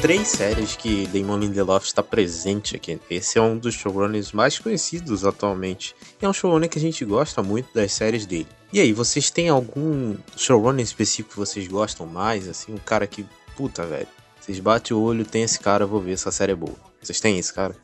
três séries que Damon Lindelof está presente aqui. Esse é um dos showrunners mais conhecidos atualmente. E é um showrunner que a gente gosta muito das séries dele. E aí, vocês têm algum showrunner específico que vocês gostam mais? Assim, um cara que, puta, velho, vocês batem o olho, tem esse cara, vou ver se a série é boa. Vocês têm esse cara?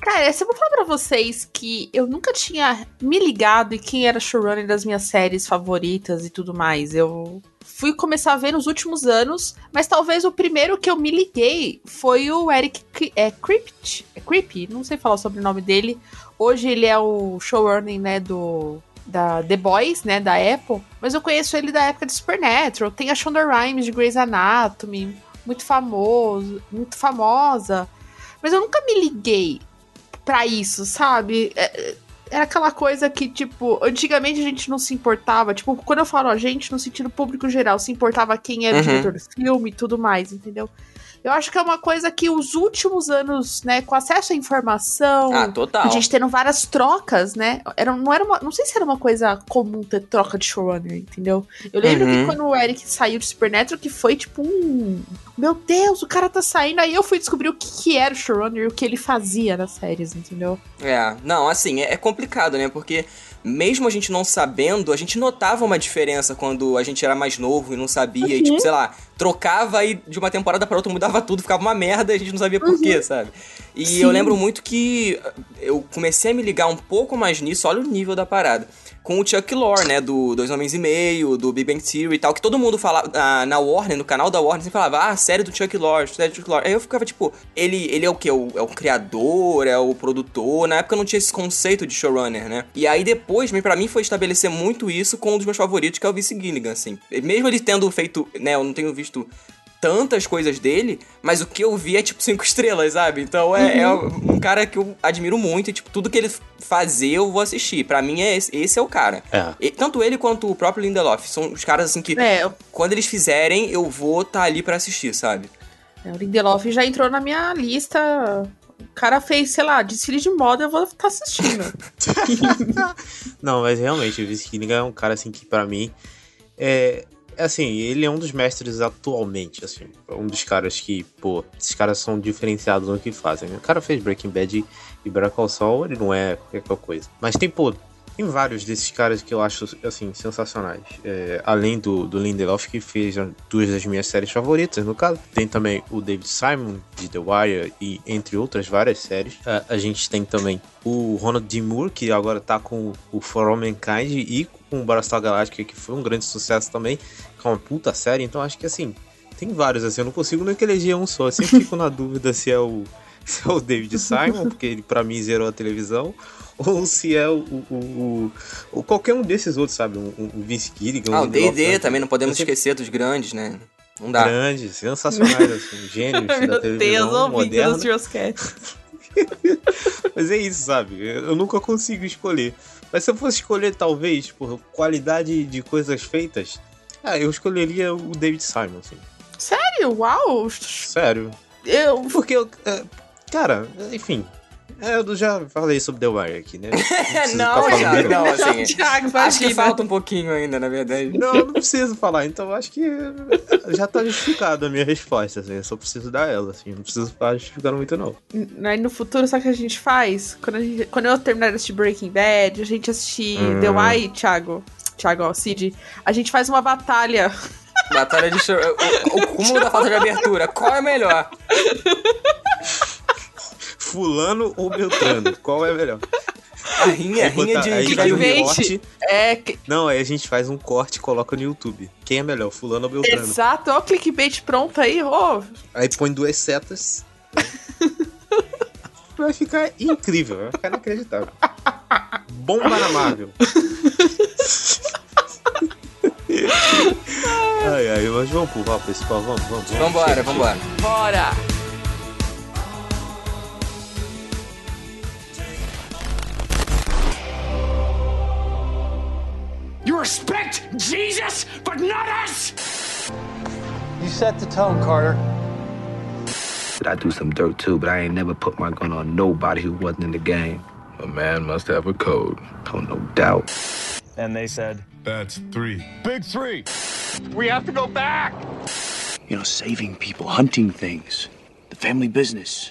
Cara, se eu vou falar pra vocês que eu nunca tinha me ligado em quem era showrunner das minhas séries favoritas e tudo mais. Eu fui começar a ver nos últimos anos, mas talvez o primeiro que eu me liguei foi o Eric é, Crypt. É Creepy? Não sei falar o sobrenome dele. Hoje ele é o showrunner, né, do da The Boys, né, da Apple, mas eu conheço ele da época de Supernatural. Tem a Shonda Rhimes de Grey's Anatomy, muito famoso, muito famosa. Mas eu nunca me liguei para isso, sabe? É, era aquela coisa que, tipo, antigamente a gente não se importava. Tipo, quando eu falo a gente, no sentido público geral, se importava quem era uhum. o diretor do filme e tudo mais, entendeu? Eu acho que é uma coisa que os últimos anos, né, com acesso à informação, ah, total. a gente tendo várias trocas, né? Era, não, era uma, não sei se era uma coisa comum ter troca de showrunner, entendeu? Eu lembro uhum. que quando o Eric saiu de Supernatural, que foi tipo um. Meu Deus, o cara tá saindo. Aí eu fui descobrir o que, que era o showrunner e o que ele fazia nas séries, entendeu? É, não, assim, é, é complicado, né? Porque mesmo a gente não sabendo, a gente notava uma diferença quando a gente era mais novo e não sabia. Uhum. E, tipo, sei lá, trocava e de uma temporada para outra mudava tudo, ficava uma merda e a gente não sabia por quê, uhum. sabe? E Sim. eu lembro muito que eu comecei a me ligar um pouco mais nisso, olha o nível da parada com o Chuck Lorre, né? Do Dois Homens e Meio, do Big Bang Theory e tal, que todo mundo falava na, na Warner, no canal da Warner, sempre falava, ah, série do Chuck Lorre, série do Chuck Lorre. Aí eu ficava tipo, ele, ele é o quê? O, é o criador, é o produtor. Na época não tinha esse conceito de showrunner, né? E aí depois, para mim, foi estabelecer muito isso com um dos meus favoritos, que é o Vince Gilligan, assim. Mesmo ele tendo feito, né? Eu não tenho visto tantas coisas dele, mas o que eu vi é tipo cinco estrelas, sabe? Então é, é uhum. é, um cara que eu admiro muito e, tipo, tudo que ele fazer eu vou assistir. Para mim, é esse, esse é o cara. É. E, tanto ele quanto o próprio Lindelof são os caras assim que, é. quando eles fizerem, eu vou estar tá ali para assistir, sabe? É, o Lindelof já entrou na minha lista. O cara fez, sei lá, desfile de moda, eu vou estar tá assistindo. Não, mas realmente, o Vince Gilligan é um cara assim que para mim é assim, ele é um dos mestres atualmente, assim. Um dos caras que, pô, esses caras são diferenciados no que fazem. O cara fez Breaking Bad e Better Saul, ele não é qualquer coisa. Mas tem, pô, tem vários desses caras que eu acho, assim, sensacionais. É, além do, do Lindelof, que fez duas das minhas séries favoritas, no caso. Tem também o David Simon, de The Wire, e entre outras várias séries. A, a gente tem também o Ronald D. Moore, que agora tá com o For All Mankind e com o Battlestar Galactica, que foi um grande sucesso também que é uma puta série, então acho que assim, tem vários assim, eu não consigo nem eleger um só. Eu sempre fico na dúvida se é o, se é o David Simon, porque ele pra mim zerou a televisão, ou se é o, o, o, qualquer um desses outros, sabe? Um, um Vince Gilligan. Ah, o D&D também, não podemos sempre... esquecer dos grandes, né? Não dá. Grandes, sensacionais, assim, gênios da televisão Deus, moderna. Mas é isso, sabe? Eu nunca consigo escolher. Mas se eu fosse escolher, talvez, por qualidade de coisas feitas, ah, eu escolheria o David Simon, assim. Sério? Uau! Sério. Eu. Porque eu. É, cara, enfim. É, eu já falei sobre The Wire aqui, né? Não, não, já, não, assim. Thiago, acho que falta um pouquinho ainda, na verdade. Não, não preciso falar, então acho que já tá justificada a minha resposta, assim. Eu só preciso dar ela, assim. Não preciso ficar justificando muito, não. Aí no futuro, sabe o que a gente faz? Quando, a gente, quando eu terminar de assistir Breaking Bad, a gente assistir hum. The Wire, Thiago. Thiago, ó, Cid, a gente faz uma batalha. Batalha de. O, o cúmulo da falta de abertura. Qual é melhor? Fulano ou Beltrano? Qual é melhor? A rinha, a rinha de, de, de um corte. É, que... Não, aí a gente faz um corte e coloca no YouTube. Quem é melhor, fulano ou Beltrano? Exato, ó o clickbait pronto aí, ó. Aí põe duas setas. vai ficar incrível, vai ficar inacreditável. Bomba na Marvel. ai, ai, mas vamos pro papo principal, vamos, vamos. vamos vambora, vambora. Bora! You respect Jesus, but not us! You set the tone, Carter. I do some dirt too, but I ain't never put my gun on nobody who wasn't in the game. A man must have a code. Oh, no doubt. And they said, That's three. Big three. We have to go back. You know, saving people, hunting things. The family business.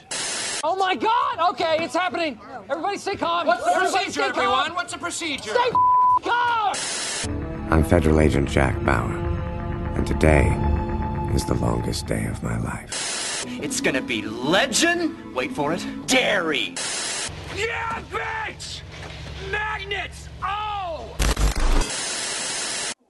Oh my god! Okay, it's happening! Everybody stay calm! What's the procedure, everyone? What's the procedure? Stay calm! I'm Federal Agent Jack Bauer, and today is the longest day of my life. It's gonna be legend. Wait for it. Dairy. Yeah, bitch! Magnets! Oh!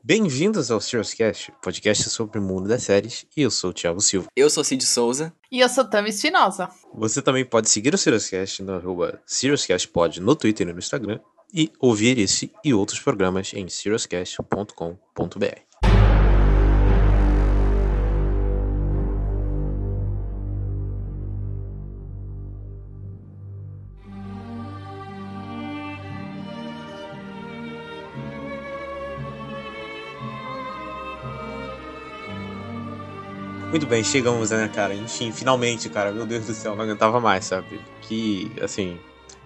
Bem-vindos ao Serious Cast, podcast sobre o mundo das séries, e eu sou o Thiago Silva. Eu sou Cid Souza. E eu sou Tami Espinosa. Você também pode seguir o Serious Cast no arroba SeriousCastPod no Twitter e no Instagram, e ouvir esse e outros programas em seriouscast.com.br. Muito bem, chegamos, né, cara? Enfim, finalmente, cara. Meu Deus do céu, não aguentava mais, sabe? Que, assim,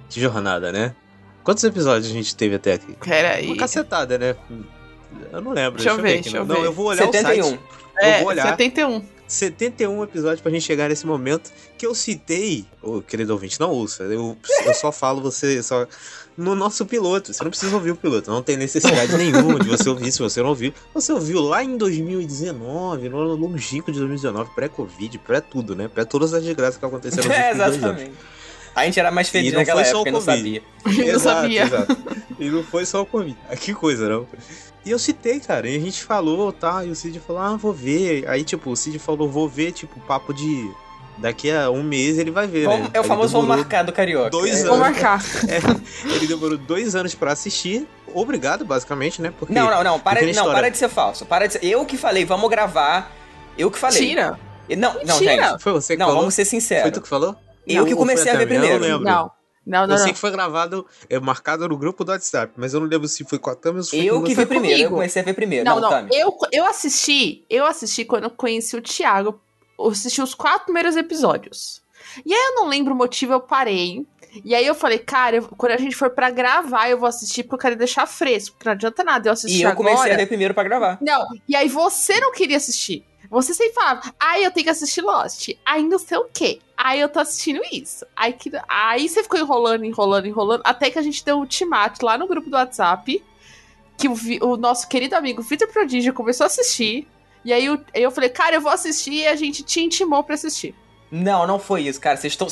que jornada, né? Quantos episódios a gente teve até aqui? Peraí. Uma cacetada, né? Eu não lembro. Deixa eu ver, aqui, deixa eu não. ver. Não, eu vou olhar 71. o site. É, eu vou olhar. 71. 71 episódios pra gente chegar nesse momento que eu citei. Ô, querido ouvinte, não ouça. Eu, eu só falo você só no nosso piloto. Você não precisa ouvir o piloto. Não tem necessidade nenhuma de você ouvir se você não ouviu. Você ouviu lá em 2019, no ano longínquo de 2019, pré-Covid, pré-tudo, né? Pré todas as desgraças que aconteceram nos É, últimos dois anos. A gente era mais feliz não naquela foi só época, o não sabia. Eu não sabia. exato. E não foi só o Covid. Ah, Que coisa, não. E eu citei, cara, e a gente falou, tá? E o Cid falou, ah, vou ver. Aí, tipo, o Cid falou, vou ver, tipo, papo de. Daqui a um mês ele vai ver, né? é o famoso demorou marcar do Carioca. dois É. Vou anos. marcar. É, ele demorou dois anos pra assistir. Obrigado, basicamente, né? Porque Não, não, não, para, não, história- para de ser falso. Para de ser... Eu que falei, vamos gravar. Eu que falei. Tira. Não, não, Mentira. gente. Foi você que Não, falou? vamos ser Foi sinceros. tu que falou? Eu que comecei a ver Tami? Eu primeiro. não lembro. Não. Não, não, eu sei não. que foi gravado, é, marcado no grupo do WhatsApp, mas eu não lembro se foi com a Tami ou se foi Eu com que vi primeiro, eu comigo. comecei a ver primeiro. Não, Não, não. Eu, eu assisti, eu assisti quando eu conheci o Thiago. Eu assisti os quatro primeiros episódios. E aí eu não lembro o motivo, eu parei. E aí eu falei, cara, eu- quando a gente for pra gravar, eu vou assistir porque eu quero deixar fresco. Porque não adianta nada eu assistir E eu comecei agora. a ver primeiro pra gravar. Não, e aí você não queria assistir. Você sempre falava, ai, eu tenho que assistir Lost. Aí não sei o quê. Aí eu tô assistindo isso. Aí, que... aí você ficou enrolando, enrolando, enrolando. Até que a gente deu um ultimato lá no grupo do WhatsApp. Que o, vi- o nosso querido amigo Vitor Prodígio começou a assistir. E aí eu, eu falei, cara, eu vou assistir. E a gente te intimou pra assistir. Não, não foi isso, cara. Vocês estão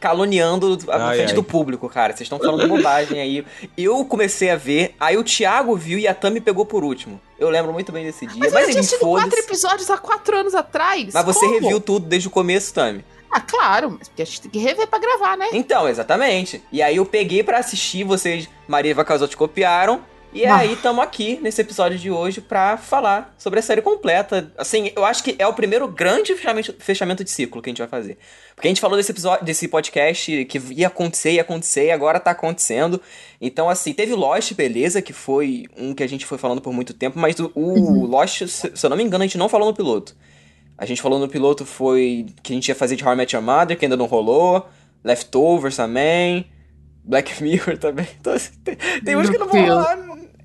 caluniando a Ai, frente ai. do público, cara. Vocês estão falando bobagem aí. Eu comecei a ver, aí o Thiago viu e a Tami pegou por último. Eu lembro muito bem desse dia. Mas, Mas, eu tinha assistido quatro episódios há quatro anos atrás. Mas você Como? reviu tudo desde o começo, Tami. Ah, claro. Mas porque a gente tem que rever pra gravar, né? Então, exatamente. E aí eu peguei pra assistir, vocês, Maria e Vacazotti, copiaram. E Ah. aí estamos aqui nesse episódio de hoje pra falar sobre a série completa. Assim, eu acho que é o primeiro grande fechamento, fechamento de ciclo que a gente vai fazer. Porque a gente falou desse episódio, desse podcast que ia acontecer, ia acontecer, e agora tá acontecendo. Então, assim, teve Lost, beleza, que foi um que a gente foi falando por muito tempo, mas o, o Lost, se se eu não me engano, a gente não falou no piloto. A gente falou no piloto foi que a gente ia fazer de How I Met Your Mother, que ainda não rolou. Leftovers também. Black Mirror também. Então, assim, tem, tem uns que não vão rolar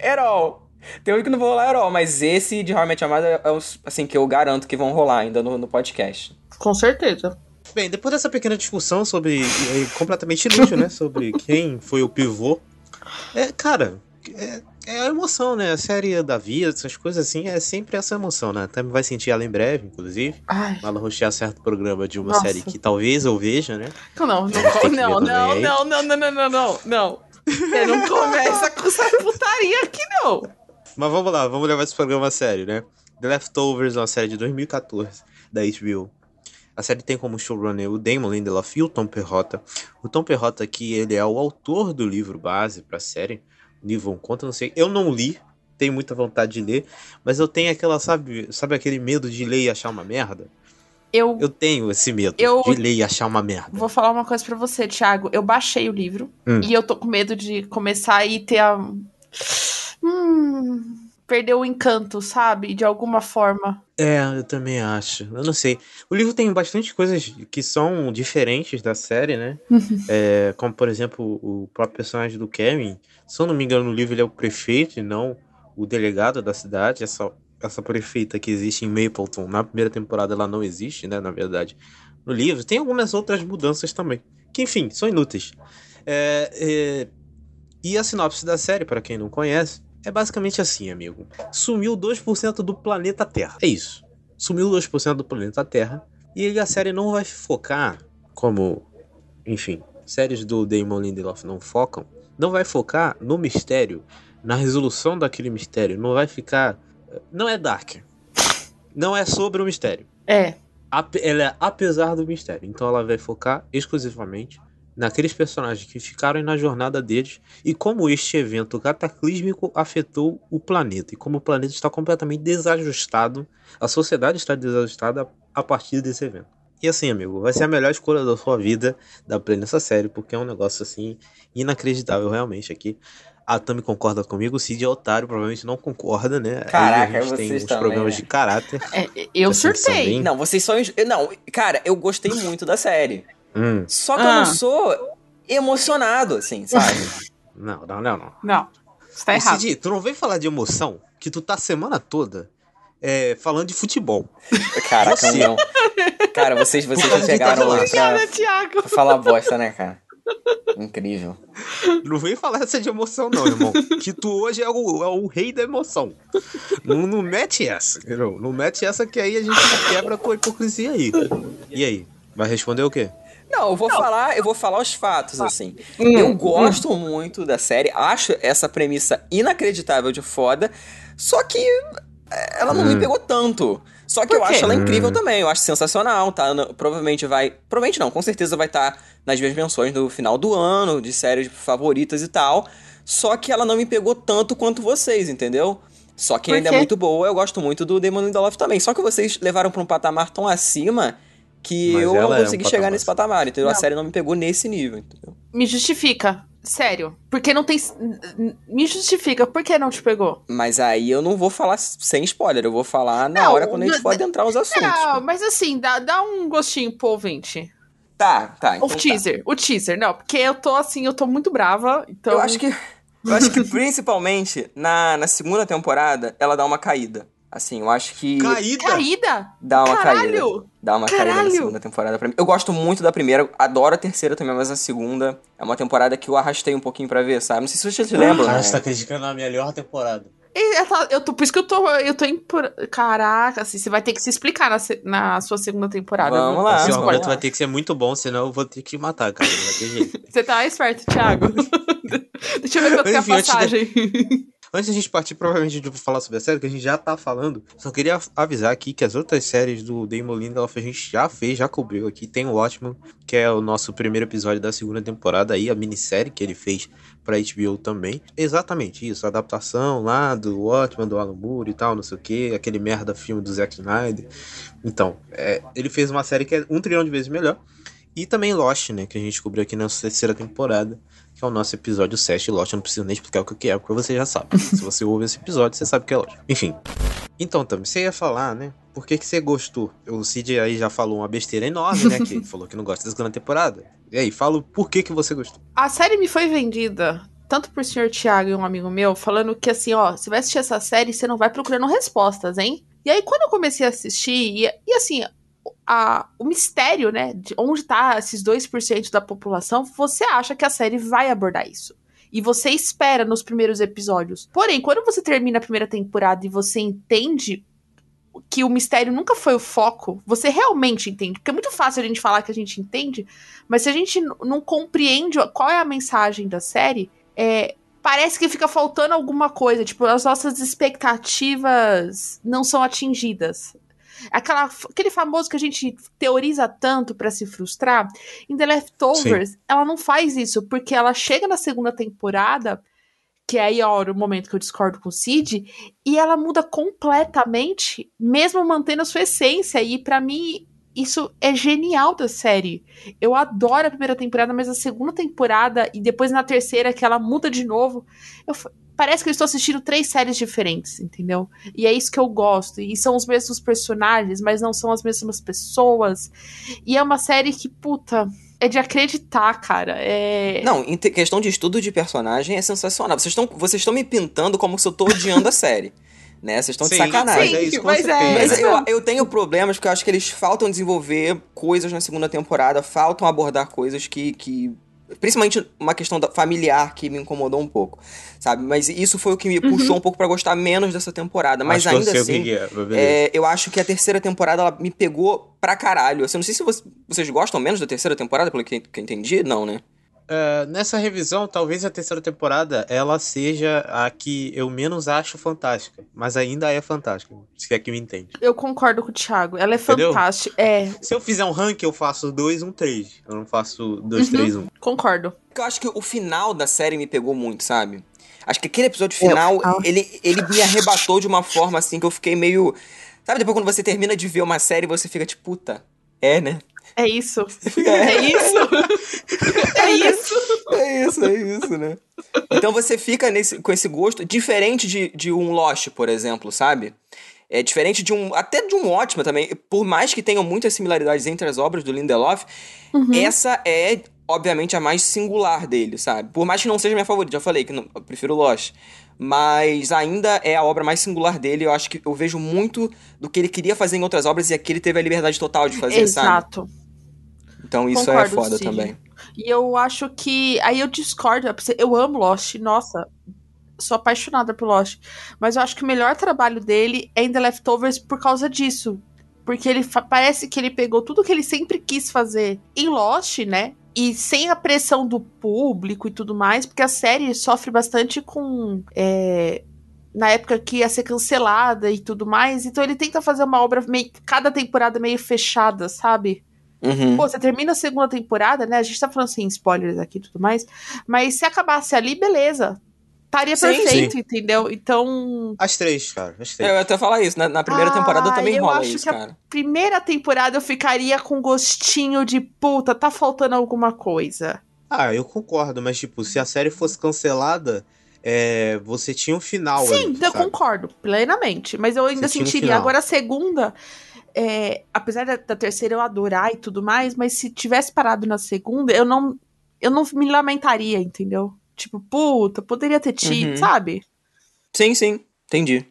at all. Tem uns que não vão rolar at all. Mas esse de How I Met Your Mother é os, assim, que eu garanto que vão rolar ainda no, no podcast. Com certeza. Bem, depois dessa pequena discussão sobre. é, completamente inútil, né? Sobre quem foi o pivô. É, cara, é, é a emoção, né? A série da vida, essas coisas assim, é sempre essa emoção, né? Também vai sentir ela em breve, inclusive. Ai. Ela rostear certo programa de uma Nossa. série que talvez eu veja, né? Não, não, não, não, não, não, não, não, não, não, não. Você não começa com essa putaria aqui, não. Mas vamos lá, vamos levar esse programa a sério, né? The Leftovers é uma série de 2014 da HBO. A série tem como showrunner o Damon Lindelof e o Tom Perrotta. O Tom Perrotta aqui, ele é o autor do livro base pra série. O livro conta, não sei. Eu não li, tenho muita vontade de ler, mas eu tenho aquela, sabe, sabe aquele medo de ler e achar uma merda? Eu Eu tenho esse medo Eu- de ler e achar uma merda. vou falar uma coisa pra você, Thiago. Eu baixei o livro Hum. e eu tô com medo de começar e ter a. Hum. Perder o encanto, sabe? De alguma forma. É, eu também acho. Eu não sei. O livro tem bastante coisas que são diferentes da série, né? É, como, por exemplo, o próprio personagem do Kevin. Se eu não me engano, no livro ele é o prefeito e não o delegado da cidade. Essa, essa prefeita que existe em Mapleton, na primeira temporada ela não existe, né? Na verdade, no livro, tem algumas outras mudanças também. Que, enfim, são inúteis. É, é, e a sinopse da série, para quem não conhece, é basicamente assim, amigo. Sumiu 2% do planeta Terra. É isso. Sumiu 2% do planeta Terra. E a série não vai focar, como, enfim, séries do Damon Lindelof não focam, não vai focar no mistério, na resolução daquele mistério. Não vai ficar. Não é Dark. Não é sobre o mistério. É. Ela é apesar do mistério. Então ela vai focar exclusivamente naqueles personagens que ficaram na jornada deles e como este evento cataclísmico afetou o planeta e como o planeta está completamente desajustado, a sociedade está desajustada a partir desse evento. E assim, amigo, vai ser a melhor escolha da sua vida da Play nessa série, porque é um negócio assim inacreditável realmente aqui. A Tami concorda comigo, o Cid é otário, provavelmente não concorda, né? Caraca, Aí a gente tem uns problemas né? de caráter. É, eu surtei. bem- Não, vocês são. Não, cara, eu gostei muito da série. Hum, Só que eu Ah. não sou emocionado, assim, sabe? não, não, não, não. Não, você tá errado. Cid, tu não vem falar de emoção que tu tá a semana toda é, falando de futebol. Caraca, Você. não. Cara, vocês, vocês chegaram lá pra, Thiago. pra falar bosta, né, cara? Incrível. Não vem falar essa de emoção, não, irmão. que tu hoje é o, é o rei da emoção. Não, não mete essa, entendeu? Não mete essa que aí a gente quebra a tua hipocrisia aí. E aí? Vai responder o quê? Não, eu vou falar, eu vou falar os fatos, assim. Hum, eu gosto muito da série, acho essa premissa inacreditável de foda, só que é, ela não me Hum. pegou tanto. Só que eu acho ela incrível Hum. também, eu acho sensacional, tá? Provavelmente vai. Provavelmente não, com certeza vai estar nas minhas menções no final do ano, de séries favoritas e tal. Só que ela não me pegou tanto quanto vocês, entendeu? Só que ainda é muito boa, eu gosto muito do Demon Lindelof também. Só que vocês levaram pra um patamar tão acima que Mas eu não ela é um consegui chegar patamar nesse patamar, entendeu? A Não. série não me pegou nesse nível, entendeu? Me justifica. Sério. Porque não tem. Me justifica. Por que não te pegou? Mas aí eu não vou falar sem spoiler, eu vou falar na Não, hora quando a gente não- for adentrar os assuntos. Não, mas assim, dá, dá um gostinho pro ouvinte. Tá, tá. Então o tá. teaser. O teaser. Não, porque eu tô assim, eu tô muito brava. Então. Eu acho que. Eu acho que principalmente na, na segunda temporada ela dá uma caída. Assim, eu acho que Caída! Caída? dá uma caída. Caralho! Dá uma caída na Caralho! segunda temporada pra mim. Eu gosto muito da primeira, adoro a terceira também, mas a segunda é uma temporada que eu arrastei um pouquinho pra ver, sabe? Não sei se vocês lembram. Cara, né? você tá criticando a melhor temporada. Ela- Eu tô, por isso que eu tô. Eu tô em. Caraca, assim, você vai ter que se explicar na, se- na sua segunda temporada. Vamos lá. Esse argumento vai ter que ser muito bom, senão eu vou ter que matar, cara. Não vai ter jeito. Você tá esperto, Thiago. Deixa eu ver quanto que é a antes de- passagem. Antes da gente partir, provavelmente, de falar sobre a série, que a gente já tá falando, só queria avisar aqui que as outras séries do Damon Lindelof a gente já fez, já cobriu aqui. Tem o Watchmen, que é o nosso primeiro episódio da segunda temporada aí, a minissérie que ele fez pra HBO também. Exatamente isso, a adaptação lá do Watchmen, do Alan Moore e tal, não sei o que, aquele merda filme do Zack Snyder. Então, é, ele fez uma série que é um trilhão de vezes melhor. E também Lost, né, que a gente cobriu aqui na terceira temporada, que é o nosso episódio 7 Lost. Eu não preciso nem explicar o que é, porque você já sabe. Se você ouve esse episódio, você sabe o que é Lost. Enfim. Então, Tami, você ia falar, né? Por que, que você gostou? O Cid aí já falou uma besteira enorme, né? Que falou que não gosta da segunda temporada. E aí, fala por que, que você gostou. A série me foi vendida, tanto por senhor Thiago e um amigo meu, falando que assim, ó, você vai assistir essa série, você não vai procurando respostas, hein? E aí, quando eu comecei a assistir, e, e assim, a- o mistério, né, de onde tá esses 2% da população, você acha que a série vai abordar isso. E você espera nos primeiros episódios. Porém, quando você termina a primeira temporada e você entende que o mistério nunca foi o foco, você realmente entende. Porque é muito fácil a gente falar que a gente entende, mas se a gente não compreende qual é a mensagem da série, é, parece que fica faltando alguma coisa. Tipo, as nossas expectativas não são atingidas. Aquela, aquele famoso que a gente teoriza tanto pra se frustrar. Em The Leftovers, ela não faz isso, porque ela chega na segunda temporada, que é aí ó, o momento que eu discordo com o Cid, e ela muda completamente, mesmo mantendo a sua essência. E pra mim, isso é genial da série. Eu adoro a primeira temporada, mas a segunda temporada e depois na terceira, que ela muda de novo, eu parece que eu estou assistindo três séries diferentes, entendeu? E é isso que eu gosto. E são os mesmos personagens, mas não são as mesmas pessoas. E é uma série que, puta, é de acreditar, cara. É. Não, em questão de estudo de personagem é sensacional. Vocês estão vocês estão me pintando como se eu tô odiando a série. né? Vocês estão de Sim, sacanagem. mas é isso, mas é. Mas eu, eu tenho problemas porque eu acho que eles faltam desenvolver coisas na segunda temporada, faltam abordar coisas que. que principalmente uma questão familiar que me incomodou um pouco, sabe? Mas isso foi o que me Uhum. puxou um pouco pra gostar menos dessa temporada. Mas Acho ainda assim, é, é, eu acho que a terceira temporada ela me pegou pra caralho. Assim, eu não sei se você- vocês gostam menos da terceira temporada, pelo que, que eu entendi, não, né? É, nessa revisão, talvez a terceira temporada ela seja a que eu menos acho fantástica, mas ainda é fantástica, se é que me entende. Eu concordo com o Thiago. Ela é Entendeu? fantástica. É, Se eu fizer um ranking, eu faço 2, 1, 3. Eu não faço 2, Uhum. 3, 1. concordo. Porque eu acho que o final da série me pegou muito, sabe? Acho que aquele episódio final, ah. ele, ele me arrebatou de uma forma assim que eu fiquei meio. Sabe, depois quando você termina de ver uma série, você fica tipo, puta, é, né? É isso. É isso. É isso. É isso, é isso, né? Então você fica nesse, com esse gosto, diferente de, de um Lost, por exemplo, sabe? É diferente de um. Até de um ótimo também. Por mais que tenham muitas similaridades entre as obras do Lindelof, essa é, obviamente, a mais singular dele, sabe? Por mais que não seja minha favorita, já falei que não- eu prefiro Lost. Mas ainda é a obra mais singular dele. Eu acho que eu vejo muito do que ele queria fazer em outras obras e aqui ele teve a liberdade total de fazer, sabe? Exato. Então isso Concordo, é foda Cid. também. E eu acho que. Aí eu discordo. Eu amo Lost. Nossa. Sou apaixonada por Lost. Mas eu acho que o melhor trabalho dele é em The Leftovers por causa disso. Porque ele parece que ele pegou tudo que ele sempre quis fazer em Lost, né? E sem a pressão do público e tudo mais, porque a série sofre bastante com. é, na época que ia ser cancelada e tudo mais. Então ele tenta fazer uma obra meio. Cada temporada meio fechada, sabe? Uhum. Pô, você termina a segunda temporada, né? A gente tá falando sem spoilers aqui e tudo mais. Mas se acabasse ali, beleza. Estaria Sim, perfeito, entendeu? Então. As três, cara. As É, três. Eu ia até falar isso, na, na primeira Ah, temporada também eu rola acho isso, que a- cara. Primeira temporada eu ficaria com gostinho de puta, tá faltando alguma coisa. Ah, eu concordo, mas tipo, se a série fosse cancelada, é, você tinha um final Sim, ali, eu sabe? concordo, plenamente. Mas eu ainda Você um sentiria. final. Agora a segunda. É, apesar da, da terceira eu adorar e tudo mais, mas se tivesse parado na segunda, eu não. Eu não me lamentaria, entendeu? Tipo, puta, poderia ter tido, Uhum. sabe? Sim, sim, entendi.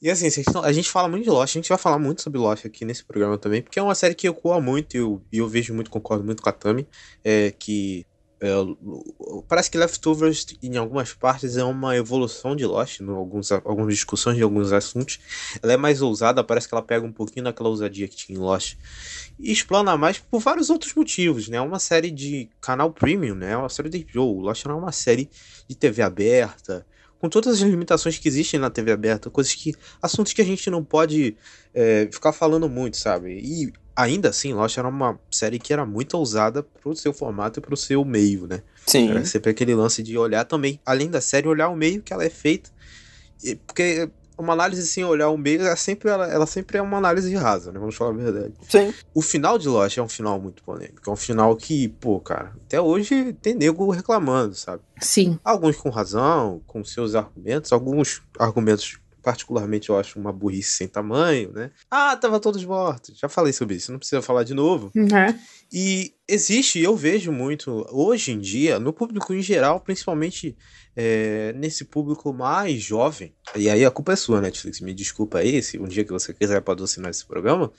E assim, a gente fala muito de Lost, a gente vai falar muito sobre Lost aqui nesse programa também, porque é uma série que ecoa muito e eu, eu vejo muito, concordo muito com a Tami, é que é, parece que Leftovers em algumas partes é uma evolução de Lost, em alguns, algumas discussões de alguns assuntos. Ela é mais ousada, parece que ela pega um pouquinho daquela ousadia que tinha em Lost e explana mais por vários outros motivos, né? É uma série de canal premium, né? É uma série de Joe. Lost não é uma série de TV aberta, com todas as limitações que existem na TV aberta, coisas que. assuntos que a gente não pode é, ficar falando muito, sabe? E ainda assim, Lost era uma série que era muito ousada pro seu formato e pro seu meio, né? Sim. Era sempre aquele lance de olhar também, além da série, olhar o meio que ela é feita. E- Porque uma análise sem olhar o meio, ela sempre, ela, ela sempre é uma análise rasa, né? Vamos falar a verdade. Sim. O final de Lost é um final muito polêmico. É um final que, pô, cara, até hoje tem nego reclamando, sabe? Sim. Alguns com razão, com seus argumentos, alguns argumentos, particularmente, eu acho uma burrice sem tamanho, né? Ah, tava todos mortos. Já falei sobre isso, não precisa falar de novo. Uhum. E existe, eu vejo muito, hoje em dia, no público em geral, principalmente é, nesse público mais jovem, e aí a culpa é sua, Netflix, me desculpa aí, se um dia que você quiser patrocinar esse programa,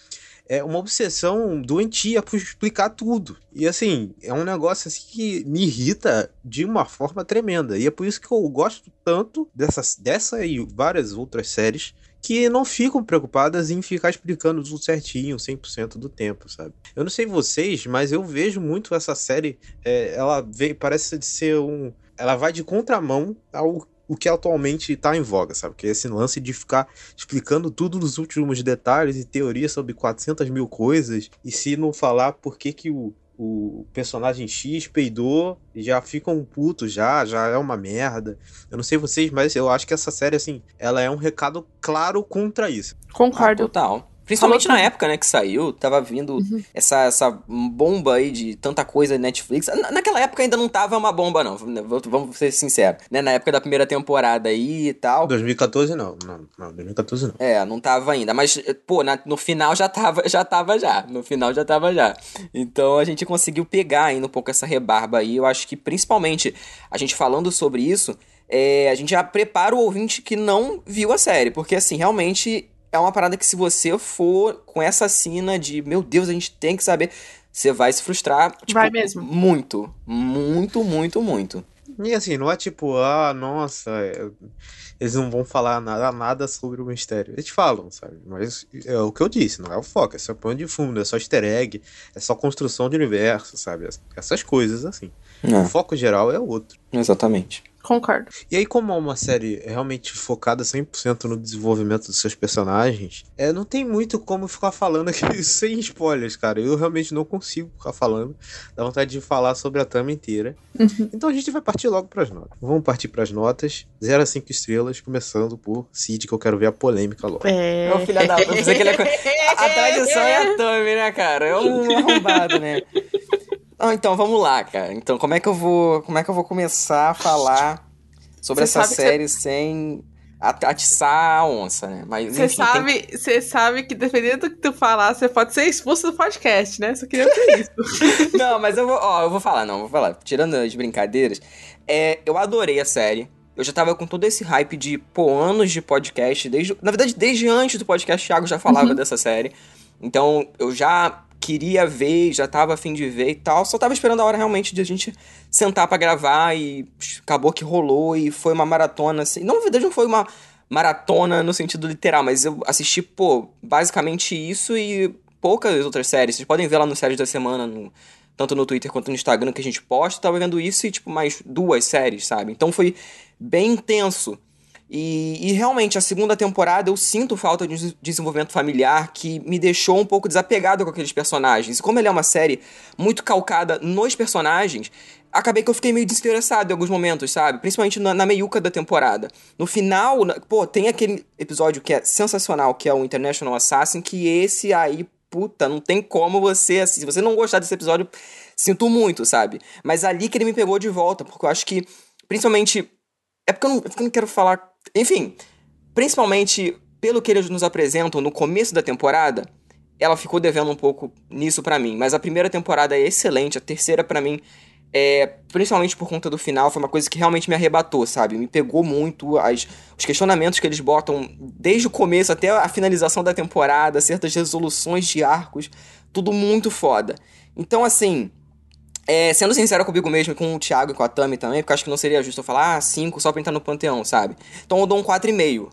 é uma obsessão doentia por explicar tudo. E assim, é um negócio assim que me irrita de uma forma tremenda. E é por isso que eu gosto tanto dessas, dessa e várias outras séries que não ficam preocupadas em ficar explicando tudo certinho 100% do tempo, sabe? Eu não sei vocês, mas eu vejo muito essa série, é, ela parece de ser um, ela vai de contramão ao o que atualmente tá em voga, sabe? Que é esse lance de ficar explicando tudo nos últimos detalhes e teorias sobre 400 mil coisas, e se não falar por que que o, o personagem X peidou, já ficam putos já, já é uma merda. Eu não sei vocês, mas eu acho que essa série, assim, ela é um recado claro contra isso. Ah, Concordo. total. Principalmente Falou na época, né, que saiu, tava vindo essa, essa bomba aí de tanta coisa Netflix. Na- Naquela época ainda não tava uma bomba, não. Vamos vamos ser sinceros. Né? Na época da primeira temporada aí e tal. 2014 não, não, não 2014 não. É, não tava ainda. Mas, pô, na- no final já tava, já tava já. No final já tava já. Então a gente conseguiu pegar ainda um pouco essa rebarba aí. Eu acho que principalmente a gente falando sobre isso. é, a gente já prepara o ouvinte que não viu a série, porque assim, realmente é uma parada que se você for com essa sina de, meu Deus, a gente tem que saber, você vai se frustrar, tipo, Vai mesmo. muito, muito, muito, muito. E assim, não é tipo, ah, nossa, é- eles não vão falar nada, nada sobre o mistério. Eles falam, sabe? Mas é o que eu disse, não é o foco, é só pano de fundo, é só easter egg, é só construção de universo, sabe? Essas coisas assim. O É, foco geral é outro. exatamente. Concordo. E aí, como é uma série realmente focada 100% no desenvolvimento dos seus personagens, é, não tem muito como ficar falando aqui sem spoilers, cara. Eu realmente não consigo ficar falando. Dá vontade de falar sobre a trama inteira. Então a gente vai partir logo pras notas. Vamos partir pras notas. 0 a 5 estrelas, começando por Cid, que eu quero ver a polêmica logo. É. Ô, filha da puta, que ele co- a, tradição é a Tami, né, cara? É um arrombado, né? Ah, então, vamos lá, cara. Então, como é que eu vou, como é que eu vou começar a falar sobre essa série sem at- atiçar a onça, né? Mas, Você tem- sabe, você sabe que dependendo do que tu falar, você pode ser expulso do podcast, né? Só queria dizer isso. Não, mas eu vou, ó, eu vou falar, não, vou falar. Tirando as brincadeiras, é, eu adorei a série. Eu já tava com todo esse hype de, pô, anos de podcast, desde, na verdade, desde antes do podcast, o Thiago já falava dessa série. Então, eu já queria ver, já tava afim de ver e tal, só tava esperando a hora realmente de a gente sentar pra gravar e acabou que rolou e foi uma maratona, assim. Não, na verdade, não foi uma maratona no sentido literal, mas eu assisti, pô, basicamente isso e poucas outras séries. Vocês podem ver lá no Séries da Semana, no, tanto no Twitter quanto no Instagram que a gente posta, eu tava vendo isso e, tipo, mais duas séries, sabe? Então foi bem intenso. E, e realmente, a segunda temporada eu sinto falta de um des- desenvolvimento familiar que me deixou um pouco desapegado com aqueles personagens. E como ele é uma série muito calcada nos personagens, acabei que eu fiquei meio desinteressado em alguns momentos, sabe? Principalmente na, na meiuca da temporada. No final, na- pô, tem aquele episódio que é sensacional, que é o International Assassin, que esse aí, puta, não tem como você, se você não gostar desse episódio, sinto muito, sabe? Mas ali que ele me pegou de volta, porque eu acho que, principalmente, é porque eu não, é porque eu não quero falar. Enfim, principalmente pelo que eles nos apresentam no começo da temporada, ela ficou devendo um pouco nisso pra mim. Mas a primeira temporada é excelente, a terceira pra mim é, principalmente por conta do final, foi uma coisa que realmente me arrebatou, sabe? Me pegou muito as, os questionamentos que eles botam desde o começo até a finalização da temporada, certas resoluções de arcos, tudo muito foda. Então, assim, é, sendo sincero comigo mesmo, com o Thiago e com a Tami também, porque acho que não seria justo eu falar, ah, 5 só pra entrar no panteão, sabe? Então eu dou um 4,5.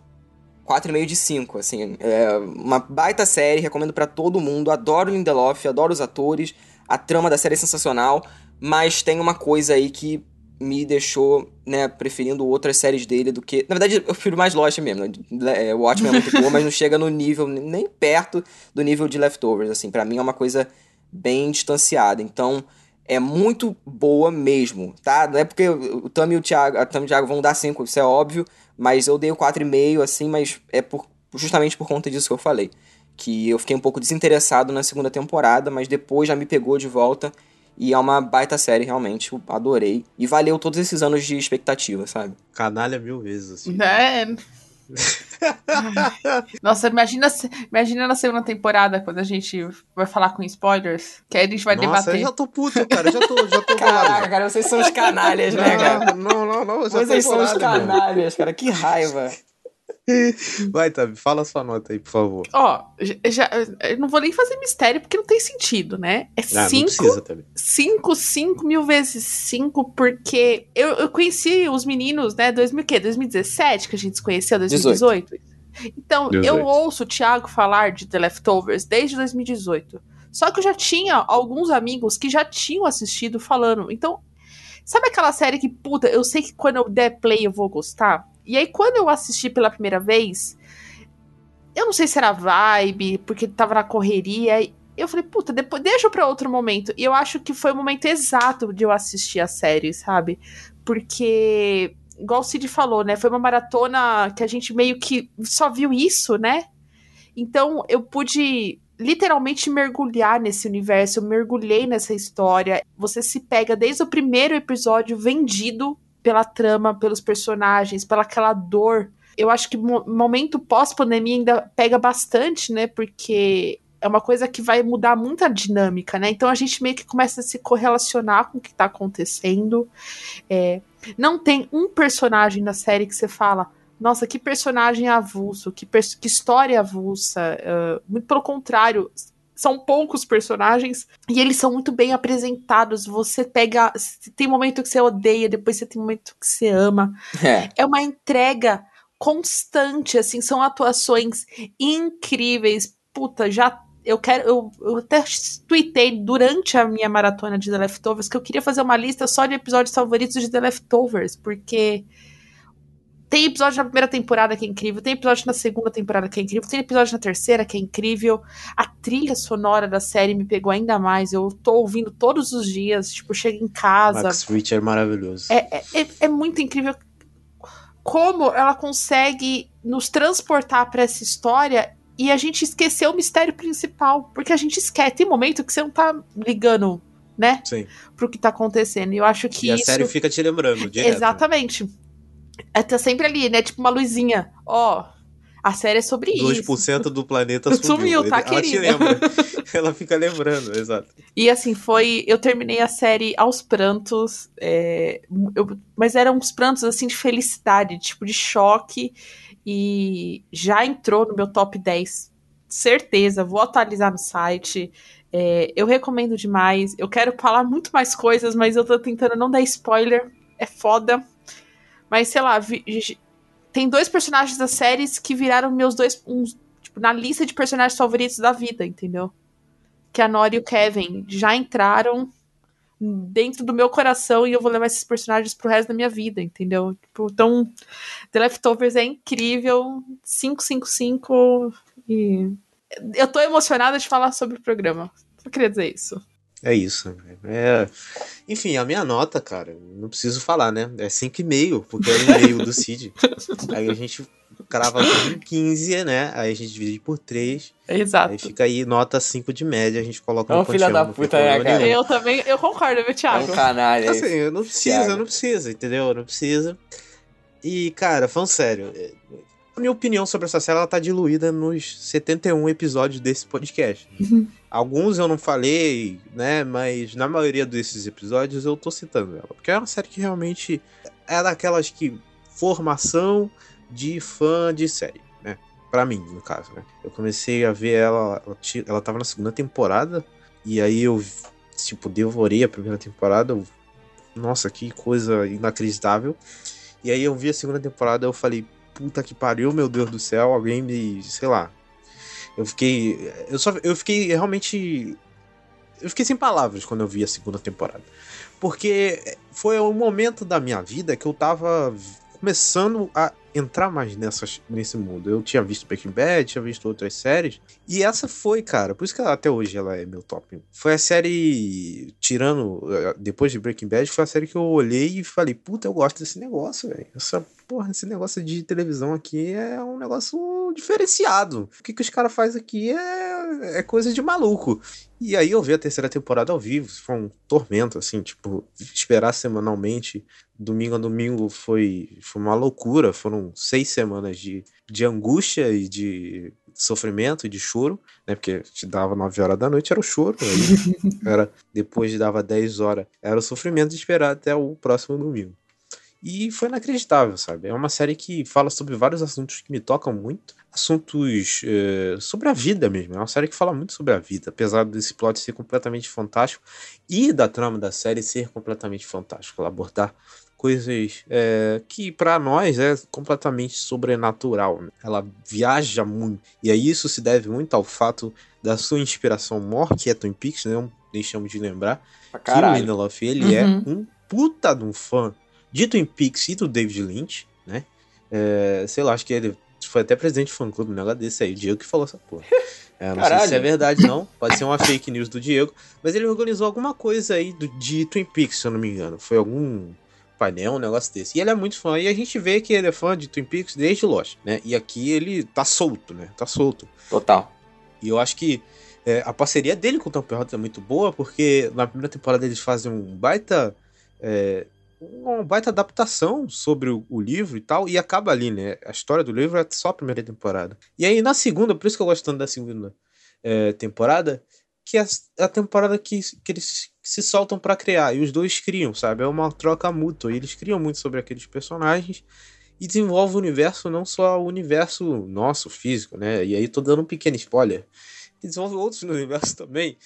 4,5 de 5, assim. É uma baita série, recomendo pra todo mundo. Adoro Lindelof, adoro os atores. A trama da série é sensacional, mas tem uma coisa aí que me deixou, né, preferindo outras séries dele do que... Na verdade, eu prefiro mais Lost mesmo. né? É, O Watchmen é muito boa, mas não chega no nível, nem perto do nível de Leftovers, assim. Pra mim é uma coisa bem distanciada. Então, é muito boa mesmo, tá? Não é porque o Tami e o Thiago, a Tami e o Thiago vão dar 5, isso é óbvio, mas eu dei o 4,5, assim, mas é por, justamente por conta disso que eu falei. Que eu fiquei um pouco desinteressado na segunda temporada, mas depois já me pegou de volta. E é uma baita série, realmente. Eu adorei. E valeu todos esses anos de expectativa, sabe? Canalha mil vezes, assim. Né? Nossa, imagina, se- imagina na segunda temporada, quando a gente vai falar com spoilers, que aí a gente vai Nossa, debater. eu já tô puto, cara. Já tô, já tô Caraca, bolado. cara, vocês são os canalhas, né, cara? Não, não, não, eu já Vocês são os canalhas, cara. Que raiva. Vai, Tabi, fala sua nota aí, por favor. Ó, já, eu não vou nem fazer mistério porque não tem sentido, né? É Ah, não 5, precisa também. 5, 5 mil vezes 5, porque eu, eu conheci os meninos, né? 2000, o quê? 2017 que a gente se conheceu, 2018? Então, eu 18. ouço o Thiago falar de The Leftovers desde 2018. Só que eu já tinha alguns amigos que já tinham assistido falando. Então, sabe aquela série que, puta, eu sei que quando eu der play eu vou gostar? E aí, quando eu assisti pela primeira vez, eu não sei se era vibe, porque tava na correria. Eu falei, puta, depois deixa pra outro momento. E eu acho que foi o momento exato de eu assistir a série, sabe? Porque, igual o Cid falou, né? Foi uma maratona que a gente meio que só viu isso, né? Então eu pude literalmente mergulhar nesse universo, eu mergulhei nessa história. Você se pega desde o primeiro episódio vendido pela trama, pelos personagens, pela aquela dor. Eu acho que mo momento pós-pandemia ainda pega bastante, né? Porque é uma coisa que vai mudar muito a dinâmica, né? Então a gente meio que começa a se correlacionar com o que tá acontecendo. É, não tem um personagem na série que você fala, nossa, que personagem avulso, que, que história avulsa. Uh, muito pelo contrário, são poucos personagens e eles são muito bem apresentados. Você pega. Tem momento que você odeia, depois você tem momento que você ama. É, é uma entrega constante, assim, são atuações incríveis. Puta, já eu quero. Eu, eu até tuitei durante a minha maratona de The Leftovers que eu queria fazer uma lista só de episódios favoritos de The Leftovers, porque tem episódio na primeira temporada que é incrível, tem episódio na segunda temporada que é incrível, tem episódio na terceira que é incrível. A trilha sonora da série me pegou ainda mais. Eu tô ouvindo todos os dias, tipo, chego em casa. Max Rich é maravilhoso. É, é, é muito incrível como ela consegue nos transportar para essa história e a gente esqueceu o mistério principal. Porque a gente esquece. Tem momento que você não tá ligando, né? Sim. Pro que tá acontecendo. E eu acho que. E a isso... série fica te lembrando, direto. Exatamente. É, tá sempre ali, né? Tipo uma luzinha. Ó, a série é sobre 2% isso. 2% do planeta sumiu. Sumiu, tá, ela querida? Te lembra. ela fica lembrando, exato. E assim, foi. Eu terminei a série aos prantos. É, eu, mas eram uns prantos assim de felicidade, tipo de choque. E já entrou no meu top 10. Certeza, vou atualizar no site. É, eu recomendo demais. Eu quero falar muito mais coisas, mas eu tô tentando não dar spoiler. É foda. Mas, sei lá, vi, tem dois personagens das séries que viraram meus dois. Uns, tipo, na lista de personagens favoritos da vida, entendeu? Que a Nora e o Kevin já entraram dentro do meu coração e eu vou levar esses personagens pro resto da minha vida, entendeu? Tipo, então, The Leftovers é incrível. 555 e. Eu tô emocionada de falar sobre o programa. Só queria dizer isso. É isso. É... Enfim, a minha nota, cara, não preciso falar, né? É 5,5, porque é o e-mail do Cid. Aí a gente crava com 15, né? Aí a gente divide por 3. Exato. Aí fica aí nota 5 de média, a gente coloca é um no filho da puta, né, cara? Eu também, eu concordo, meu Thiago? É um canalha. Assim, eu não precisa, não precisa, entendeu? Não precisa. E, cara, falando sério, minha opinião sobre essa série ela tá diluída nos 71 episódios desse podcast. Uhum. Alguns eu não falei, né? Mas na maioria desses episódios eu tô citando ela. Porque é uma série que realmente é daquelas que. Formação de fã de série, né? Pra mim, no caso, né? Eu comecei a ver ela. Ela, ela tava na segunda temporada. E aí eu, tipo, devorei a primeira temporada. Eu, nossa, que coisa inacreditável. E aí eu vi a segunda temporada eu falei, puta que pariu, meu Deus do céu, alguém me, sei lá. Eu fiquei, eu só, eu fiquei realmente, eu fiquei sem palavras quando eu vi a segunda temporada. Porque foi um momento da minha vida que eu tava começando a entrar mais nessas, nesse mundo. Eu tinha visto Breaking Bad, tinha visto outras séries. E essa foi, cara, por isso que até hoje ela é meu top. Foi a série, tirando, eh, depois de Breaking Bad, foi a série que eu olhei e falei, puta, eu gosto desse negócio, velho. Essa porra, esse negócio de televisão aqui é um negócio diferenciado. O que, que os caras fazem aqui é, é coisa de maluco. E aí eu vi a terceira temporada ao vivo, foi um tormento, assim, tipo, esperar semanalmente, domingo a domingo foi, foi uma loucura, foram seis semanas de, de angústia e de sofrimento e de choro, né, porque te dava nove horas da noite, era o choro, aí era, depois de dava dez horas, era o sofrimento de esperar até o próximo domingo. E foi inacreditável, sabe? É uma série que fala sobre vários assuntos que me tocam muito. Assuntos é, sobre a vida mesmo. É uma série que fala muito sobre a vida, apesar desse plot ser completamente fantástico e da trama da série ser completamente fantástico. Ela abordar coisas é, que para nós é completamente sobrenatural. Né? Ela viaja muito. E aí isso se deve muito ao fato da sua inspiração maior, que é Twin Peaks, né? Não deixamos de lembrar. que o Lindelof, ele é Uhum. é um puta de um fã de Twin Peaks e do David Lynch, né? É, sei lá, acho que ele foi até presidente do fã clube, um negócio desse aí, o Diego que falou essa porra. É, não sei Caralho. se é verdade, não. Pode ser uma fake news do Diego. Mas ele organizou alguma coisa aí do, de Twin Peaks, se eu não me engano. Foi algum painel, um negócio desse. E ele é muito fã. E a gente vê que ele é fã de Twin Peaks desde Lost, né? E aqui ele tá solto, né? Tá solto. Total. E eu acho que é, a parceria dele com o Tom Perrotta é muito boa, porque na primeira temporada eles fazem um baita. É, uma baita adaptação sobre o, livro e tal, e acaba ali, né? A história do livro é só a primeira temporada. E aí na segunda, por isso que eu gosto tanto da segunda é, temporada, que é a temporada que, que eles se soltam para criar. E os dois criam, sabe? É uma troca mútua. E eles criam muito sobre aqueles personagens e desenvolve o universo, não só o universo nosso, físico, né? E aí tô dando um pequeno spoiler. Desenvolve outros no universo também.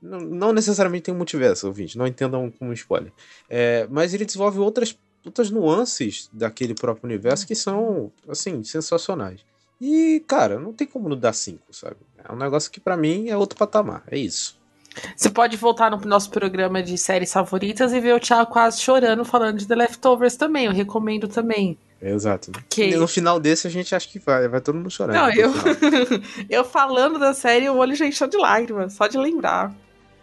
Não, não necessariamente tem um multiverso, ouvinte, não entendam como spoiler. É, mas ele desenvolve outras, outras nuances daquele próprio universo que são, assim, sensacionais. E, cara, não tem como não dar 5, sabe? É um negócio que para mim é outro patamar, é isso. Você pode voltar no nosso programa de séries favoritas e ver o Thiago quase chorando falando de The Leftovers também. Eu recomendo também. Exato. Que... E no final desse a gente acha que vai, vai todo mundo chorar. Não, eu, eu falando da série, o olho já encheu de lágrimas, só de lembrar.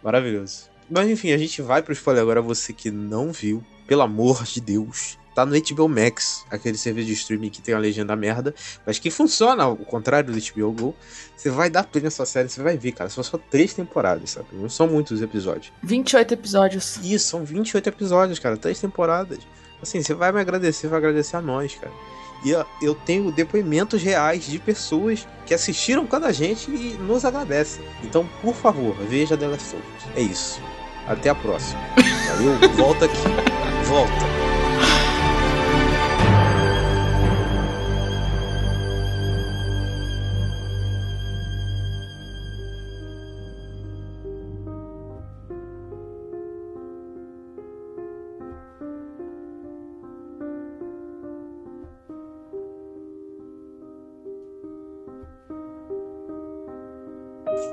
Maravilhoso. Mas enfim, a gente vai pro spoiler agora, você que não viu, pelo amor de Deus. Tá no HBO Max, aquele serviço de streaming que tem a legenda merda, mas que funciona ao contrário do HBO Go. Você vai dar play nessa série, você vai ver, cara. São só três temporadas, sabe? Não são muitos episódios. 28 episódios. Isso, são 28 episódios, cara. Três temporadas. Assim, você vai me agradecer, vai agradecer a nós, cara. E eu tenho depoimentos reais de pessoas que assistiram com a gente e nos agradecem. Então, por favor, veja The Last of Us. É isso. Até a próxima. Valeu, volta aqui. Volta.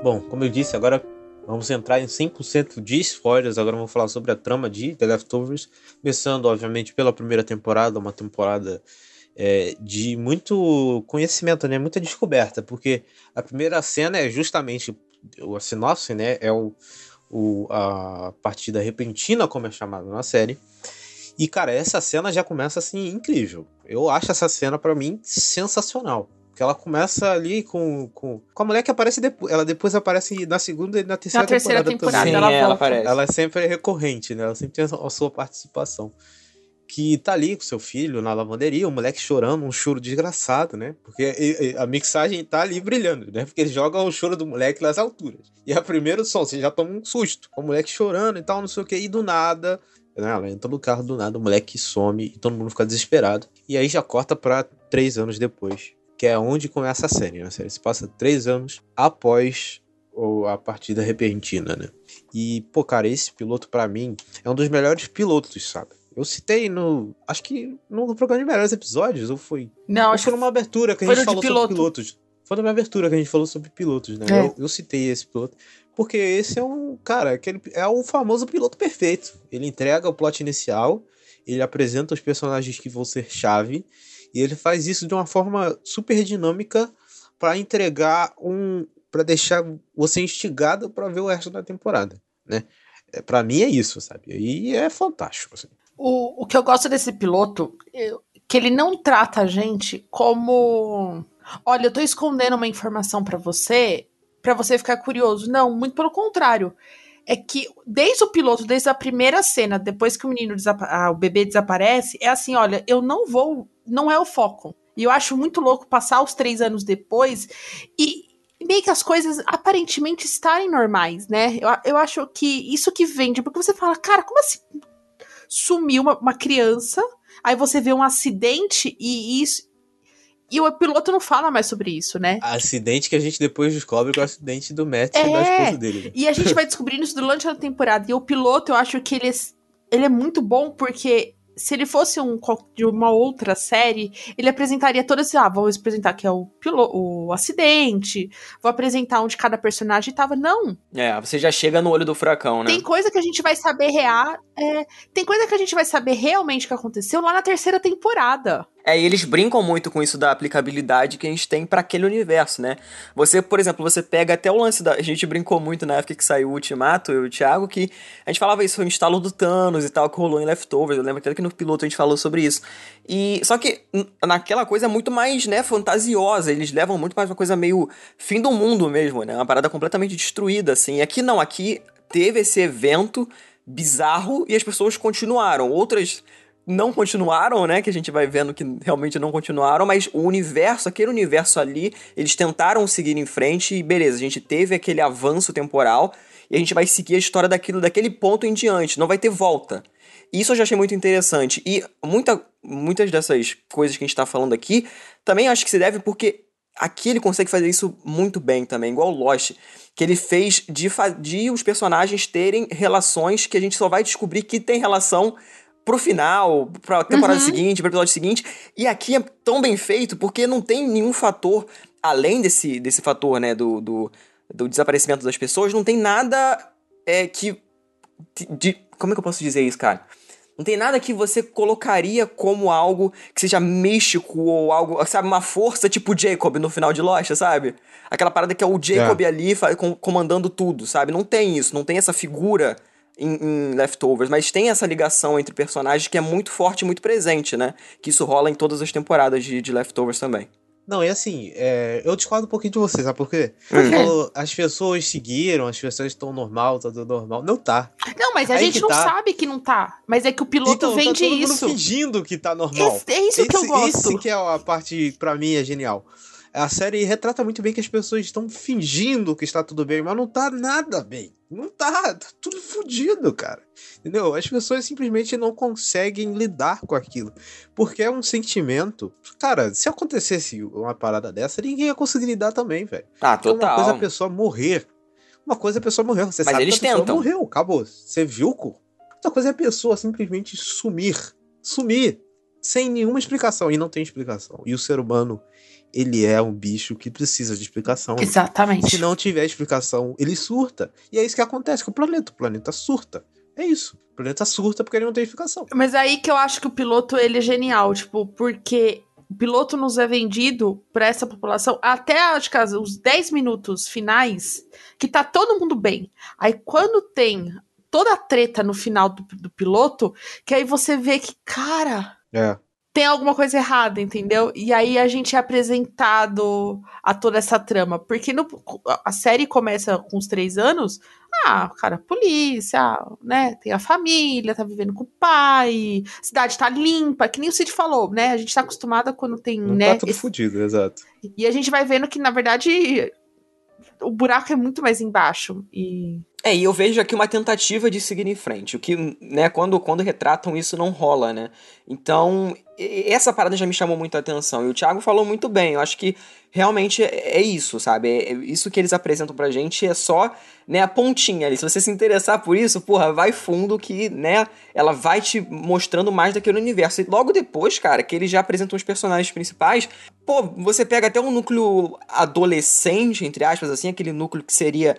Bom, como eu disse, agora vamos entrar em 100% de spoilers. Agora vamos falar sobre a trama de The Leftovers. Começando, obviamente, pela primeira temporada, uma temporada é, de muito conhecimento, né? Muita descoberta, porque a primeira cena é justamente a sinopse, né? É o, o, a partida repentina, como é chamada na série. E, cara, essa cena já começa assim incrível. Eu acho essa cena, para mim, sensacional. Porque ela começa ali com, com, com a mulher que aparece depois. Ela depois aparece na segunda e na terceira, na terceira temporada. Sim, ela, ela aparece. Ela é sempre recorrente, né? Ela sempre tem a sua participação. Que tá ali com seu filho na lavanderia, o moleque chorando, um choro desgraçado, né? Porque a mixagem tá ali brilhando, né? Porque eles jogam o choro do moleque nas alturas. E a primeiro som, você já toma um susto. O moleque chorando e tal, não sei o que. E do nada, né? Ela entra no carro do nada, o moleque some e todo mundo fica desesperado. E aí já corta pra três anos depois que é onde começa a série. Né? A série se passa três anos após a partida repentina, né? E, pô, cara, esse piloto para mim é um dos melhores pilotos, sabe? Eu citei no. Acho que no programa de melhores episódios, ou foi. Não, ou acho foi numa abertura que a gente falou piloto. sobre pilotos. Foi numa abertura que a gente falou sobre pilotos, né? É. Eu, eu, citei esse piloto. Porque esse é um. Cara, aquele, é o famoso piloto perfeito. Ele entrega o plot inicial, ele apresenta os personagens que vão ser chave e ele faz isso de uma forma super dinâmica para entregar um. para deixar você instigado para ver o resto da temporada, né? É, para mim é isso, sabe? E é fantástico. Assim. O, o que eu gosto desse piloto é que ele não trata a gente como. Olha, eu tô escondendo uma informação para você, para você ficar curioso. Não, muito pelo contrário é que desde o piloto, desde a primeira cena, depois que o menino ah, o bebê desaparece, é assim, olha, eu não vou, não é o foco. E eu acho muito louco passar os três anos depois e meio que as coisas aparentemente estarem normais, né? Eu, eu acho que isso que vende, porque você fala, cara, como assim sumiu uma, uma criança? Aí você vê um acidente e isso e o piloto não fala mais sobre isso, né? Acidente que a gente depois descobre que é o acidente do Matt é, e da esposa dele. Né? E a gente vai descobrindo isso durante a temporada. E o piloto, eu acho que ele é, ele é muito bom porque se ele fosse um de uma outra série, ele apresentaria todas. Ah, vou apresentar que é o, piloto, o acidente, vou apresentar onde cada personagem estava. Não. É, você já chega no olho do furacão, né? Tem coisa que a gente vai saber real. É, tem coisa que a gente vai saber realmente que aconteceu lá na terceira temporada. É, e eles brincam muito com isso da aplicabilidade que a gente tem para aquele universo, né? Você, por exemplo, você pega até o lance da. A gente brincou muito na época que saiu o Ultimato, eu e o Thiago, que a gente falava isso, o instalo do Thanos e tal, que rolou em Leftovers. Eu lembro até que no piloto a gente falou sobre isso. E só que naquela coisa é muito mais, né, fantasiosa. Eles levam muito mais uma coisa meio fim do mundo mesmo, né? Uma parada completamente destruída, assim. E aqui não, aqui teve esse evento bizarro e as pessoas continuaram. Outras não continuaram, né? Que a gente vai vendo que realmente não continuaram, mas o universo, aquele universo ali, eles tentaram seguir em frente e beleza, a gente teve aquele avanço temporal e a gente vai seguir a história daquilo, daquele ponto em diante, não vai ter volta. Isso eu já achei muito interessante. E muita, muitas dessas coisas que a gente tá falando aqui, também acho que se deve porque aqui ele consegue fazer isso muito bem também, igual o Lost, que ele fez de, de os personagens terem relações que a gente só vai descobrir que tem relação pro final, pra temporada Uhum. seguinte, pro episódio seguinte. E aqui é tão bem feito porque não tem nenhum fator, além desse, desse fator, né, do, do, do desaparecimento das pessoas, não tem nada é, que. De, como é que eu posso dizer isso, cara? Não tem nada que você colocaria como algo que seja místico ou algo, sabe, uma força tipo Jacob no final de Lost, sabe? Aquela parada que é o Jacob ali fa- com- comandando tudo, sabe? Não tem isso, não tem essa figura em, em Leftovers, mas tem essa ligação entre personagens que é muito forte e muito presente, né? Que isso rola em todas as temporadas de, de Leftovers também. Não, e assim, é, eu discordo um pouquinho de você, sabe por quê? Hum. Falou, as pessoas seguiram, as pessoas estão normal, tá tudo normal. Não tá. Não, mas a Aí gente não tá. sabe que não tá. Mas é que o piloto então, vende tá todo mundo isso. fingindo que tá normal. Esse- é isso que eu Esse- gosto. Esse que é a parte, pra mim, é genial. A série retrata muito bem que as pessoas estão fingindo que está tudo bem, mas não tá nada bem. Não tá, tá tudo fodido, cara. Entendeu? As pessoas simplesmente não conseguem lidar com aquilo. Porque é um sentimento. Cara, se acontecesse uma parada dessa, ninguém ia conseguir lidar também, velho. Ah, Porque Uma total. coisa é a pessoa morrer. Uma coisa é a pessoa morrer. Você Mas sabe eles que a pessoa tentam. morreu, acabou. Você viu, co? Outra coisa é a pessoa simplesmente sumir. Sumir. Sem nenhuma explicação. E não tem explicação. E o ser humano, ele é um bicho que precisa de explicação. Exatamente. Se não tiver explicação, ele surta. E é isso que acontece com o planeta. O planeta surta. É isso. O planeta surta porque ele não tem explicação. Mas aí que eu acho que o piloto ele é genial, tipo, porque o piloto nos é vendido pra essa população até acho que os 10 minutos finais que tá todo mundo bem. Aí quando tem toda a treta no final do, do piloto, que aí você vê que, cara, É. tem alguma coisa errada, entendeu? E aí a gente é apresentado a toda essa trama. Porque no- a série começa com os três anos. Ah, cara, polícia, né? Tem a família, tá vivendo com o pai, cidade tá limpa, que nem o Cid falou, né? A gente tá acostumada quando tem, Não né? tá tudo esse- fudido, exato. E a gente vai vendo que, na verdade, o buraco é muito mais embaixo. E. É, e eu vejo aqui uma tentativa de seguir em frente. O que, né, quando, quando retratam isso não rola, né? Então, essa parada já me chamou muito a atenção. E o Thiago falou muito bem. Eu acho que realmente é, é isso, sabe? É, é isso que eles apresentam pra gente é só, né, a pontinha ali. Se você se interessar por isso, porra, vai fundo que, né, ela vai te mostrando mais daquele universo. E logo depois, cara, que eles já apresentam os personagens principais, pô, você pega até um núcleo adolescente, entre aspas, assim, aquele núcleo que seria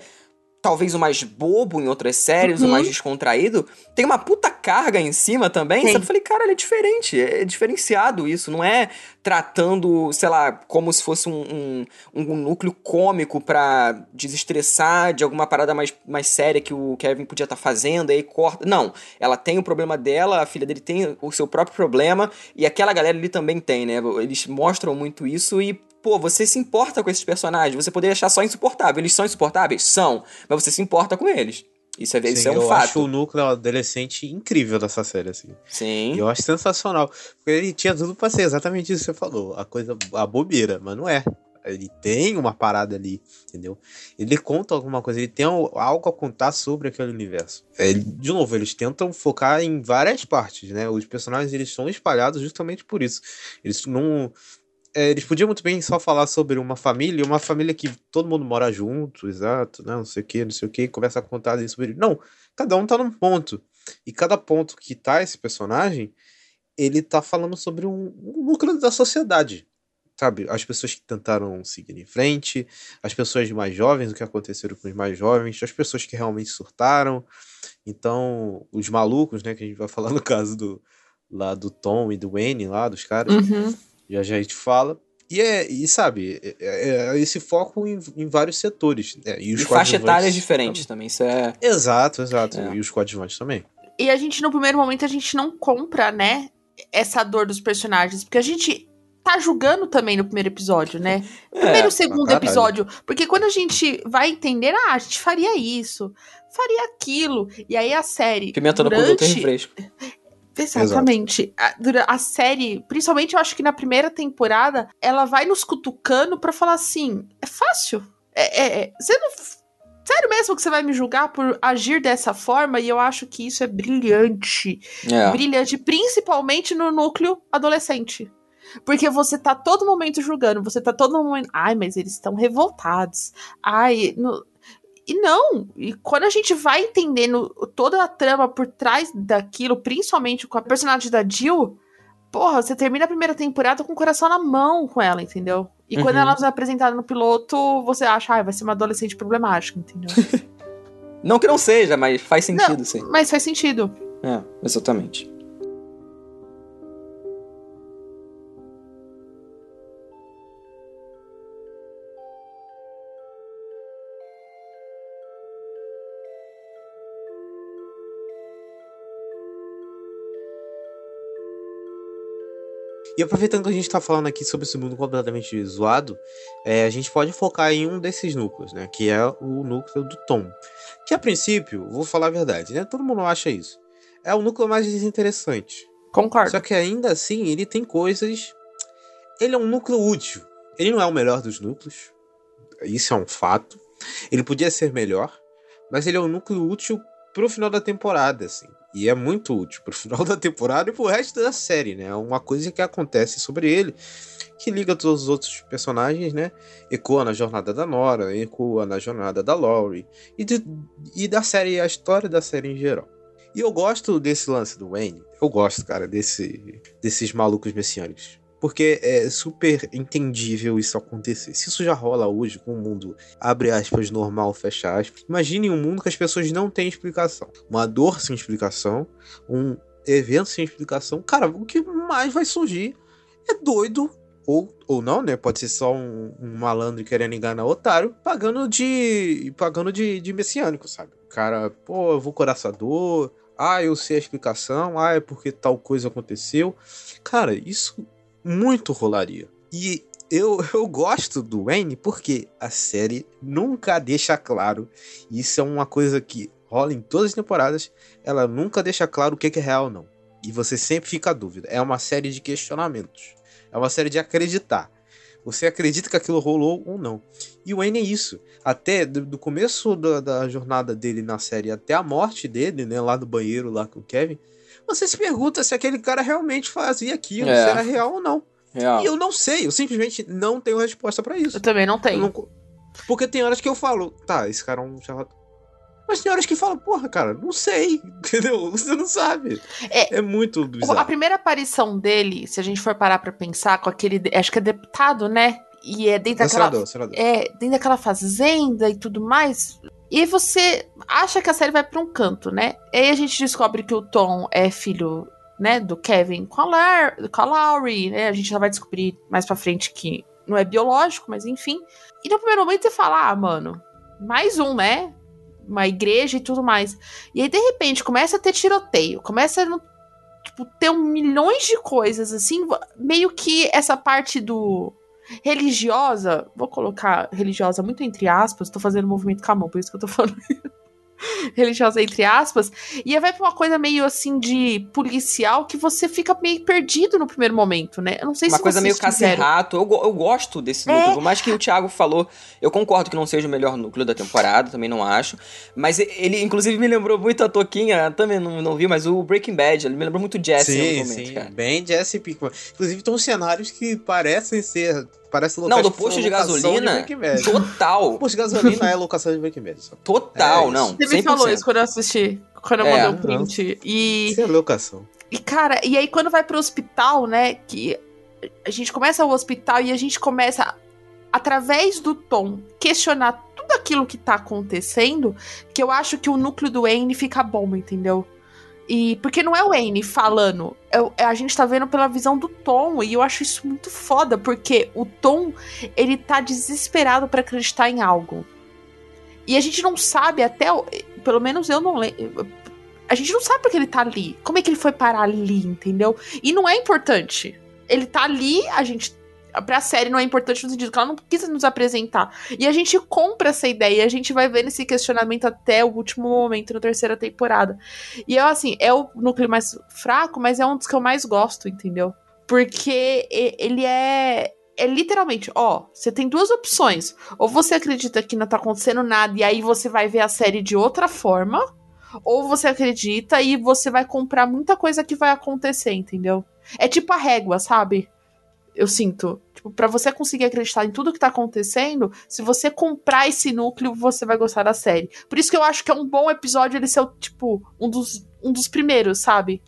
talvez o mais bobo em outras séries, o Uhum. mais descontraído, tem uma puta carga em cima também. Tem. Sabe? Eu falei, cara, ele é diferente, é diferenciado isso. Não é tratando, sei lá, como se fosse um, um, um núcleo cômico pra desestressar de alguma parada mais, mais séria que o Kevin podia estar fazendo, aí corta. Não, ela tem o problema dela, a filha dele tem o seu próprio problema, e aquela galera ali também tem, né? Eles mostram muito isso e pô, você se importa com esses personagens. Você poderia achar só insuportável. Eles são insuportáveis? São. Mas você se importa com eles. Isso é, isso Sim, é um eu fato. acho o núcleo adolescente incrível dessa série, assim. Sim. Eu acho sensacional. Porque ele tinha tudo pra ser exatamente isso que você falou. A coisa, a bobeira, mas não é. Ele tem uma parada ali, entendeu? Ele conta alguma coisa, ele tem al- algo a contar sobre aquele universo. É, de novo, eles tentam focar em várias partes, né? Os personagens, eles são espalhados justamente por isso. Eles não... é, eles podiam muito bem só falar sobre uma família, uma família que todo mundo mora junto, exato, né? não sei o que, não sei o que, começa a contar sobre. Não, cada um tá num ponto. E cada ponto que tá esse personagem, ele tá falando sobre um, um núcleo da sociedade. Sabe? As pessoas que tentaram seguir em frente, as pessoas mais jovens, o que aconteceu com os mais jovens, as pessoas que realmente surtaram. Então, os malucos, né? Que a gente vai falar no caso do lá do Tom e do Wayne, lá, dos caras. Uhum. Já já a gente fala. E, é, e sabe, é, é- é esse foco em, em vários setores. né? E, os E faixa etária diferente também. Isso é. Exato, exato. É. E os coadjuvantes também. E a gente, no primeiro momento, a gente não compra, né? Essa dor dos personagens. Porque a gente tá julgando também no primeiro episódio, né? Primeiro e segundo episódio. Porque quando a gente vai entender, ah, a gente faria isso, faria aquilo. E aí a série. Pimenta no durante, produto e refresco. Exatamente. A, a série, principalmente eu acho que na primeira temporada, ela vai nos cutucando pra falar assim: é fácil. É, é- é- você não. Sério mesmo que você vai me julgar por agir dessa forma? E eu acho que isso é brilhante. É. Brilhante, principalmente no núcleo adolescente. Porque você tá todo momento julgando, você tá todo momento. Ai, mas eles estão revoltados. Ai, no- e não. E quando a gente vai entendendo toda a trama por trás daquilo, principalmente com a personagem da Jill, porra, você termina a primeira temporada com o coração na mão com ela, entendeu? E quando Uhum. ela é apresentada no piloto, você acha, ah, vai ser uma adolescente problemática, entendeu? Não que não seja, mas faz sentido, Não, sim. Mas faz sentido. É, exatamente. E aproveitando que a gente tá falando aqui sobre esse mundo completamente zoado, é, a gente pode focar em um desses núcleos, né? Que é o núcleo do Tom. Que a princípio, vou falar a verdade, né? Todo mundo acha isso. É o núcleo mais desinteressante. Concordo. Só que ainda assim, ele tem coisas. Ele é um núcleo útil. Ele não é o melhor dos núcleos. Isso é um fato. Ele podia ser melhor, mas ele é um núcleo útil pro final da temporada, assim. E é muito útil pro final da temporada e pro resto da série, né? É uma coisa que acontece sobre ele que liga todos os outros personagens, né? Ecoa na jornada da Nora, ecoa na jornada da Laurie e, de- e da série, a história da série em geral. E eu gosto desse lance do Wayne. Eu gosto, cara, desse, desses malucos messiânicos. Porque é super entendível isso acontecer. Se isso já rola hoje com o mundo, abre aspas, normal, fecha aspas. Imagine um mundo que as pessoas não têm explicação. Uma dor sem explicação, um evento sem explicação. Cara, o que mais vai surgir é doido. Ou, ou não, né? Pode ser só um, um malandro querendo enganar otário, pagando de. pagando de, de messiânico, sabe? Cara, pô, eu vou curar essa dor. Ah, eu sei a explicação. Ah, é porque tal coisa aconteceu. Cara, isso muito rolaria. E eu, eu gosto do Wayne porque a série nunca deixa claro. Isso é uma coisa que rola em todas as temporadas. Ela nunca deixa claro o que que é real não. E você sempre fica a dúvida. É uma série de questionamentos. É uma série de acreditar. Você acredita que aquilo rolou ou não. E o Wayne é isso. Até do, do começo da, da jornada dele na série até a morte dele, né? Lá no banheiro, lá com o Kevin. Você se pergunta se aquele cara realmente fazia aquilo, É. se era real ou não. Real. E eu não sei, eu simplesmente não tenho resposta pra isso. Eu também não tenho. não- Porque tem horas que eu falo, tá, esse cara é um charlatão. Mas tem horas que fala, porra, cara, não sei, entendeu? Você não sabe. É. É, muito A bizarro. primeira aparição dele, se a gente for parar pra pensar, com aquele. Acho que é deputado, né? E é dentro É daquela. senador, senador. É, dentro daquela fazenda e tudo mais. E você acha que a série vai pra um canto, né? E aí a gente descobre que o Tom é filho, né, do Kevin com a, Laurie, né? A gente já vai descobrir mais pra frente que não é biológico, mas enfim. E no primeiro momento você fala, ah, mano, mais um, né? Uma igreja e tudo mais. E aí, de repente, começa a ter tiroteio, começa a tipo, ter um milhões de coisas, assim, meio que essa parte do religiosa, vou colocar religiosa muito entre aspas, tô fazendo movimento com a mão, por isso que eu tô falando religiosa entre aspas, e aí vai pra uma coisa meio assim de policial que você fica meio perdido no primeiro momento, né? Eu não sei Uma se coisa vocês meio caça-rato. Eu, eu gosto desse É. núcleo. Por mais que o Thiago falou, eu concordo que não seja o melhor núcleo da temporada, também não acho. Mas ele, inclusive, me lembrou muito a Toquinha, também não, não vi, mas o Breaking Bad. Ele me lembrou muito Jesse em Sim, algum momento, sim, cara. bem Jesse Pinkman. Inclusive, tem uns cenários que parecem ser. Parecem Não, locais do posto de locação gasolina, Bad. total. O posto de gasolina é locação de Breaking Bad. Só. Total, É não. Você me 100%. falou isso quando eu assisti, quando eu É, mandei o print. E Isso é locação. E, cara, e aí quando vai pro hospital, né, que a gente começa o hospital e a gente começa, através do tom, questionar tudo aquilo que tá acontecendo, que eu acho que o núcleo do Wayne fica bom, entendeu? E porque não é o Wayne falando, é é a gente tá vendo pela visão do Tom, e eu acho isso muito foda, porque o Tom, ele tá desesperado pra acreditar em algo. E a gente não sabe até, pelo menos eu não lembro, a gente não sabe porque ele tá ali. Como é que ele foi parar ali, entendeu? E não é importante. Ele tá ali, a gente. Pra série não é importante no sentido que ela não quis nos apresentar. E a gente compra essa ideia, e a gente vai vendo esse questionamento até o último momento na terceira temporada. E eu, assim, é o núcleo mais fraco, mas é um dos que eu mais gosto, entendeu? Porque ele é. É literalmente, ó, você tem duas opções. Ou você acredita que não tá acontecendo nada e aí você vai ver a série de outra forma, ou você acredita e você vai comprar muita coisa que vai acontecer, entendeu? É tipo a régua, sabe? Eu sinto. Tipo, pra você conseguir acreditar em tudo que tá acontecendo, se você comprar esse núcleo, você vai gostar da série. Por isso que eu acho que é um bom episódio ele ser, tipo, um dos, um dos primeiros, sabe?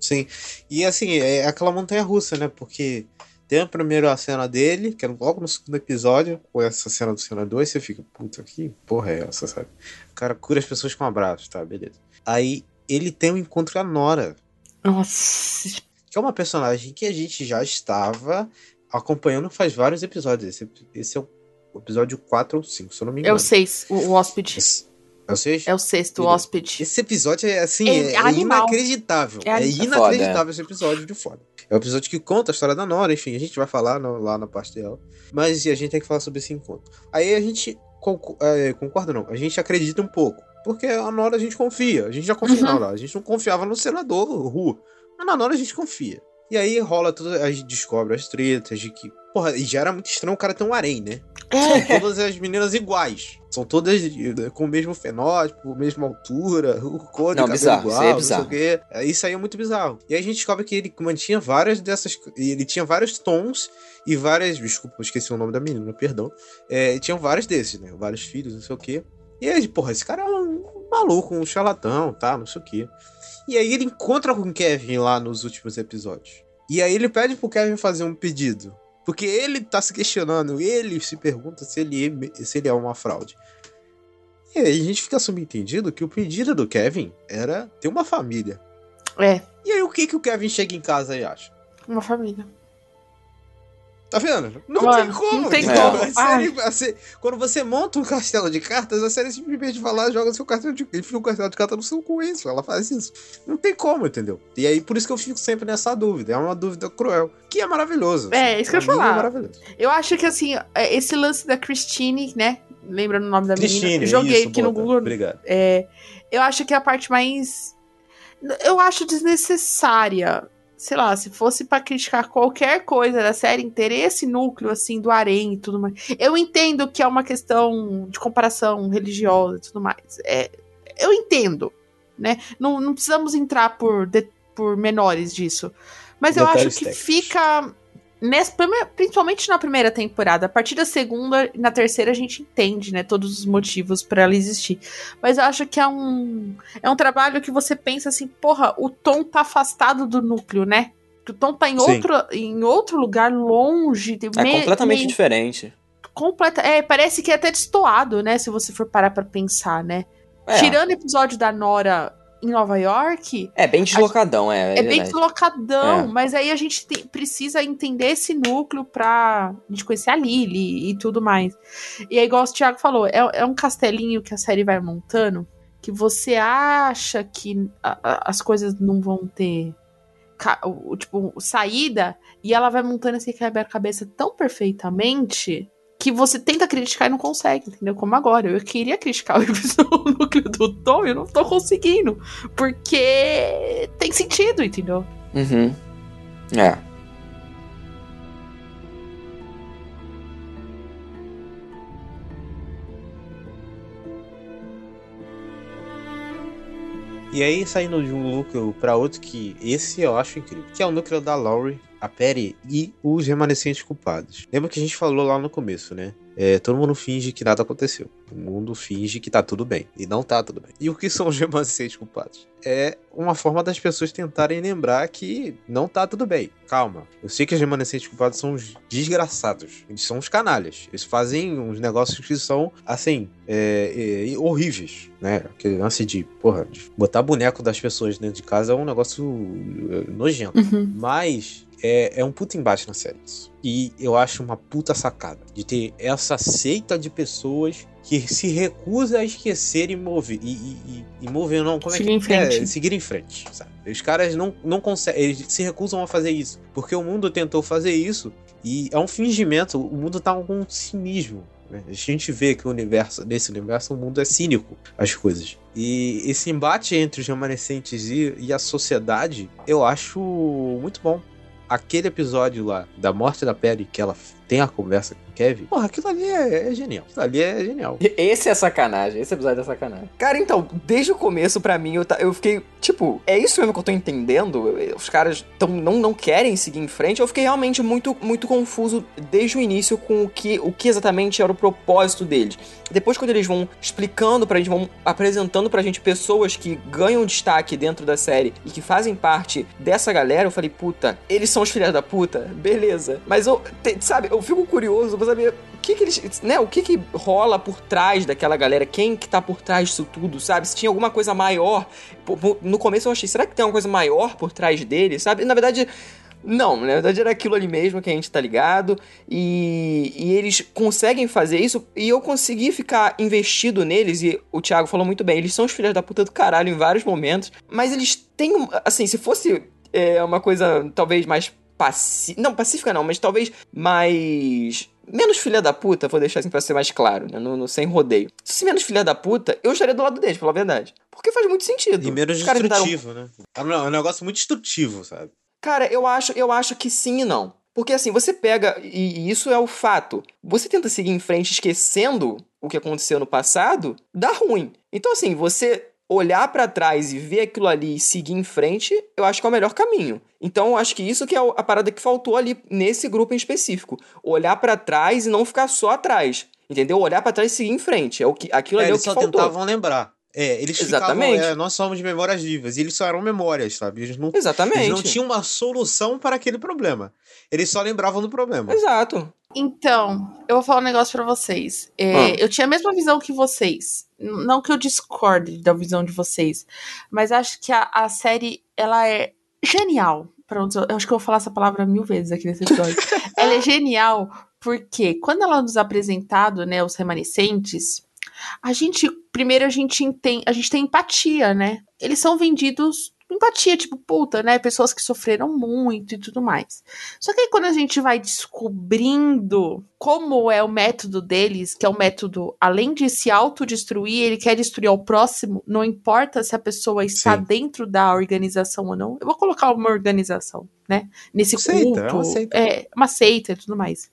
Sim. E assim, é aquela montanha russa, né? Porque tem a primeira cena dele, que é logo no segundo episódio, com essa cena do senador, e você fica, puta, que porra é essa, sabe? O cara cura as pessoas com abraços, tá? Beleza. Aí ele tem um encontro com a Nora, Nossa. Que é uma personagem que a gente já estava acompanhando faz vários episódios. Esse, esse é o episódio 4 ou 5, se eu não me É engano. o seis, o, o hóspede. Esse- É o 6? É o sexto, o hóspede. Esse episódio é assim, É é, inacreditável. É É, inacreditável esse episódio de foda. É o episódio que conta a história da Nora, enfim, a gente vai falar no- lá na parte dela. Mas a gente tem que falar sobre esse encontro. Aí a gente é, concorda, não? A gente acredita um pouco. Porque a Nora a gente confia. A gente já confia na Uhum. Nora. A gente não confiava no senador, Ru. Na Nora a gente confia. E aí rola tudo, a gente descobre as tretas de que. Porra, e já era muito estranho o cara ter um harém, né? É. São todas as meninas iguais. São todas com o mesmo fenótipo, mesma altura, o cor Não, cabelo bizarro, igual, isso é não sei o bizarro. quê. É, Isso aí é muito bizarro. E aí a gente descobre que ele mantinha várias dessas. Ele tinha vários tons e várias. Desculpa, eu esqueci o nome da menina, perdão. É, tinham vários desses, né? Vários filhos, não sei o quê. E aí, porra, esse cara é um maluco, um charlatão, tá? Não sei o quê. E aí ele encontra com o Kevin lá nos últimos episódios. E aí ele pede pro Kevin fazer um pedido. Porque ele tá se questionando, ele se pergunta se ele, é- se ele é uma fraude. E aí a gente fica subentendido que o pedido do Kevin era ter uma família. É, E aí o que, que o Kevin chega em casa e acha? uma família. Tá vendo? Não Mano, tem como. não tem entendeu? como. A série- a sé- quando você monta um castelo de cartas, a série simplesmente vai lá, joga seu castelo de enfia um castelo de cartas no seu com isso. Ela faz isso. Não tem como, entendeu? E aí, por isso que eu fico sempre nessa dúvida. É uma dúvida cruel. Que é maravilhoso. É, isso que eu ia mim falar. É maravilhoso. Eu acho que assim, é, esse lance da Christine, né? Lembra o nome da Cristine, menina? Joguei isso, aqui no bota. Google. Obrigado. É, eu acho que é a parte mais. Eu acho desnecessária. Sei lá, se fosse pra criticar qualquer coisa da série inteira, esse núcleo, assim, do harém e tudo mais. Eu entendo que é uma questão de comparação religiosa e tudo mais. É, eu entendo, né? Não, não precisamos entrar por, de- por menores disso. Mas eu Detalhes acho que técnicos. fica. Principalmente na primeira temporada. A partir da segunda e na terceira a gente entende, né? Todos os motivos pra ela existir. Mas eu acho que é um. É um trabalho que você pensa assim, porra, o Tom tá afastado do núcleo, né? O Tom tá em Sim. outro, em outro lugar longe. É meio- completamente meio- diferente. completa, é, parece que é até destoado, né? Se você for parar pra pensar, né? É, Tirando o episódio da Nora em Nova York, é bem deslocadão, é. é, bem verdade. deslocadão, É. mas aí a gente tem- precisa entender esse núcleo pra gente conhecer a Lily e tudo mais. E aí, igual o Thiago falou, é, é um castelinho que a série vai montando que você acha que a- a- as coisas não vão ter tipo, saída, e ela vai montando esse quebra-cabeça tão perfeitamente que você tenta criticar e não consegue, entendeu? Como agora. Eu queria criticar o núcleo do Tom e eu não tô conseguindo. Porque tem sentido, entendeu? Uhum. É. E aí, saindo de um núcleo pra outro, que esse eu acho incrível, que é o núcleo da Laurie, a Perry e os remanescentes culpados. Lembra que a gente falou lá no começo, né? É, todo mundo finge que nada aconteceu. O mundo finge que tá tudo bem. E não tá tudo bem. E o que são os remanescentes culpados? É uma forma das pessoas tentarem lembrar que não tá tudo bem. Calma. Eu sei que os remanescentes culpados são os desgraçados. Eles são os canalhas. Eles fazem uns negócios que são, assim, é, é, horríveis, né? Aquele lance de, porra, de botar boneco das pessoas dentro de casa é um negócio é, nojento. Mas é, é um puta embate na série isso. E eu acho uma puta sacada de ter essa seita de pessoas que se recusa a esquecer e mover. E, e, e- mover, não, como Seguir é em que frente. é? Seguir em frente, sabe? Os caras não, não conseguem, eles se recusam a fazer isso. Porque o mundo tentou fazer isso E é um fingimento, o mundo tá com um cinismo. Né? A gente vê que o universo, nesse universo, o mundo é cínico, as coisas. E esse embate entre os remanescentes e, e a sociedade, eu acho muito bom. Aquele episódio lá da morte da Perry, que ela tem a conversa com o Kevin, porra, aquilo ali é, é genial. Aquilo ali é genial. Esse é sacanagem, esse episódio é sacanagem. Cara, então, desde o começo, pra mim, eu, ta- eu fiquei, tipo, é isso mesmo que eu tô entendendo? Os caras tão, não, não querem seguir em frente? Eu fiquei realmente muito, muito confuso desde o início com o que, o que exatamente era o propósito deles. Depois, quando eles vão explicando pra gente, vão apresentando pra gente pessoas que ganham destaque dentro da série e que fazem parte dessa galera, eu falei, puta, eles são os filhos da puta, beleza. Mas eu, te- sabe, eu fico curioso pra saber o que que eles, né, o que que rola por trás daquela galera, quem que tá por trás disso tudo, sabe? Se tinha alguma coisa maior. No começo eu achei, será que tem alguma coisa maior por trás dele, sabe? Na verdade, não, na verdade era aquilo ali mesmo que a gente tá ligado. E, e eles conseguem fazer isso. E eu consegui ficar investido neles. E o Thiago falou muito bem: eles são os filhos da puta do caralho em vários momentos. Mas eles têm. Assim, se fosse é, uma coisa talvez mais pacífica. Não, pacífica não, mas talvez mais. Menos filha da puta, vou deixar assim pra ser mais claro, né? No, no- sem rodeio. Se fosse menos filha da puta, eu estaria do lado deles, pela verdade. Porque faz muito sentido. E menos deram- destrutivo, né? É um, é um negócio muito destrutivo, sabe? Cara, eu acho, eu acho que sim e não. Porque assim, você pega, e isso é o fato, você tenta seguir em frente esquecendo o que aconteceu no passado, dá ruim. Então assim, você olhar pra trás e ver aquilo ali e seguir em frente, eu acho que é o melhor caminho. Então eu acho que isso que é o- a parada que faltou ali nesse grupo em específico. Olhar pra trás e não ficar só atrás. Entendeu? Olhar pra trás e seguir em frente. É o que aquilo É, ali é o eles que só faltou. tentavam lembrar. É, eles Exatamente. ficavam, é, nós somos memórias vivas. E eles só eram memórias, sabe? Eles não, Exatamente. eles não tinham uma solução para aquele problema. Eles só lembravam do problema. Exato. Então, eu vou falar um negócio pra vocês. É, Ah. Eu tinha a mesma visão que vocês. Não que eu discorde da visão de vocês, mas acho que a, a série ela é genial. Pronto, eu acho que eu vou falar essa palavra mil vezes aqui nesse episódio. ela é genial porque quando ela nos é apresentado, né, os remanescentes, a gente primeiro a gente tem a gente tem empatia, né? Eles são vendidos empatia, tipo, puta, né? Pessoas que sofreram muito e tudo mais. Só que aí quando a gente vai descobrindo como é o método deles, que é o método, além de se autodestruir, ele quer destruir ao próximo, não importa se a pessoa está Sim. dentro da organização ou não. Eu vou colocar uma organização, né? Nesse Seita, culto. é uma seita. É, uma seita e tudo mais.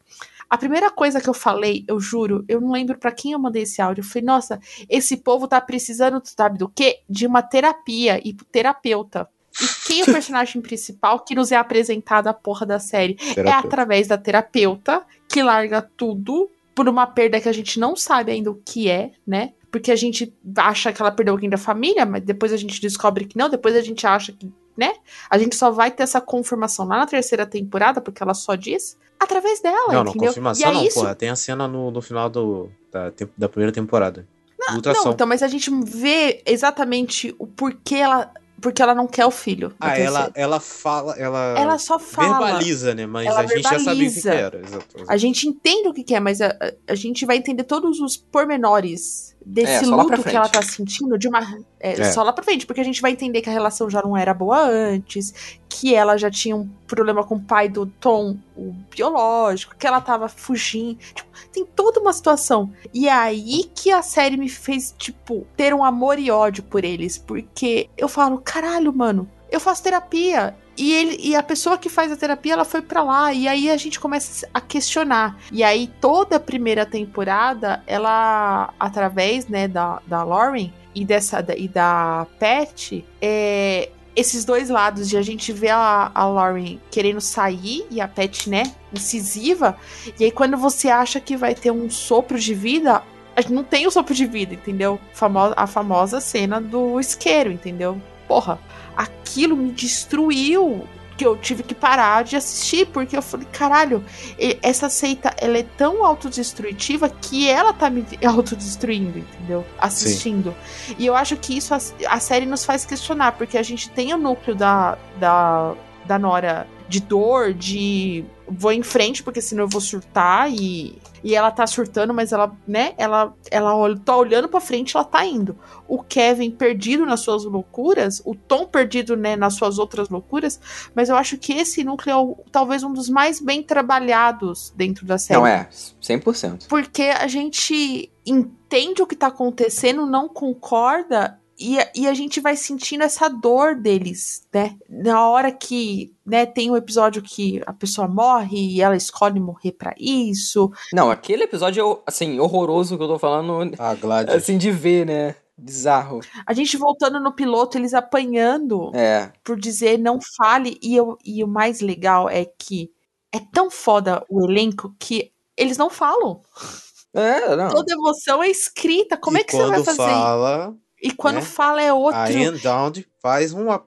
A primeira coisa que eu falei, eu juro, eu não lembro pra quem eu mandei esse áudio. Eu falei, nossa, esse povo tá precisando, sabe do quê? De uma terapia e terapeuta. E quem é o personagem principal que nos é apresentado a porra da série? É Terapeuta. através da terapeuta que larga tudo por uma perda que a gente não sabe ainda o que é, né? Porque a gente acha que ela perdeu alguém da família, mas depois a gente descobre que não, depois a gente acha que, né? A gente só vai ter essa confirmação lá na terceira temporada, porque ela só diz, através dela, Não, não, entendeu? confirmação e é não, isso. porra. Tem a cena no, no final do, da, da primeira temporada. Não, ultrassom. então, mas a gente vê exatamente o porquê ela. Porque ela não quer o filho. ah, ela, ela fala, ela, Ela só fala. verbaliza, né? Mas Ela a gente já sabia o que, que verbaliza. era. Exato, exato. A gente entende o que, que é, mas a, a- a gente vai entender todos os pormenores desse É, lá pra luto que ela tá sentindo de uma. É, É. Só lá pra frente, porque a gente vai entender que a relação já não era boa antes, que ela já tinha um problema com o pai do Tom, o biológico, que ela tava fugindo. Tipo, tem toda uma situação. E é aí que a série me fez, tipo, ter um amor e ódio por eles. Porque eu falo, caralho, mano, eu faço terapia. E, ele, e a pessoa que faz a terapia, ela foi pra lá. E aí a gente começa a questionar. E aí toda a primeira temporada, ela, através, né, da, da Lauren e, dessa, e da Pat, é, esses dois lados de a gente ver a, a Lauren querendo sair e a Pat, né, incisiva. E aí quando você acha que vai ter um sopro de vida, não tem o sopro de vida, entendeu? A famosa cena do isqueiro, entendeu? Porra, aquilo me destruiu. Que eu tive que parar de assistir, porque eu falei, caralho, essa seita ela é tão autodestrutiva que ela tá me autodestruindo, entendeu? Assistindo. E eu acho que isso a, a série nos faz questionar, porque a gente tem o núcleo da, da, da Nora de dor, de vou em frente, porque senão eu vou surtar e, e ela tá surtando, mas ela, né, ela, ela tá olhando pra frente, ela tá indo. O Kevin perdido nas suas loucuras, o Tom perdido, né, nas suas outras loucuras, mas eu acho que esse núcleo é talvez um dos mais bem trabalhados dentro da série. Não é, 100%. Porque a gente entende o que tá acontecendo, não concorda e, a- e a gente vai sentindo essa dor deles, né? Na hora que, né, tem um episódio que a pessoa morre e ela escolhe morrer pra isso. Não, aquele episódio, assim, horroroso que eu tô falando, A Gladys. assim, de ver, né? Bizarro. A gente voltando no piloto, eles apanhando É. por dizer não fale. E, eu, e o mais legal é que é tão foda o elenco que eles não falam. É, não. Toda emoção é escrita. Como e é que você vai quando fazer? fala, E quando né, fala é outro. a Anne faz uma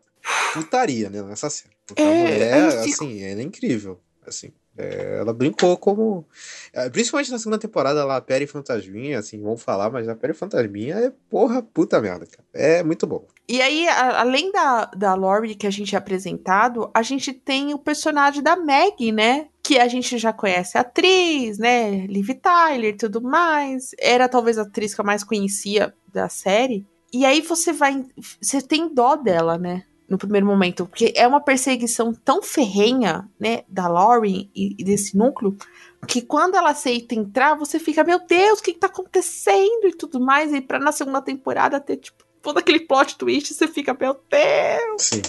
putaria, né, nessa cena. Porque a É, mulher, eu fico- assim, ela é incrível. Assim, é, ela brincou como. é, Principalmente na segunda temporada lá, a Perry Fantasminha, assim, vamos falar, mas a Perry Fantasminha é porra puta merda, cara. É muito bom. E aí, a- além da, da Laurie que a gente é apresentado, a gente tem o personagem da Maggie, né? Que a gente já conhece a atriz, né? Liv Tyler e tudo mais. Era talvez a atriz que eu mais conhecia da série. E aí você vai. Você tem dó dela, né? No primeiro momento. Porque é uma perseguição tão ferrenha, né? Da Laurie e, e desse núcleo. Que quando ela aceita entrar, você fica, meu Deus, o que, que tá acontecendo e tudo mais. E pra na segunda temporada ter, tipo, todo aquele plot twist, você fica, meu Deus! Sim.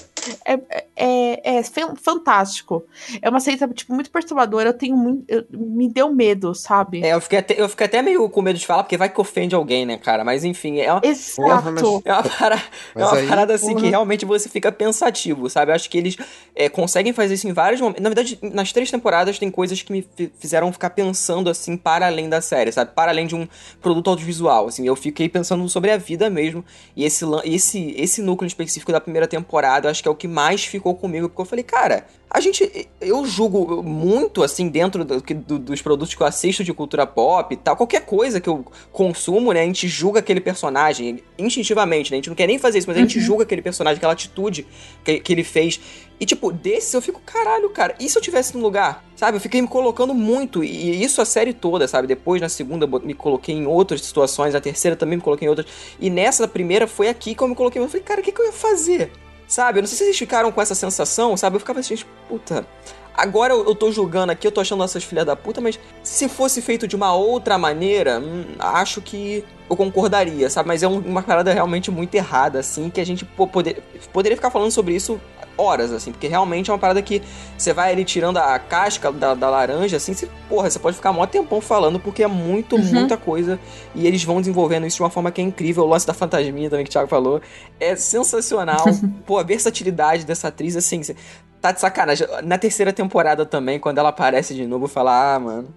É, é, é fan- fantástico. É uma seita, tipo, muito perturbadora. Eu tenho muito. eu- me deu medo, sabe? É, eu fiquei, até, eu fiquei até meio com medo de falar, porque vai que ofende alguém, né, cara? Mas enfim, é uma, Exato. é uma, para- é uma aí, parada assim porra. que realmente você fica pensativo, sabe? Eu acho que eles é, conseguem fazer isso em vários momentos. Na verdade, nas três temporadas tem coisas que me fi- fizeram ficar pensando assim para além da série, sabe? Para além de um produto audiovisual, assim. Eu fiquei pensando sobre a vida mesmo. E esse, esse, esse núcleo específico da primeira temporada, eu acho que é o que mais ficou comigo, porque eu falei, cara, a gente. Eu julgo muito, assim, dentro do- do- dos produtos que eu assisto de cultura pop e tal. Qualquer coisa que eu consumo, né? A gente julga aquele personagem instintivamente, né? A gente não quer nem fazer isso, mas a gente julga aquele personagem, aquela atitude que, que ele fez. E, tipo, desse eu fico, caralho, cara, e se eu tivesse no lugar? Sabe? Eu fiquei me colocando muito. E isso a série toda, sabe? Depois, na segunda, me coloquei em outras situações. Na terceira também me coloquei em outras. E nessa primeira foi aqui que eu me coloquei. Eu falei, cara, o que, que eu ia fazer? Sabe? Eu não sei se vocês ficaram com essa sensação, sabe? Eu ficava assim, puta. Agora eu, tô julgando aqui, eu tô achando essas filhas da puta, mas se fosse feito de uma outra maneira, hum, acho que eu concordaria, sabe? Mas é um- uma parada realmente muito errada, assim, que a gente poder, poderia ficar falando sobre isso horas, assim, porque realmente é uma parada que você vai ali tirando a casca da, da laranja, assim, você, porra, você pode ficar mó tempão falando, porque é muito, Uhum. muita coisa, e eles vão desenvolvendo isso de uma forma que é incrível. O lance da fantasminha também que o Thiago falou é sensacional. Pô, a versatilidade dessa atriz, assim, cê- tá de sacanagem. Na terceira temporada também, quando ela aparece de novo, falo, ah, mano.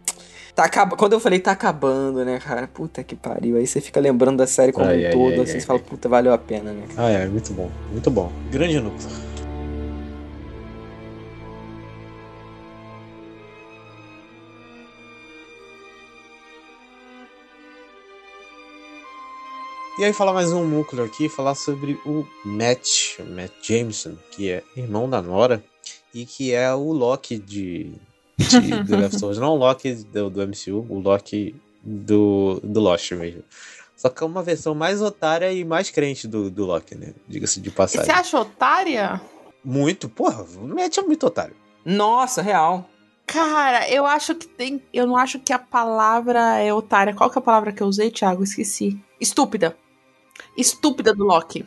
Tá acab... Quando eu falei tá acabando, né, cara? Puta que pariu. Aí você fica lembrando da série como Ai, um ai, todo, ai, assim, ai, você fala, puta, valeu a pena, né? Ah, é, muito bom. Muito bom. Grande núcleo. E aí falar mais um núcleo aqui, falar sobre o Matt, o Matt Jameson, que é irmão da Nora e que é o Loki de, de The Leftovers. Não o Loki do, do MCU, o Loki do, do Lost mesmo. Só que é uma versão mais otária e mais crente do, do Loki, né? Diga-se de E passagem. Você acha otária? Muito, porra, o Matt é muito otário. Nossa, real. Cara, eu acho que tem. Eu não acho que a palavra é otária. Qual que é a palavra que eu usei, Thiago? Esqueci. Estúpida. Estúpida do Loki.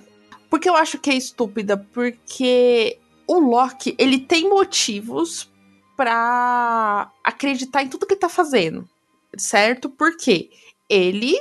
Por que eu acho que é estúpida? Porque o Loki, ele tem motivos pra acreditar em tudo que ele tá fazendo. Certo? Porque ele.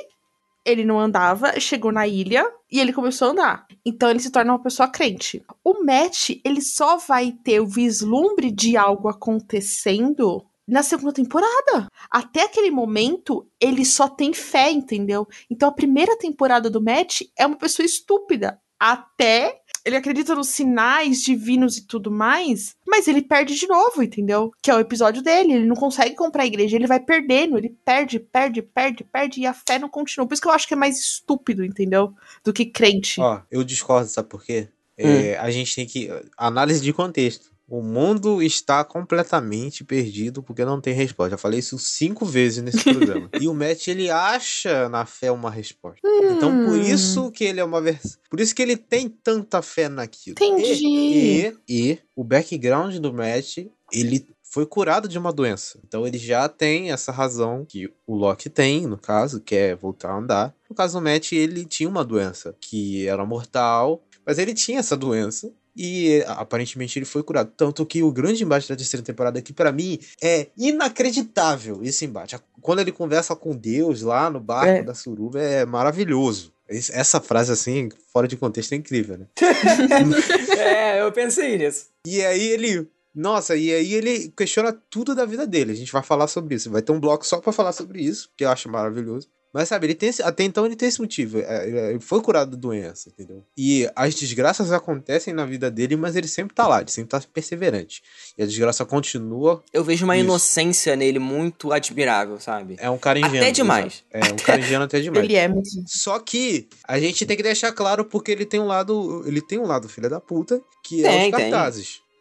Ele não andava, chegou na ilha e ele começou a andar. Então ele se torna uma pessoa crente. O Matt, ele só vai ter o vislumbre de algo acontecendo na segunda temporada. Até aquele momento, ele só tem fé, entendeu? Então a primeira temporada do Matt é uma pessoa estúpida. Até ele acredita nos sinais divinos e tudo mais, mas ele perde de novo, entendeu? Que é o episódio dele. Ele não consegue comprar a igreja, ele vai perdendo, ele perde, perde, perde, perde e a fé não continua. Por isso que eu acho que é mais estúpido, entendeu? Do que crente. Ó, eu discordo, sabe por quê? É, A gente tem que. Análise de contexto. O mundo está completamente perdido porque não tem resposta. Já falei isso cinco vezes nesse programa. e o Matt, ele acha na fé uma resposta. Então, por isso que ele é uma versão. Por isso que ele tem tanta fé naquilo. Entendi. E, e, e o background do Matt, ele foi curado de uma doença. Então ele já tem essa razão que o Loki tem, no caso, que é voltar a andar. No caso do Matt, ele tinha uma doença que era mortal, mas ele tinha essa doença. E aparentemente ele foi curado. Tanto que o grande embate da terceira temporada aqui, para mim, é inacreditável esse embate. Quando ele conversa com Deus lá no barco É. da Suruba, é maravilhoso. Essa frase, assim, fora de contexto, é incrível, né? é, eu pensei nisso. E aí ele. Nossa, e aí ele questiona tudo da vida dele. A gente vai falar sobre isso. Vai ter um bloco só pra falar sobre isso, que eu acho maravilhoso. Mas sabe, ele tem esse- até então ele tem esse motivo. é, é, Ele foi curado da doença, entendeu? E as desgraças acontecem na vida dele, mas ele sempre tá lá, ele sempre tá perseverante. E a desgraça continua. Eu vejo uma Isso. inocência nele muito admirável, sabe? É um cara ingênuo. Até demais. exato. É um cara ingênuo até demais. Ele é muito. Só que a gente tem que deixar claro porque ele tem um lado. Ele tem um lado filha da puta, que é Tem, os tem.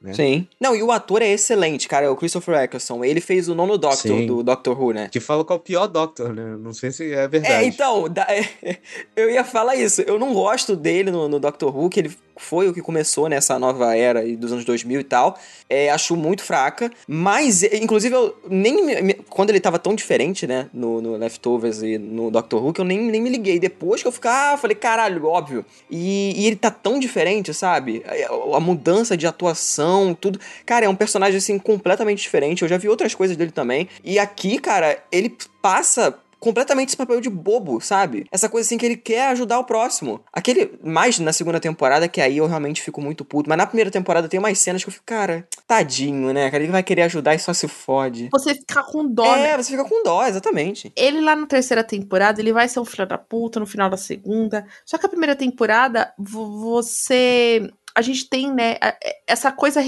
Né? Sim. Não, e o ator é excelente, cara. É o Christopher Eccleston. Ele fez o nono Doctor Sim. do Doctor Who, né? Que fala que é o pior Doctor, né? Não sei se é verdade. É, então, da- eu ia falar isso. Eu não gosto dele no, no Doctor Who, que ele foi o que começou nessa nova era dos anos 2000 e tal. É, acho muito fraca. Mas, é, inclusive, eu nem me- quando ele tava tão diferente, né, no, no Leftovers e no Doctor Who, que eu nem, nem me liguei. Depois que eu fiquei, ah, falei, caralho, óbvio. E, e ele tá tão diferente, sabe? A, a mudança de atuação, tudo. Cara, é um personagem, assim, completamente diferente. Eu já vi outras coisas dele também. E aqui, cara, ele passa completamente esse papel de bobo, sabe? Essa coisa assim que ele quer ajudar o próximo. Aquele, mais na segunda temporada, que aí eu realmente fico muito puto. Mas na primeira temporada tem umas cenas que eu fico, cara, tadinho, né? Cara, ele vai querer ajudar e só se fode. Você fica com dó, né? É, você fica com dó, exatamente. Ele lá na terceira temporada, ele vai ser um filho da puta no final da segunda. Só que a primeira temporada, vo- você. A gente tem, né, essa coisa.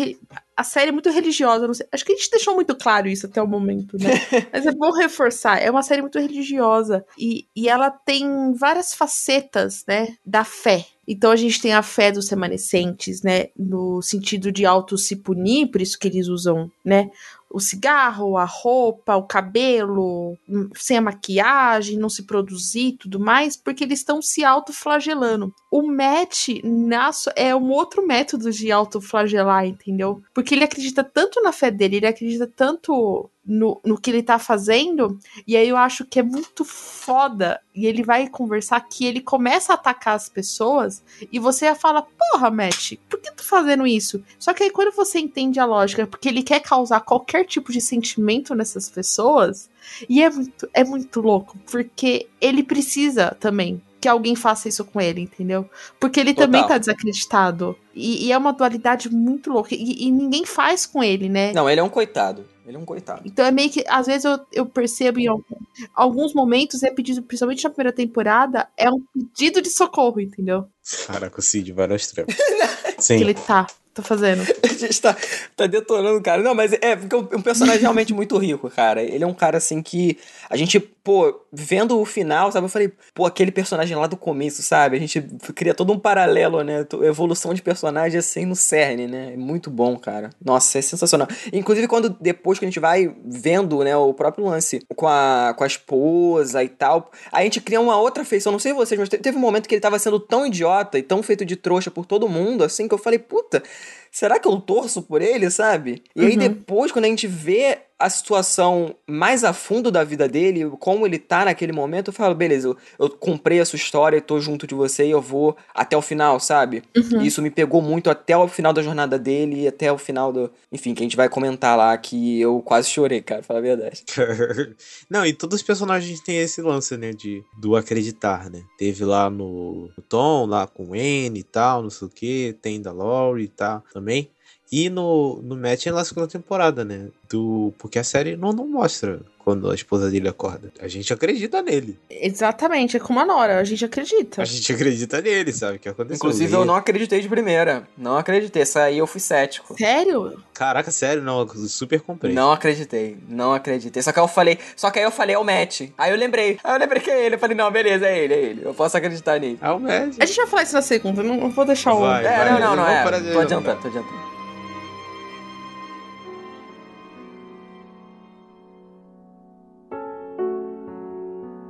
A série é muito religiosa. não sei- acho que a gente deixou muito claro isso até o momento, né? Mas é bom reforçar. É uma série muito religiosa. E, e ela tem várias facetas, né, da fé. Então a gente tem a fé dos remanescentes, né? No sentido de auto se punir, por isso que eles usam, né? O cigarro, a roupa, o cabelo, hum, sem a maquiagem, não se produzir tudo mais, porque eles estão se autoflagelando. O Matt na so- é um outro método de autoflagelar, entendeu? Porque ele acredita tanto na fé dele, ele acredita tanto no, no que ele tá fazendo, e aí eu acho que é muito foda. E ele vai conversar que ele começa a atacar as pessoas e você fala, porra, Matt, por que tu fazendo isso? Só que aí quando você entende a lógica, porque ele quer causar qualquer tipo de sentimento nessas pessoas, e é muito, é muito louco, porque ele precisa também que alguém faça isso com ele, entendeu? Porque ele Total. também tá desacreditado. E, e é uma dualidade muito louca. E, e ninguém faz com ele, né? Não, ele é um coitado. Ele é um coitado. Então é meio que, às vezes eu, eu percebo em algum- alguns momentos é pedido, principalmente na primeira temporada, é um pedido de socorro, entendeu? Caraca, o Cid vai no extremo. Que Sim. ele tá, tá fazendo. A gente tá, tá detonando cara. Não, mas é porque é um personagem realmente muito rico, cara. Ele é um cara assim que a gente, pô, vendo o final, sabe? Eu falei, pô, aquele personagem lá do começo, sabe? A gente cria todo um paralelo, né? Evolução de personagem assim no cerne, né? É muito bom, cara. Nossa, é sensacional. Inclusive, quando depois que a gente vai vendo, né, o próprio lance com a, com a esposa e tal, a gente cria uma outra feição. Não sei vocês, mas te- teve um momento que ele tava sendo tão idiota e tão feito de trouxa por todo mundo, assim, que eu falei, puta, será que eu torço por ele, sabe? E aí Uhum. depois, quando a gente vê a situação mais a fundo da vida dele, como ele tá naquele momento, eu falo, beleza, eu, eu comprei a sua história, tô junto de você e eu vou até o final, sabe? Uhum. E Isso me pegou muito até o final da jornada dele e até o final do. Enfim, que a gente vai comentar lá que eu quase chorei, cara, pra falar a verdade. Não, e todos os personagens têm esse lance, né? De, do acreditar, né? Teve lá no, no Tom, lá com o N e tal, não sei o que. Tem da Laurie e tal também. E no, no Matt é na segunda temporada, né? Do, porque a série não, não mostra quando a esposa dele acorda. A gente acredita nele. Exatamente, é como a Nora, a gente acredita. A gente acredita nele, sabe? O que aconteceu? Inclusive, eu não acreditei de primeira. Não acreditei. Essa aí eu fui cético. Sério? Caraca, sério, não, eu super comprei. Não acreditei, não acreditei. Só que eu falei, só que aí eu falei é o Matt. Aí eu lembrei, aí eu lembrei que é ele. Eu falei, não, beleza, é ele, é ele. Eu posso acreditar nele. É o Matt. A gente vai falar isso na segunda, não não vou deixar o. Vai, É, vai, não, não, não, vamos é. Tô adiantando, tô adiantando.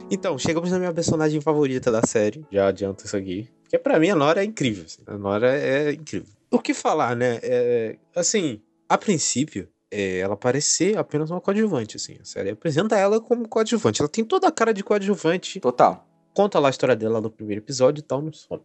Então, chegamos na minha personagem favorita da série. Já adianto isso aqui. Porque pra mim a Nora é incrível. assim. A Nora é incrível. O que falar, né? É, assim, a princípio, é, ela parece ser apenas uma coadjuvante, assim. A série apresenta ela como coadjuvante. Ela tem toda a cara de coadjuvante. Total. Conta lá a história dela no primeiro episódio e tal, no som.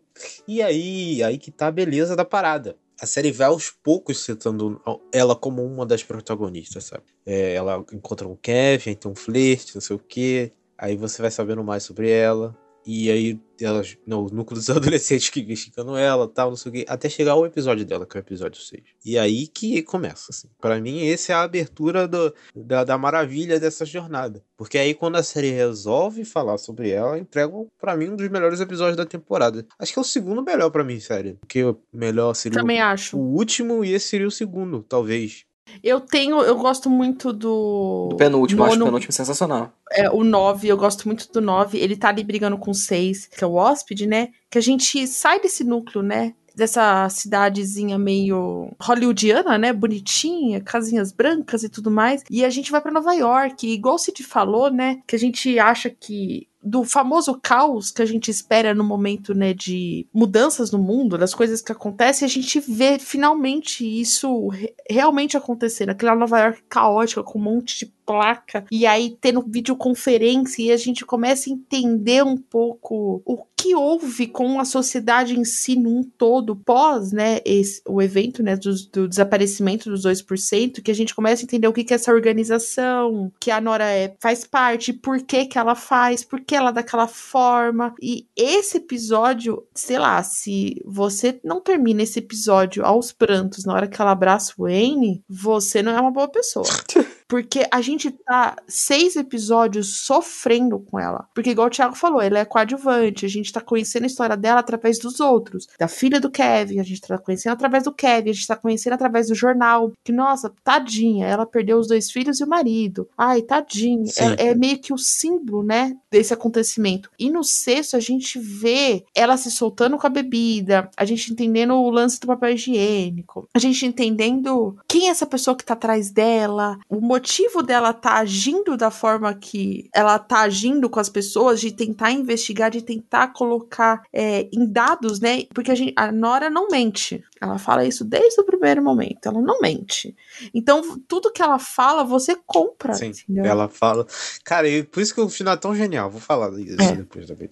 E aí, aí que tá a beleza da parada. A série vai aos poucos citando ela como uma das protagonistas, sabe? É, ela encontra um Kevin, tem um flerte, não sei o quê. Aí você vai sabendo mais sobre ela. E aí, ela, não, o núcleo dos adolescentes que investigando ela tal, não sei o quê. Até chegar ao episódio dela, que é o episódio 6. E aí que começa, assim. Pra mim, essa é a abertura do, da, da maravilha dessa jornada. Porque aí, quando a série resolve falar sobre ela, entregam pra mim um dos melhores episódios da temporada. Acho que é o segundo melhor pra mim, série. Porque o melhor seria o- Também acho. o último e esse seria o segundo, talvez. Eu tenho, eu gosto muito do. Do penúltimo, eu acho o nono- penúltimo sensacional. É, o 9, eu gosto muito do 9. Ele tá ali brigando com o 6, que é o hóspede, né? Que a gente sai desse núcleo, né? Dessa cidadezinha meio hollywoodiana, né? Bonitinha, casinhas brancas e tudo mais. E a gente vai pra Nova York. E igual o Cid falou, né? Que a gente acha que. Do famoso caos que a gente espera no momento, né, de mudanças no mundo, das coisas que acontecem, a gente vê finalmente isso re- realmente acontecendo. Aquela Nova York caótica, com um monte de placa, e aí tendo videoconferência, e a gente começa a entender um pouco o que houve com a sociedade em si num todo, pós, né, esse, o evento, né, do, do desaparecimento dos 2%, que a gente começa a entender o que, que é essa organização, que a Nora é, faz parte, por que que ela faz, por que ela é daquela forma, e esse episódio, sei lá, se você não termina esse episódio aos prantos na hora que ela abraça o Wayne, você não é uma boa pessoa. Porque a gente tá seis episódios sofrendo com ela. Porque, igual o Thiago falou, ela é coadjuvante. A gente tá conhecendo a história dela através dos outros. Da filha do Kevin, a gente tá conhecendo através do Kevin, a gente tá conhecendo através do jornal. Que, nossa, tadinha, ela perdeu os dois filhos e o marido. Ai, tadinha. É, é meio que o símbolo, né, desse acontecimento. E no sexto, a gente vê ela se soltando com a bebida, a gente entendendo o lance do papel higiênico, a gente entendendo quem é essa pessoa que tá atrás dela, o motivo dela tá agindo da forma que ela tá agindo com as pessoas, de tentar investigar, de tentar colocar é, em dados, né? Porque a, gente, a Nora não mente. Ela fala isso desde o primeiro momento. Ela não mente. Então, tudo que ela fala, você compra. Sim, entendeu? ela fala. Cara, e por isso que o final é tão genial. Vou falar disso É. depois também.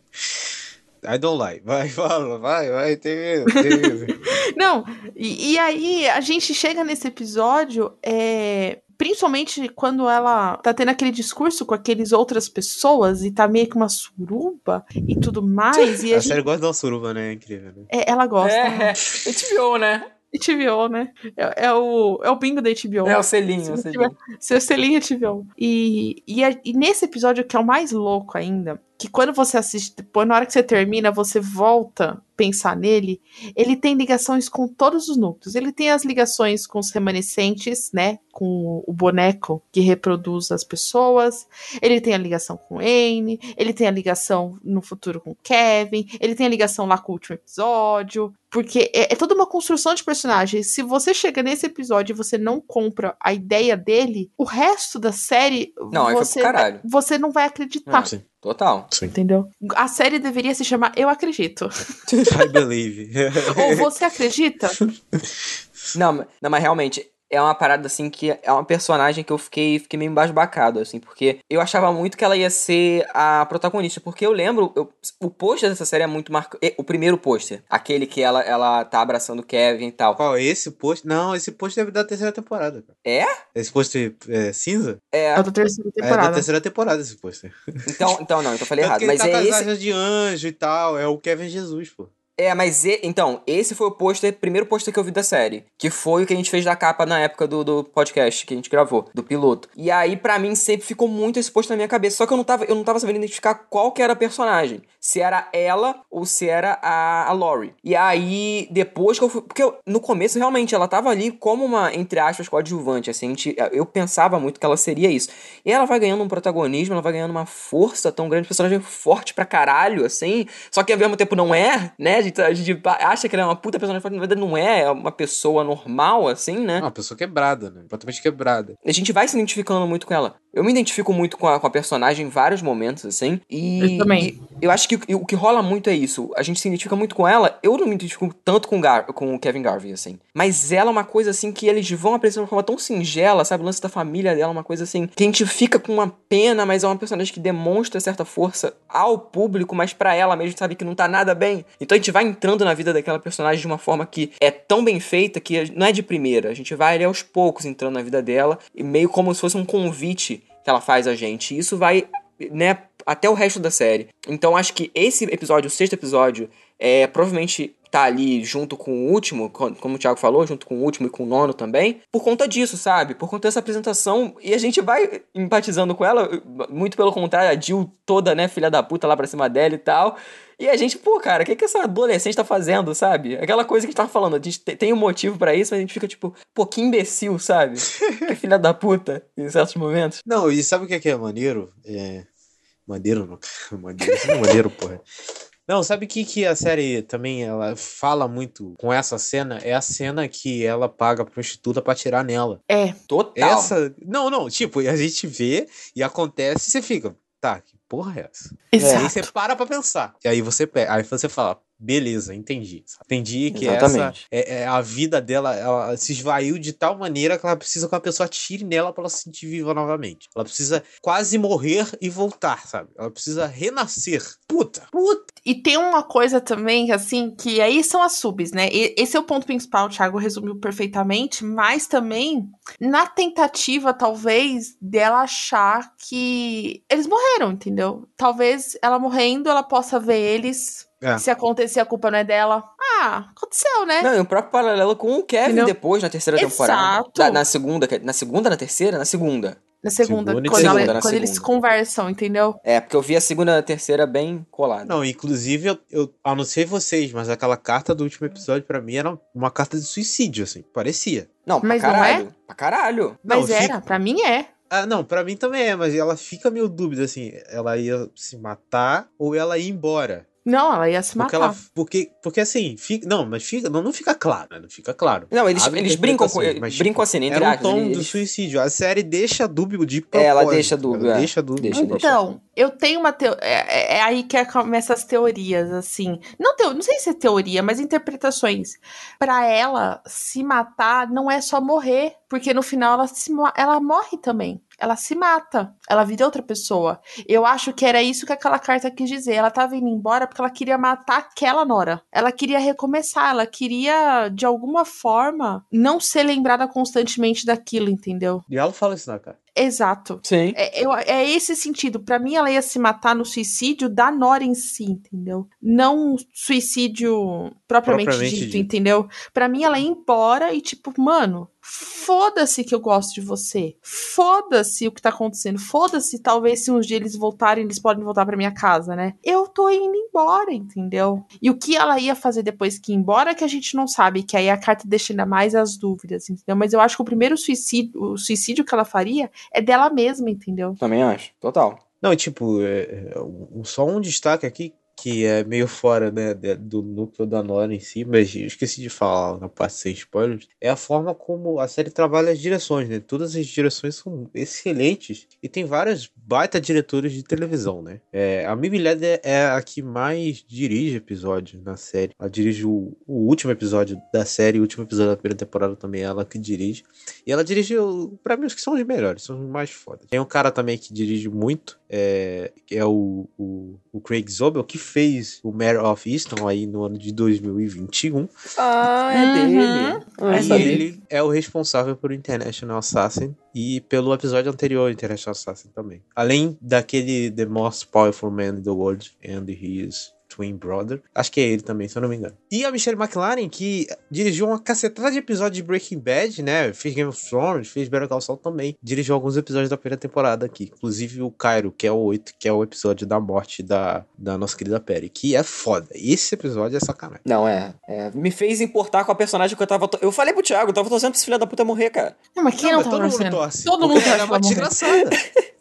I don't lie. Vai, fala, vai, vai, tem medo, tem medo. Não, e, e aí a gente chega nesse episódio, é, principalmente quando ela tá tendo aquele discurso com aqueles outras pessoas e tá meio que uma suruba e tudo mais. E a A gente, série gosta uma suruba, né? É incrível, né? é, ela gosta. É, HBO, né? HBO, né? É, é o, é o bingo da HBO. É o selinho, Se o selinho. Seu selinho HBO. E, e, a- e nesse episódio que é o mais louco ainda, que quando você assiste, depois na hora que você termina, você volta pensar nele, ele tem ligações com todos os núcleos. Ele tem as ligações com os remanescentes, né? Com o boneco que reproduz as pessoas. Ele tem a ligação com o Anne. Ele tem a ligação no futuro com o Kevin. Ele tem a ligação lá com o último episódio. Porque é, é toda uma construção de personagem. Se você chega nesse episódio e você não compra a ideia dele, o resto da série. Não, você, você não vai acreditar. Sim. Total. Sim. Entendeu? A série deveria se chamar Eu Acredito. I believe. Ou você acredita? Não, não, mas realmente, é uma parada assim que é uma personagem que eu fiquei, fiquei meio embasbacado, assim, porque eu achava muito que ela ia ser a protagonista, porque eu lembro, eu- o pôster dessa série é muito marcante. O primeiro pôster, aquele que ela, ela tá abraçando o Kevin e tal. Qual, esse post? Não, esse post deve da terceira temporada. Cara. É? Esse post é, cinza? É. É da terceira É da temporada. terceira temporada esse pôster. Então, então não, então eu falei Tanto errado. Mas tá é esse. de anjo e tal. É o Kevin Jesus, pô. É, mas e- então, esse foi o pôster, primeiro pôster que eu vi da série. Que foi o que a gente fez da capa na época do, do podcast que a gente gravou, do piloto. E aí, pra mim, sempre ficou muito esse pôster na minha cabeça. Só que eu não tava, eu não tava sabendo identificar qual que era a personagem. Se era ela ou se era a, a Lori. E aí, depois que eu fui. Porque eu- no começo, realmente, ela tava ali como uma, entre aspas, coadjuvante. Assim, gente- eu pensava muito que ela seria isso. E ela vai ganhando um protagonismo, ela vai ganhando uma força tão grande, personagem forte pra caralho, assim. Só que ao mesmo tempo não é, né? A gente, a gente acha que ela é uma puta personagem forte, na verdade não é, é uma pessoa normal, assim, né? É uma pessoa quebrada, né? Completamente quebrada. A gente vai se identificando muito com ela. Eu me identifico muito com a, com a personagem em vários momentos, assim. E Eu também. e eu acho que o, que rola muito é isso. A gente se identifica muito com ela. Eu não me identifico tanto com, o Gar com o Kevin Garvey, assim. Mas ela é uma coisa, assim, que eles vão apresentar de uma forma tão singela, sabe? O lance da família dela, é uma coisa assim. Que a gente fica com uma pena, mas é uma personagem que demonstra certa força ao público, mas pra ela mesmo, sabe? Que não tá nada bem. Então a gente vai entrando na vida daquela personagem de uma forma que é tão bem feita que não é de primeira. A gente vai ali aos poucos entrando na vida dela, e meio como se fosse um convite que ela faz a gente. Isso vai, né, até o resto da série. Então acho que esse episódio, o sexto episódio, é provavelmente tá ali junto com o último, co- como o Thiago falou, junto com o último e com o nono também, por conta disso, sabe? Por conta dessa apresentação. E a gente vai empatizando com ela, muito pelo contrário, a Jill toda, né, filha da puta lá pra cima dela e tal. E a gente, pô, cara, o que, que essa adolescente tá fazendo, sabe? Aquela coisa que a gente tava falando, a gente te- tem um motivo pra isso, mas a gente fica tipo, pô, que imbecil, sabe? que filha da puta, em certos momentos. Não, e sabe o que é, que é maneiro? É. Maneiro não. Maneiro, isso não é maneiro, porra. Não, sabe o que, que a série também ela fala muito com essa cena? É a cena que ela paga a prostituta pra tirar nela. É. Total. Essa. Não, não, tipo, a gente vê e acontece e você fica, tá, que porra é essa? E Exato. aí você para pra pensar. E aí você pega, aí você fala, beleza, entendi. Entendi que Exatamente. essa é, é a vida dela, ela se esvaiu de tal maneira que ela precisa que uma pessoa tire nela pra ela se sentir viva novamente. Ela precisa quase morrer e voltar, sabe? Ela precisa renascer. Puta, puta. E tem uma coisa também, assim, que aí são as subs, né? E- esse é o ponto principal, o Thiago resumiu perfeitamente, mas também na tentativa, talvez, dela achar que eles morreram, entendeu? Talvez ela morrendo, ela possa ver eles. É. Se acontecer, a culpa não é dela. Ah, aconteceu, né? Não, e o próprio paralelo com o Kevin Entendeu? depois, na terceira temporada. Exato. Na, na segunda, na segunda, na terceira? Na segunda. Na segunda, Segunda quando, segunda, ela- quando eles segunda. conversam, entendeu? É, porque eu vi a segunda e a terceira bem colada. Não, inclusive, eu, eu ah, não sei vocês, mas aquela carta do último episódio pra mim era uma carta de suicídio, assim, parecia. Não, pra Mas não caralho. Pra caralho. Mas Não, era, fica- pra mim é. Ah, não, pra mim também é, mas ela fica meio dúvida, assim, ela ia se matar ou ela ia embora. Não, ela ia se Porque matar. ela. Porque, porque assim, fica, não, mas fica, não, não fica claro, né? Não fica claro. Não, eles, Abre eles brincam com, mas, brincam tipo, assim, entre Era um tom eles- do suicídio. A série deixa dúbio de É, propósito. ela deixa dúbio, Ela é. deixa dúbio. Deixa, deixa. Então, eu tenho uma teoria. É, é aí que começam as teorias, assim. Não, teo... não sei se é teoria, mas interpretações. Pra ela se matar, não é só morrer, porque no final ela, se... ela morre também. Ela se mata. Ela vira outra pessoa. Eu acho que era isso que aquela carta quis dizer. Ela tava indo embora porque ela queria matar aquela Nora. Ela queria recomeçar. Ela queria, de alguma forma, não ser lembrada constantemente daquilo, entendeu? E ela fala isso na cara. Exato. Sim. É, eu- é esse sentido. Pra mim, ela ia se matar no suicídio da Nora em si, entendeu? Não suicídio propriamente, Propriamente dito, dito. entendeu? Pra mim, ela ia embora e, tipo, mano, foda-se que eu gosto de você. Foda-se o que tá acontecendo. Foda-se, talvez, se uns dias eles voltarem, eles podem voltar pra minha casa, né? Eu tô indo embora, entendeu? E o que ela ia fazer depois que ir embora, que a gente não sabe, que aí a carta deixa ainda mais as dúvidas, entendeu? Mas eu acho que o primeiro suicídio, o suicídio que ela faria é dela mesma, entendeu? Também acho. Total. Não, tipo, é, é, só um destaque aqui que é meio fora, né, do núcleo da Nora em si, mas eu esqueci de falar na parte sem spoilers, é a forma como a série trabalha as direções, né? Todas as direções são excelentes e tem vários baita diretores de televisão, né? É, a Mimi Leder é a que mais dirige episódios na série. Ela dirige o, o último episódio da série, o último episódio da primeira temporada também é ela que dirige. E ela dirige, pra mim, os que são os melhores, são os mais fodas. Tem um cara também que dirige muito, é, que é o, o, o Craig Zobel, que fez o Mayor of Easton aí no ano de 2021. Ah, é Uhum. dele. Ah, e ele é o responsável por International Assassin e pelo episódio anterior, International Assassin também. Além daquele The Most Powerful Man in the World and His Twin Brother. Acho que é ele também, se eu não me engano. E a Michelle McLaren, que dirigiu uma cacetada de episódios de Breaking Bad, né? Fez Game of Thrones, fez Better Call Saul também. Dirigiu alguns episódios da primeira temporada aqui. Inclusive o Cairo, que é o 8, que é o episódio da morte da, da nossa querida Perry. Que é foda. Esse episódio é sacanagem. Não, é, é. Me fez importar com a personagem que eu tava. to- Eu falei pro Thiago, eu tava torcendo pra esse filho da puta morrer, cara. Não, mas quem não, tá todo mundo torcendo? torce. Todo mundo é torce uma desgraçada.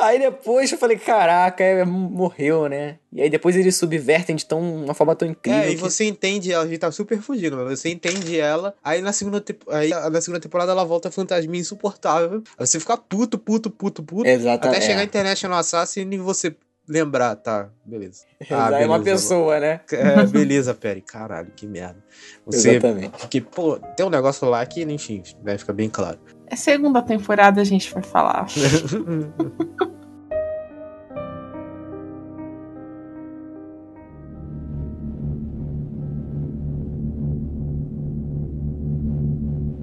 aí depois eu falei, caraca, é, morreu, né? E aí depois eles subvertem de tão, uma forma tão incrível. É, e que- você entende ela, a gente tá super fugindo, mas você entende ela, aí na segunda, tempo- aí na segunda temporada ela volta fantasminha insuportável, aí você fica puto, puto, puto, puto, até chegar a International Assassin e você lembrar, tá, beleza. Exato, é uma pessoa, né? É, beleza, Perry, caralho, que merda. Você, Exatamente. Porque, pô, tem um negócio lá que, enfim, vai ficar bem claro. É segunda temporada a gente vai falar.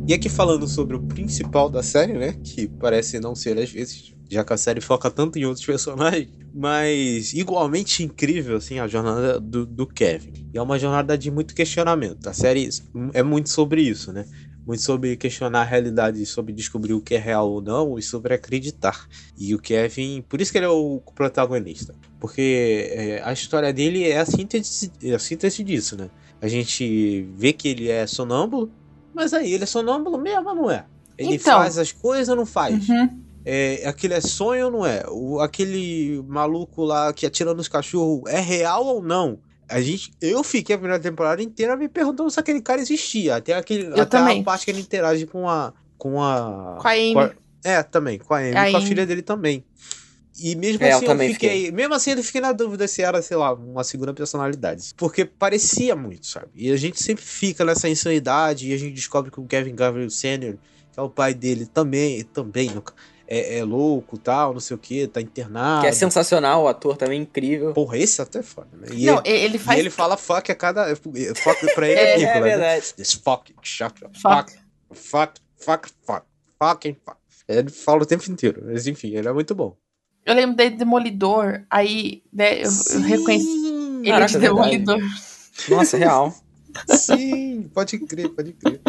E aqui falando sobre o principal da série, né? Que parece não ser às vezes, já que a série foca tanto em outros personagens, mas igualmente incrível, assim, a jornada do, do Kevin. E é uma jornada de muito questionamento. A série é muito sobre isso, né? Muito sobre questionar a realidade, sobre descobrir o que é real ou não e sobre acreditar. E o Kevin, por isso que ele é o protagonista, porque é, a história dele é a síntese, é a síntese disso, né? A gente vê que ele é sonâmbulo, mas aí, ele é sonâmbulo mesmo ou não é? Ele Então. faz as coisas ou não faz? Uhum. É, aquele é sonho ou não é? O, aquele maluco lá que atira nos cachorros é real ou não? A gente, eu fiquei a primeira temporada inteira me perguntando se aquele cara existia. Até, aquele, Eu até também. a parte que ele interage com a. Com a. Com a Amy. é, também, com a Amy. A com a filha dele também. E mesmo É, eu assim eu, também fiquei, Mesmo assim eu fiquei na dúvida se era, sei lá, uma segunda personalidade. Porque parecia muito, sabe? E a gente sempre fica nessa insanidade e a gente descobre que o Kevin Gabriel Sr., que é o pai dele, também, também no- é, é louco tal, não sei o que, tá internado. Que é sensacional, o ator também incrível. Porra, esse até é foda, né? E, Não, ele, ele e faz. ele fala fuck a cada. Fuck pra ele é, É, Nicolas, é né? verdade. This fucking shut up. Fuck. Fuck, fuck, fuck, fuck. Fucking fuck. Ele fala o tempo inteiro. Mas enfim, ele é muito bom. Eu lembro dele de Demolidor, aí, né, eu, eu reconheci ele Caraca, de é verdade. Demolidor. Nossa, real. Sim, pode crer, pode crer.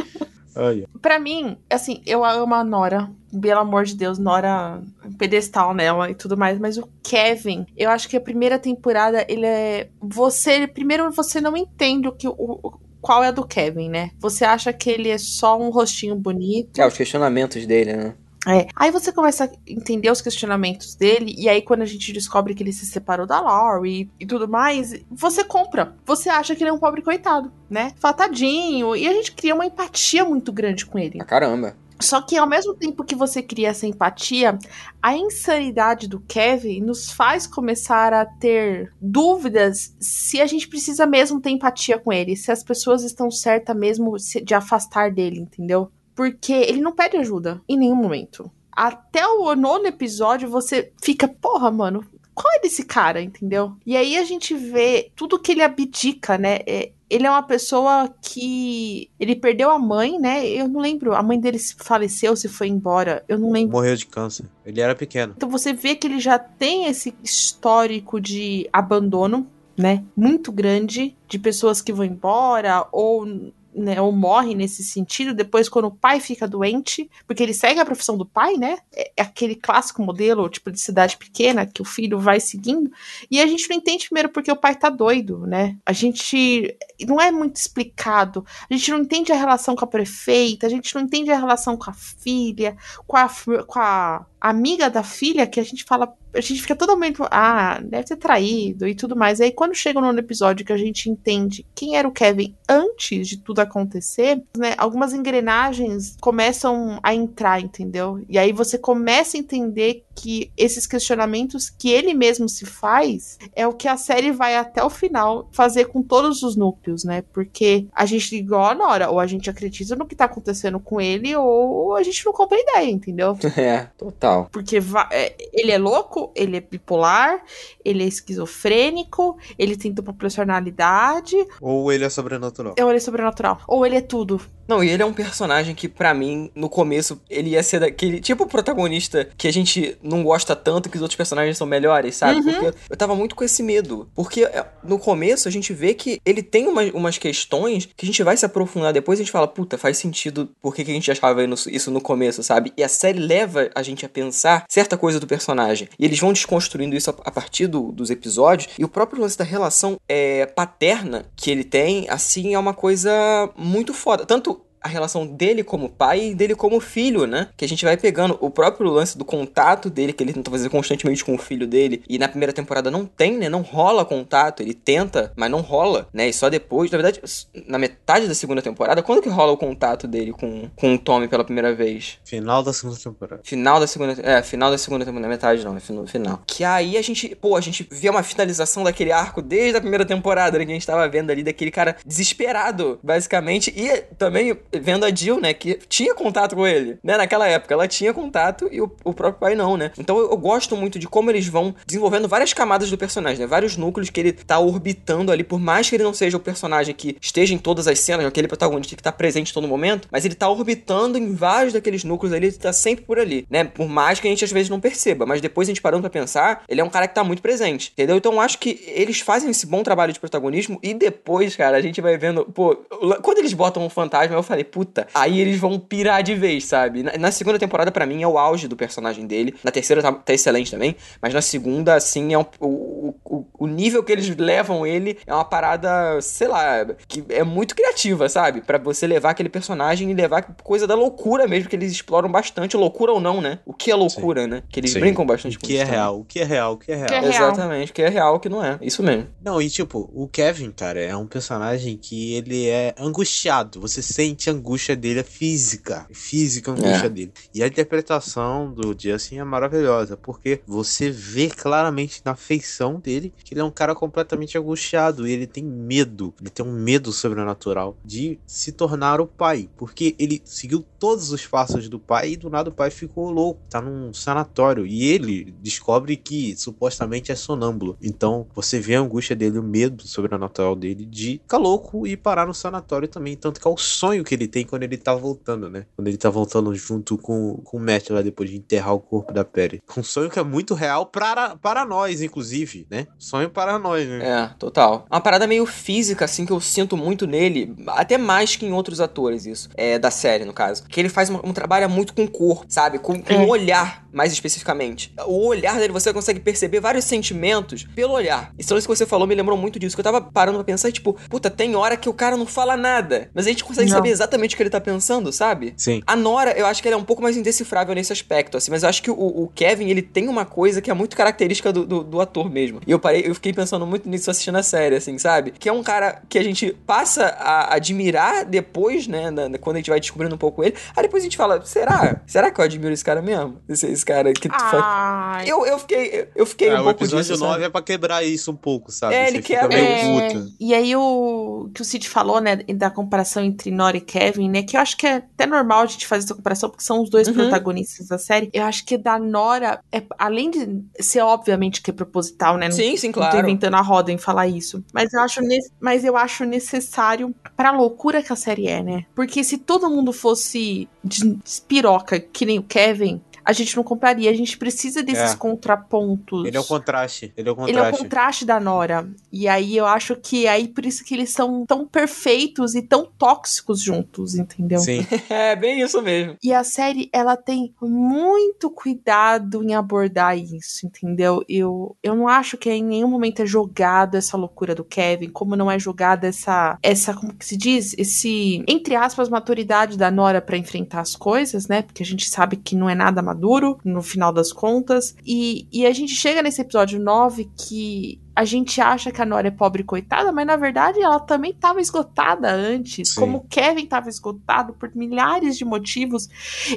Ai, Pra mim, assim, eu amo a Nora. Pelo amor de Deus, Nora, pedestal nela e tudo mais. Mas o Kevin, eu acho que a primeira temporada, ele é. Você. Primeiro, você não entende o que. O, o- qual é a do Kevin, né? Você acha que ele é só um rostinho bonito. É, os questionamentos dele, né? É. Aí você começa a entender os questionamentos dele, e aí quando a gente descobre que ele se separou da Laurie e, e tudo mais, você compra. Você acha que ele é um pobre coitado, né? Fala, tadinho. E a gente cria uma empatia muito grande com ele. Pra caramba. Só que ao mesmo tempo que você cria essa empatia, a insanidade do Kevin nos faz começar a ter dúvidas se a gente precisa mesmo ter empatia com ele, se as pessoas estão certas mesmo de afastar dele, entendeu? Porque ele não pede ajuda em nenhum momento. Até o nono episódio você fica, porra, mano, qual é desse cara, entendeu? E aí a gente vê tudo que ele abdica, né? É, ele é uma pessoa que. Ele perdeu a mãe, né? Eu não lembro. A mãe dele se faleceu, se foi embora. Eu não lembro. morreu de câncer. Ele era pequeno. Então você vê que ele já tem esse histórico de abandono, né? Muito grande, de pessoas que vão embora ou. Né, ou morrem nesse sentido, depois quando o pai fica doente, porque ele segue a profissão do pai, né? É é aquele clássico modelo, tipo, de cidade pequena, que o filho vai seguindo, e a gente não entende primeiro porque o pai tá doido, né? A gente não é muito explicado. A gente não entende a relação com a prefeita, a gente não entende a relação com a filha, com a, com a amiga da filha, que a gente fala. A gente fica totalmente. Ah, deve ter traído e tudo mais. Aí quando chega no episódio que a gente entende quem era o Kevin antes de tudo acontecer, né? Algumas engrenagens começam a entrar, entendeu? E aí você começa a entender que esses questionamentos que ele mesmo se faz é o que a série vai até o final fazer com todos os núcleos, né? Porque a gente, igual a Nora, ou a gente acredita no que tá acontecendo com ele, ou a gente não compra ideia, entendeu? É, total. Porque va- é, ele é louco, ele é bipolar, ele é esquizofrênico, ele tem dupla personalidade, Ou ele é sobrenatural. ou ele é sobrenatural, ou ele é tudo. Não, e ele é um personagem que, pra mim, no começo, ele ia ser daquele tipo protagonista que a gente não gosta tanto que os outros personagens são melhores, sabe? Uhum. Porque eu tava muito com esse medo. Porque é, no começo a gente vê que ele tem uma- umas questões que a gente vai se aprofundar depois e a gente fala, puta, faz sentido por que, que a gente achava isso- isso no começo, sabe? E a série leva a gente a pensar certa coisa do personagem. E eles vão desconstruindo isso a, a partir do- dos episódios. E o próprio lance da relação é, paterna que ele tem, assim, é uma coisa muito foda. Tanto a relação dele como pai e dele como filho, né? Que a gente vai pegando o próprio lance do contato dele, que ele tenta fazer constantemente com o filho dele, e na primeira temporada não tem, né? Não rola contato, ele tenta, mas não rola, né? E só depois, na verdade, na metade da segunda temporada, quando que rola o contato dele com, com o Tommy pela primeira vez? Final da segunda temporada. Final da segunda, é, final da segunda temporada, metade não, é final. Que aí a gente, pô, a gente vê uma finalização daquele arco desde a primeira temporada, né, que a gente tava vendo ali, daquele cara desesperado, basicamente, e também vendo a Jill, né, que tinha contato com ele, né, naquela época, ela tinha contato e o, o próprio pai não, né. Então eu, eu, gosto muito de como eles vão desenvolvendo várias camadas do personagem, né, vários núcleos que ele tá orbitando ali, por mais que ele não seja o personagem que esteja em todas as cenas, aquele protagonista que tá presente em todo momento, mas ele tá orbitando em vários daqueles núcleos ali, ele tá sempre por ali, né, por mais que a gente às vezes não perceba, mas depois a gente parando pra pensar, ele é um cara que tá muito presente, entendeu? Então eu acho que eles fazem esse bom trabalho de protagonismo e depois, cara, a gente vai vendo, pô, quando eles botam um fantasma, eu falei, puta, aí eles vão pirar de vez, sabe? Na, na segunda temporada, para mim, é o auge do personagem dele. Na terceira tá, tá excelente também, mas na segunda, assim, é um, o, o, o nível que eles levam ele é uma parada, sei lá, que é muito criativa, sabe? para você levar aquele personagem e levar coisa da loucura mesmo, que eles exploram bastante, loucura ou não, né? O que é loucura, Sim. né? Que eles Sim. brincam bastante o que é real, o que é real, o que é real. Que é real. Exatamente, o que é real, o que não é. Isso mesmo. Não, e tipo, o Kevin, cara, é um personagem que ele é angustiado. Você sente angústia dele, a física. Física a angústia é. dele. E a interpretação do Justin é maravilhosa, porque você vê claramente na feição dele que ele é um cara completamente angustiado. E ele tem medo, ele tem um medo sobrenatural de se tornar o pai. Porque ele seguiu todos os passos do pai e do nada o pai ficou louco. Tá num sanatório. E ele descobre que supostamente é sonâmbulo. Então você vê a angústia dele, o medo sobrenatural dele de ficar louco e parar no sanatório também. Tanto que é o sonho que ele tem quando ele tá voltando, né? Quando ele tá voltando junto com, com o Matt lá depois de enterrar o corpo da Perry. Um sonho que é muito real para, para nós, inclusive, né? Sonho para nós, né? É, total. Uma parada meio física, assim, que eu sinto muito nele, até mais que em outros atores, isso. É, da série, no caso. Que ele faz um, um trabalho muito com cor, sabe? Com, com é. um olhar, mais especificamente. O olhar dele, você consegue perceber vários sentimentos pelo olhar. Isso que você falou me lembrou muito disso. Que eu tava parando pra pensar, tipo, puta, tem hora que o cara não fala nada. Mas a gente consegue não. saber exatamente o que ele tá pensando, sabe? Sim. A Nora, eu acho que ele é um pouco mais indecifrável nesse aspecto, assim. Mas eu acho que o, o Kevin, ele tem uma coisa que é muito característica do, do, do, ator mesmo. E eu parei, eu fiquei pensando muito nisso assistindo a série, assim, sabe? Que é um cara que a gente passa a admirar depois, né? Na, quando a gente vai descobrindo um pouco ele. Aí depois a gente fala, será? Será que eu admiro esse cara mesmo? Esse, esse cara que tu faz. Eu, eu fiquei, eu fiquei é, um pouco O episódio disso, 9 sabe? é pra quebrar isso um pouco, sabe? É, ele Você quer. É, e aí o que o Cid falou, né, da comparação entre Nora e Kevin, né, que eu acho que é até normal a gente fazer essa comparação, porque são os dois uhum. protagonistas da série. Eu acho que da Nora, é, além de ser obviamente que é proposital, né? Sim, não, sim, claro. Não tô inventando a roda em falar isso. Mas eu acho, mas eu acho necessário pra loucura que a série é, né? Porque se todo mundo fosse de espiroca, que nem o Kevin, a gente não compraria. A gente precisa desses é. contrapontos. Ele é o contraste. Ele é o contraste. Ele é o contraste da Nora. E aí eu acho que é aí por isso que eles são tão perfeitos e tão tóxicos juntos, entendeu? Sim. é, bem isso mesmo. E a série, ela tem muito cuidado em abordar isso, entendeu? Eu, eu não acho que em nenhum momento é jogado essa loucura do Kevin, como não é jogada essa, essa, como que se diz? Esse, entre aspas, maturidade da Nora para enfrentar as coisas, né? Porque a gente sabe que não é nada maduro, no final das contas. E, e a gente chega nesse episódio 9 que a gente acha que a Nora é pobre coitada, mas na verdade ela também estava esgotada antes, Sim. como o Kevin estava esgotado por milhares de motivos,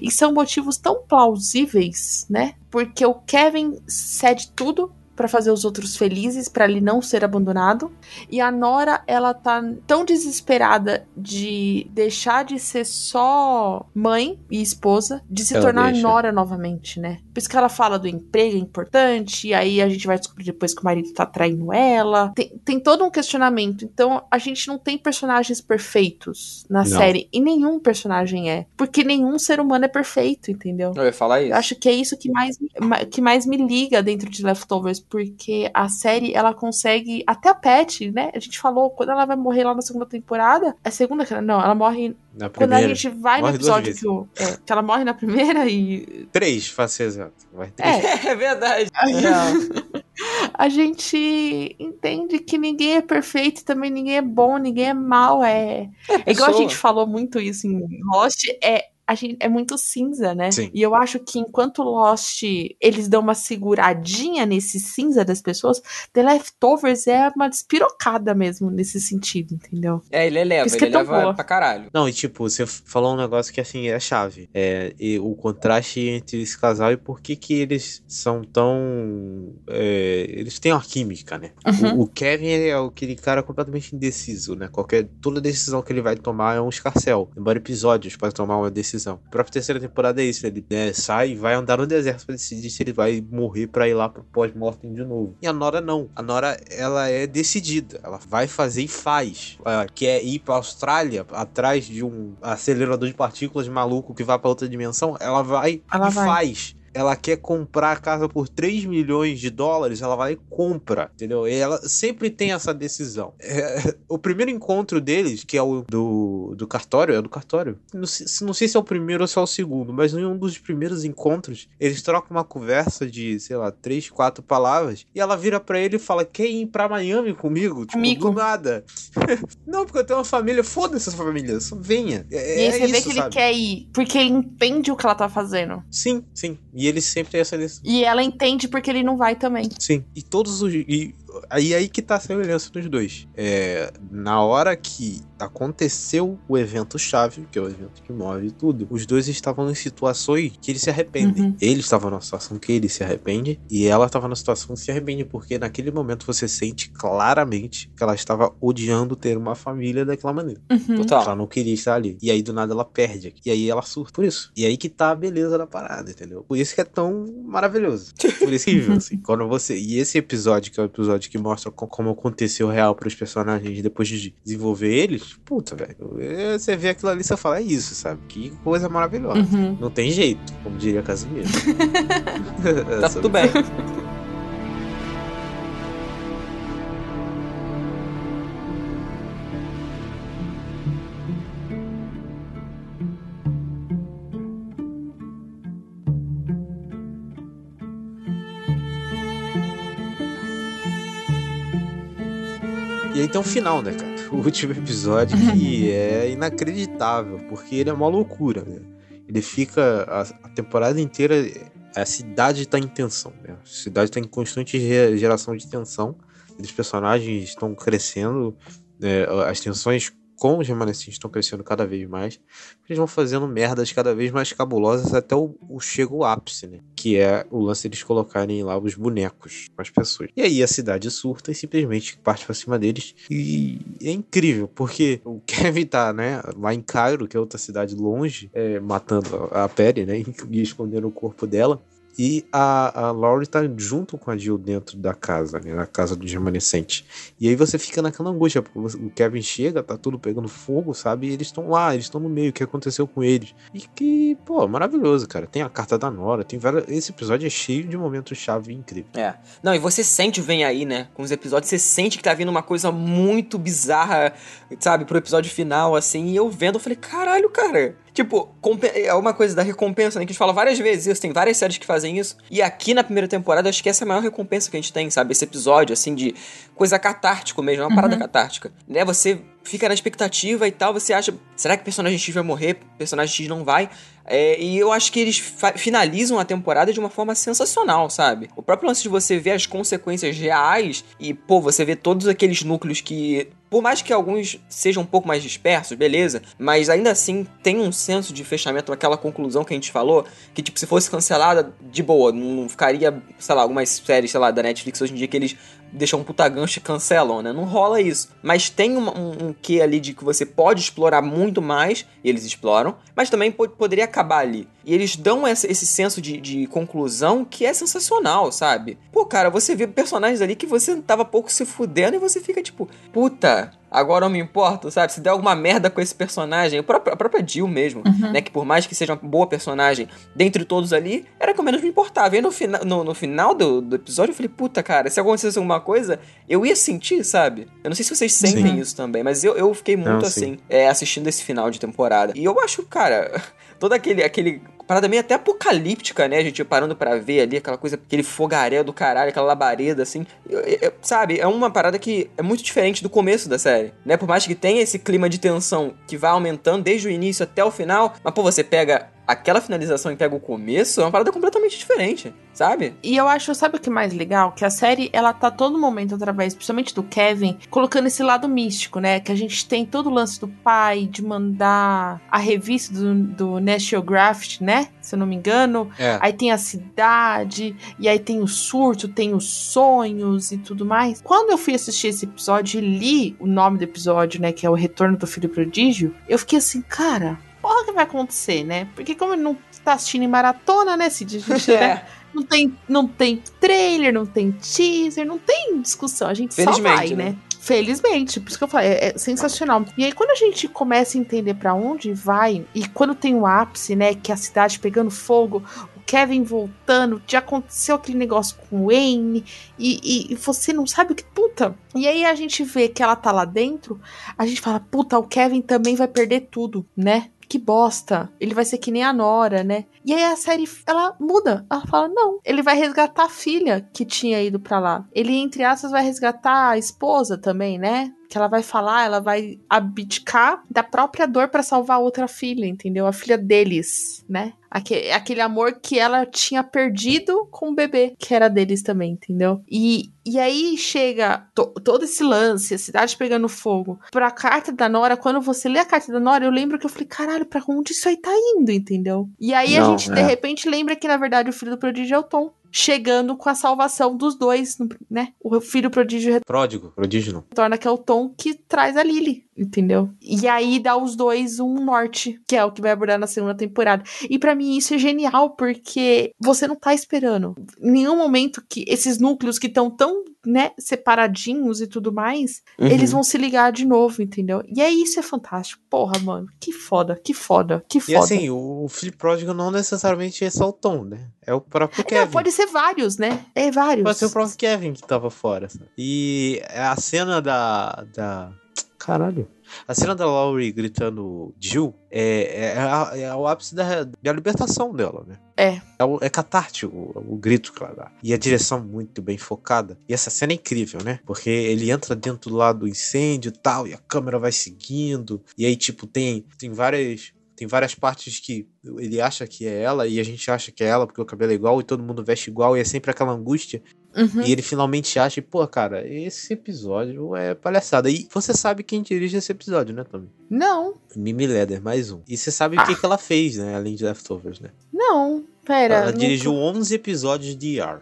e são motivos tão plausíveis, né? Porque o Kevin cede tudo para fazer os outros felizes, para ele não ser abandonado. E a Nora, ela tá tão desesperada de deixar de ser só mãe e esposa, de se ela tornar deixa. Nora novamente, né? Por isso que ela fala do emprego é importante, e aí a gente vai descobrir depois que o marido tá traindo ela. Tem, tem todo um questionamento. Então a gente não tem personagens perfeitos na não. série, e nenhum personagem é. Porque nenhum ser humano é perfeito, entendeu? Eu ia falar isso. Eu acho que é isso que mais, que mais me liga dentro de Leftovers porque a série ela consegue. Até a Pet, né? A gente falou, quando ela vai morrer lá na segunda temporada. É a segunda, não, ela morre. Na Quando a primeira. gente vai Morre no episódio que, o, é, que ela morre na primeira e. Três, pra ser exato. Vai três. É, É verdade. a gente entende que ninguém é perfeito, também ninguém é bom, ninguém é mal. É, é igual a gente falou muito isso em Lost, é, a gente, é muito cinza, né? Sim. E eu acho que enquanto Lost eles dão uma seguradinha nesse cinza das pessoas, The Leftovers é uma despirocada mesmo nesse sentido, entendeu? É, ele eleva, ele é tão eleva boa. pra caralho. Não, e tipo, você falou um negócio que assim é a chave. É e o contraste entre esse casal e por que que eles são tão. é, eles têm uma química, né? Uhum. O, o Kevin é aquele cara completamente indeciso, né? Qualquer, toda decisão que ele vai tomar é um escarcel. Demora episódios para tomar uma decisão. A própria terceira temporada é isso. Ele né, sai e vai andar no deserto pra decidir se ele vai morrer pra ir lá pro pós-mortem de novo. E a Nora não. A Nora, ela é decidida. Ela vai fazer e faz. Ela quer ir pra Austrália atrás de um acelerador de partículas maluco que vai pra outra dimensão. Ela vai Ela e vai. faz. Ela quer comprar a casa por 3 milhões de dólares, ela vai e compra, entendeu? E ela sempre tem essa decisão. É, o primeiro encontro deles, que é o do, do cartório, é do cartório. Não sei, não sei se é o primeiro ou se é o segundo, mas em um dos primeiros encontros, eles trocam uma conversa de, sei lá, três, quatro palavras, e ela vira pra ele e fala: Quer ir pra Miami comigo? Tipo, Comigo. do nada. não, porque eu tenho uma família, foda-se essa família, só venha. É, e aí é você vê isso, que ele sabe? quer ir, porque ele entende o que ela tá fazendo. Sim, sim. E ele sempre tem essa decisão. E ela entende porque ele não vai também. Sim. E todos os. E aí, aí que tá a semelhança dos dois. É, na hora que aconteceu o evento chave, que é o evento que move tudo, os dois estavam em situações que eles se arrependem. Uhum. Ele estava numa situação que ele se arrepende, e ela estava numa situação que se arrepende, porque naquele momento você sente claramente que ela estava odiando ter uma família daquela maneira. Uhum. Total. Ela não queria estar ali. E aí do nada ela perde. E aí ela surta. Por isso. E aí que tá a beleza da parada, entendeu? Por isso que é tão maravilhoso. Por isso que, assim. Quando você. E esse episódio, que é o episódio que mostra co- como aconteceu real pros personagens depois de desenvolver eles, puta, velho. é, Você vê aquilo ali e você fala, é isso, sabe? Que coisa maravilhosa. Uhum. Não tem jeito, como diria Casimiro. Tá tudo bem. E aí tem um final, né, cara? O último episódio que é inacreditável, porque ele é uma loucura, né? Ele fica a, a temporada inteira. A cidade tá em tensão, né? A cidade tá em constante ge- geração de tensão. Os personagens estão crescendo, né? as tensões com os remanescentes estão crescendo cada vez mais. Eles vão fazendo merdas cada vez mais cabulosas até o, o chega o ápice, né? Que é o lance deles colocarem lá os bonecos com as pessoas. E aí a cidade surta e simplesmente parte pra cima deles. E é incrível, porque o Kevin tá, né, lá em Cairo, que é outra cidade longe, é, matando a, a Perry, né? E escondendo o corpo dela. E a, a Laurie tá junto com a Jill dentro da casa, né? Na casa dos remanescentes. E aí você fica naquela angústia, porque o Kevin chega, tá tudo pegando fogo, sabe? E eles estão lá, eles estão no meio, o que aconteceu com eles? E que, pô, maravilhoso, cara. Tem a carta da Nora, tem várias. Esse episódio é cheio de momentos-chave incríveis. É. Não, e você sente Vem Aí, né? Com os episódios, você sente que tá vindo uma coisa muito bizarra, sabe? Pro episódio final, assim. E eu vendo, eu falei, caralho, cara. Tipo, é uma coisa da recompensa, né? Que a gente fala várias vezes isso. Tem várias séries que fazem isso. E aqui na primeira temporada, acho que essa é a maior recompensa que a gente tem, sabe? Esse episódio, assim, de coisa catártico mesmo. É uma parada catártica. Né? Você fica na expectativa e tal. Você acha, será que o personagem X vai morrer? O personagem X não vai? É, e eu acho que eles finalizam a temporada de uma forma sensacional, sabe? O próprio lance de você ver as consequências reais e, pô, você vê todos aqueles núcleos que, por mais que alguns sejam um pouco mais dispersos, beleza, mas ainda assim tem um senso de fechamento, aquela conclusão que a gente falou, que, tipo, se fosse cancelada, de boa, não ficaria, sei lá, algumas séries, sei lá, da Netflix hoje em dia que eles deixam um puta gancho e cancelam, né? Não rola isso. Mas tem uma- um, um quê ali de que você pode explorar muito mais, e eles exploram, mas também po- poderia acabar ali. E eles dão essa- esse senso de, de conclusão que é sensacional, sabe? Pô, cara, você vê personagens ali que você tava pouco se fudendo e você fica tipo, puta, agora eu me importo, sabe? Se der alguma merda com esse personagem, a própria, a própria Jill mesmo, Uhum. né? Que por mais que seja uma boa personagem, dentre todos ali, era que eu menos me importava. E aí no, fina, no, no final do, do episódio eu falei, puta, cara, se acontecesse alguma coisa, eu ia sentir, sabe? Eu não sei se vocês sentem Sim. isso também, mas eu, eu fiquei muito Não, sim. assim, é, assistindo esse final de temporada. E eu acho, cara, todo aquele, aquele parada meio até apocalíptica, né? Gente parando pra ver ali aquela coisa, aquele fogaréu do caralho, aquela labareda, assim. Eu- eu- sabe? É uma parada que é muito diferente do começo da série, né? Por mais que tenha esse clima de tensão que vai aumentando desde o início até o final, mas pô, você pega aquela finalização e pega o começo, é uma parada completamente diferente, sabe? E eu acho, sabe o que é mais legal? Que a série, ela tá todo momento, através, principalmente do Kevin, colocando esse lado místico, né? Que a gente tem todo o lance do pai, de mandar a revista do, do National Geographic, né? Se eu não me engano. É. Aí tem a cidade, e aí tem o surto, tem os sonhos e tudo mais. Quando eu fui assistir esse episódio e li o nome do episódio, né? Que é o Retorno do Filho Prodígio, eu fiquei assim, cara, porra, o que vai acontecer, né? Porque como ele não tá assistindo em maratona, né, Cid? A gente, É. não tem, não tem trailer, não tem teaser, não tem discussão. A gente só vai, né? né? Felizmente, por isso que eu falei, é, é sensacional. E aí, quando a gente começa a entender pra onde vai, e quando tem o ápice, né, que é a cidade pegando fogo, o Kevin voltando, já aconteceu aquele negócio com o Wayne, e, e- e você não sabe o que. Puta! E aí a gente vê que ela tá lá dentro, a gente fala, puta, o Kevin também vai perder tudo, né? Que bosta. Ele vai ser que nem a Nora, né? E aí a série, ela muda. Ela fala, não. Ele vai resgatar a filha que tinha ido pra lá. Ele, entre aspas, vai resgatar a esposa também, né? Que ela vai falar, ela vai abdicar da própria dor pra salvar a outra filha, entendeu? A filha deles, né? Aque- Aquele amor que ela tinha perdido com o bebê, que era deles também, entendeu? E, e aí chega to- todo esse lance, a cidade pegando fogo, pra carta da Nora. Quando você lê a carta da Nora, eu lembro que eu falei, caralho, pra onde isso aí tá indo, entendeu? E aí a Não, gente, é. de repente, lembra que, na verdade, o filho do prodígio é o Tom. Chegando com a salvação dos dois, né? O filho prodígio Pródigo, prodígio não. retorna, que é o Tom que traz a Lily, entendeu? E aí dá os dois um norte, que é o que vai abordar na segunda temporada. E pra mim isso é genial, porque você não tá esperando. Em nenhum momento que esses núcleos que estão tão, né, separadinhos e tudo mais, Uhum. eles vão se ligar de novo, entendeu? E aí isso é fantástico. Porra, mano, que foda, que foda, que E foda. assim, o filho pródigo não necessariamente é só o Tom, né? É o próprio Kevin. Não, pode ser vários, né? É vários. Pode ser o próprio Kevin que tava fora. E a cena da. da... Caralho. A cena da Laurie gritando Jill é, é, a- é o ápice da, da libertação dela, né? É. É, o- é catártico o, o grito que ela dá. E a direção muito bem focada. E essa cena é incrível, né? Porque ele entra dentro lá do incêndio e tal, e a câmera vai seguindo. E aí, tipo, tem, tem várias. Tem várias partes que ele acha que é ela e a gente acha que é ela porque o cabelo é igual e todo mundo veste igual e é sempre aquela angústia. Uhum. E ele finalmente acha, e, pô, cara, esse episódio é palhaçada. E você sabe quem dirige esse episódio, né, Tommy? Não, Mimi Leder, mais um. E você sabe o que, que ela fez, né, além de Leftovers, né? não. Pera. ela não dirigiu tô- 11 episódios de ER.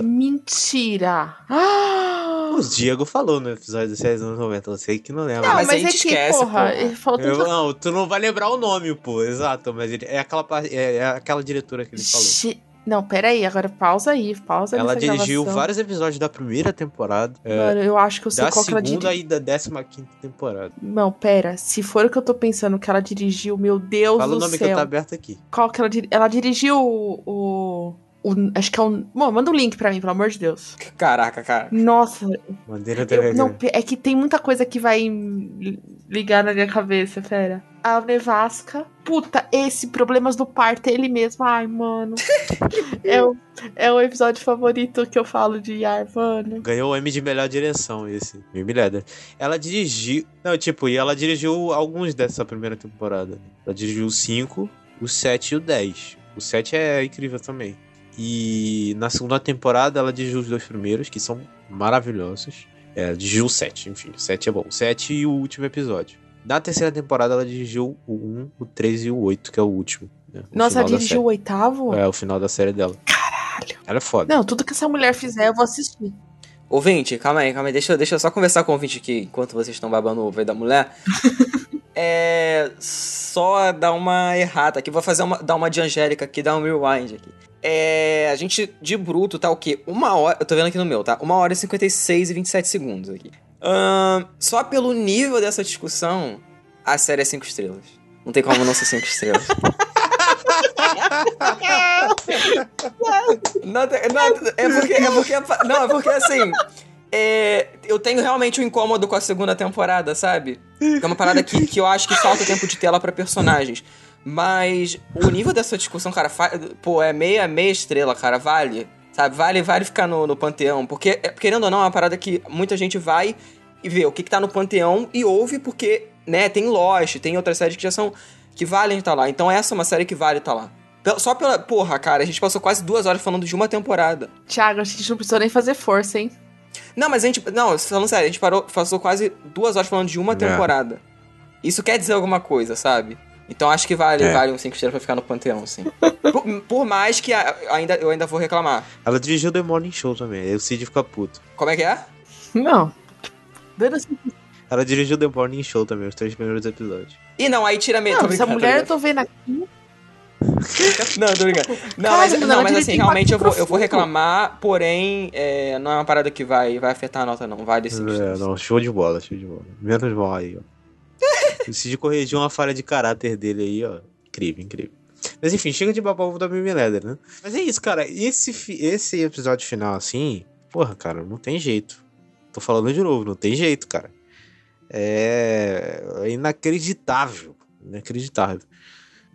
Mentira. Ah! O Diego falou no episódio dos 6 anos 90, você que não lembra. Não, mas mas, a gente é que, esquece, porra, porra. falou Eu- não, tu não vai lembrar o nome, pô, exato, mas ele, é, aquela, é, é aquela diretora que ele falou. Xi- Não, peraí, agora pausa aí, pausa Ela dirigiu gravação. vários episódios da primeira temporada, é, Mano, eu acho que eu sei da qual que ela segunda dirigiu. e da décima quinta temporada. Não, pera. Se for o que eu tô pensando que ela dirigiu, meu Deus Fala do o nome céu. que tá aberto aqui. Qual que ela dirigiu? Ela dirigiu o. o- o- acho que é um. Mano, manda um link pra mim, pelo amor de Deus. Caraca, cara. Nossa, Bandeira eu, não, é que tem muita coisa que vai li- ligar na minha cabeça, fera. A Nevasca. Puta, esse Problemas do Parto é ele mesmo. Ai, mano. é, o, é o episódio favorito que eu falo de Yar, mano. Ganhou o M de melhor direção, esse. Mimi Leder. Ela dirigiu. Não, tipo, e ela dirigiu alguns dessa primeira temporada. Ela dirigiu o 5, o 7 e o 10. O 7 é incrível também. E na segunda temporada ela dirigiu os dois primeiros, que são maravilhosos. É, ela dirigiu o 7, enfim, o 7 é bom. O 7 e o último episódio. Na terceira temporada ela dirigiu o 1, o 3 e o 8, que é o último. né? O Nossa, ela dirigiu o oitavo? É, o final da série dela. Caralho. Ela é foda. Não, tudo que essa mulher fizer, eu vou assistir. Ouvinte, calma aí, calma aí. Deixa, eu- deixa eu só conversar com o ouvinte aqui, enquanto vocês estão babando o ovo aí da mulher. é. Só dar uma errata aqui. Vou fazer uma. dar uma de Angélica aqui, dar um rewind aqui. É. A gente, de bruto, tá o quê? Uma hora. Eu tô vendo aqui no meu, tá? Uma hora e 56 e 27 segundos aqui. Só pelo nível dessa discussão, a série é 5 estrelas. Não tem como não ser 5 estrelas. Não, não, é porque. É porque não, é porque assim. é, eu tenho realmente um incômodo com a segunda temporada, sabe? É uma parada que, que eu acho que falta tempo de tela pra personagens. Mas o nível dessa discussão, cara, fa- pô, é meia, meia estrela, cara, vale. Sabe? Vale, vale ficar no, no panteão. Porque, é, querendo ou não, é uma parada que muita gente vai e vê o que, que tá no panteão e ouve porque, né, tem Lost, tem outras séries que já são. que valem estar lá. Então essa é uma série que vale estar lá. Só pela. Porra, cara, a gente passou quase duas horas falando de uma temporada. Thiago, a gente não precisou nem fazer força, hein? Não, mas a gente. Não, falando sério, a gente parou, passou quase duas horas falando de uma É. temporada. Isso quer dizer alguma coisa, sabe? Então acho que vale, É. vale um 5 estrelas pra ficar no panteão, sim. por, por mais que a- ainda, eu ainda vou reclamar. Ela dirigiu The Morning Show também, aí o Cid fica puto. Como é que é? Não. Assim. Ela dirigiu The Morning Show também, os três primeiros episódios. Ih, não, aí tira. Não, tô essa mulher eu tô vendo aqui. Não, tô brincando. Não, Cara, mas, não, mas assim, realmente eu vou, eu vou reclamar, porém, é, não é uma parada que vai, vai afetar a nota, não. Vale 5 É, não, show de bola, show de bola. Menos mal aí, ó. o Cid corrigiu uma falha de caráter dele aí, ó. Incrível, incrível. Mas enfim, chega de babau da Mimi Leather, né? Mas é isso, cara. Esse, esse episódio final, assim, porra, cara, não tem jeito. Tô falando de novo, não tem jeito, cara. É, é inacreditável. Inacreditável.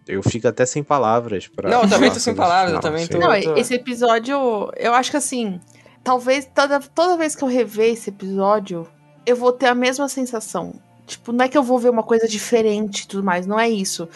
Eu fico até sem palavras pra. Não, eu também tô sem palavras, eu final, também assim. tô- Não, tô- esse episódio, eu acho que assim, talvez toda, toda vez que eu rever esse episódio, eu vou ter a mesma sensação. Tipo, não é que eu vou ver uma coisa diferente e tudo mais, não é isso.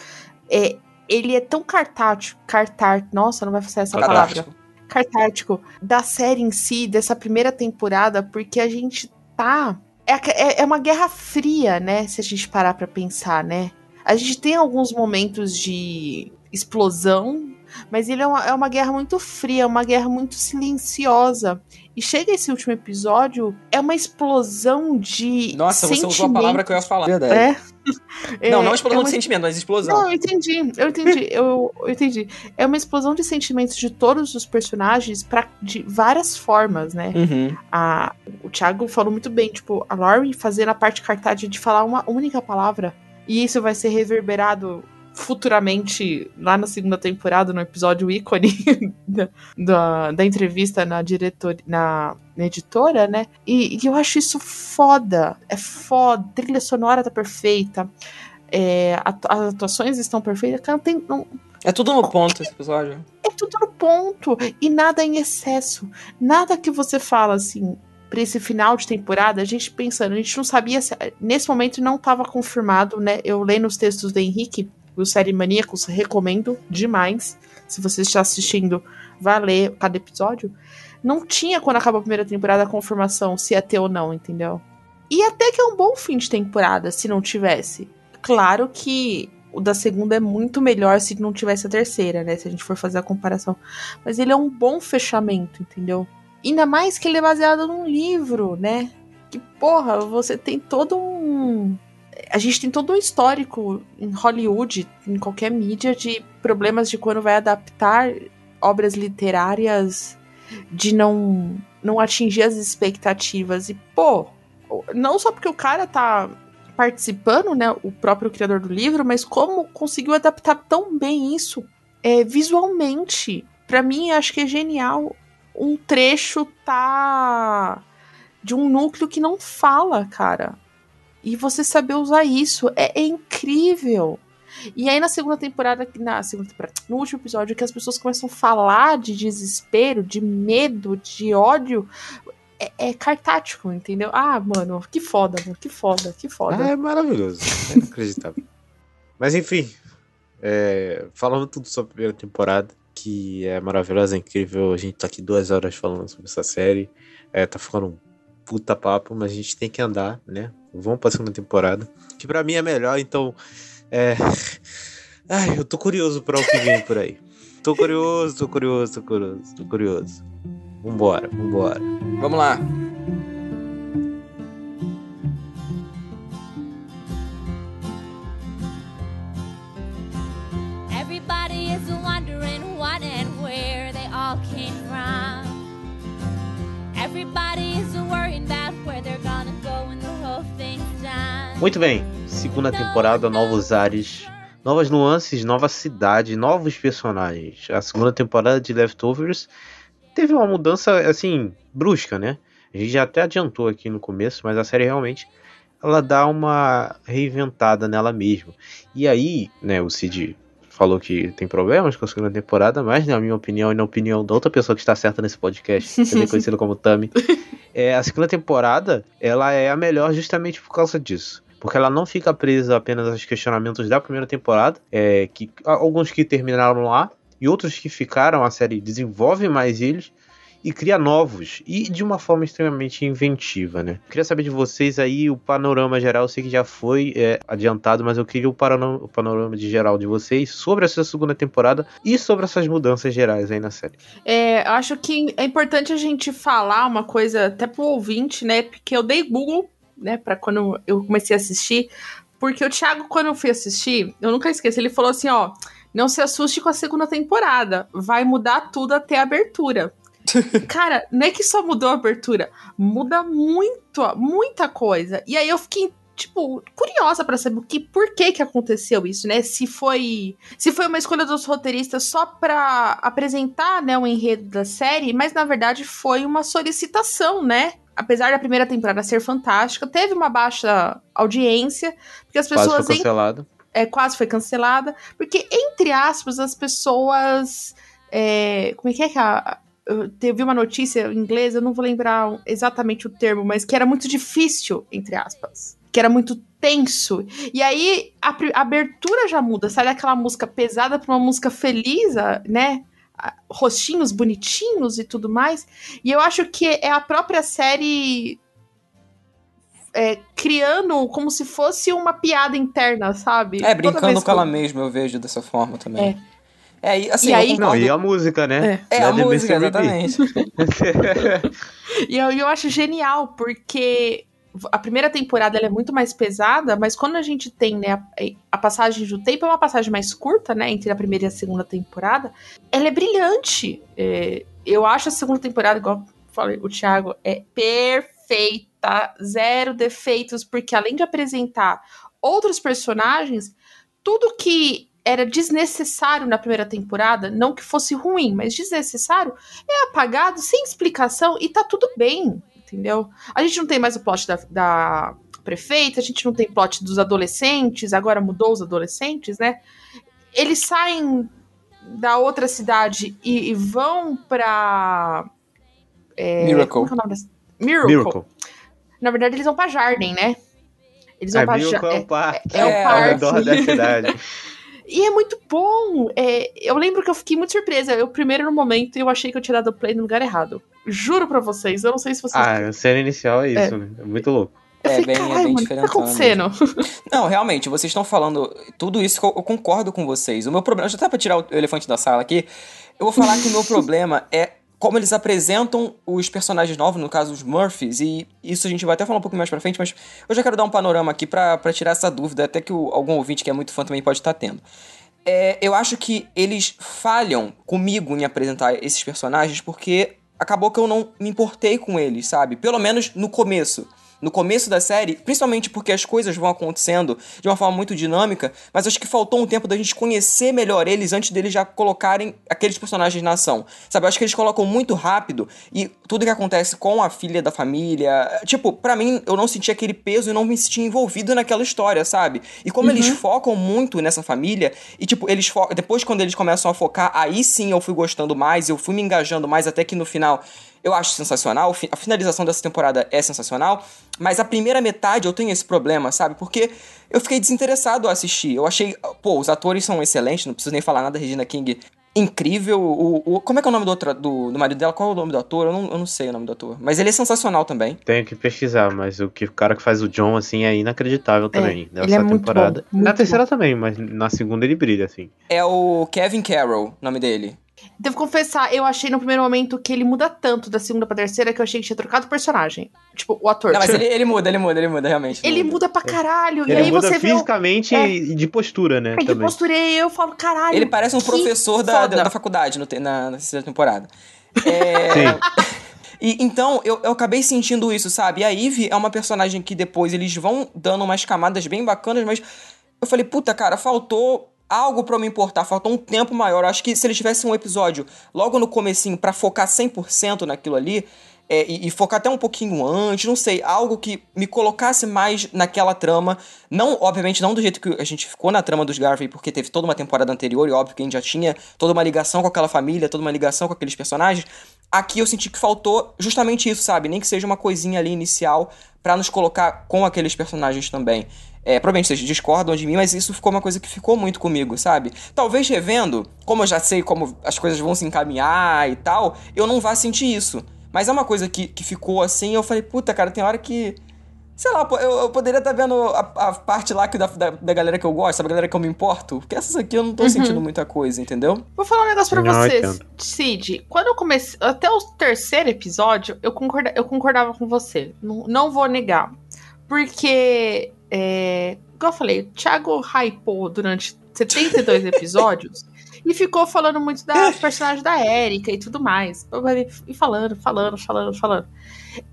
É, ele é tão cartático, cartar, nossa, não vai fazer essa palavra. Catártico. Cartático da série em si, dessa primeira temporada, porque a gente tá. É, é, é uma guerra fria, né? Se a gente parar pra pensar, né? A gente tem alguns momentos de explosão, mas ele é uma, é uma guerra muito fria, é uma guerra muito silenciosa. E chega esse último episódio, é uma explosão de. Nossa, você usou a palavra que eu ia falar. Verdade. É. Não, É, não explosão é uma de sentimento, mas explosão. não, eu entendi, eu entendi, eu, eu entendi. É uma explosão de sentimentos de todos os personagens pra, de várias formas, né? Uhum. A, o Thiago falou muito bem, tipo, a Lauren fazendo a parte cartaz de falar uma única palavra. E isso vai ser reverberado futuramente lá na segunda temporada, no episódio ícone da, da, da entrevista na diretor, na, na editora, né? E, e eu acho isso foda. É foda. A trilha sonora tá perfeita. É, as atuações estão perfeitas. Não tem, não, É tudo no ponto esse episódio. é tudo no ponto. E nada em excesso. Nada que você fala assim. Pra esse final de temporada, a gente pensando, a gente não sabia se. Nesse momento não estava confirmado, né? Eu lendo os textos do Henrique, o Série Maníacos, recomendo demais. Se você está assistindo, vá ler cada episódio. Não tinha, quando acabou a primeira temporada, a confirmação se ia ter ou não, entendeu? E até que é um bom fim de temporada, se não tivesse. Claro que o da segunda é muito melhor se não tivesse a terceira, né? Se a gente for fazer a comparação. Mas ele é um bom fechamento, entendeu? Ainda mais que ele é baseado num livro, né? Que, porra, você tem todo um. A gente tem todo um histórico em Hollywood, em qualquer mídia, de problemas de quando vai adaptar obras literárias de não, não atingir as expectativas. E, pô, não só porque o cara tá participando, né, o próprio criador do livro, mas como conseguiu adaptar tão bem isso é, visualmente. Pra mim, acho que é genial. Um trecho tá de um núcleo que não fala, cara. E você saber usar isso é, é incrível. E aí na segunda temporada, na segunda temporada, no último episódio, que as pessoas começam a falar de desespero, de medo, de ódio, é, é cartático, entendeu? Ah, mano, que foda, mano, que foda, que foda. Ah, é maravilhoso. É inacreditável. Mas enfim, é, falando tudo sobre a primeira temporada, que é maravilhosa, é incrível. A gente tá aqui duas horas falando sobre essa série. É, tá ficando um puta papo, mas a gente tem que andar, né? Vamos pra segunda temporada. Que pra mim é melhor, então. É. Ai, eu tô curioso pra o que vem por aí. Tô curioso, tô curioso, tô curioso, tô curioso. Vambora, vambora. Vamos lá. Everybody is wondering what and where they all came from. Everybody is worrying about where they're gonna go when the Muito bem, segunda temporada, novos ares, novas nuances, nova cidade, novos personagens. A segunda temporada de Leftovers teve uma mudança, assim, brusca, né? A gente já até adiantou aqui no começo, mas a série realmente ela dá uma reinventada nela mesma. E aí, né, o Cid falou que tem problemas com a segunda temporada, mas na minha opinião e na opinião da outra pessoa que está certa nesse podcast, também conhecida como Tami, é, a segunda temporada ela é a melhor justamente por causa disso. Porque ela não fica presa apenas aos questionamentos da primeira temporada, é, que alguns que terminaram lá e outros que ficaram, a série desenvolve mais eles e cria novos e de uma forma extremamente inventiva, né? Queria saber de vocês aí o panorama geral, eu sei que já foi é, adiantado, mas eu queria o panorama, o panorama de geral de vocês sobre essa segunda temporada e sobre essas mudanças gerais aí na série. É, eu acho que é importante a gente falar uma coisa até pro ouvinte, né? Porque eu dei Google, né, para quando eu comecei a assistir, porque o Thiago quando eu fui assistir, eu nunca esqueço, ele falou assim, ó, não se assuste com a segunda temporada, vai mudar tudo até a abertura. Cara, não é que só mudou a abertura, muda muito, muita coisa. E aí eu fiquei tipo, curiosa para saber o que, por que que aconteceu isso, né? Se foi, se foi uma escolha dos roteiristas só para apresentar, né, o enredo da série, mas na verdade foi uma solicitação, né? Apesar da primeira temporada ser fantástica, teve uma baixa audiência, porque as pessoas Quase foi cancelado. É, quase foi cancelada, porque entre aspas as pessoas é, como é que é que a, teve uma notícia em inglês, eu não vou lembrar exatamente o termo, mas que era muito difícil, entre aspas. Que era muito tenso. E aí a, a abertura já muda, sai daquela música pesada pra uma música feliz, né? Rostinhos bonitinhos e tudo mais. E eu acho que é a própria série é, criando como se fosse uma piada interna, sabe? É, brincando com ela mesma, eu vejo dessa forma também. É. É, assim, e aí, Não, e a música, né? É, é a música, exatamente. e eu, eu acho genial, porque a primeira temporada é muito mais pesada, mas quando a gente tem né, a, a, passagem do tempo, é uma passagem mais curta, né? Entre a primeira e a segunda temporada, ela é brilhante. É, eu acho a segunda temporada, igual falei, o Thiago, é perfeita, zero defeitos, porque além de apresentar outros personagens, tudo que era desnecessário na primeira temporada, não que fosse ruim, mas desnecessário, é apagado sem explicação e tá tudo bem, entendeu? A gente não tem mais o plot da, da prefeita, a gente não tem plot dos adolescentes, agora mudou os adolescentes, né? Eles saem da outra cidade e, e vão pra. É, Miracle. É Miracle. Miracle. Na verdade, eles vão pra Jarden, né? Eles vão é, pra Jarden. É, é, o parque. É, é o parque. Ao redor da cidade. E é muito bom. É, eu lembro que eu fiquei muito surpresa. Eu, primeiro, no momento, eu achei que eu tinha dado play no lugar errado. Juro pra vocês. Eu não sei se vocês. Ah, a cena inicial é isso, é. né? É muito louco. É bem, é bem diferente. O que tá acontecendo? Não, realmente, vocês estão falando tudo isso que eu, eu, concordo com vocês. O meu problema, já tá pra tirar o elefante da sala aqui, eu vou falar que o meu problema é como eles apresentam os personagens novos, no caso os Murphys, e isso a gente vai até falar um pouco mais pra frente, mas eu já quero dar um panorama aqui para tirar essa dúvida, até que o, algum ouvinte que é muito fã também pode estar tendo. É, eu acho que eles falham comigo em apresentar esses personagens porque acabou que eu não me importei com eles, sabe? Pelo menos no começo no começo da série, principalmente porque as coisas vão acontecendo de uma forma muito dinâmica, mas acho que faltou um tempo da gente conhecer melhor eles antes deles já colocarem aqueles personagens na ação. Sabe, acho que eles colocam muito rápido e tudo que acontece com a filha da família, tipo, para mim eu não senti aquele peso e não me senti envolvido naquela história, sabe? E como uhum. eles focam muito nessa família e tipo, eles depois quando eles começam a focar, aí sim eu fui gostando mais, eu fui me engajando mais até que no final eu acho sensacional, a finalização dessa temporada é sensacional, mas a primeira metade eu tenho esse problema, sabe? Porque eu fiquei desinteressado a assistir. Eu achei, pô, os atores são excelentes, não preciso nem falar nada, Regina King incrível. O, o, como é que é o nome do, outro, do, do marido dela? Qual é o nome do ator? Eu não, eu não sei o nome do ator. Mas ele é sensacional também. Tenho que pesquisar, mas o, que, o cara que faz o John, assim, é inacreditável é, também. É, ele é muito temporada. Bom, muito na terceira bom. também, mas na segunda ele brilha, assim. É o Kevin Carroll, nome dele. Devo confessar, eu achei no primeiro momento que ele muda tanto da segunda pra terceira que eu achei que tinha trocado o personagem. Tipo, o ator. Não, mas ele, ele muda, ele muda, ele muda, realmente. Ele muda, muda pra caralho. Ele e aí muda você fisicamente vê. e de postura, né? É, de também. postura e eu falo, caralho. Ele parece um professor da, da, da, faculdade no, na, na terceira temporada. É... E então eu, eu acabei sentindo isso, sabe? E a Eve é uma personagem que depois eles vão dando umas camadas bem bacanas, mas eu falei, puta, cara, faltou algo eu me importar, faltou um tempo maior. Acho que se eles tivessem um episódio logo no comecinho pra focar 100% naquilo ali, é, e, e, focar até um pouquinho antes, não sei, algo que me colocasse mais naquela trama. Não, obviamente, não do jeito que a gente ficou na trama dos Garvey, porque teve toda uma temporada anterior, e óbvio que a gente já tinha toda uma ligação com aquela família, toda uma ligação com aqueles personagens. Aqui eu senti que faltou justamente isso, sabe? Nem que seja uma coisinha ali inicial para nos colocar com aqueles personagens também. É, provavelmente vocês discordam de mim, mas isso ficou uma coisa que ficou muito comigo, sabe? Talvez revendo, como eu já sei como as coisas vão se encaminhar e tal, eu não vá sentir isso. Mas é uma coisa que, que ficou assim, eu falei, puta, cara, tem hora que. Sei lá, eu, eu poderia estar tá vendo a, a, parte lá que da, da, da, galera que eu gosto, sabe? A galera que eu me importo. Porque essas aqui eu não tô uhum. sentindo muita coisa, entendeu? Vou falar um negócio pra não, vocês. Cid, quando eu comecei. Até o terceiro episódio, eu, concorda, eu concordava com você. Não, não vou negar. Porque. É, igual eu falei, o Thiago hypou durante 72 episódios e ficou falando muito das personagens da Erika e tudo mais. E falando, falando, falando, falando.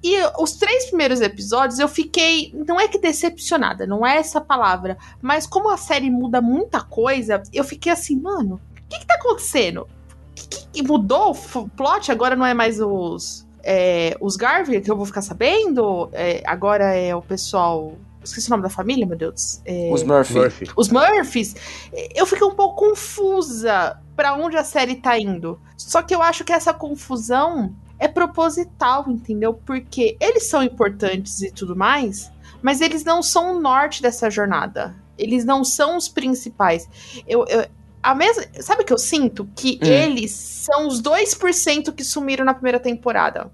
E os três primeiros episódios eu fiquei. Não é que decepcionada, não é essa palavra. Mas como a série muda muita coisa, eu fiquei assim, mano, o que, que tá acontecendo? Que, que mudou o plot? Agora não é mais os. É, os Garvey, que eu vou ficar sabendo. É, agora é o pessoal Esqueci o nome da família, meu Deus. É... Os Murphy. Murphy. Os Murphys. Eu fiquei um pouco confusa para onde a série tá indo. Só que eu acho que essa confusão é proposital, entendeu? Porque eles são importantes e tudo mais, mas eles não são o norte dessa jornada. Eles não são os principais. Eu, eu a mesma, sabe o que eu sinto? Que hum. eles são os 2% que sumiram na primeira temporada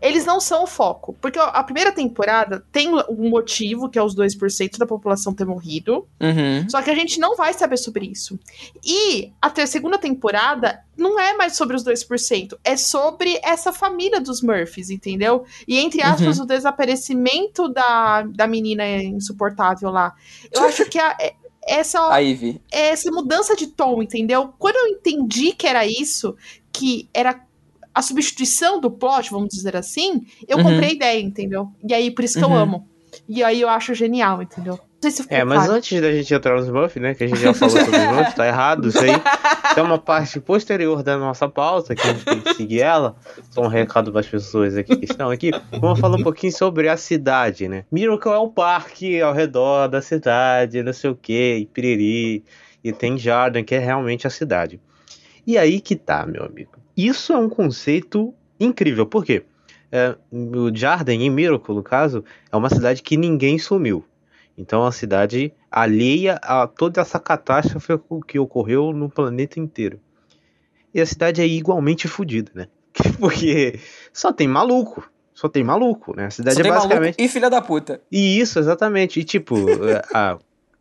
eles não são o foco. Porque a primeira temporada tem um motivo, que é os 2% da população ter morrido. Uhum. Só que a gente não vai saber sobre isso. E a segunda temporada não é mais sobre os 2%, é sobre essa família dos Murphys, entendeu? E entre aspas, uhum. o desaparecimento da, da menina insuportável lá. Eu acho que a, é, essa, essa mudança de tom, entendeu? Quando eu entendi que era isso, que era a substituição do plot, vamos dizer assim, eu uhum. comprei a ideia, entendeu? E aí, por isso que uhum. eu amo. E aí eu acho genial, entendeu? Não sei se é, mas claro. antes da gente entrar nos Smurf, né, que a gente já falou sobre os Smurf, tá errado isso aí. Tem uma parte posterior da nossa pauta, que a gente tem que seguir ela. Só um recado para as pessoas aqui que estão aqui. Vamos falar um pouquinho sobre a cidade, né? Miracle é um parque ao redor da cidade, não sei o que, e piriri. E tem Jardim, que é realmente a cidade. E aí que tá, meu amigo. Isso é um conceito incrível, por quê? É, o Jarden, em Miracle, no caso, é uma cidade que ninguém sumiu. Então, é uma cidade alheia a toda essa catástrofe que ocorreu no planeta inteiro. E a cidade é igualmente fodida, né? Porque só tem maluco. Só tem maluco, né? A cidade só é basicamente. e filha da puta. E isso, exatamente. E tipo, a,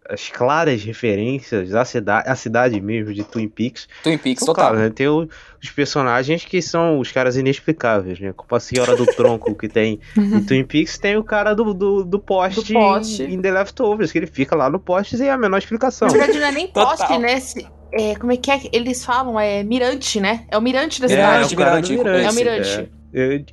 as claras referências à cidade, à cidade mesmo de Twin Peaks. Twin Peaks, então, total. Claro, né, tem o, os personagens que são os caras inexplicáveis, né? Como a senhora do tronco que tem em Twin Peaks, tem o cara do, do, do poste, do poste. Em, em The Leftovers, que ele fica lá no poste sem a menor explicação. Na verdade, não é nem poste, né? É, como é que é? Eles falam? É mirante, né? É o mirante da cidade. É, é o mirante. mirante. É o mirante. É.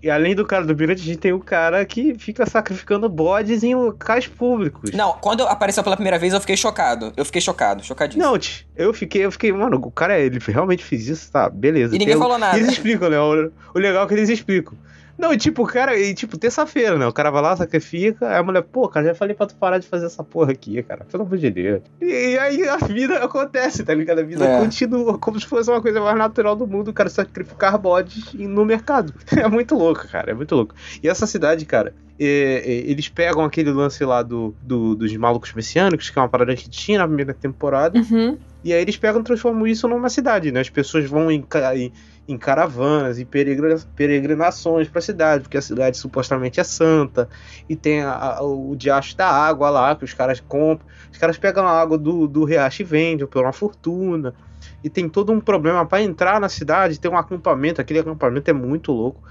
E além do cara do Mirante, a gente tem o cara que fica sacrificando bodes em locais públicos. Não, quando apareceu pela primeira vez, eu fiquei chocado. Eu fiquei chocado, chocadíssimo. Não, eu fiquei, eu fiquei, mano, o cara, ele realmente fez isso, tá, beleza. E ninguém tem, falou nada. Eles explicam, né? O, o legal é que eles explicam. Não, e tipo, o cara, e tipo, terça-feira, né? O cara vai lá, sacrifica, aí a mulher, pô, cara, já falei pra tu parar de fazer essa porra aqui, cara, pelo amor de Deus. E, e aí a vida acontece, tá ligado? A vida é. continua como se fosse uma coisa mais natural do mundo, o cara sacrificar bodes no mercado. É muito louco, cara, é muito louco. E essa cidade, cara, é, é, eles pegam aquele lance lá do, do, dos malucos messiânicos, que é uma parada que tinha na primeira temporada, uhum. e aí eles pegam e transformam isso numa cidade, né? As pessoas vão em, em em caravanas e peregrinações para a cidade, porque a cidade supostamente é santa e tem a, a, o diacho da água lá que os caras compram. Os caras pegam a água do, do riacho e vendem por uma fortuna. E tem todo um problema para entrar na cidade, tem um acampamento, aquele acampamento é muito louco.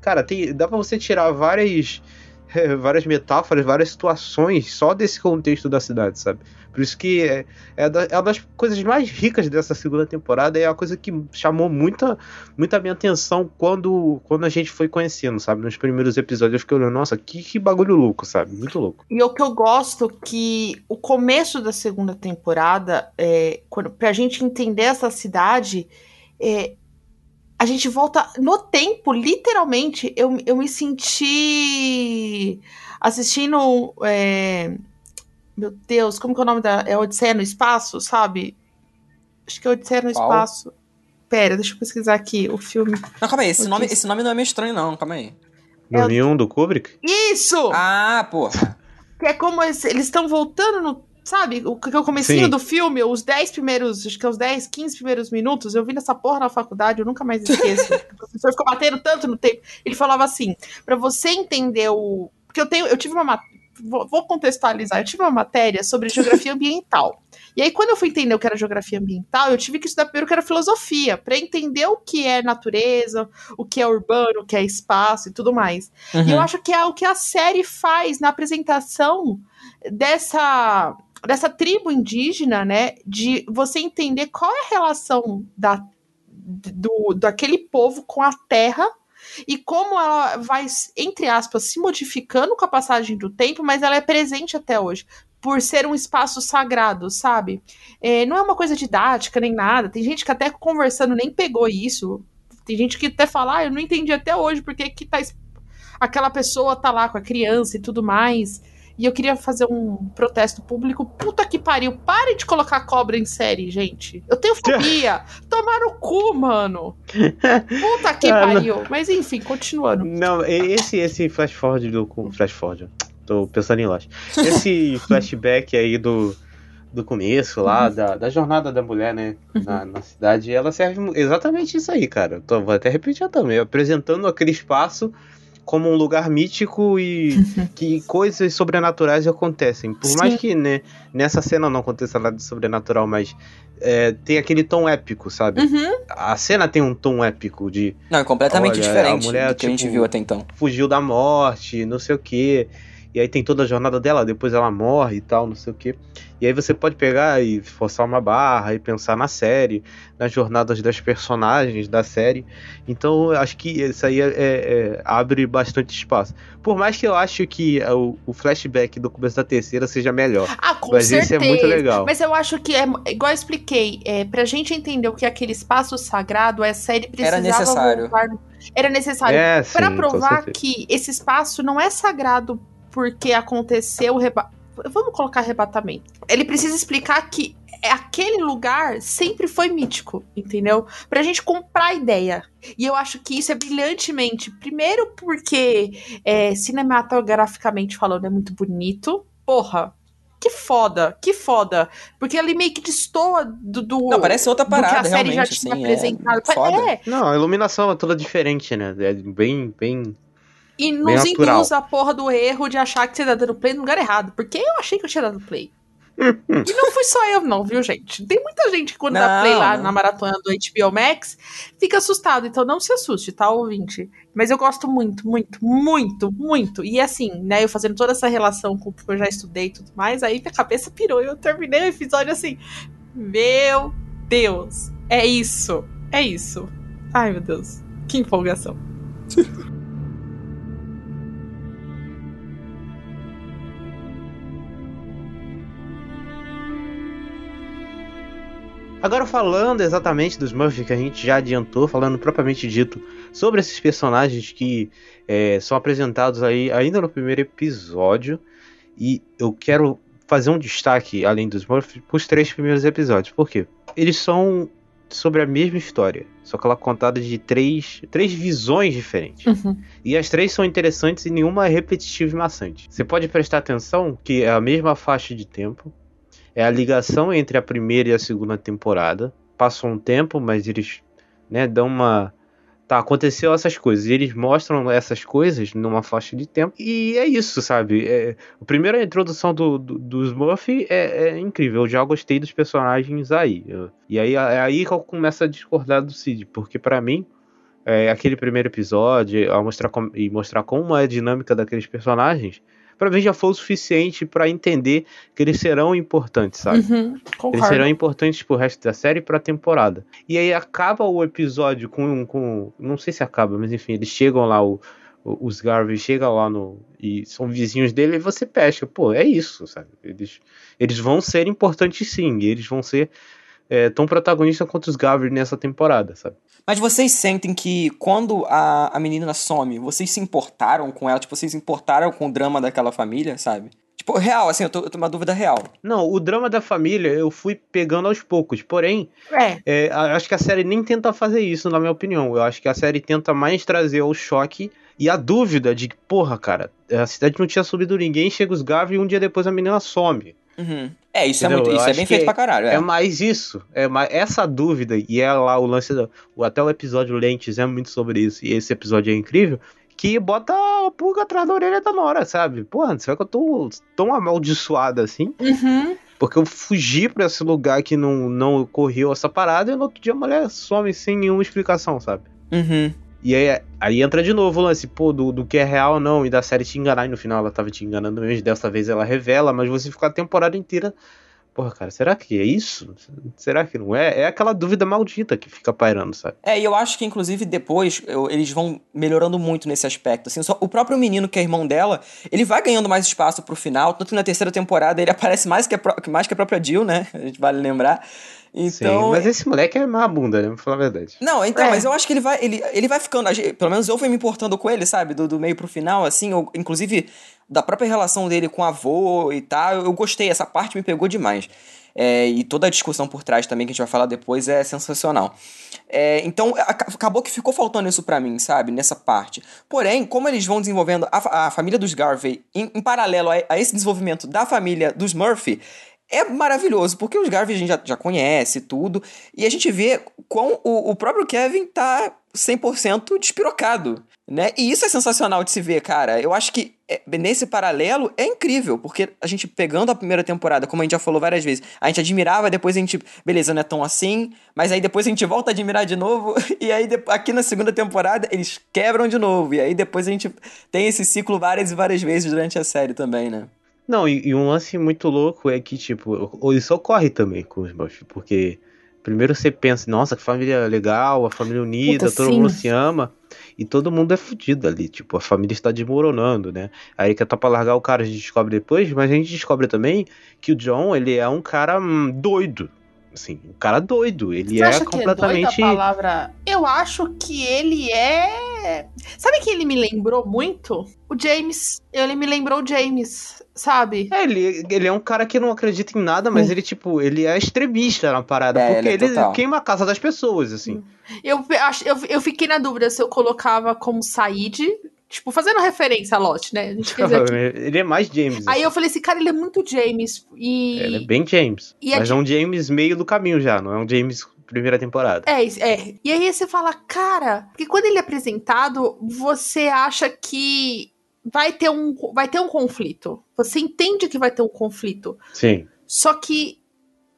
Cara, tem, dá para você tirar várias várias metáforas, várias situações só desse contexto da cidade, sabe? Por isso que é, é, da, é uma das coisas mais ricas dessa segunda temporada, é a coisa que chamou muita, muita minha atenção quando, quando a gente foi conhecendo, sabe? Nos primeiros episódios eu fiquei olhando, nossa, que, que bagulho louco, sabe? Muito louco. E o que eu gosto que o começo da segunda temporada, é, quando, pra gente entender essa cidade, é, a gente volta no tempo, literalmente. Eu, eu me senti assistindo. É, meu Deus, como que é o nome da. É Odisseia no Espaço, sabe? Acho que é Odisseia no Qual? Espaço. Pera, deixa eu pesquisar aqui o filme. Não, calma aí, esse nome, esse nome não é meio estranho, não, calma aí. No É do Kubrick? Isso! Ah, porra. Que é como eles estão voltando no. Sabe, o que é o comecinho Sim. do filme, os 10 primeiros, acho que é os 10, 15 primeiros minutos, eu vi nessa porra na faculdade, eu nunca mais esqueço. o professor ficou batendo tanto no tempo. Ele falava assim, pra você entender o. Porque eu tenho, eu tive uma ma- vou, vou contextualizar, eu tive uma matéria sobre geografia ambiental. E aí, quando eu fui entender o que era geografia ambiental, eu tive que estudar primeiro o que era filosofia, pra entender o que é natureza, o que é urbano, o que é espaço e tudo mais. E eu acho que é o que a série faz na apresentação dessa, dessa tribo indígena, né? De você entender qual é a relação da, do, daquele povo com a terra e como ela vai, entre aspas, se modificando com a passagem do tempo, mas ela é presente até hoje. Por ser um espaço sagrado, sabe? É, não é uma coisa didática nem nada. Tem gente que até conversando nem pegou isso. Tem gente que até fala, ah, eu não entendi até hoje porque que tá aquela pessoa tá lá com a criança e tudo mais. E eu queria fazer um protesto público. Puta que pariu, pare de colocar cobra em série, gente. Eu tenho fobia. Tomar no cu, mano. Puta que Ah, não. pariu. Mas enfim, continuando. Não, esse, esse flash forward do. Flash forward. Tô pensando em Lost. Esse flashback aí do, do começo lá, da, da jornada da mulher, né? Na, na cidade, ela serve exatamente isso aí, cara. Tô, vou até repetir também. Apresentando aquele espaço como um lugar mítico e que coisas sobrenaturais acontecem. Por mais Sim. que né, nessa cena não aconteça nada de sobrenatural, mas é, tem aquele tom épico, sabe? Uhum. A cena tem um tom épico de Não, é completamente Olha, diferente a mulher, do que a gente tipo, viu até então. fugiu da morte, não sei o que. E aí tem toda a jornada dela, depois ela morre e tal, não sei o que. E aí você pode pegar e forçar uma barra e pensar na série, nas jornadas das personagens da série. Então eu acho que isso aí é- é- abre bastante espaço. Por mais que eu acho que o, o flashback do começo da terceira seja melhor. Ah, com Mas certeza. esse é muito legal. Mas eu acho que é igual eu expliquei, é, pra gente entender o que é aquele espaço sagrado, a série precisava necessário. voltar- Era necessário. É, com provar que esse espaço não é sagrado porque aconteceu. Vamos colocar arrebatamento. Ele precisa explicar que é- aquele lugar sempre foi mítico, entendeu? Pra gente comprar a ideia. E eu acho que isso é brilhantemente. Primeiro, porque é, cinematograficamente falando é muito bonito. Porra. Que foda, que foda. Porque ele meio que destoa do, do, Não, parece outra do que a parada, série já realmente, tinha assim, é apresentado. foda. É, Não, a iluminação é toda diferente, né? É bem, bem. E nos induz a porra do erro de achar que você tá dando play no lugar errado. Porque eu achei que eu tinha dado play. e não fui só eu, não, viu, gente? Tem muita gente que quando dá Não, play lá não. na maratona do HBO Max fica assustado. Então não se assuste, tá, ouvinte? Mas eu gosto muito, muito, muito, muito. E assim, né, eu fazendo toda essa relação com o que eu já estudei e tudo mais, aí minha cabeça pirou e eu terminei o episódio assim. Meu Deus, é isso, é isso. Ai, meu Deus, que empolgação. Agora falando exatamente dos Murphy que a gente já adiantou, falando propriamente dito sobre esses personagens que é, são apresentados aí ainda no primeiro episódio, e eu quero fazer um destaque além dos Murphy para os três primeiros episódios. Por quê? Eles são sobre a mesma história, só que ela é contada de três, três visões diferentes. Uhum. E as três são interessantes e nenhuma é repetitiva e maçante. Você pode prestar atenção que é a mesma faixa de tempo, é a ligação entre a primeira e a segunda temporada. Passou um tempo, mas eles né, dão uma. Tá, aconteceu essas coisas. E eles mostram essas coisas numa faixa de tempo. E é isso, sabe? É, a primeira introdução do, do, dos Murphy é, é incrível. Eu já gostei dos personagens aí. E aí é aí que eu começo a discordar do Cid, porque pra mim é, aquele primeiro episódio a mostrar com, e mostrar como é a dinâmica daqueles personagens, pra mim já foi o suficiente pra entender que eles serão importantes, sabe? Uhum, Eles serão importantes pro resto da série e pra temporada. E aí acaba o episódio com. com não sei se acaba, mas enfim, eles chegam lá, o, os Garvey chegam lá no. E são vizinhos dele e você pesca. Pô, é isso, sabe? Eles, eles vão ser importantes sim. Eles vão ser é, tão protagonistas quanto os Garvey nessa temporada, sabe? Mas vocês sentem que quando a, a menina some, vocês se importaram com ela? Tipo, vocês se importaram com o drama daquela família, sabe? Tipo, real, assim, eu tô, eu tô uma dúvida real. Não, o drama da família eu fui pegando aos poucos. Porém, É, É, acho que a série nem tenta fazer isso, na minha opinião. Eu acho que a série tenta mais trazer o choque e a dúvida de que, porra, cara, a cidade não tinha subido ninguém, chega os Garvey e um dia depois a menina some. Uhum. É, isso é Entendeu? muito. Eu Isso é bem feito pra caralho. É. É mais isso. É mais essa dúvida, e é lá o lance do. Até o episódio Lentes é muito sobre isso, e esse episódio é incrível. Que bota a pulga atrás da orelha da Nora, sabe? Porra, será que eu tô tão amaldiçoada assim? uhum. Porque eu fugi pra esse lugar que não, não ocorreu essa parada e no outro dia a mulher some sem nenhuma explicação, sabe? Uhum. E aí, aí entra de novo o lance, pô, do, do que é real ou não, e da série te enganar, e no final ela tava te enganando mesmo, dessa vez ela revela, mas você fica a temporada inteira. Porra, cara, será que é isso? Será que não é? É aquela dúvida maldita que fica pairando, sabe? É, e eu acho que, inclusive, depois eu- eles vão melhorando muito nesse aspecto. Assim, só, o próprio menino, que é irmão dela, ele vai ganhando mais espaço pro final. Tanto que na terceira temporada ele aparece mais que a, mais que a própria Jill, né? A gente vale lembrar. Então. Sim, mas esse moleque é má bunda, né? Pra falar a verdade. Não, então, É. mas eu acho que ele vai, ele, ele vai ficando, pelo menos eu fui me importando com ele, sabe, do, do meio pro final, assim, eu- inclusive da própria relação dele com o avô e tal, eu, gostei, essa parte me pegou demais. É, e toda a discussão por trás também, que a gente vai falar depois, é sensacional. É, então, aca- acabou que ficou faltando isso pra mim, sabe, nessa parte. Porém, como eles vão desenvolvendo a, a família dos Garvey em, em paralelo a, a esse desenvolvimento da família dos Murphy, é maravilhoso, porque os Garvey a gente já, já conhece tudo, e a gente vê quão o, o próprio Kevin tá 100% despirocado, né? E isso é sensacional de se ver, cara. Eu acho que é, nesse paralelo é incrível, porque a gente pegando a primeira temporada, como a gente já falou várias vezes, a gente admirava, depois a gente, beleza, não é tão assim, mas aí depois a gente volta a admirar de novo, e aí aqui na segunda temporada eles quebram de novo, e aí depois a gente tem esse ciclo várias e várias vezes durante a série também, né? Não, e, e um lance muito louco é que, tipo, isso ocorre também com os Buffy, porque primeiro você pensa, nossa, que família legal, a família unida, Puta, todo sim. mundo se ama, e todo mundo é fudido ali, tipo, a família está desmoronando, né? A Erika tá pra largar o cara, a gente descobre depois, mas a gente descobre também que o John, ele é um cara hum, doido, assim, um cara doido, ele Você é acha completamente... que é doida a palavra? Eu acho que ele é. Sabe quem ele me lembrou muito? O James. Ele me lembrou o James, sabe? É, ele, ele é um cara que não acredita em nada, mas Hum. ele, tipo, ele é extremista na parada, É, porque ele é ele, queima a casa das pessoas, assim. Eu, acho, eu, eu fiquei na dúvida se eu colocava como Said, tipo, fazendo referência a Lost, né? A ele é mais James. Aí assim. eu falei assim, cara, ele é muito James. E. Ele é bem James. E mas aqui- é um James meio do caminho já, não é um James primeira temporada. É, é. E aí você fala, cara, porque quando ele é apresentado, você acha que vai ter um, vai ter um conflito. Você entende que vai ter um conflito. Sim. Só que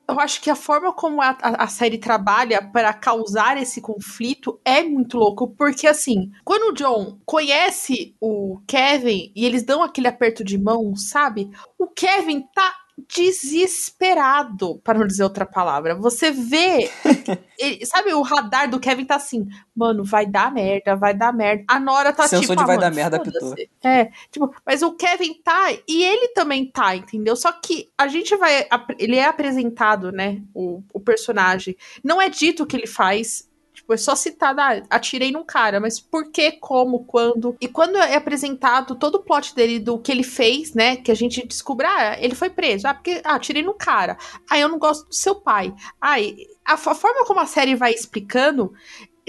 eu acho que a forma como a, a- a série trabalha para causar esse conflito é muito louco, porque assim, quando o John conhece o Kevin e eles dão aquele aperto de mão, sabe? O Kevin tá desesperado, para não dizer outra palavra. Você vê, ele- sabe, o radar do Kevin tá assim, mano, vai dar merda, vai dar merda. A Nora tá Sensor tipo, de ah, vai mano, dar merda, foda-se. É, tipo, mas o Kevin tá e ele também tá, entendeu? Só que a gente vai. Ele é apresentado, né? O, o personagem. Não é dito o que ele faz. Tipo, é só citado, ah, atirei num cara, mas por que, como, quando? E quando é apresentado todo o plot dele do que ele fez, né? Que a gente descobre, ah, ele foi preso. Ah, porque, ah, atirei no cara. Ah, eu não gosto do seu pai. Ai, a, a forma como a série vai explicando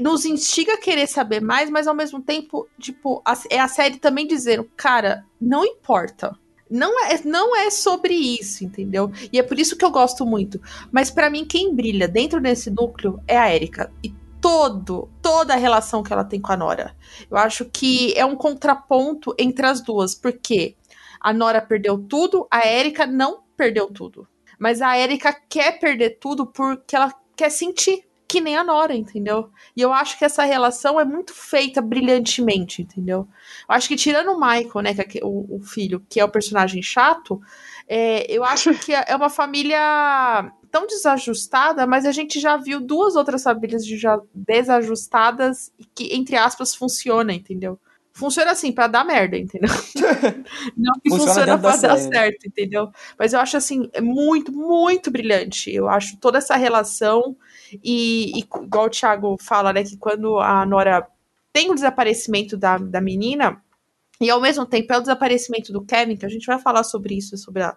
nos instiga a querer saber mais, mas ao mesmo tempo, tipo, a- é a série também dizendo, cara, não importa. Não é, não é sobre isso, entendeu? E é por isso que eu gosto muito. Mas pra mim, quem brilha dentro desse núcleo é a Erika. E todo, toda a relação que ela tem com a Nora. Eu acho que é um contraponto entre as duas, porque a Nora perdeu tudo, a Erika não perdeu tudo. Mas a Erika quer perder tudo porque ela quer sentir. que nem a Nora, entendeu? E eu acho que essa relação é muito feita brilhantemente, entendeu? Eu acho que tirando o Michael, né, que é o, o filho, que é o personagem chato, é, eu acho que é uma família tão desajustada, mas a gente já viu duas outras famílias já desajustadas e que, entre aspas, funciona, entendeu? Funciona assim, para dar merda, entendeu? Não que funciona, funciona pra dar série. certo, entendeu? Mas eu acho assim, é muito, muito brilhante. Eu acho toda essa relação. E, e igual o Thiago fala, né, que quando a Nora tem o desaparecimento da, da menina, e ao mesmo tempo é o desaparecimento do Kevin, que a gente vai falar sobre isso, sobre a,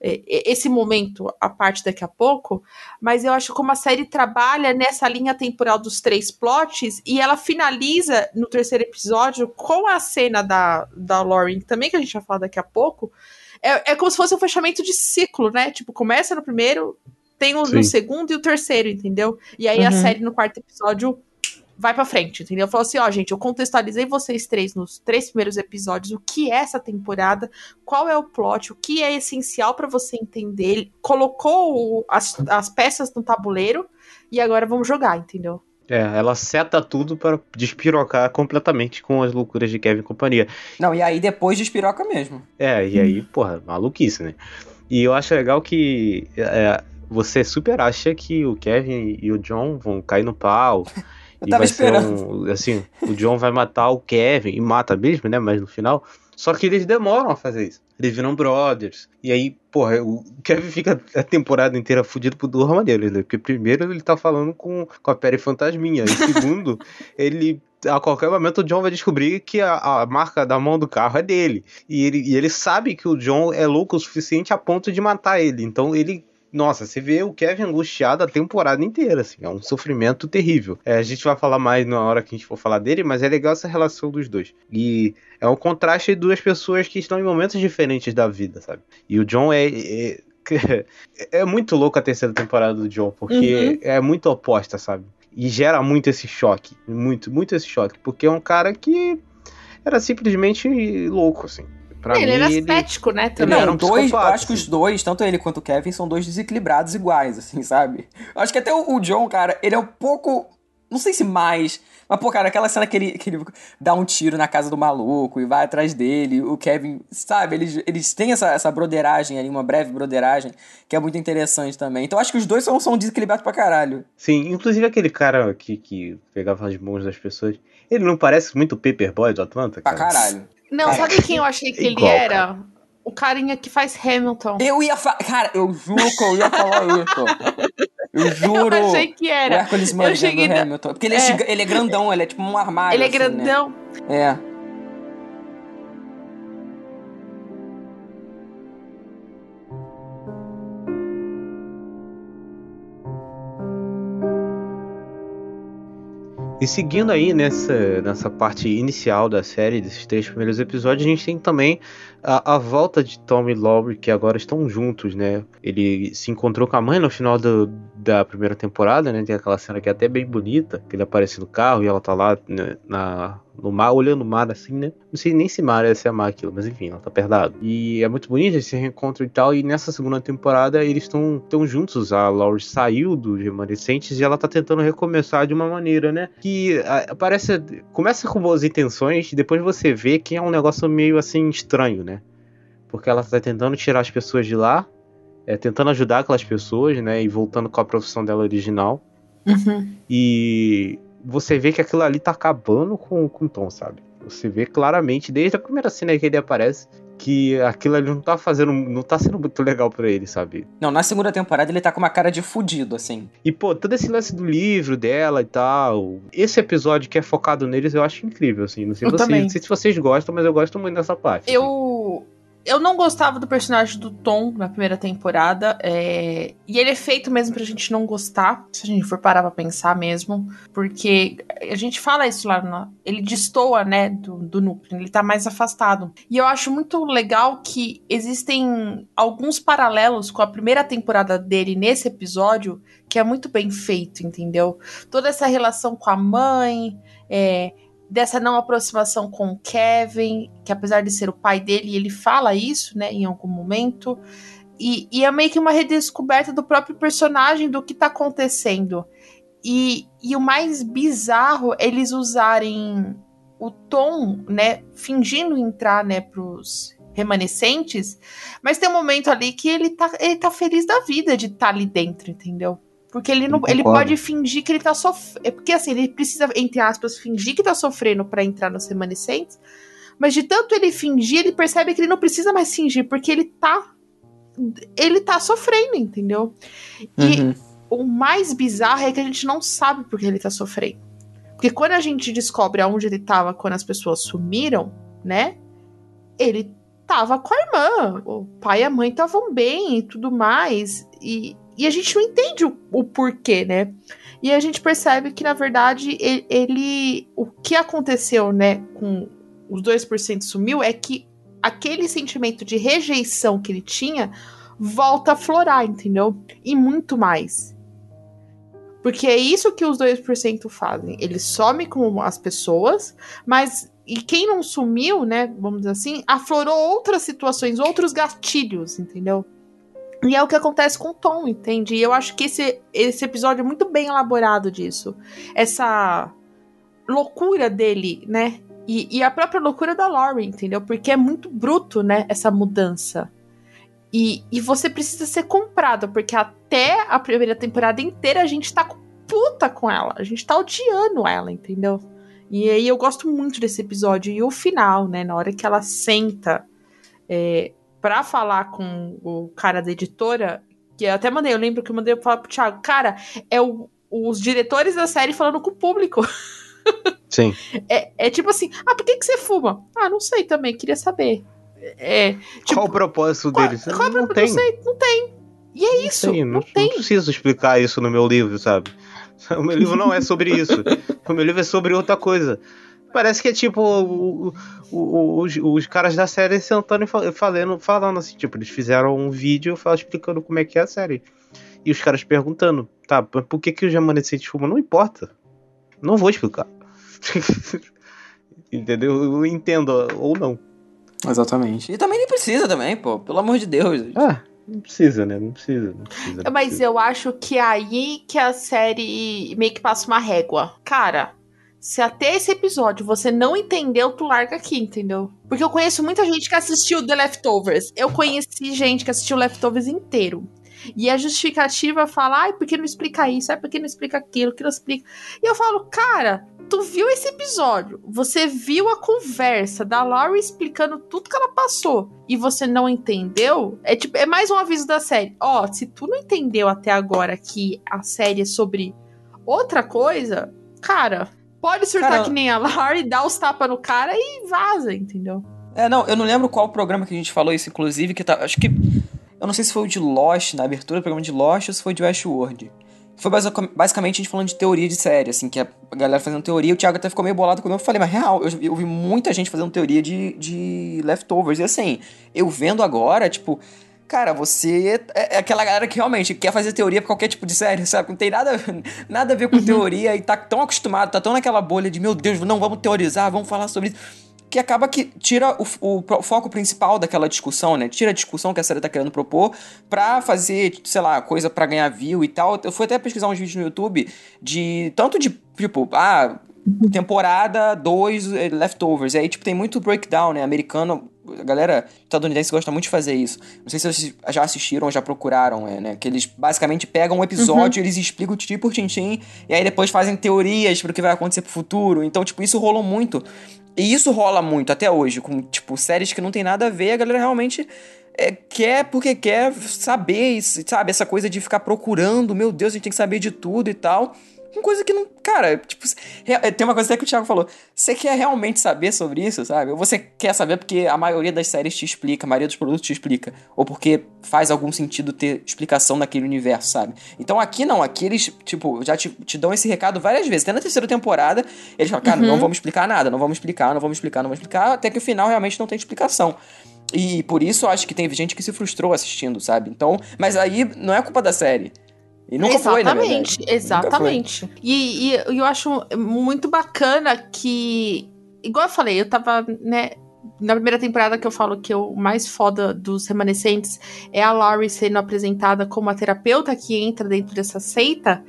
esse momento a parte daqui a pouco, mas eu acho como a série trabalha nessa linha temporal dos três plots e ela finaliza no terceiro episódio com a cena da, da Lauren, também que a gente vai falar daqui a pouco. É, é como se fosse um fechamento de ciclo, né? Tipo, começa no primeiro, tem o no segundo e o terceiro, entendeu? E aí uhum. a série no quarto episódio vai para frente, entendeu? Falou assim, ó, gente, eu contextualizei vocês três nos três primeiros episódios, o que é essa temporada, qual é o plot, o que é essencial para você entender. colocou as, as peças no tabuleiro e agora vamos jogar, entendeu? É, ela seta tudo para despirocar completamente com as loucuras de Kevin e companhia. Não, e aí depois despiroca mesmo. É, e aí, porra, maluquice, né? E eu acho legal que é, você super acha que o Kevin e o John vão cair no pau. Eu tava esperando. Um, assim, o John vai matar o Kevin, e mata mesmo, né? Mas no final. Só que eles demoram a fazer isso. Eles viram brothers. E aí, porra, o Kevin fica a temporada inteira fudido por duas maneiras, né? Porque primeiro ele tá falando com, com a Perry Fantasminha. E segundo, ele a qualquer momento o John vai descobrir que a, a, marca da mão do carro é dele. E ele, e ele sabe que o John é louco o suficiente a ponto de matar ele. Então ele nossa, você vê o Kevin angustiado a temporada inteira, assim, é um sofrimento terrível. É, a gente vai falar mais na hora que a gente for falar dele, mas é legal essa relação dos dois. E é um contraste de duas pessoas que estão em momentos diferentes da vida, sabe? E o John é, é é muito louco a terceira temporada do John, porque uhum. é muito oposta, sabe? E gera muito esse choque. Muito, muito esse choque. Porque é um cara que era simplesmente louco, assim. Pra ele mim, era estético, né? Também. Não, um dois, eu acho que os dois, tanto ele quanto o Kevin, são dois desequilibrados iguais, assim, sabe? Eu acho que até o, o John, cara, ele é um pouco. Não sei se mais. Mas, pô, cara, aquela cena que ele, que ele dá um tiro na casa do maluco e vai atrás dele, o Kevin, sabe? Eles, eles têm essa, essa broderagem ali, uma breve broderagem, que é muito interessante também. Então acho que os dois são, são desequilibrados pra caralho. Sim, inclusive aquele cara que, que pegava as mãos das pessoas, ele não parece muito o Paperboy do Atlanta? Cara? Pra caralho. Não, sabe quem eu achei que Igual, ele era? Cara. O carinha que faz Hamilton. Eu ia falar. Cara, eu juro que eu ia falar isso. Eu juro. Eu achei que era. O Hércules do da... Hamilton. Porque ele é. é. ele é grandão, ele é tipo um armário. Ele é assim, grandão. Né? É. E seguindo aí nessa, nessa parte inicial da série, desses três primeiros episódios, a gente tem também a, a volta de Tom e Laurie, que agora estão juntos, né? Ele se encontrou com a mãe no final do, da primeira temporada, né? Tem aquela cena que é até bem bonita, que ele aparece no carro e ela tá lá né, na, no mar, olhando o mar assim, né? Não sei nem se mar é se é mar aquilo, mas enfim, ela tá perto E é muito bonito esse reencontro e tal. E nessa segunda temporada eles estão tão juntos. A Laurie saiu dos remanescentes e ela tá tentando recomeçar de uma maneira, né? Que a, parece. Começa com boas intenções, depois você vê que é um negócio meio assim estranho, né? Porque ela tá tentando tirar as pessoas de lá, é, tentando ajudar aquelas pessoas, né? E voltando com a profissão dela original. Uhum. E você vê que aquilo ali tá acabando com, com o Tom, sabe? Você vê claramente, desde a primeira cena que ele aparece, que aquilo ali não tá fazendo. não tá sendo muito legal para ele, sabe? Não, na segunda temporada ele tá com uma cara de fudido, assim. E, pô, todo esse lance do livro dela e tal. Esse episódio que é focado neles eu acho incrível, assim. Não sei, vocês, não sei se vocês gostam, mas eu gosto muito dessa parte. Eu. Assim eu não gostava do personagem do Tom na primeira temporada. É... E ele é feito mesmo pra gente não gostar, se a gente for parar pra pensar mesmo. Porque a gente fala isso lá, na... ele destoa, né, do, do núcleo, ele tá mais afastado. E eu acho muito legal que existem alguns paralelos com a primeira temporada dele nesse episódio, que é muito bem feito, entendeu? Toda essa relação com a mãe, é, dessa não aproximação com o Kevin, que apesar de ser o pai dele, ele fala isso, né, em algum momento. E, e é meio que uma redescoberta do próprio personagem, do que tá acontecendo. E, e o mais bizarro é eles usarem o Tom, né, fingindo entrar, né, pros remanescentes, mas tem um momento ali que ele tá, ele tá feliz da vida de estar tá ali dentro, entendeu? Porque ele não, ele pode fingir que ele tá sofrendo. É porque assim, ele precisa, entre aspas, fingir que tá sofrendo para entrar nos remanescentes. Mas de tanto ele fingir, ele percebe que ele não precisa mais fingir, porque ele tá. Ele tá sofrendo, entendeu? E Uhum. o mais bizarro é que a gente não sabe por que ele tá sofrendo. Porque quando a gente descobre aonde ele tava quando as pessoas sumiram, né? Ele tava com a irmã. O pai e a mãe estavam bem e tudo mais. E, e a gente não entende o, o porquê, né? E a gente percebe que, na verdade, ele, ele. O que aconteceu, né, com os 2% sumiu é que aquele sentimento de rejeição que ele tinha volta a florar, entendeu? E muito mais. Porque é isso que os 2% fazem. Eles somem com as pessoas, mas. E quem não sumiu, né? Vamos dizer assim, aflorou outras situações, outros gatilhos, entendeu? E é o que acontece com o Tom, entende? E eu acho que esse, esse episódio é muito bem elaborado disso. Essa loucura dele, né? E, e a própria loucura da Laurie, entendeu? Porque é muito bruto, né? Essa mudança. E, e você precisa ser comprado, porque até a primeira temporada inteira a gente tá puta com ela. A gente tá odiando ela, entendeu? E aí eu gosto muito desse episódio. E o final, né? Na hora que ela senta é, pra falar com o cara da editora, que eu até mandei, eu lembro que eu mandei falar pro Thiago, cara, é o, os diretores da série falando com o público. Sim. É, é tipo assim, ah, por que, que você fuma? Ah, não sei também, queria saber. É, tipo, Qual o propósito deles? qual é não propósito? tem. Não sei, não tem. E é isso, não, não, tem. não preciso explicar isso no meu livro, sabe? O meu livro não é sobre isso. o meu livro é sobre outra coisa. Parece que é tipo o- o- o- os, os caras da série sentando e fa- falando, falando assim, tipo, eles fizeram um vídeo explicando como é que é a série. E os caras perguntando, tá, por que, que os remanescentes fumam? Não importa. Não vou explicar. Entendeu? Eu entendo, ou não. Exatamente. E também nem precisa também, pô. Pelo amor de Deus. Ah, não precisa, né? Não precisa. Não precisa não Mas precisa. eu acho que é aí que a série meio que passa uma régua. Cara, se até esse episódio você não entendeu, tu larga aqui, entendeu? Porque eu conheço muita gente que assistiu The Leftovers. Eu conheci gente que assistiu Leftovers inteiro. E a justificativa fala, ai, por que não explica isso? Ai, por que não explica aquilo? Que não explica. E eu falo, cara, tu viu esse episódio? Você viu a conversa da Laurie explicando tudo que ela passou e você não entendeu? É tipo, é mais um aviso da série. Ó, se tu não entendeu até agora que a série é sobre outra coisa, cara, pode surtar Cara, que nem a Laurie, dá os tapas no cara e vaza, entendeu? É, não, eu não lembro qual programa que a gente falou isso, inclusive, que tá. Acho que. Eu não sei se foi o de Lost, na abertura do programa de Lost, ou se foi de Westworld. Foi basic- basicamente a gente falando de teoria de série, assim, que a galera fazendo teoria, o Thiago até ficou meio bolado quando eu falei, mas real, eu, eu vi muita gente fazendo teoria de, de leftovers. E assim, eu vendo agora, tipo, cara, você é é aquela galera que realmente quer fazer teoria pra qualquer tipo de série, sabe? Não tem nada, nada a ver com teoria e tá tão acostumado, tá tão naquela bolha de, meu Deus, não, vamos teorizar, vamos falar sobre isso que acaba que tira o, o pro- foco principal daquela discussão, né? Tira a discussão que a série tá querendo propor pra fazer, sei lá, coisa pra ganhar view e tal. Eu fui até pesquisar uns vídeos no YouTube de tanto de, tipo, ah, temporada 2 leftovers. E aí, tipo, tem muito breakdown, né? Americano, a galera estadunidense gosta muito de fazer isso. Não sei se vocês já assistiram ou já procuraram, é, né? Que eles basicamente pegam um episódio, eles explicam tintim por tintim, e aí depois fazem teorias pro que vai acontecer pro futuro. Então, tipo, isso rolou muito. E isso rola muito até hoje, com, tipo, séries que não tem nada a ver, a galera realmente é, quer porque quer saber, sabe? Essa coisa de ficar procurando, meu Deus, a gente tem que saber de tudo e tal. Uma coisa que não. Cara, tipo, re- tem uma coisa até que o Thiago falou. Você quer realmente saber sobre isso, sabe? Ou você quer saber porque a maioria das séries te explica, a maioria dos produtos te explica. Ou porque faz algum sentido ter explicação naquele universo, sabe? Então aqui não, aqui eles, tipo, já te, te dão esse recado várias vezes. Até na terceira temporada, eles falam, cara, não vamos explicar nada, não vamos explicar, não vamos explicar, não vamos explicar, até que o final realmente não tem explicação. E por isso eu acho que teve gente que se frustrou assistindo, sabe? Então, mas aí não é culpa da série. E nunca foi, verdade. Exatamente, foi. exatamente. E, e eu acho muito bacana que, igual eu falei, eu tava, né, na primeira temporada que eu falo que o mais foda dos remanescentes é a Laurie sendo apresentada como a terapeuta que entra dentro dessa seita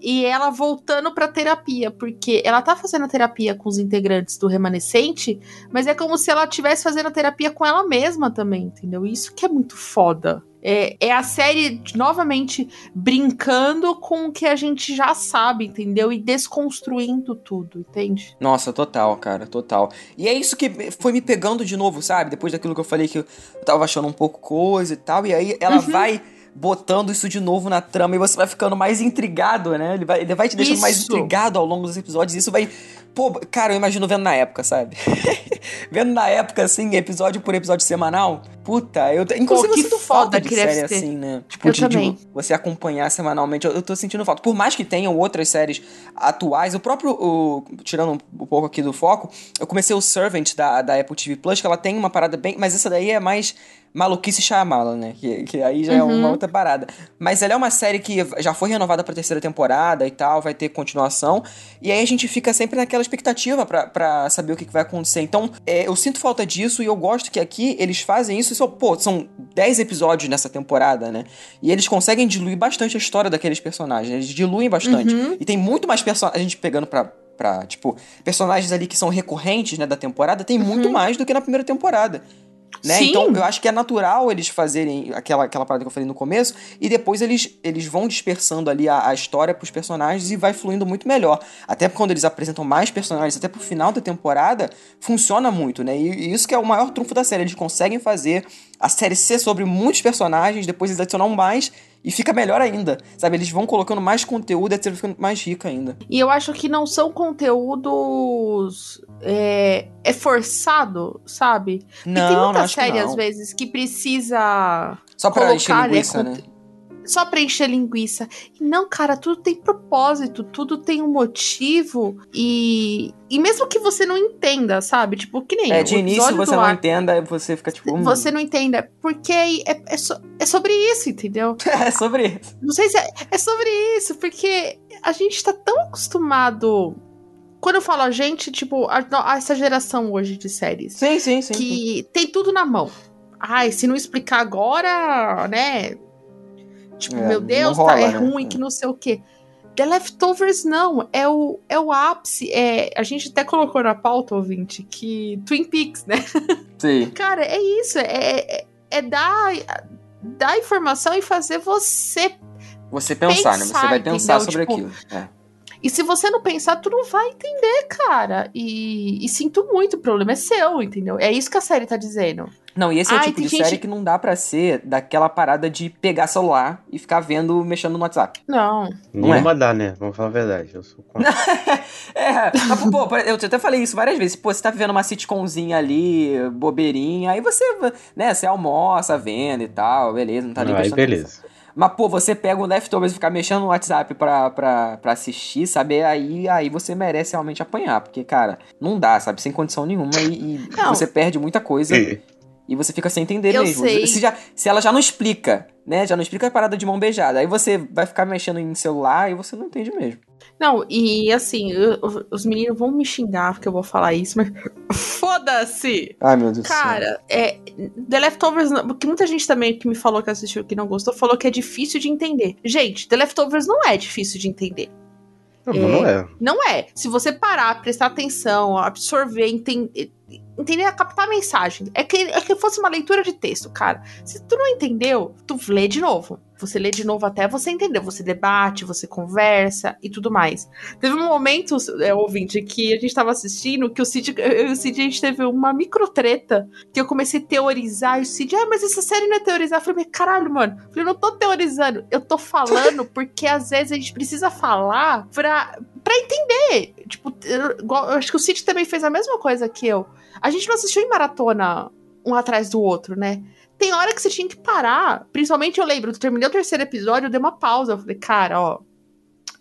e ela voltando pra terapia, porque ela tá fazendo a terapia com os integrantes do remanescente, mas é como se ela estivesse fazendo a terapia com ela mesma também, entendeu? Isso que é muito foda. É, é, a série novamente brincando com o que a gente já sabe, entendeu? E desconstruindo tudo, entende? Nossa, total, cara, total. E é isso que foi me pegando de novo, sabe? Depois daquilo que eu falei que eu tava achando um pouco coisa e tal. E aí ela uhum. vai botando isso de novo na trama e você vai ficando mais intrigado, né? Ele vai, ele vai te deixando isso. mais intrigado ao longo dos episódios. E isso vai Pô, cara, eu imagino vendo na época, sabe? vendo na época, assim, episódio por episódio semanal. Puta, eu. Inclusive, Pô, eu sinto falta de série assim, né? Tipo, de, de, você acompanhar semanalmente. Eu, eu tô sentindo falta. Por mais que tenham outras séries atuais, o próprio. O, tirando um pouco aqui do foco, eu comecei o Servant da, da Apple TV Plus, que ela tem uma parada bem. Mas essa daí é mais maluquice chamá-la, né? Que, que aí já uhum. é uma outra parada. Mas ela é uma série que já foi renovada pra terceira temporada e tal, vai ter continuação. E aí a gente fica sempre naquela expectativa para saber o que, que, vai acontecer. Então, é, eu sinto falta disso e eu gosto que aqui eles fazem isso. isso pô, são 10 episódios nessa temporada, né? E eles conseguem diluir bastante a história daqueles personagens. Eles diluem bastante. Uhum. E tem muito mais personagens. A gente pegando pra, pra, tipo, personagens ali que são recorrentes, né, da temporada, tem muito uhum. mais do que na primeira temporada. Né? Então, eu acho que é natural eles fazerem aquela, aquela parada que eu falei no começo, e depois eles, eles vão dispersando ali a, a história pros personagens e vai fluindo muito melhor. Até quando eles apresentam mais personagens, até pro final da temporada, funciona muito, né? E, e isso que é o maior trunfo da série. Eles conseguem fazer a série ser sobre muitos personagens, depois eles adicionam mais e fica melhor ainda, sabe? Eles vão colocando mais conteúdo e a série fica mais rica ainda. E eu acho que não são conteúdos. É, é forçado, sabe? Não, tem muita série, às vezes, que precisa. Só pra colocar, encher linguiça, né? Só pra encher linguiça. Não, cara, tudo tem propósito, tudo tem um motivo. E, e mesmo que você não entenda, sabe? Tipo, que nem. É, de início você não ar, entenda, você fica tipo. Hum. Você não entenda. Porque é, é, so, é sobre isso, entendeu? é sobre isso. Não sei se é, é sobre isso, porque a gente tá tão acostumado quando eu falo a gente, tipo, a, a, essa geração hoje de séries. Sim, sim, sim. Que sim. tem tudo na mão. Ai, se não explicar agora, né? Tipo, é, meu Deus, rola, tá, é né? ruim, que não sei o quê. The Leftovers não, é o, é o ápice. É, a gente até colocou na pauta, ouvinte, que Twin Peaks, né? Sim. Cara, é isso. É, é, é dar, dar informação e fazer você. Você pensar, pensar né? Você vai pensar entendeu? sobre tipo, aquilo. É. E se você não pensar, tu não vai entender, cara. E, e, sinto muito, o problema é seu, entendeu? É isso que a série tá dizendo. Não, e esse é o Ai, tipo de gente... série que não dá para ser daquela parada de pegar celular e ficar vendo, mexendo no WhatsApp. Não. Não Nenhuma é. dá, né? Vamos falar a verdade. Eu sou contra. é, mas, pô, eu até falei isso várias vezes. Pô, você tá vivendo uma sitcomzinha ali, bobeirinha, aí você, né, você almoça vendo e tal, beleza, não tá nem Aí beleza. Atenção. Mas, pô, você pega o Leftovers e ficar mexendo no WhatsApp pra, pra, pra assistir, sabe? Aí, aí você merece realmente apanhar. Porque, cara, não dá, sabe? Sem condição nenhuma. E, e você perde muita coisa. E você fica sem entender eu mesmo. Sei. Se, já, se ela já não explica, né? Já não explica a parada de mão beijada. Aí você vai ficar mexendo em celular e você não entende mesmo. Não, e assim, eu, os meninos vão me xingar porque eu vou falar isso, mas foda-se! Ai, meu Deus Cara, é, The Leftovers, porque muita gente também que me falou que assistiu que não gostou, falou que é difícil de entender. Gente, The Leftovers não é difícil de entender. Não, é, não é. Não é. Se você parar, prestar atenção, absorver, entender entender, captar a mensagem. É que, é que fosse uma leitura de texto, cara. Se tu não entendeu, tu lê de novo. Você lê de novo até você entender. Você debate, você conversa e tudo mais. Teve um momento, é, ouvinte, que a gente tava assistindo, que o Cid, eu e o Cid, a gente teve uma micro treta, que eu comecei a teorizar, e o Cid, ah, mas essa série não é teorizar. Eu falei, caralho, mano. Eu falei, eu não tô teorizando, eu tô falando porque às vezes a gente precisa falar pra, pra entender. Tipo, eu, eu acho que o Cid também fez a mesma coisa que eu. A gente não assistiu em maratona um atrás do outro, né? Tem hora que você tinha que parar. Principalmente eu lembro, eu terminei o terceiro episódio, eu dei uma pausa. Eu falei, cara, ó.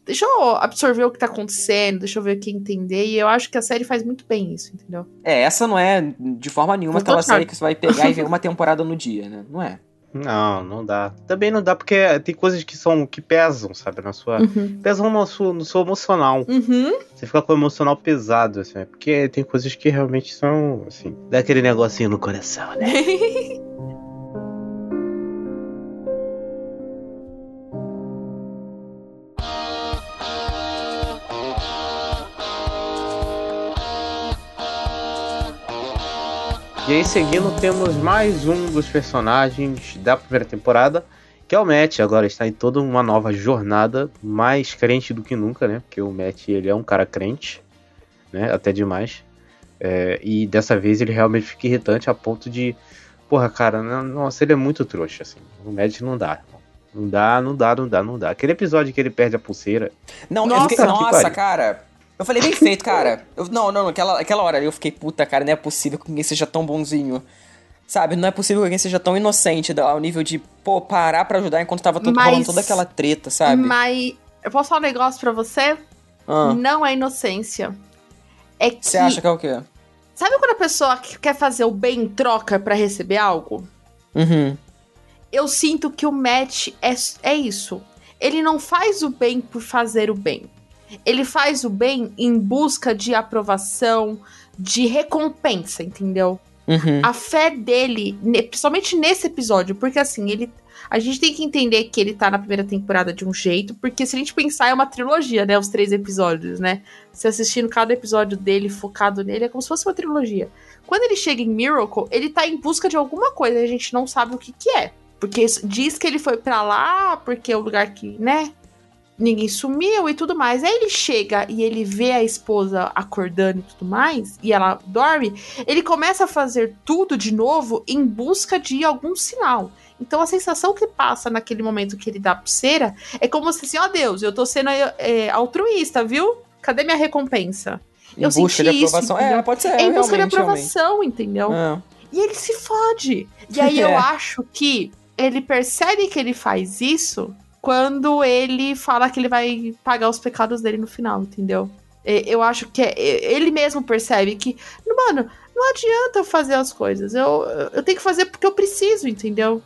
Deixa eu absorver o que tá acontecendo, deixa eu ver o que entender. E eu acho que a série faz muito bem isso, entendeu? É, essa não é de forma nenhuma aquela série que você vai pegar e ver uma temporada no dia, né? Não é. Não, não dá. Também não dá porque tem coisas que são que pesam, sabe, na sua Uhum. pesam no seu, no seu emocional. Uhum. Você fica com o emocional pesado, assim, é porque tem coisas que realmente são, assim, dá aquele negocinho no coração, né? E aí, seguindo, temos mais um dos personagens da primeira temporada, que é o Matt. Agora está em toda uma nova jornada, mais crente do que nunca, né? Porque o Matt, ele é um cara crente, né? Até demais. É, e dessa vez ele realmente fica irritante a ponto de... Porra, cara, não- nossa, ele é muito trouxa, assim. O Matt não dá. Não dá, não dá, não dá, não dá. Aquele episódio que ele perde a pulseira... Não, Nossa, eu fiquei, que nossa, cara. Eu falei, bem feito, cara. Eu- não, não, aquela, aquela hora ali eu fiquei, puta, cara, não é possível que ninguém seja tão bonzinho. Sabe, não é possível que alguém seja tão inocente ao nível de, pô, parar pra ajudar enquanto tava todo, Mas- rolando toda aquela treta, sabe? Mas eu posso falar um negócio pra você? Ah. Não é inocência. É que. Você acha que é o quê? Sabe quando a pessoa que quer fazer o bem em troca pra receber algo? Uhum. Eu sinto que o Matt é, é isso. Ele não faz o bem por fazer o bem. Ele faz o bem em busca de aprovação, de recompensa, entendeu? Uhum. A fé dele, principalmente nesse episódio, porque assim, ele. A gente tem que entender que ele tá na primeira temporada de um jeito, porque se a gente pensar, é uma trilogia, né? Os três episódios, né? Se assistindo cada episódio dele, focado nele, é como se fosse uma trilogia. Quando ele chega em Miracle, ele tá em busca de alguma coisa, a gente não sabe o que que é. Porque diz que ele foi pra lá, porque é o lugar que, né? Ninguém sumiu e tudo mais. Aí ele chega e ele vê a esposa acordando e tudo mais, e ela dorme, ele começa a fazer tudo de novo em busca de algum sinal. Então a sensação que passa naquele momento que ele dá a pulseira é como se assim, ó Deus, eu tô sendo é, altruísta, viu? Cadê minha recompensa? Em eu busca senti de isso, aprovação. entendeu? é, pode ser. É em busca de realmente, aprovação, entendeu? realmente. E ele se fode. E aí eu É. acho que ele percebe que ele faz isso quando ele fala que ele vai pagar os pecados dele no final, entendeu? Eu acho que é- ele mesmo percebe que, mano, não adianta eu fazer as coisas. Eu, eu tenho que fazer porque eu preciso, entendeu?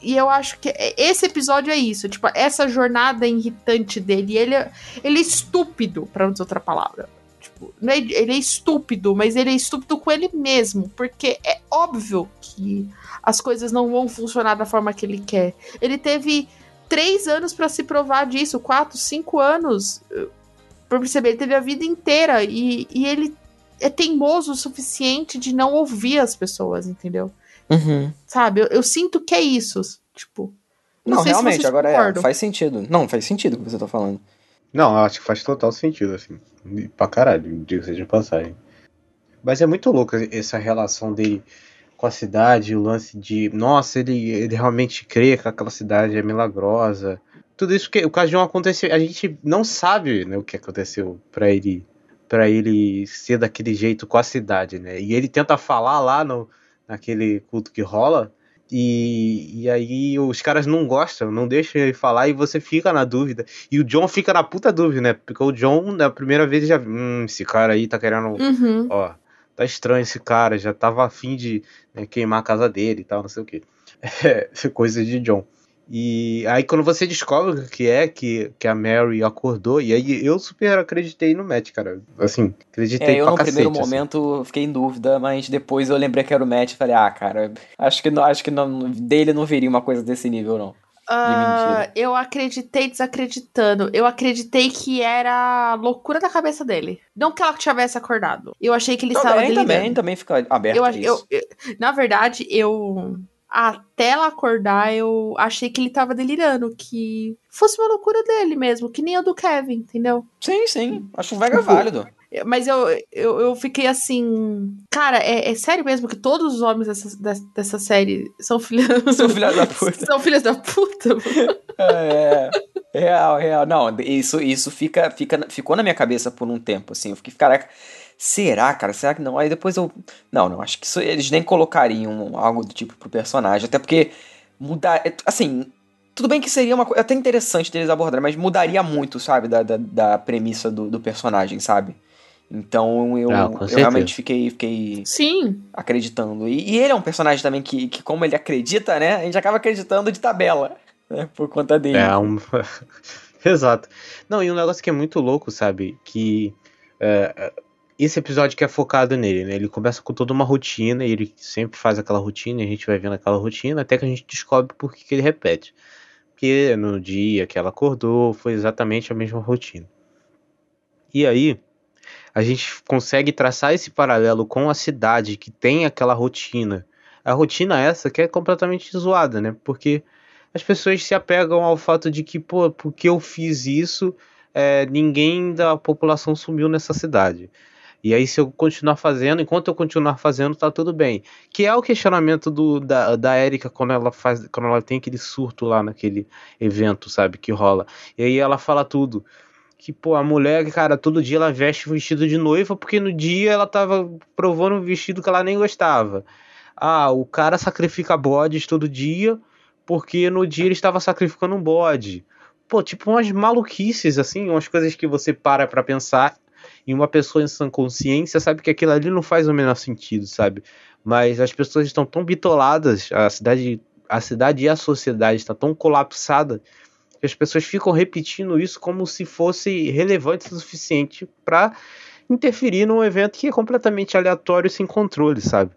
E eu acho que é- esse episódio é isso, tipo, essa jornada irritante dele. Ele é, ele é estúpido, pra não dizer outra palavra. Tipo, é- ele é estúpido, mas ele é estúpido com ele mesmo, porque é óbvio que as coisas não vão funcionar da forma que ele quer. Ele teve três anos pra se provar disso, quatro, cinco anos eh, pra perceber. Ele teve a vida inteira e, e ele é teimoso o suficiente de não ouvir as pessoas, entendeu? Uhum. Sabe? Eu, eu sinto que é isso. Tipo. Não, sei se realmente, vocês agora é, faz sentido. Não, faz sentido o que você tá falando. Não, eu acho que faz total sentido, assim. Pra caralho, diga-se de passagem. Mas é muito louco essa relação dele com a cidade, o lance de, nossa, ele, ele realmente crê que aquela cidade é milagrosa. Tudo isso que o caso de um aconteceu, a gente não sabe né, o que aconteceu pra ele para ele ser daquele jeito com a cidade, né? E ele tenta falar lá no naquele culto que rola e, e aí os caras não gostam, não deixam ele falar e você fica na dúvida. E o John fica na puta dúvida, né? Porque o John, na primeira vez, já. Hum, esse cara aí tá querendo. Uhum. Ó, tá estranho esse cara, já tava afim de né, queimar a casa dele e tal, não sei o que. É, coisa de John. E aí quando você descobre o que é que, que a Mary acordou, e aí eu super acreditei no Matt, cara. Assim, acreditei É, eu pra no cacete. primeiro assim. momento fiquei em dúvida, mas depois eu lembrei que era o Matt e falei, ah, cara, acho que, não, acho que não, dele não viria uma coisa desse nível, não. Ah, eu acreditei desacreditando. Eu acreditei que era loucura da cabeça dele. Não que ela tivesse acordado. Eu achei que ele estava delirando. também, também fica aberto eu, a isso. eu- eu- na verdade, eu até ela acordar, eu achei que ele tava delirando, que fosse uma loucura dele mesmo, que nem a do Kevin, entendeu? Sim, sim. Acho mega válido. Mas eu, eu, eu fiquei assim. Cara, é, é sério mesmo que todos os homens dessa, dessa, dessa série são filhos. São filhas da puta. são filhos da puta? É, real, real. Não, isso, isso fica, fica, ficou na minha cabeça por um tempo, assim. Eu fiquei, caraca, será, cara? Será que não? Aí depois eu. Não, não, acho que isso, eles nem colocariam algo do tipo pro personagem. Até porque mudar. Assim, tudo bem que seria uma coisa até interessante deles abordarem, mas mudaria muito, sabe? Da, da, da premissa do, do personagem, sabe? Então eu, Ah, eu realmente fiquei, fiquei Sim. acreditando. E, e ele é um personagem também que, que, como ele acredita, né? A gente acaba acreditando de tabela, né? Por conta dele. É um. Exato. Não, e um negócio que é muito louco, sabe? Que é, é, esse episódio que é focado nele, né? Ele começa com toda uma rotina e ele sempre faz aquela rotina e a gente vai vendo aquela rotina até que a gente descobre por que, que ele repete. Porque no dia que ela acordou foi exatamente a mesma rotina. E aí, a gente consegue traçar esse paralelo com a cidade que tem aquela rotina. A rotina essa que é completamente zoada, né? Porque as pessoas se apegam ao fato de que, pô, porque eu fiz isso, é, ninguém da população sumiu nessa cidade. E aí, se eu continuar fazendo, enquanto eu continuar fazendo, tá tudo bem. Que é o questionamento do, da, da Erika quando ela faz. Quando ela tem aquele surto lá naquele evento, sabe, que rola. E aí ela fala tudo. Que, pô, a mulher, cara, todo dia ela veste vestido de noiva, porque no dia ela tava provando um vestido que ela nem gostava. Ah, o cara sacrifica bodes todo dia, porque no dia ele estava sacrificando um bode. Pô, tipo umas maluquices, assim, umas coisas que você para pra pensar e uma pessoa em sã consciência sabe que aquilo ali não faz o menor sentido, sabe? Mas as pessoas estão tão bitoladas, a cidade, a cidade e a sociedade está tão colapsada as pessoas ficam repetindo isso como se fosse relevante o suficiente para interferir num evento que é completamente aleatório e sem controle, sabe?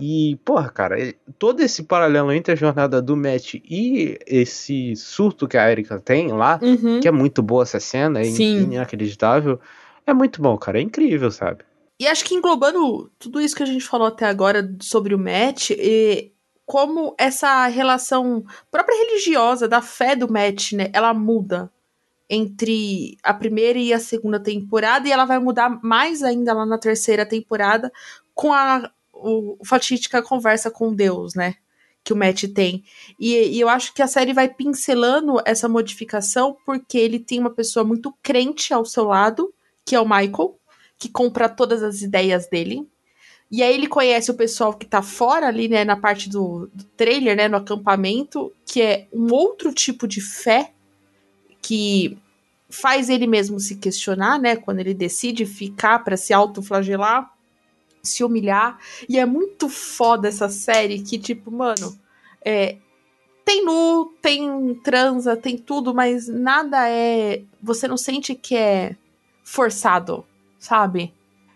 E, porra, cara, e- todo esse paralelo entre a jornada do Matt e esse surto que a Erika tem lá, Uhum. que é muito boa essa cena, é in- inacreditável, é muito bom, cara, é incrível, sabe? E acho que englobando tudo isso que a gente falou até agora sobre o Matt, e como essa relação própria religiosa da fé do Matt, né, ela muda entre a primeira e a segunda temporada, e ela vai mudar mais ainda lá na terceira temporada com a o, fatídica conversa com Deus, né? Que o Matt tem. E, e eu acho que a série vai pincelando essa modificação porque ele tem uma pessoa muito crente ao seu lado, que é o Michael, que compra todas as ideias dele. E aí ele conhece o pessoal que tá fora ali, né, na parte do, do trailer, né, no acampamento, que é um outro tipo de fé que faz ele mesmo se questionar, né, quando ele decide ficar pra se autoflagelar, se humilhar. E é muito foda essa série que, tipo, mano, é, tem nu, tem transa, tem tudo, mas nada é. Você não sente que é forçado, sabe?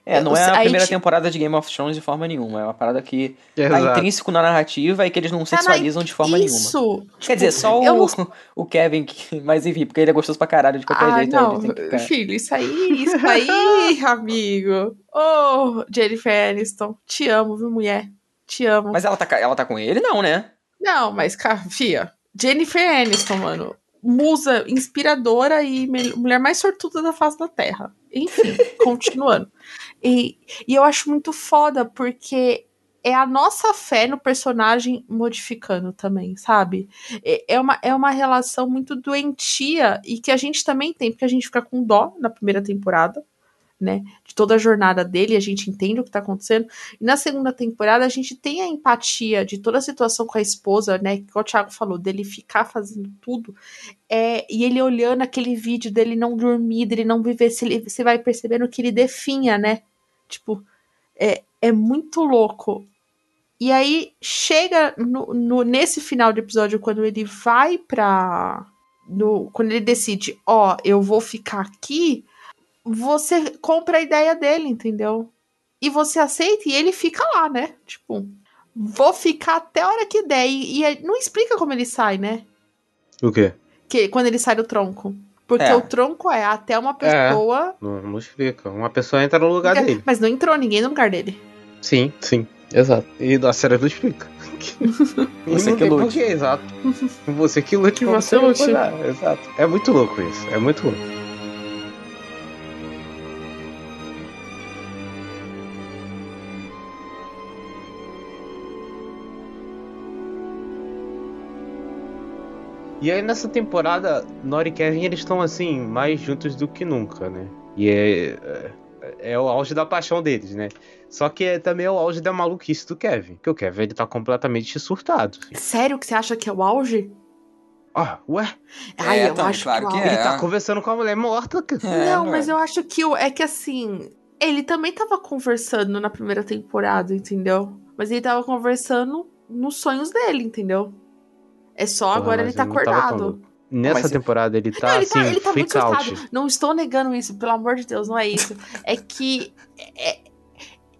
É, não é a aí primeira temporada de Game of Thrones de forma nenhuma. É uma parada que tá Exato. intrínseco na narrativa e que eles não Tá na- sexualizam de forma nenhuma. Isso! Quer dizer, só eu o, não- o Kevin, que, mas enfim, porque ele é gostoso pra caralho de qualquer Ah, jeito. não, que filho, isso aí, isso aí, amigo. Ô, Jennifer Aniston, te amo, viu, mulher? Te amo. Mas ela tá, ela tá com ele? Não, né? Não, mas, cara, fia, Jennifer Aniston, mano. Musa inspiradora e mulher mais sortuda da face da Terra. Enfim, continuando. E, e eu acho muito foda, porque é a nossa fé no personagem modificando também, sabe? É, é uma, é uma relação muito doentia e que a gente também tem, porque a gente fica com dó na primeira temporada, né? De toda a jornada dele, a gente entende o que tá acontecendo. E na segunda temporada a gente tem a empatia de toda a situação com a esposa, né? Que o Thiago falou, dele ficar fazendo tudo. É, e ele olhando aquele vídeo dele não dormir, dele não viver, você vai percebendo que ele definha, né? Tipo, é, é muito louco. E aí chega no, no- nesse final do episódio, quando ele vai pra. No, quando ele decide, ó, eu vou ficar aqui, você compra a ideia dele, entendeu? E você aceita e ele fica lá, né? Tipo, vou ficar até a hora que der. E, e aí não explica como ele sai, né? O quê? Que, quando ele sai do tronco. Porque É. o tronco é até uma pessoa. Não, não explica. Uma pessoa entra no lugar dele. Mas não entrou ninguém no lugar dele. Sim, sim, exato. E a série não explica. Você que lute. porquê, exato. Você que lute. Você lute. Exato. É muito louco isso. É muito louco. E aí nessa temporada, Nora e Kevin eles estão assim, mais juntos do que nunca, né? E é, é, é o auge da paixão deles, né? Só que é também o auge da maluquice do Kevin. Porque o Kevin ele tá completamente surtado. assim. Sério que você acha que é o auge? Ah, ué? Ai, eu acho claro que, que o é. Ele tá conversando com a mulher morta. É, não, não mas é. eu acho que é que assim. Ele também tava conversando na primeira temporada, entendeu? Mas ele tava conversando nos sonhos dele, entendeu? É só Porra, agora ele tá acordado. Nessa Mas- temporada ele tá Não, ele assim, tá, ele tá muito out. surtado. Não estou negando isso, pelo amor de Deus, não é isso. É que. É,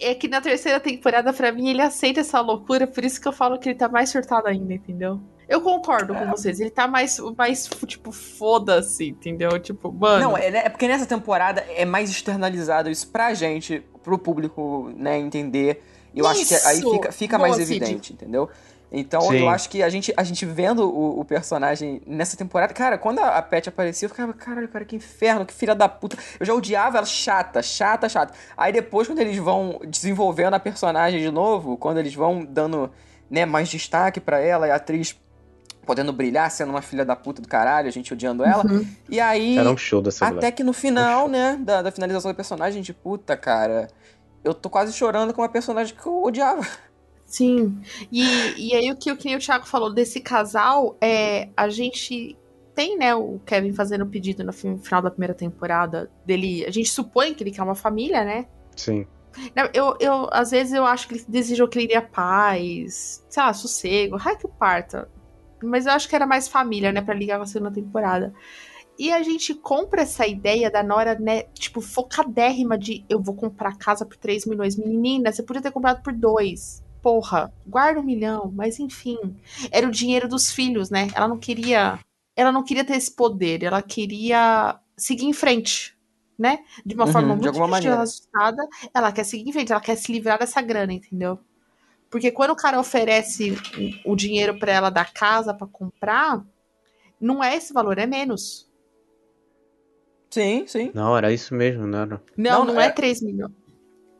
é que na terceira temporada, pra mim, ele aceita essa loucura, por isso que eu falo que ele tá mais surtado ainda, entendeu? Eu concordo com vocês, ele tá mais, mais tipo, foda-se, entendeu? Tipo, mano. Não, é, é porque nessa temporada é mais externalizado isso pra gente, pro público, né, entender. Eu acho que aí Isso! fica, fica Boa, mais Cid. evidente, entendeu? Então Sim. eu acho que a gente, a gente vendo o, o personagem nessa temporada, cara, quando a, a Pet aparecia, eu ficava, caralho, cara, que inferno, que filha da puta. Eu já odiava ela chata, chata, chata. Aí depois, quando eles vão desenvolvendo a personagem de novo, quando eles vão dando né, mais destaque pra ela e a atriz podendo brilhar, sendo uma filha da puta do caralho, a gente odiando ela. Uhum. E aí. Era um show dessa Até que no final, né, da, da finalização do personagem, de puta, cara, eu tô quase chorando com uma personagem que eu odiava. Sim. E, e aí o que, o que o Thiago falou desse casal é a gente tem, né, o Kevin fazendo o pedido no fi- final da primeira temporada dele. A gente supõe que ele quer uma família, né? Sim. Não, Eu, eu, às vezes eu acho que ele desejou que ele iria paz, sei lá, sossego, raio que parta. Mas eu acho que era mais família, né, pra ligar com a segunda temporada. E a gente compra essa ideia da Nora, né, tipo, focadérrima de eu vou comprar casa por 3 milhões. Menina, você podia ter comprado por 2. Porra, guarda um milhão, mas enfim. Era o dinheiro dos filhos, né? Ela não queria. Ela não queria ter esse poder, ela queria seguir em frente, né? De uma Uhum, forma muito assustada. Ela quer seguir em frente, ela quer se livrar dessa grana, entendeu? Porque quando o cara oferece o dinheiro pra ela da casa pra comprar, não é esse valor, é menos. Sim, sim. Não, era isso mesmo, não era? Não, Não, não, é é- 3 milhões.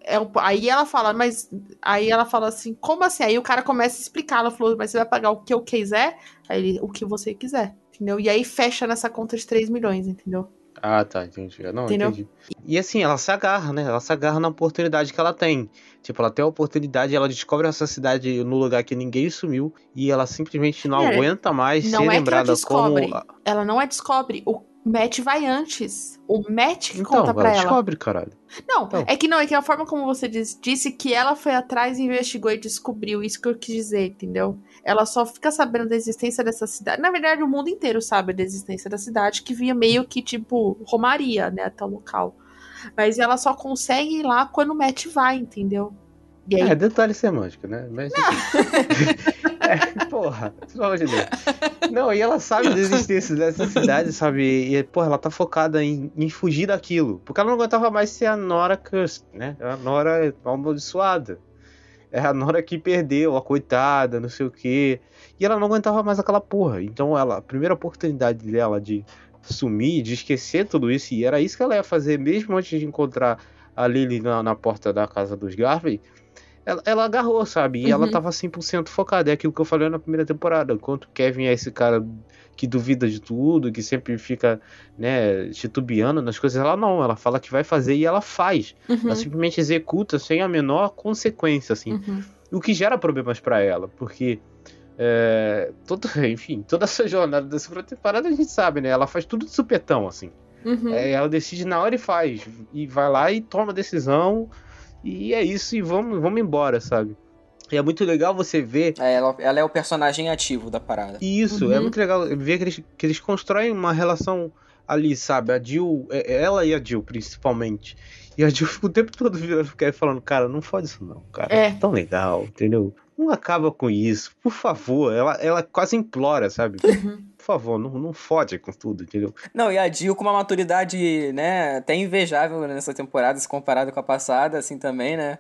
É um- aí ela fala, mas. Aí ela fala assim, como assim? Aí o cara começa a explicar. Ela falou, mas você vai pagar o que eu quiser? Aí ele, o que você quiser. Entendeu? E aí fecha nessa conta de 3 milhões, entendeu? Ah, tá, entendi. Não, Entendeu? entendi. E assim, ela se agarra, né? Ela se agarra na oportunidade que ela tem. Tipo, ela tem a oportunidade, ela descobre essa cidade no lugar que ninguém sumiu e ela simplesmente não É, aguenta mais não ser é que ela lembrada descobre. como. Ela não é descobre. O Matt vai antes. O Matt que Então, conta ela pra ela. descobre, caralho. Não, Então. é que não, é que a forma como você disse, disse que ela foi atrás, investigou e descobriu. Isso que eu quis dizer, entendeu? Ela só fica sabendo da existência dessa cidade. Na verdade, o mundo inteiro sabe da existência da cidade, que via meio que, tipo, Romaria, né, até o local. Mas ela só consegue ir lá quando o Matt vai, entendeu? Aí, É, detalhe semântico, né? Mas. é, porra, pelo amor de Deus. Não, e ela sabe da existência dessa cidade, sabe? E, porra, ela tá focada em, em fugir daquilo. Porque ela não aguentava mais ser a Nora Cursed, né? A Nora amaldiçoada. É a Nora que perdeu, a coitada, não sei o quê. E ela não aguentava mais aquela porra. Então, ela, a primeira oportunidade dela de sumir, de esquecer tudo isso, e era isso que ela ia fazer mesmo antes de encontrar a Lily na, na porta da casa dos Garvey, ela, ela agarrou, sabe? E ela Uhum. tava 100% focada. É aquilo que eu falei na primeira temporada. Enquanto o Kevin é esse cara que duvida de tudo, que sempre fica, né, titubeando nas coisas, ela não. Ela fala que vai fazer e ela faz. Uhum, Ela simplesmente executa sem a menor consequência, assim. uhum. O que gera problemas pra ela, porque. É, todo, enfim, toda essa jornada da segunda temporada a gente sabe, né? Ela faz tudo de supetão, assim. Uhum. É, ela decide na hora e faz. E vai lá e toma a decisão. E é isso, e vamos, vamos embora, sabe? E é muito legal você ver. É, ela, ela é o personagem ativo da parada. Isso, é Uhum. muito legal ver que eles, que eles constroem uma relação ali, sabe? A Jill, é- ela e a Jill, principalmente. E a Jill fica o tempo todo virando falando, cara, não fode isso não, cara. É. tão legal, entendeu? Não acaba com isso, por favor. Ela, ela quase implora, sabe? Uhum. Por favor, não, não fode com tudo, entendeu? Não, e a Jill com uma maturidade, né, até invejável nessa temporada, se comparado com a passada, assim também, né?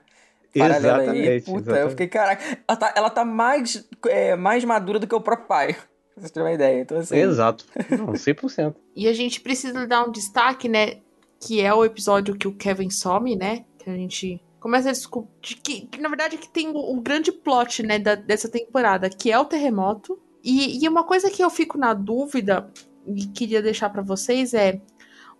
Paralela aí. Exatamente, Puta, eu exatamente. fiquei, caraca, ela tá, ela tá mais, é, mais madura do que o próprio pai. Pra vocês terem uma ideia. Então, assim. Exato. Não, 100%. E a gente precisa dar um destaque, né? Que é o episódio que o Kevin some, né? Que a gente começa a descobrir. Que, que na verdade que tem o, o grande plot, né? da- dessa temporada, que é o terremoto. E, e uma coisa que eu fico na dúvida e queria deixar pra vocês é: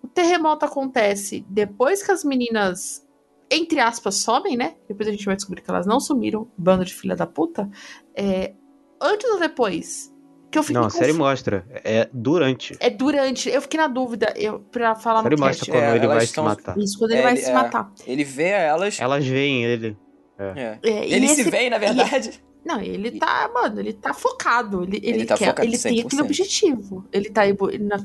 o terremoto acontece depois que as meninas, entre aspas, somem, né? Depois a gente vai descobrir que elas não sumiram, bando de filha da puta. É, antes ou depois? Que eu fiquei Não, a série mostra. É durante. É durante. Eu fiquei na dúvida eu, pra falar A série no mostra cast. quando É, ele vai estão- se matar. Isso, quando ele É, vai ele- se é. matar. Ele vê elas. Elas veem ele. É. É, e Ele se esse- vê, na e- verdade. Não, ele tá, mano, ele tá focado. Ele, ele, Ele tá quer, focado ele tem aquele 100%. objetivo. Ele tá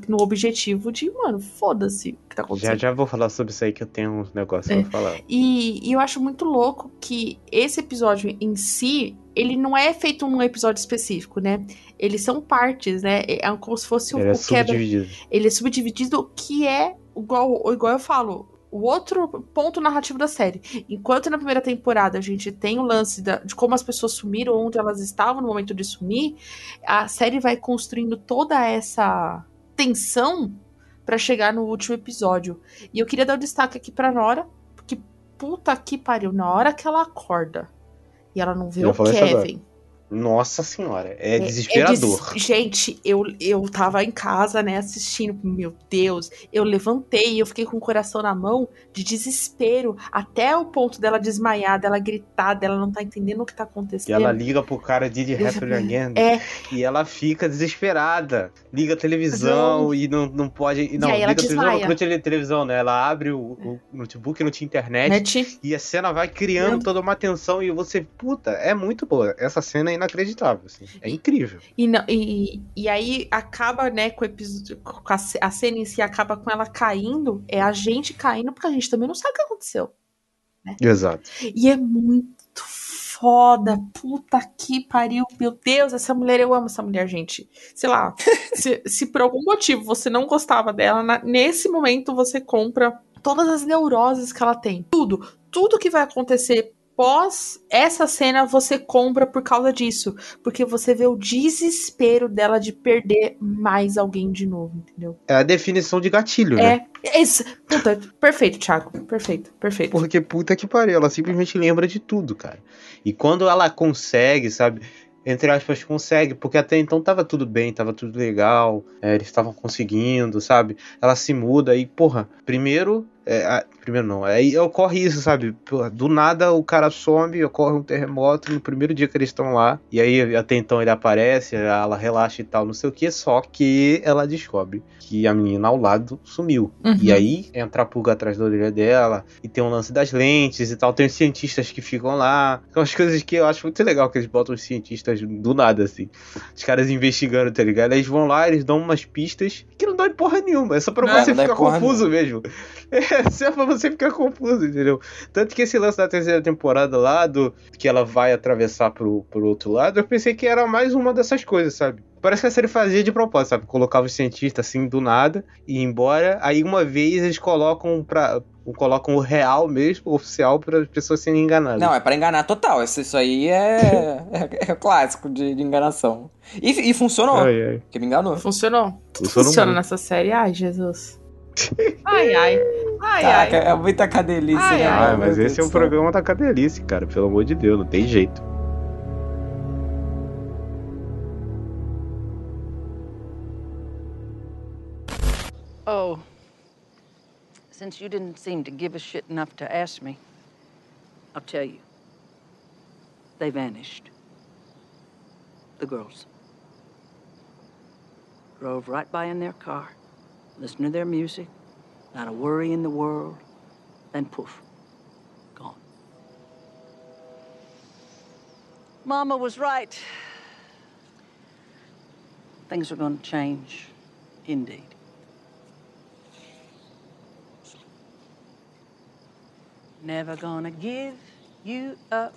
no objetivo de, mano, foda-se o que tá Já acontecendo. já vou falar sobre isso aí que eu tenho uns negócios É. pra falar. E, e eu acho muito louco que esse episódio em si, ele não é feito num episódio específico, né? Eles são partes, né? É como se fosse o, Ele é o quebra. subdividido. Ele é subdividido, que é igual, igual eu falo. O outro ponto narrativo da série. Enquanto na primeira temporada a gente tem o lance da- de como as pessoas sumiram, onde elas estavam no momento de sumir, a série vai construindo toda essa tensão pra chegar no último episódio. E eu queria dar um destaque aqui pra Nora, porque puta que pariu, na hora que ela acorda e ela não vê Eu o. Kevin. Nossa senhora, é, É- desesperador. é des- Gente, eu, eu tava em casa, né, assistindo. Meu Deus, eu levantei e eu fiquei com o coração na mão de desespero. Até o ponto dela desmaiar, dela gritar, dela não tá entendendo o que tá E acontecendo. ela liga pro cara de The Happy Again É, e ela fica desesperada. Liga a televisão Não. e não, não pode. e Não, aí liga ela a televisão, não tinha televisão, né? Ela abre o, o notebook, não tinha internet. net. E a cena vai criando Não. toda uma tensão e você, puta, é muito boa. Essa cena é inacreditável, assim. É incrível. E, não- e, e aí acaba, né, com o episódio. Com a, a cena em si acaba com ela caindo. É a gente caindo, porque a gente também não sabe o que aconteceu. Exato. E é muito foda. Puta que pariu. Meu Deus, essa mulher, eu amo essa mulher, gente. Sei lá, se, se por algum motivo você não gostava dela, na- nesse momento você compra todas as neuroses que ela tem. Tudo. Tudo que vai acontecer pós essa cena você compra por causa disso. Porque você vê o desespero dela de perder mais alguém de novo, entendeu? É a definição de gatilho, né? É. Esse, puta, perfeito, Thiago. Perfeito, perfeito. Porque puta que pariu, ela simplesmente lembra de tudo, cara. E quando ela consegue, sabe? Entre aspas, consegue, porque até então tava tudo bem, tava tudo legal, é, eles estavam conseguindo, sabe? Ela se muda e, porra, primeiro. é, a- primeiro não, aí ocorre isso, sabe? Do nada o cara some, ocorre um terremoto no primeiro dia que eles estão lá, e aí até então ele aparece, ela relaxa e tal, não sei o que, só que ela descobre que a menina ao lado sumiu. Uhum. E aí entra a pulga atrás da orelha dela, e tem um lance das lentes e tal. Tem os cientistas que ficam lá. São as coisas que eu acho muito legal que eles botam os cientistas do nada, assim. Os caras investigando, tá ligado? Eles vão lá, eles dão umas pistas que não dão em porra nenhuma. É só pra Não, você não ficar confuso mesmo. É só pra você ficar confuso, entendeu? Tanto que esse lance da terceira temporada lá, do que ela vai atravessar pro, pro outro lado, eu pensei que era mais uma dessas coisas, sabe? Parece que a série fazia de propósito, sabe? Colocava os cientistas assim do nada e ia embora. Aí uma vez eles colocam pra. colocam o real mesmo, o oficial, para as pessoas serem enganadas. Não, é pra enganar total. Isso, isso aí é, é, é clássico de, de enganação. E, e funcionou. Ai, ai. Porque me enganou. Funcionou. Tudo Funcionou funciona nessa série. Ai, Jesus. Ai, ai. Ai, Caraca, ai. é muita cadelice, Ai, né? ai. Ah, mas esse é um programa da cadelice, cara. Pelo amor de Deus, não tem jeito. Oh, since you didn't seem to give a shit enough to ask me, I'll tell you. They vanished. The girls. Drove right by in their car, listened to their music, not a worry in the world, then poof, gone. Mama was right. Things are going to change, indeed. Never gonna give you up.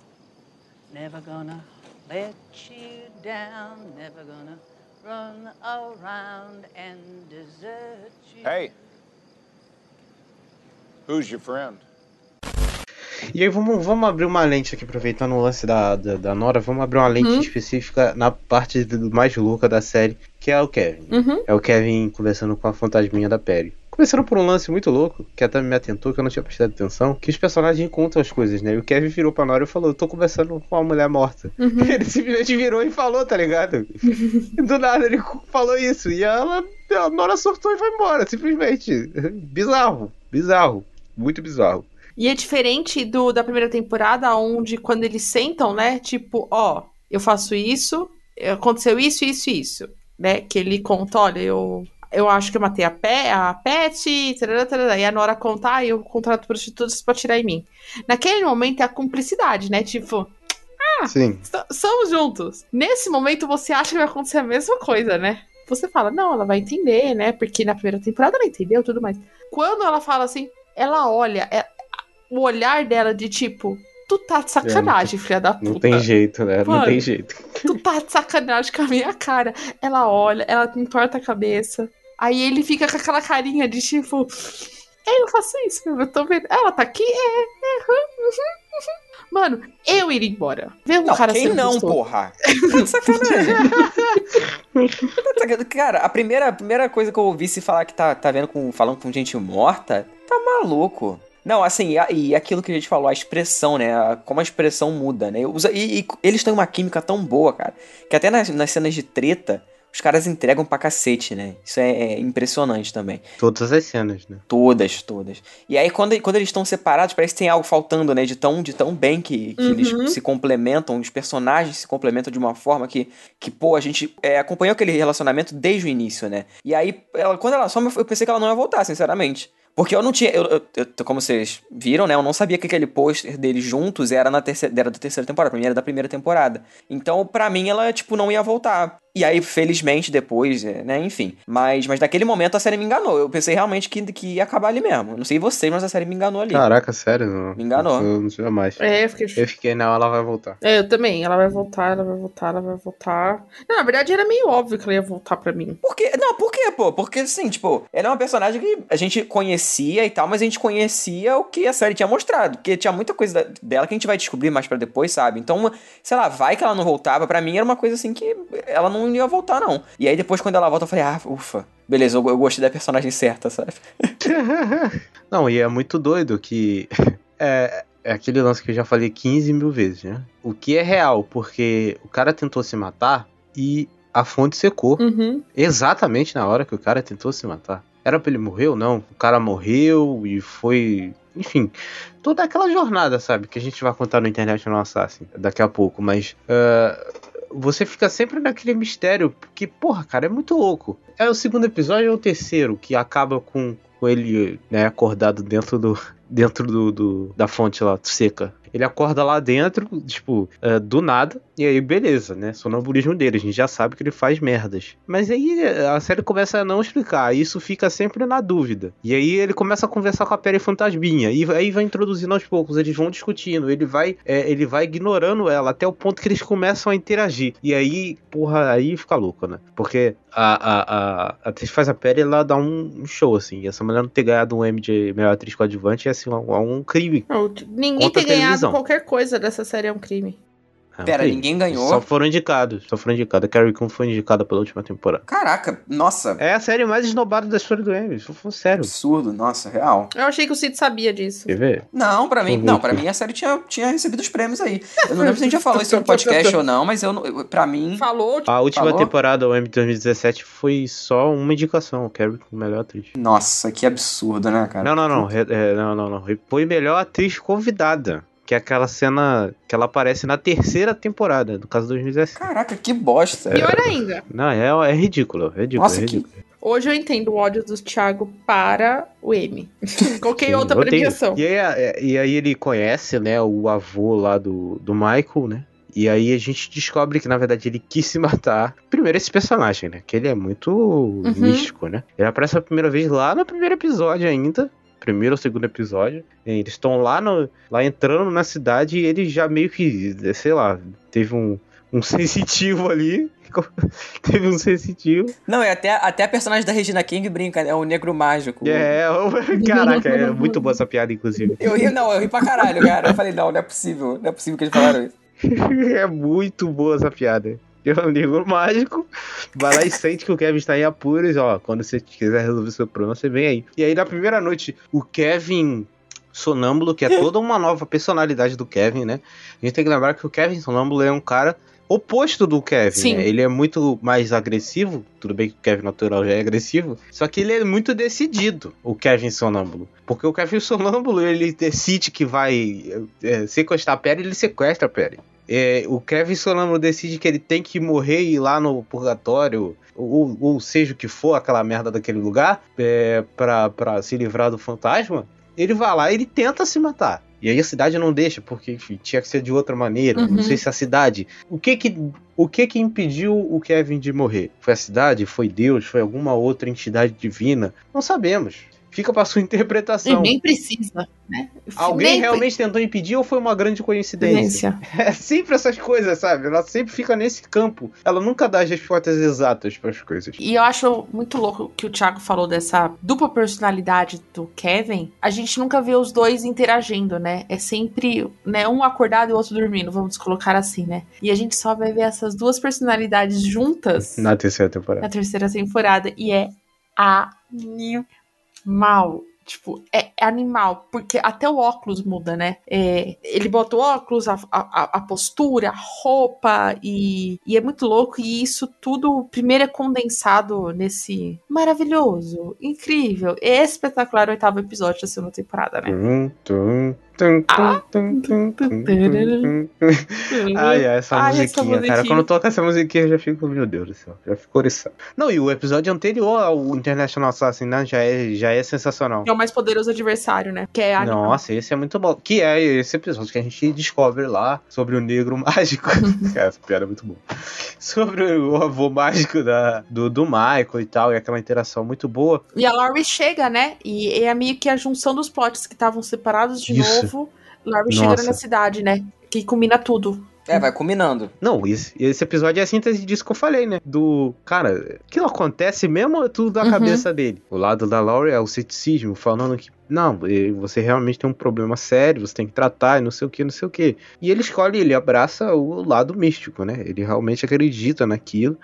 Never gonna let you down. Never gonna run around and desert you. Hey. Who's your friend? E aí vamos, vamos abrir uma lente aqui, aproveitando o lance da, da, da Nora, vamos abrir uma lente Uhum. específica na parte do mais louca da série, que é o Kevin. Uhum. É o Kevin conversando com a fantasminha da Perry. Começando por um lance muito louco, que até me atentou, que eu não tinha prestado atenção, que os personagens contam as coisas, né? E o Kevin virou pra Nora e falou, eu tô conversando com uma mulher morta. Uhum. Ele simplesmente virou e falou, tá ligado? E do nada ele falou isso. E ela, a Nora surtou e foi embora, simplesmente. Bizarro, bizarro, muito bizarro. E é diferente do da primeira temporada, onde quando eles sentam, né? Tipo, ó, eu faço isso, aconteceu isso, isso e isso. né? Que ele conta, olha, eu, eu acho que eu matei a, Pe a Pet, tarará, tarará, e a Nora conta, ah, eu contrato prostitutas pra tirar em mim. Naquele momento é a cumplicidade, né? Tipo, ah, Sim. so- somos juntos. Nesse momento você acha que vai acontecer a mesma coisa, né? Você fala, não, ela vai entender, né? Porque na primeira temporada ela entendeu tudo mais. Quando ela fala assim, ela olha, é- o olhar dela de tipo, tu tá de sacanagem, filha da puta. Não tem jeito, né? Não Mano. tem jeito. Tu tá de sacanagem com a minha cara. Ela olha, ela entorta a cabeça. Aí ele fica com aquela carinha de tipo. Eu não faço isso, eu tô vendo. Ela tá aqui? É, é, uhum, uhum. Mano, eu iria embora. Vê um cara quem não, gostoso. porra? Tá de sacanagem. Cara, a primeira, a primeira coisa que eu ouvi se falar que tá, tá vendo com, falando com gente morta, tá maluco. Não, assim, e, e aquilo que a gente falou, a expressão, né? a- como a expressão muda, né? E, e eles têm uma química tão boa, cara, que até nas, nas cenas de treta, os caras entregam pra cacete, né? Isso é, é impressionante também. Todas as cenas, né? Todas, todas. E aí, quando, quando eles estão separados, parece que tem algo faltando, né? De tão, de tão bem que, que Uhum. eles se complementam, os personagens se complementam de uma forma que, que pô, a gente é, acompanhou aquele relacionamento desde o início, né? E aí, ela, quando ela some, eu pensei que ela não ia voltar, sinceramente. Porque eu não tinha. Eu, eu- eu- como vocês viram, né? Eu não sabia que aquele pôster deles juntos era, na terceira, era da terceira temporada. Pra mim era da primeira temporada. Então, pra mim, ela, tipo, não ia voltar. E aí, felizmente, depois, é, né? Enfim. Mas, mas naquele momento a série me enganou. Eu pensei realmente que, que ia acabar ali mesmo. Não sei vocês, mas a série me enganou ali. Caraca, sério? Não. Me enganou. Eu não jamais. É, eu fiquei. Eu fiquei, não, ela vai voltar. É, eu também. Ela vai voltar, ela vai voltar, ela vai voltar. Não, na verdade era meio óbvio que ela ia voltar pra mim. Por quê? Não, por quê, pô? Porque, assim, tipo, ela é uma personagem que a gente conhecia e tal, mas a gente conhecia o que a série tinha mostrado. Porque tinha muita coisa dela que a gente vai descobrir mais pra depois, sabe? Então, sei lá, vai que ela não voltava. Pra mim era uma coisa assim que ela não ia voltar, não. E aí depois, quando ela volta, eu falei, ah, ufa. Beleza, eu, eu gostei da personagem certa, sabe? Não, e é muito doido que. É, é aquele lance que eu já falei 15 mil vezes, né? O que é real, porque o cara tentou se matar e a fonte secou. Uhum. Exatamente na hora que o cara tentou se matar. Era pra ele morrer ou não? O cara morreu e foi. Enfim, toda aquela jornada, sabe? Que a gente vai contar no Internet no Assassin daqui a pouco, mas. ah, você fica sempre naquele mistério, porque, porra, cara, é muito louco. É o segundo episódio ou o terceiro que acaba com, com ele, né, acordado dentro do. Dentro do, do- da fonte lá, seca. Ele acorda lá dentro, tipo, é, do nada, e aí beleza, né? Sonambulismo dele, a gente já sabe que ele faz merdas. Mas aí é, a série começa a não explicar, e isso fica sempre na dúvida. E aí ele começa a conversar com a Peri Fantasminha, e aí vai introduzindo aos poucos, eles vão discutindo, ele vai, é, ele vai ignorando ela até o ponto que eles começam a interagir. E aí, porra, aí fica louco, né? Porque a, a, a, a atriz faz a Peri, ela dá um, show, assim, essa mulher não ter ganhado um M de melhor atriz coadjuvante é assim, um, um crime. Não, ninguém ter a ganhado qualquer coisa dessa série é um crime. Um Pera, ninguém ganhou? Só foram indicados, só foram indicados. A Carrie Coon foi indicada pela última temporada. Caraca, nossa. É a série mais esnobada da história do Emmy, isso foi sério. Absurdo, nossa, real. Eu achei que o Cid sabia disso. Quer ver? Não, pra mim, Uhum. não, pra mim a série tinha, tinha recebido os prêmios aí. Eu não lembro se a gente já falou isso no podcast ou não, mas eu, pra mim. Falou, A última Falou? temporada, o Emmy 2017, foi só uma indicação, Carrie Coon, melhor atriz. Nossa, que absurdo, né, cara? Não, não, não, re- é, não, não, não. Foi melhor atriz convidada. Que é aquela cena que ela aparece na terceira temporada, no caso 2017. Caraca, que bosta. Pior ainda. Não, é, é ridículo, é ridículo, Nossa, é que- ridículo. Hoje eu entendo o ódio do Thiago para o M. Qualquer Sim, outra premiação. E aí, é, e aí ele conhece, né, o avô lá do, do Michael, né? E aí a gente descobre que, na verdade, ele quis se matar. Primeiro, esse personagem, né? Que ele é muito místico, né? Ele aparece a primeira vez lá no primeiro episódio ainda. Primeiro ou segundo episódio. Eles estão lá, no, lá entrando na cidade e ele já meio que, sei lá, teve um, um sensitivo ali. teve um sensitivo. Não, e até, até a personagem da Regina King brinca, né? O negro mágico. É, caraca, é muito boa essa piada, inclusive. Eu ri, não, eu ri pra caralho, cara. Eu falei, não, não é possível. Não é possível que eles falaram isso. é muito boa essa piada. Eu um livro mágico, vai lá e sente que o Kevin está em apuros, ó. Quando você quiser resolver seu problema, você vem aí. E aí, na primeira noite, o Kevin Sonâmbulo, que é toda uma nova personalidade do Kevin, né? A gente tem que lembrar que o Kevin Sonâmbulo é um cara oposto do Kevin, Sim. né? Ele é muito mais agressivo, tudo bem que o Kevin natural já é agressivo, só que ele é muito decidido, o Kevin Sonâmbulo. Porque o Kevin Sonâmbulo, ele decide que vai é, sequestrar a Perry, ele sequestra a Perry. É, o Kevin Sonâmbulo decide que ele tem que morrer e ir lá no purgatório ou, ou seja o que for, aquela merda daquele lugar, é, pra, pra se livrar do fantasma, ele vai lá e ele tenta se matar. E aí a cidade não deixa, porque, enfim, tinha que ser de outra maneira. Uhum. Não sei se a cidade. O que que, o que que impediu o Kevin de morrer? Foi a cidade? Foi Deus? Foi alguma outra entidade divina? Não sabemos. Fica pra sua E interpretação. nem precisa, né? Alguém Nem realmente tentou impedir ou foi uma grande coincidência? É sempre essas coisas, sabe? Ela sempre fica nesse campo. Ela nunca dá as respostas exatas para as coisas. E eu acho muito louco que o Thiago falou dessa dupla personalidade do Kevin. A gente nunca vê os dois interagindo, né? É sempre né, um acordado e o outro dormindo, vamos colocar assim, né? E a gente só vai ver essas duas personalidades juntas Na terceira na temporada. terceira temporada e é animal. Tipo, é, é animal, porque até o óculos muda, né? É, ele bota o óculos, a, a, a postura, a roupa, e, e é muito louco. E isso tudo, primeiro, é condensado nesse maravilhoso, incrível, espetacular oitavo episódio da segunda temporada, né? Tum, tum, Ah. Ai, ai, essa Ai, essa musiquinha, cara. musiquinha. Quando toca essa musiquinha, eu já fico, meu Deus do céu, já fico oriçado. Não, e o episódio anterior ao International Assassin, né, já é, já é sensacional. É o mais poderoso adversário, né? Que é animal. Nossa, esse é muito bom. Que é esse episódio que a gente descobre lá sobre o negro mágico. Essa piada é muito boa. Sobre o avô mágico da, do, do Michael e tal, e aquela interação muito boa. E a Laurie chega, né? E é meio que a junção dos plots que estavam separados de Isso. novo. Laurie Nossa. chegando na cidade, né? Que combina tudo. É, vai combinando. Não, esse, esse episódio é a síntese disso que eu falei, né? Do. Cara, aquilo acontece mesmo ou é tudo da Uhum. cabeça dele? O lado da Laurie é o ceticismo, falando que. Não, você realmente tem um problema sério, você tem que tratar e não sei o que, não sei o que. E ele escolhe, ele abraça o lado místico, né? Ele realmente acredita naquilo.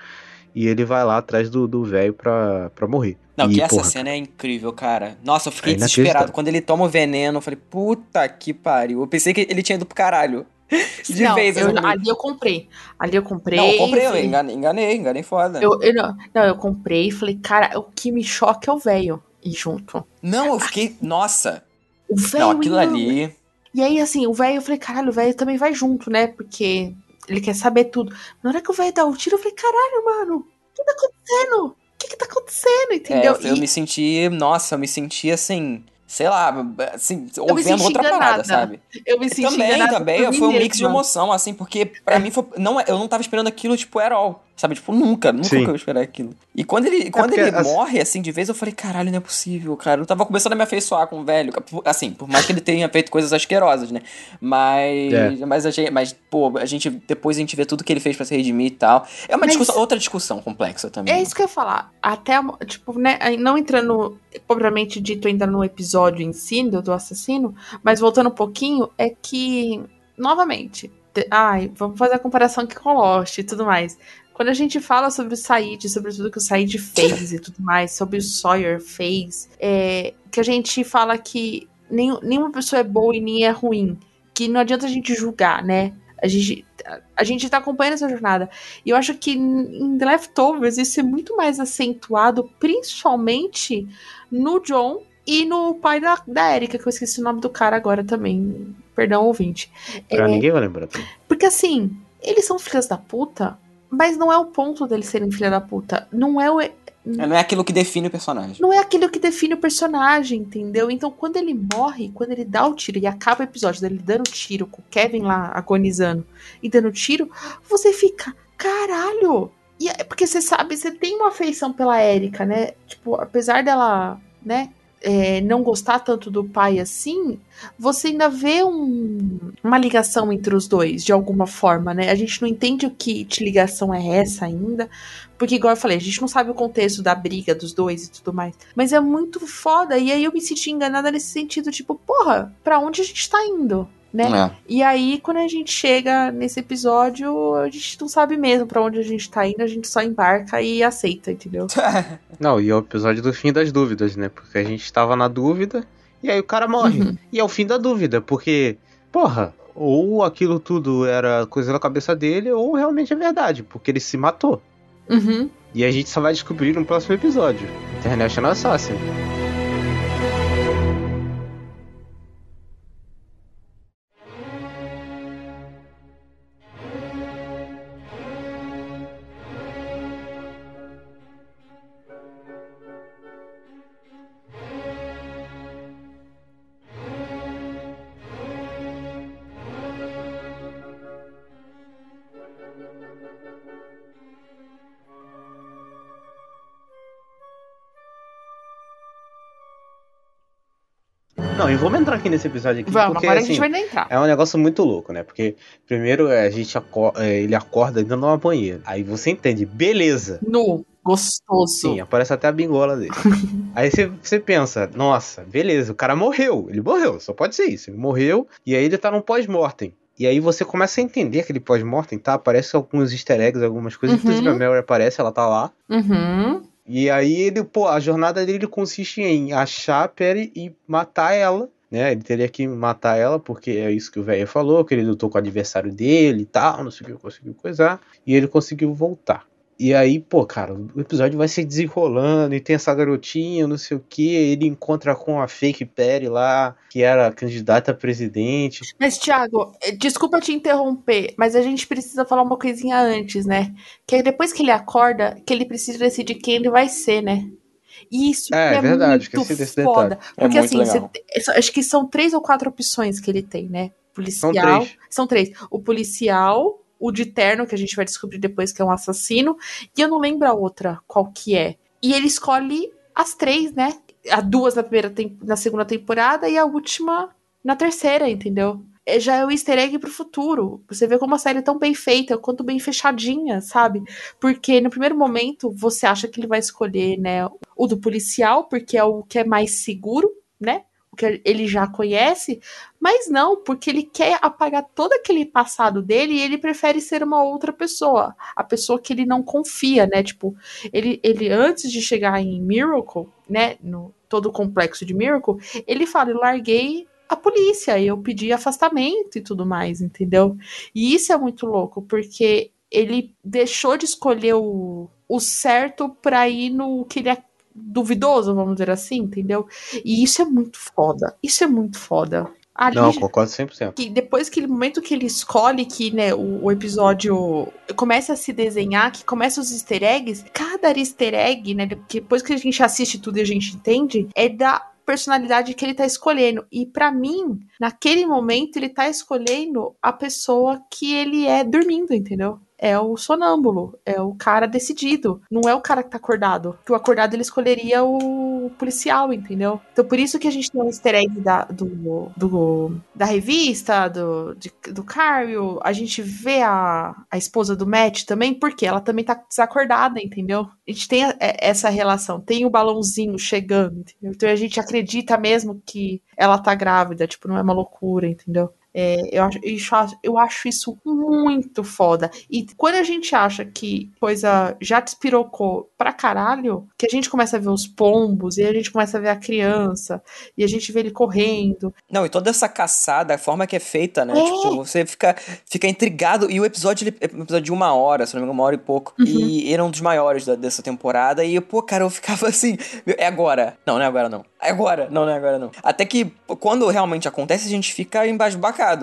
E ele vai lá atrás do do velho pra, pra morrer. Não, e, que essa porra, cena é incrível, cara. Nossa, eu fiquei É desesperado. Quando ele toma o veneno, eu falei, puta que pariu. Eu pensei que ele tinha ido pro caralho. De não, vez, eu- assim. ali eu comprei. Ali eu comprei. Não, eu comprei, eu enganei, enganei, enganei foda. eu, eu não, não, eu comprei e falei, cara, o que me choca é o velho. E junto. Não, eu fiquei. Nossa. O velho. Não, aquilo ali. E aí, assim, o velho, eu falei, caralho, o velho também vai junto, né? Porque ele quer saber tudo. Na hora que o velho dá o tiro, eu falei, caralho, mano, o que tá acontecendo? O que que tá acontecendo? É, Entendeu? eu, eu E- me senti. Nossa, eu me senti assim. Sei lá, assim, ouvindo outra parada, enganada. sabe? Eu me senti também, também. Foi um mix de emoção, assim, porque pra mim foi. Não, eu não tava esperando aquilo, tipo, at all. Sabe? Tipo, nunca, nunca Sim. que eu ia esperar aquilo. E quando ele, quando porque, ele assim- morre, assim, de vez, eu falei, caralho, não é possível, cara. Eu tava começando a me afeiçoar com o velho. Assim, por mais que ele tenha feito coisas asquerosas, né? Mas. É. Mas, a gente, mas, pô, a gente. Depois a gente vê tudo que ele fez pra se redimir e tal. É uma Mas- discussão, outra discussão complexa também. É isso que eu ia falar. Até, tipo, né, não entrando, propriamente dito, ainda no episódio em si do, do assassino, mas voltando um pouquinho, é que, novamente, te- ai, vamos fazer a comparação aqui com Lost e tudo mais. Quando a gente fala sobre o Said, sobre tudo que o Said fez e tudo mais, sobre o Sawyer fez, é, que a gente fala que nenhum- nenhuma pessoa é boa e nem é ruim. Que não adianta a gente julgar, né? A gente, a gente tá acompanhando essa jornada. E eu acho que em The Leftovers isso é muito mais acentuado, principalmente no John e no pai da, da Erika, que eu esqueci o nome do cara agora também. Perdão, ouvinte. Pra É, ninguém vai lembrar porque assim, eles são filhas da puta, mas não é o ponto deles serem filha da puta. Não é o. Não é aquilo que define o personagem. Não é aquilo que define o personagem, entendeu? Então, quando ele morre, quando ele dá o tiro e acaba o episódio dele dando tiro, com o Kevin lá agonizando e dando tiro, você fica, caralho! E é porque você sabe, você tem uma afeição pela Erika, né? Tipo, apesar dela, né, é, não gostar tanto do pai assim, você ainda vê um- uma ligação entre os dois, de alguma forma, né? A gente não entende o que de ligação é essa ainda, porque, igual eu falei, a gente não sabe o contexto da briga dos dois e tudo mais. Mas é muito foda. E aí eu me senti enganada nesse sentido, tipo, porra, pra onde a gente tá indo? Né? É. E aí, quando a gente chega nesse episódio, a gente não sabe mesmo pra onde a gente tá indo, a gente só embarca e aceita, entendeu? Não, e é o episódio do fim das dúvidas, né? Porque a gente tava na dúvida e aí o cara morre. Uhum. E é o fim da dúvida, porque, porra, ou aquilo tudo era coisa da cabeça dele, ou realmente é verdade, porque ele se matou. Uhum. E a gente só vai descobrir no próximo episódio. International Assassin. Não, e vamos entrar aqui nesse episódio aqui. Vamos, porque, agora a assim, gente vai entrar. É um negócio muito louco, né? Porque primeiro é, a gente aco- é, ele acorda dentro de uma banheira. Aí você entende, beleza. Nu, gostoso. Sim, aparece até a bingola dele. aí você, você pensa, nossa, beleza, o cara morreu. Ele morreu, só pode ser isso. Ele morreu e aí ele tá num pós-mortem. E aí você começa a entender aquele pós-mortem, tá? Aparece alguns easter eggs, algumas coisas. Uhum. Inclusive a Mary aparece, ela tá lá. Uhum. E aí ele, pô, a jornada dele consiste em achar a Perry e matar ela. Né, ele teria que matar ela, porque é isso que o velho falou, que ele lutou com o adversário dele e tal, não sei o que, conseguiu coisar, e ele conseguiu voltar. E aí, pô, cara, o episódio vai se desenrolando, e tem essa garotinha, não sei o que, ele encontra com a fake Perry lá, que era candidata a presidente. Mas, Thiago, eh, desculpa te interromper, mas a gente precisa falar uma coisinha antes, né? Que é depois que ele acorda, que ele precisa decidir quem ele vai ser, né? E isso É, é verdade, muito foda. É Porque muito assim, legal. você- acho que são três ou quatro opções que ele tem, né? Policial. São três. São três. O policial, o de terno, que a gente vai descobrir depois que é um assassino, e eu não lembro a outra qual que é. E ele escolhe as três, né? As duas na primeira na segunda temporada e a última na terceira, entendeu? É, Já é o easter egg pro futuro. Você vê como a série é tão bem feita, quanto bem fechadinha, sabe? Porque no primeiro momento você acha que ele vai escolher, né, o do policial, porque é o que é mais seguro, né? Que ele já conhece, mas não, porque ele quer apagar todo aquele passado dele e ele prefere ser uma outra pessoa, a pessoa que ele não confia, né? Tipo, ele, ele antes de chegar em Miracle, né, no todo o complexo de Miracle, ele fala, eu larguei a polícia, eu pedi afastamento e tudo mais, entendeu? E isso é muito louco, porque ele deixou de escolher o, o certo pra ir no que ele duvidoso, vamos dizer assim, entendeu? E isso é muito foda. Isso é muito foda. Ali, Não, concordo 100%. que depois que momento que ele escolhe que né, o, o episódio começa a se desenhar, que começa os easter eggs, cada easter egg, né, depois que a gente assiste tudo e a gente entende, é da personalidade que ele tá escolhendo. E pra mim, naquele momento, ele tá escolhendo a pessoa que ele é dormindo, entendeu? É o sonâmbulo, é o cara decidido. Não é o cara que tá acordado. Que o acordado ele escolheria o policial, entendeu? Então por isso que a gente tem um easter egg da, do, do- da revista, do, do Cario. A gente vê a, a esposa do Matt também, porque ela também tá desacordada, entendeu? A gente tem a- é- essa relação. Tem o balãozinho chegando, entendeu? Então a gente acredita mesmo que ela tá grávida, tipo, não é uma loucura, entendeu? É, eu, acho, eu acho- isso muito foda. E quando a gente acha que coisa já despirocou pra caralho, que a gente começa a ver os pombos, e a gente começa a ver a criança, e a gente vê ele correndo. Não, e toda essa caçada, a forma que é feita, né? É. Tipo, você fica, fica intrigado. E o episódio, ele é um episódio de uma hora, se não me engano, uma hora e pouco. Uhum. E ele é um dos maiores da- dessa temporada. E, pô, cara, eu ficava assim, é agora. Não, não é agora, não. É agora. Não, não é agora, não. Até que, quando realmente acontece, a gente fica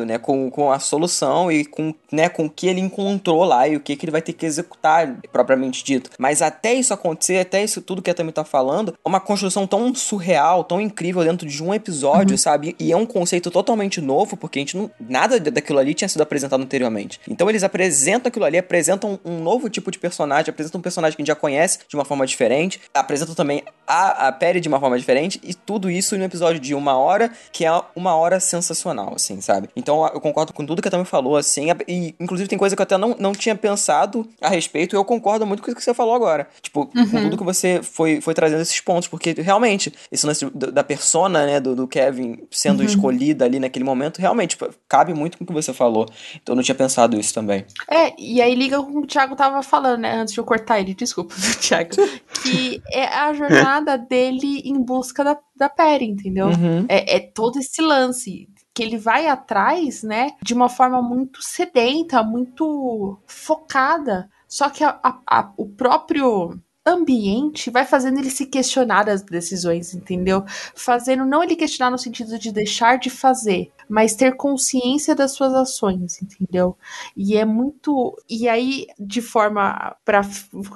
né? Com, com a solução e com, né, com o que ele encontrou lá e o que, que ele vai ter que executar, propriamente dito. Mas até isso acontecer, até isso tudo que a Tami tá falando, é uma construção tão surreal, tão incrível dentro de um episódio, sabe? E é um conceito totalmente novo, porque a gente não. Nada daquilo ali tinha sido apresentado anteriormente. Então eles apresentam aquilo ali, apresentam um novo tipo de personagem, apresentam um personagem que a gente já conhece de uma forma diferente, apresentam também a, a Perry de uma forma diferente, e tudo isso em um episódio de uma hora, que é uma hora sensacional, assim, sabe? Então eu concordo com tudo que a Tami falou, assim, e inclusive tem coisa que eu até não, não tinha pensado a respeito, e eu concordo muito com o que você falou agora. Tipo, com Uhum. tudo que você foi, foi trazendo esses pontos, porque realmente, esse lance da persona, né, do, do Kevin sendo Uhum. escolhida ali naquele momento, realmente tipo, cabe muito com o que você falou. Então eu não tinha pensado isso também. É, e aí liga com o que o Thiago tava falando, né? Antes de eu cortar ele, desculpa, Thiago. Que é a jornada dele em busca da, da Perry, entendeu? Uhum. É, é todo esse lance que ele vai atrás, né, de uma forma muito sedenta, muito focada. Só que a- a- a- o próprio ambiente vai fazendo ele se questionar as decisões, entendeu? Fazendo não ele questionar no sentido de deixar de fazer, mas ter consciência das suas ações, entendeu? E é muito. E aí, de forma. para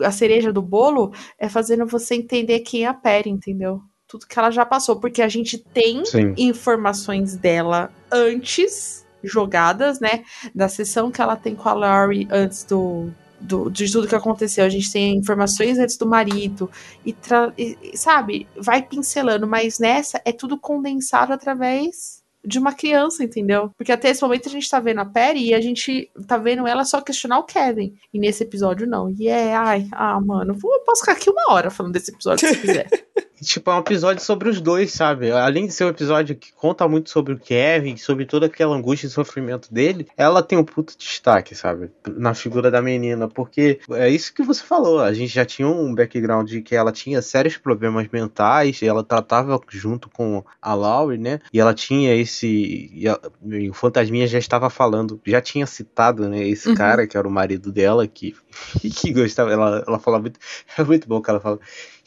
A cereja do bolo é fazendo você entender quem é a Perry, entendeu? Tudo que ela já passou. Porque a gente tem Sim. informações dela antes, jogadas, né? Da sessão que ela tem com a Laurie antes do. do, de tudo que aconteceu. A gente tem informações antes do marido, e, e- sabe, vai pincelando, mas nessa é tudo condensado através de uma criança, entendeu? Porque até esse momento a gente tá vendo a Perry e a gente tá vendo ela só questionar o Kevin. E nesse episódio não. E é, ai, ah, mano, vou- eu posso ficar aqui uma hora falando desse episódio se quiser. Tipo, é um episódio sobre os dois, sabe? Além de ser um episódio que conta muito sobre o Kevin, sobre toda aquela angústia e sofrimento dele, ela tem um puto destaque, sabe? Na figura da menina, porque é isso que você falou. A gente já tinha um background de que ela tinha sérios problemas mentais, e ela tratava junto com a Laurie, né? E ela tinha esse. E, a- e o Fantasminha já estava falando, já tinha citado, né? Esse Uhum. cara, que era o marido dela, que, que gostava. Ela, ela fala muito. É muito bom que ela fala.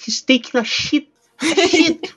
He's taking a shit.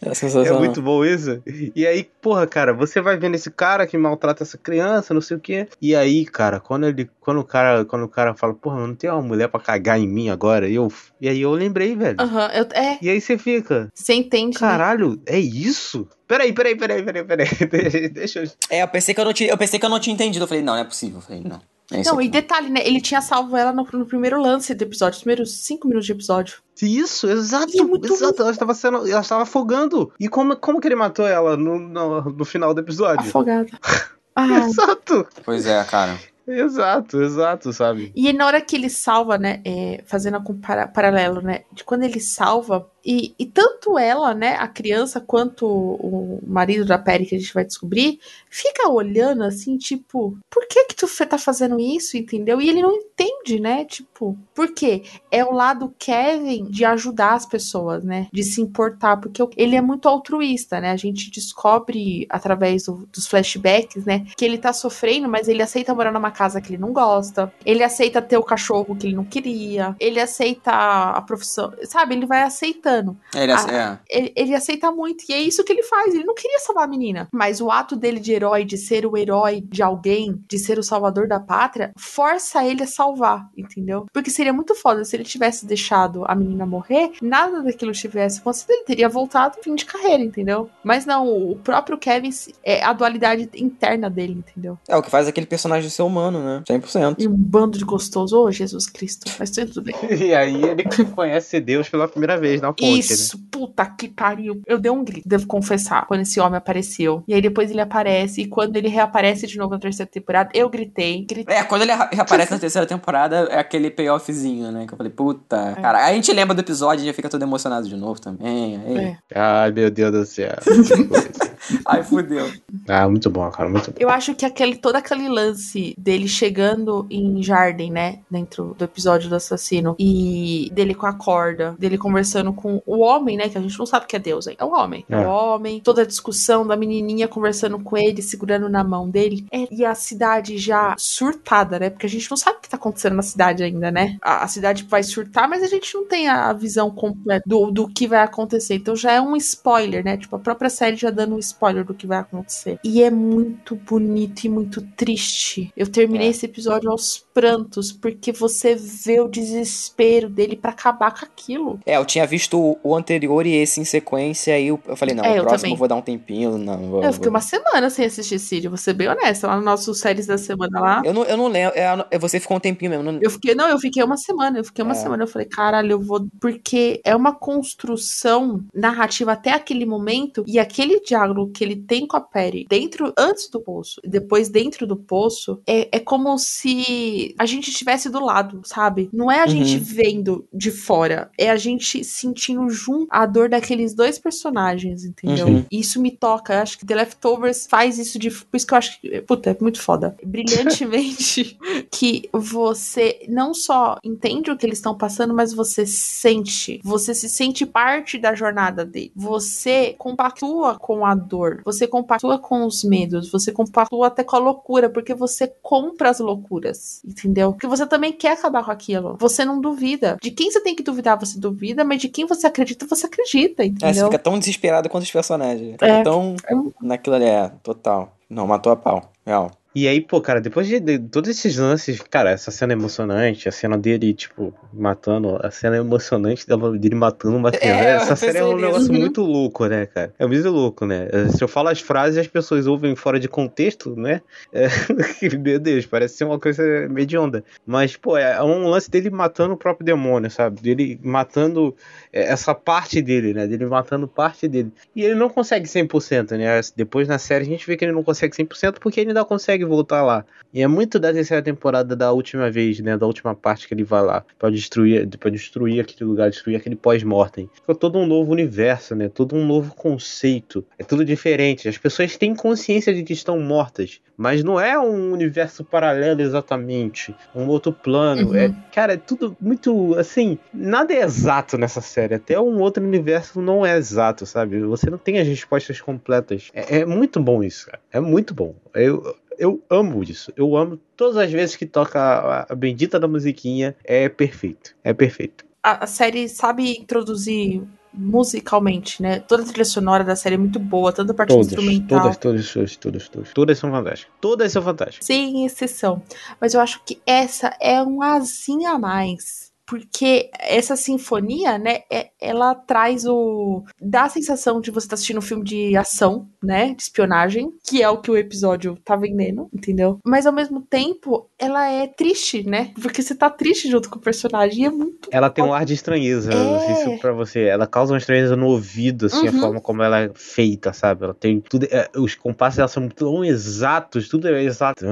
É É muito bom isso. E aí, porra, cara, você vai vendo esse cara que maltrata essa criança, não sei o quê. E aí, cara, quando ele, quando o cara, quando o cara fala, porra, não tem uma mulher pra cagar em mim agora, eu, e aí eu lembrei, velho. Aham, eu- é, E aí você fica, você entende, né? caralho, é isso? Peraí, peraí, peraí, peraí, peraí. Deixa- Deixa eu. É, eu pensei que eu não tinha, eu pensei que eu não tinha entendido. Eu falei, não, não é possível. Eu falei, não. É Não, e aqui. detalhe, né? Ele tinha salvo ela no, no primeiro lance do episódio, os primeiros cinco minutos de episódio. Isso, exato, E é muito exato. Ela estava sendo, ela estava afogando. E como, como que ele matou ela no, no, no final do episódio? Afogada. Ah, Exato, Pois é, cara. Exato, exato, sabe? E na hora que ele salva, né? é, fazendo compara paralelo, né? De quando ele salva. E, e tanto ela, né? A criança, quanto o marido da Perry, que a gente vai descobrir, fica olhando assim, tipo, por que que tu tá fazendo isso, entendeu? E ele não entende, né? Tipo, por quê? É o lado Kevin de ajudar as pessoas, né? De se importar, porque ele é muito altruísta, né? A gente descobre através do- dos flashbacks, né? Que ele tá sofrendo, mas ele aceita morar numa casa que ele não gosta. Ele aceita ter o cachorro que ele não queria. Ele aceita a profissão, sabe? Ele vai aceitando. É, ele, Ah, é. Ele, ele aceita muito, e é isso que ele faz. Ele não queria salvar a menina. Mas o ato dele de herói, de ser o herói de alguém, de ser o salvador da pátria, força ele a salvar, entendeu? Porque seria muito foda se ele tivesse deixado a menina morrer, nada daquilo tivesse acontecido, ele teria voltado fim de carreira, entendeu? Mas não, o próprio Kevin é a dualidade interna dele, entendeu? É o que faz aquele personagem ser humano, né? 100%. E um bando de gostoso, ô Jesus Cristo. Mas tudo bem. E aí ele conhece Deus pela primeira vez na ponte, né? Isso, puta que pariu. Eu dei um grito, devo confessar, quando esse homem apareceu. E aí depois ele aparece, e quando ele reaparece de novo na terceira temporada, eu gritei, gritei. É, quando ele re- reaparece na terceira temporada, é aquele payoffzinho, né? Que eu falei, puta. É. Cara, aí a gente lembra do episódio e já fica todo emocionado de novo também. Aí, É. Ai, meu Deus do céu. aí fudeu. ah, muito bom, cara, muito bom. Eu acho que aquele, todo aquele lance dele chegando em Jardim, né? Dentro do episódio do assassino. E dele com a corda. Dele conversando com o homem, né? Que a gente não sabe que é Deus aí. É o homem. É. O homem. Toda a discussão da menininha conversando com ele, segurando na mão dele. É, e a cidade já surtada, né? Porque a gente não sabe o que tá acontecendo na cidade ainda, né? A, a cidade vai surtar, mas a gente não tem a, visão completa do, do que vai acontecer. Então já é um spoiler, né? Tipo, a própria série já dando um spoiler do que vai acontecer. E é muito bonito e muito triste. Eu terminei É. esse episódio aos prantos, porque você vê o desespero dele pra acabar com aquilo. É, eu tinha visto o- anterior e esse em sequência, aí eu, falei, não, É, o próximo eu vou dar um tempinho, não. Vou, Eu fiquei vou- uma semana sem assistir Cid, vou ser bem honesta. Lá no nosso séries da semana lá. Eu não, eu não lembro, é, é, você ficou um tempinho mesmo. Não... Eu fiquei, não, eu fiquei uma semana, eu fiquei uma É. semana. Eu falei, caralho, eu vou. Porque é uma construção narrativa até aquele momento e aquele diálogo que ele tem com a Perry dentro, antes do poço, e depois dentro do poço, é, é como se a gente estivesse do lado, sabe? Não é a Uhum. gente vendo de fora, é a gente sentindo junto a dor daqueles dois personagens, entendeu? Uhum. Isso me toca. Eu acho que The Leftovers faz isso de. Por isso que eu acho que. Puta, é muito foda. Brilhantemente que você não só entende o que eles estão passando, mas você sente. Você se sente parte da jornada dele. Você compactua com a dor. Você compactua com os medos. Você compactua até com a loucura, porque você compra as loucuras. Entendeu? Porque você também quer acabar com aquilo. Você não duvida. De quem você tem que duvidar, você duvida, mas de quem você acredita, você acredita, É, você entendeu? fica tão desesperado quanto os personagens. Fica É. tão naquilo ali, é, total. Não, matou a pau, real. E aí, pô, cara, depois de, de todos esses lances, cara, essa cena é emocionante, a cena dele, tipo, matando, a cena é emocionante dele matando uma criança. É, essa cena é um negócio Uhum. muito louco, né, cara? É muito louco, né? Se eu falo as frases as pessoas ouvem fora de contexto, né? É, meu Deus, parece ser uma coisa medionda. Mas, pô, é um lance dele matando o próprio demônio, sabe? Dele matando é, essa parte dele, né? Dele matando parte dele. E ele não consegue 100%, né? Depois na série a gente vê que ele não consegue 100% porque ele ainda consegue voltar lá. E é muito da terceira temporada da última vez, né? Da última parte que ele vai lá pra destruir, pra destruir aquele lugar, destruir aquele pós-mortem. Fica todo um novo universo, né? Todo um novo conceito. É tudo diferente. As pessoas têm consciência de que estão mortas, mas não é um universo paralelo exatamente, um outro plano. Uhum. É, cara, é tudo muito assim, nada é exato nessa série. Até um outro universo não é exato, sabe? Você não tem as respostas completas. É, é muito bom isso, cara. É muito bom. Eu, eu amo isso. Eu amo todas as vezes que toca a, a bendita da musiquinha. É perfeito. É perfeito. A, a série sabe introduzir musicalmente, né? Toda a trilha sonora da série é muito boa, tanto a parte Todas, instrumental. todas, todas, todas, todas, todas. Todas são fantásticas. Todas são fantásticas. Sem exceção. Mas eu acho que essa é um asinho a mais. Porque essa sinfonia, né, é- ela traz o. dá a sensação de você estar assistindo um filme de ação, né? De espionagem, que é o que o episódio tá vendendo, entendeu? Mas ao mesmo tempo, ela é triste, né? Porque você tá triste junto com o personagem. E é muito. Ela tem um ar de estranheza, É. pra você. Ela causa uma estranheza no ouvido, assim, a Uhum. forma como ela é feita, sabe? Ela tem tudo. é, os compassos dela são tão exatos, tudo é exato.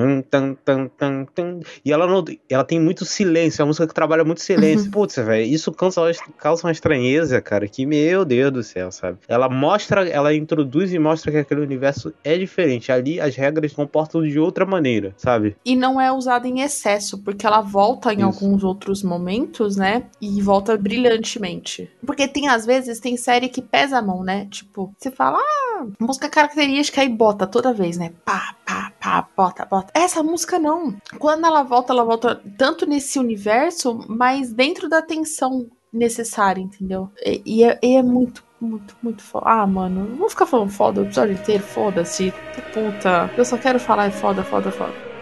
E ela não. Ela tem muito silêncio, é uma música que trabalha muito silêncio. Putz, velho, isso causa, causa uma estranheza, cara, que, meu Deus do céu, sabe? Ela mostra, ela introduz e mostra que aquele universo é diferente. Ali as regras comportam de outra maneira, sabe? E não é usada em excesso, porque ela volta em Isso. alguns outros momentos, né? E volta brilhantemente. Porque tem, às vezes, tem série que pesa a mão, né? Tipo, você fala, ah, música característica e bota toda vez, né? Pá, pá, pá, bota, bota. Essa música não. Quando ela volta, ela volta tanto nesse universo, mas dentro da tensão necessária, entendeu? E, e é, e é muito. Muito, muito foda. Ah, mano, vou ficar falando foda o episódio inteiro, foda-se. Puta. Eu só quero falar é foda, foda, foda.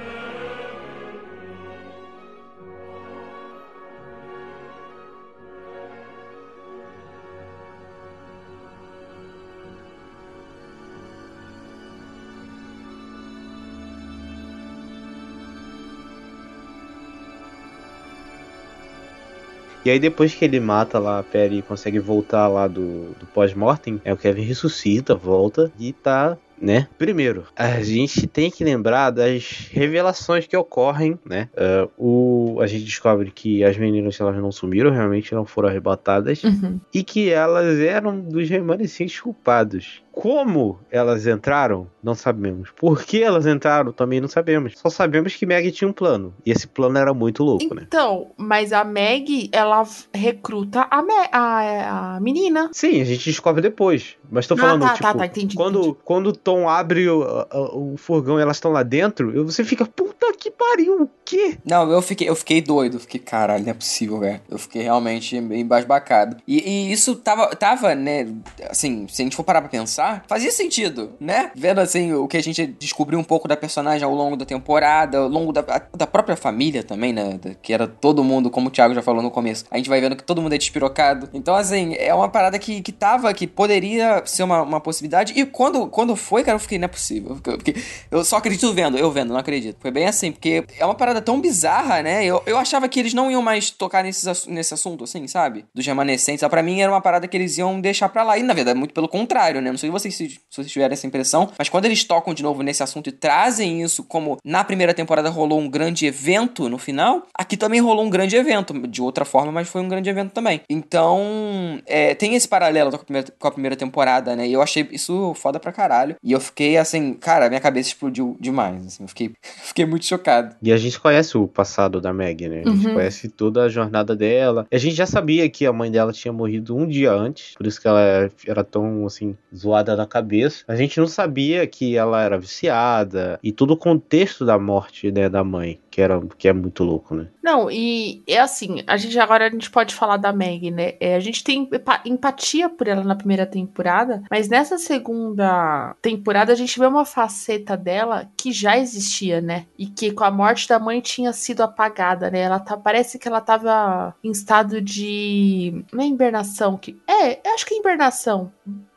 E aí depois que ele mata lá a Perry e consegue voltar lá do, do pós-mortem, é o Kevin ressuscita, volta e tá, né? Primeiro, a gente tem que lembrar das revelações que ocorrem, né? Ah, o, a gente descobre que as meninas elas não sumiram, realmente não foram arrebatadas. Uhum. E que elas eram dos remanescentes culpados. Como elas entraram, não sabemos. Por que elas entraram, também não sabemos. Só sabemos que Meg tinha um plano. E esse plano era muito louco, né? Então, mas a Meg, ela recruta a, Me- a, a menina. Sim, a gente descobre depois. Mas tô Ah, falando, tá, tipo, tá, tá, entendi, quando, quando o Tom abre o, a- o furgão e elas estão lá dentro, você fica, puta que pariu, o quê? Não, eu fiquei, eu fiquei doido. Fiquei, caralho, não é possível, velho. Eu fiquei realmente embasbacado. E, e isso tava, tava, né, assim, se a gente for parar pra pensar, fazia sentido, né? Vendo, assim, o que a gente descobriu um pouco da personagem ao longo da temporada, ao longo da, da própria família também, né? Que era todo mundo, como o Thiago já falou no começo. A gente vai vendo que todo mundo é despirocado. Então, assim, é uma parada que, que tava, que poderia ser uma, uma possibilidade. E quando, quando foi, cara, eu fiquei, não é possível. Eu, fiquei- eu só acredito vendo, eu vendo, não acredito. Foi bem assim, porque é uma parada tão bizarra, né? Eu, eu achava que eles não iam mais tocar nesses, nesse assunto, assim, sabe? Dos remanescentes. Pra mim era uma parada que eles iam deixar pra lá. E na verdade, muito pelo contrário, né? Não sei se vocês, se vocês tiveram essa impressão, mas quando eeles tocam de novo nesse assunto e trazem isso como na primeira temporada rolou um grande evento no final, aqui também rolou um grande evento. De outra forma, mas foi um grande evento também. Então, é, tem esse paralelo com a, primeira, com a primeira temporada, né? E eu achei isso foda pra caralho. E eu fiquei assim, cara, minha cabeça explodiu demais. Assim, eu fiquei, fiquei muito chocado. E a gente conhece o passado da Meg, né? A gente Uhum. conhece toda a jornada dela. A gente já sabia que a mãe dela tinha morrido um dia antes, por isso que ela era tão, assim, zoada na cabeça. A gente não sabia que ela era viciada e todo o contexto da morte, né, da mãe, que, era, que é muito louco, né? Não, e é assim, a gente agora a gente pode falar da Meg, né? É, a gente tem empa- empatia por ela na primeira temporada, mas nessa segunda temporada a gente vê uma faceta dela que já existia, né? E que com a morte da mãe tinha sido apagada, né? Ela tá, parece que ela tava em estado de. Não é hibernação, que. É, acho que é hibernação.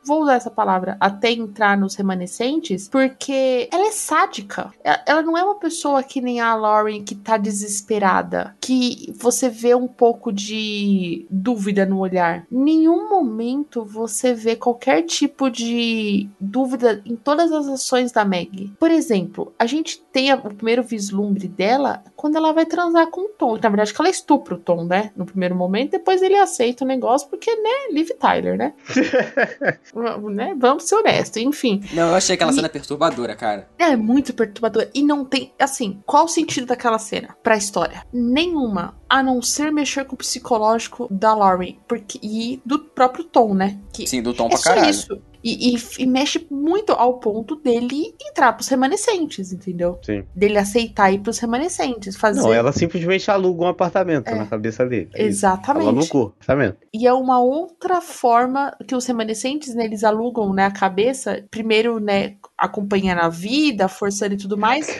Vou usar essa palavra até entrar nos remanescentes, porque ela é sádica. Ela- Ela não é uma pessoa que nem a Lauren que tá desesperada, que você vê um pouco de dúvida no olhar. Nenhum momento você vê qualquer tipo de dúvida em todas as ações da Meg. Por exemplo, a gente tem o primeiro vislumbre dela quando ela vai transar com o Tom. Na verdade, que ela estupra o Tom, né? No primeiro momento, depois ele aceita o negócio, porque, né, Liv Tyler, né? né? Vamos ser honestos, enfim. Não, eu achei aquela E- cena perturbadora, cara. É muito perturbador. E não tem. Assim, qual o sentido daquela cena pra história? Nenhuma. A não ser mexer com o psicológico da Lauren. Porque, e do próprio Tom, né? Que Sim, do tom é pra caralho. isso. E, e- e mexe muito ao ponto dele entrar pros remanescentes, entendeu? Sim. Dele aceitar ir pros remanescentes. Fazer. Não, ela simplesmente aluga um apartamento É. na cabeça dele. É. Exatamente. Ela alugou o apartamento. E é uma outra forma que os remanescentes, né, eles alugam, né, a cabeça, primeiro, né, acompanhando a vida, forçando e tudo mais.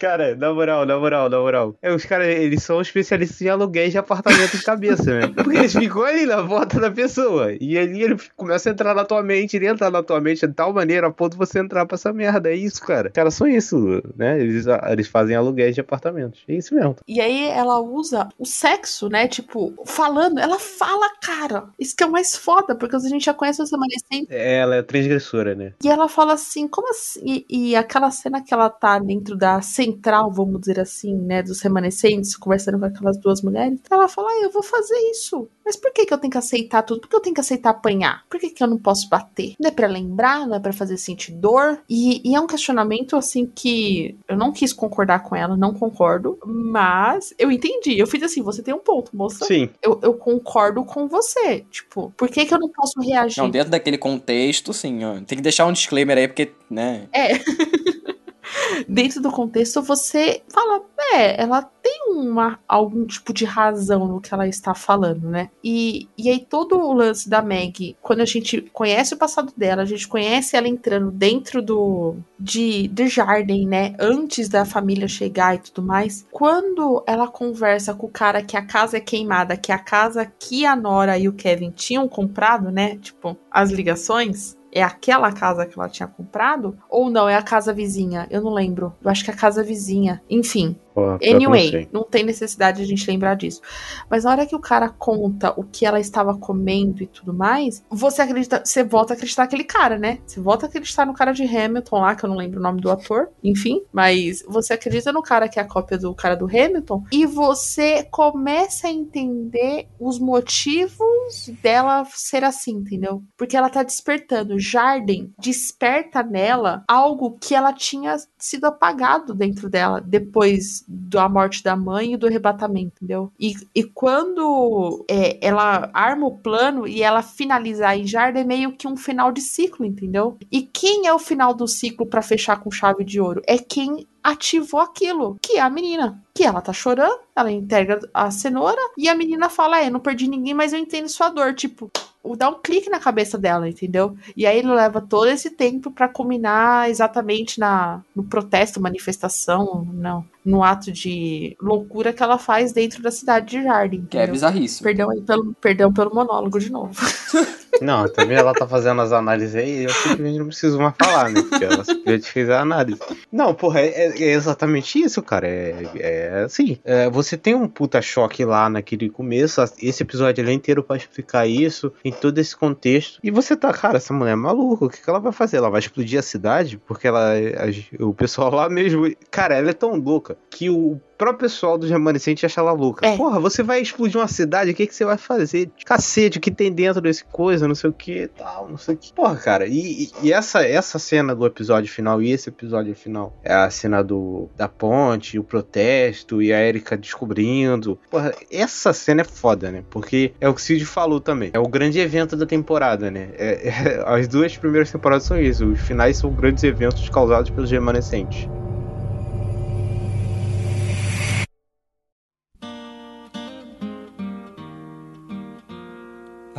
Cara, na moral, na moral, na moral. É, os caras, eles são especialistas em aluguéis de apartamento de cabeça, né? Porque eles ficam ali na volta da pessoa. E ali ele começa a entrar na tua mente, ele entra na tua mente de tal maneira a ponto de você entrar pra essa merda. É isso, cara. Os caras são isso, né? Eles, eles fazem aluguéis de apartamentos. É isso mesmo. E aí ela usa o sexo, né, tipo, falando, ela fala, cara. Isso que é o mais foda, porque a gente já conhece os remanescentes. Ela é transgressora, né? E ela fala assim, como assim? E, e aquela cena que ela tá dentro da central, vamos dizer assim, né, dos remanescentes, conversando com aquelas duas mulheres, ela fala, ah, eu vou fazer isso. Mas por que que eu tenho que aceitar tudo? Por que eu tenho que aceitar apanhar? Por que que eu não posso bater? Não é pra lembrar, não é pra fazer sentir dor? E, e é um questionamento, assim, que eu não quis concordar com ela, não concordo, mas eu entendi. Eu fiz assim, você tem um ponto, moça. Sim. Eu, eu concordo com você. Tipo, por que que eu não posso reagir? Não, dentro daquele contexto, sim, ó. Tem que deixar um disclaimer aí, porque, né? É. Dentro do contexto, você fala, é, ela tem uma, algum tipo de razão no que ela está falando, né? E, e aí todo o lance da Meg, quando a gente conhece o passado dela, a gente conhece ela entrando dentro do de, de Jardim, né? Antes da família chegar e tudo mais. Quando ela conversa com o cara que a casa é queimada, que é a casa que a Nora e o Kevin tinham comprado, né? Tipo, as ligações é aquela casa que ela tinha comprado? Ou não, é a casa vizinha? Eu não lembro. Eu acho que é a casa vizinha. Enfim. Não Anyway, não tem necessidade de a gente lembrar disso. Mas na hora que o cara conta o que ela estava comendo e tudo mais, você acredita, você volta a acreditar naquele cara, né? Você volta a acreditar no cara de Hamilton lá, que eu não lembro o nome do ator, enfim, mas você acredita no cara que é a cópia do cara do Hamilton e você começa a entender os motivos dela ser assim, entendeu? Porque ela tá despertando. Jardim desperta nela algo que ela tinha sido apagado dentro dela depois da morte da mãe e do arrebatamento, entendeu? E, e quando é, ela arma o plano e ela finalizar em Jardim é meio que um final de ciclo, entendeu? E quem é o final do ciclo pra fechar com chave de ouro? É quem ativou aquilo, que é a menina. Que ela tá chorando, ela entrega a cenoura e a menina fala: É, não perdi ninguém, mas eu entendo sua dor. Tipo, dá um clique na cabeça dela, entendeu? E aí ele leva todo esse tempo pra culminar exatamente na, no protesto, manifestação, não, no ato de loucura que ela faz dentro da cidade de Jardim. Que é bizarríssimo. Perdão, aí pelo, perdão pelo monólogo de novo. Não, também ela tá fazendo as análises aí, eu simplesmente não preciso mais falar, né? Porque ela simplesmente fez a análise. Não, porra, é, é exatamente isso, cara. É, é assim. é, você tem um puta choque lá naquele começo. Esse episódio ele é inteiro pra explicar isso, em todo esse contexto. E você tá, cara, essa mulher é maluca. O que, que ela vai fazer? Ela vai explodir a cidade? Porque ela. a- o pessoal lá mesmo. Cara, ela é tão louca que o próprio pessoal dos remanescentes acha ela louca. É. Porra, você vai explodir uma cidade, o que, que você vai fazer? Cacete, o que tem dentro desse coisa, não sei o que tal, não sei o que. Porra, cara, e, e- e essa, essa cena do episódio final e esse episódio final é a cena do, da ponte, o protesto e a Erika descobrindo. Porra, essa cena é foda, né? Porque é o que o Cid falou também. É o grande evento da temporada, né? É- é- as duas primeiras temporadas são isso. Os finais são grandes eventos causados pelos remanescentes.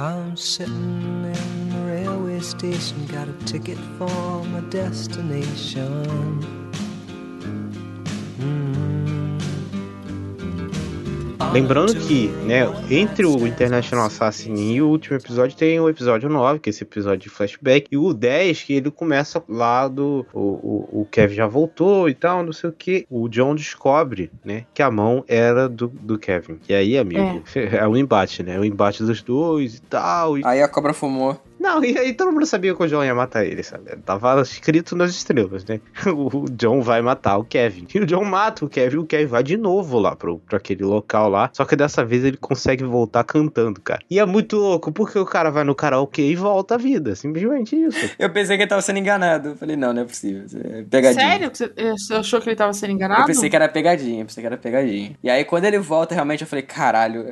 I'm sitting in the railway station, got a ticket for my destination. Lembrando que, né, entre o International Assassin e o último episódio tem o episódio 9, que é esse episódio de flashback, e o 10, que ele começa lá do. O, o, o Kevin já voltou e tal, não sei o que. O John descobre, né, que a mão era do, do Kevin. E aí, amigo, é. o embate, né? O embate dos dois e tal. E... Aí a cobra fumou. Não, e aí todo mundo sabia que o John ia matar ele, sabe? Tava escrito nas estrelas, né? O John vai matar o Kevin. E o John mata o Kevin, o Kevin vai de novo lá pro, pro aquele local lá. Só que dessa vez ele consegue voltar cantando, cara. E é muito louco, porque o cara vai no karaokê e volta à vida. Simplesmente isso. Eu pensei que ele tava sendo enganado. Eu falei, não, não é possível. É pegadinha. Sério? Você achou que ele tava sendo enganado? Eu pensei que era pegadinha, eu pensei que era pegadinha. E aí, quando ele volta, realmente, eu falei, caralho.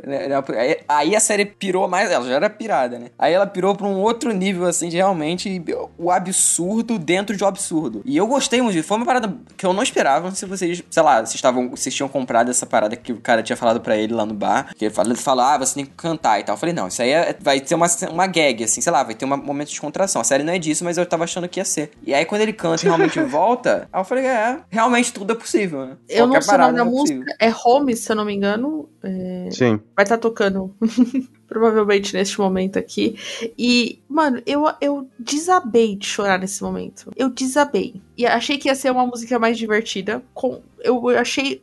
aí- Aí a série pirou mais. Ela já era pirada, né? Aí ela pirou pra um outro nível, assim, de realmente o absurdo dentro de um absurdo. E eu gostei muito disso. Foi uma parada que eu não esperava. Não sei se vocês, sei lá, vocês, estavam, vocês tinham comprado essa parada que o cara tinha falado pra ele lá no bar. Que ele falou ah, você tem que cantar e tal. Eu falei, não, isso aí é- vai ter uma, uma gag, assim, sei lá, vai ter um momento de descontração. A série não é disso, mas eu tava achando que ia ser. E aí, quando ele canta e realmente volta, aí eu falei, é, realmente tudo é possível, né? Eu não Qualquer sei o nome da é música. possível. É Home, se eu não me engano. É, Sim. Vai estar tocando. Provavelmente neste momento aqui. E, mano, eu, eu desabei de chorar nesse momento. Eu desabei. E achei que ia ser uma música mais divertida. Com, eu achei.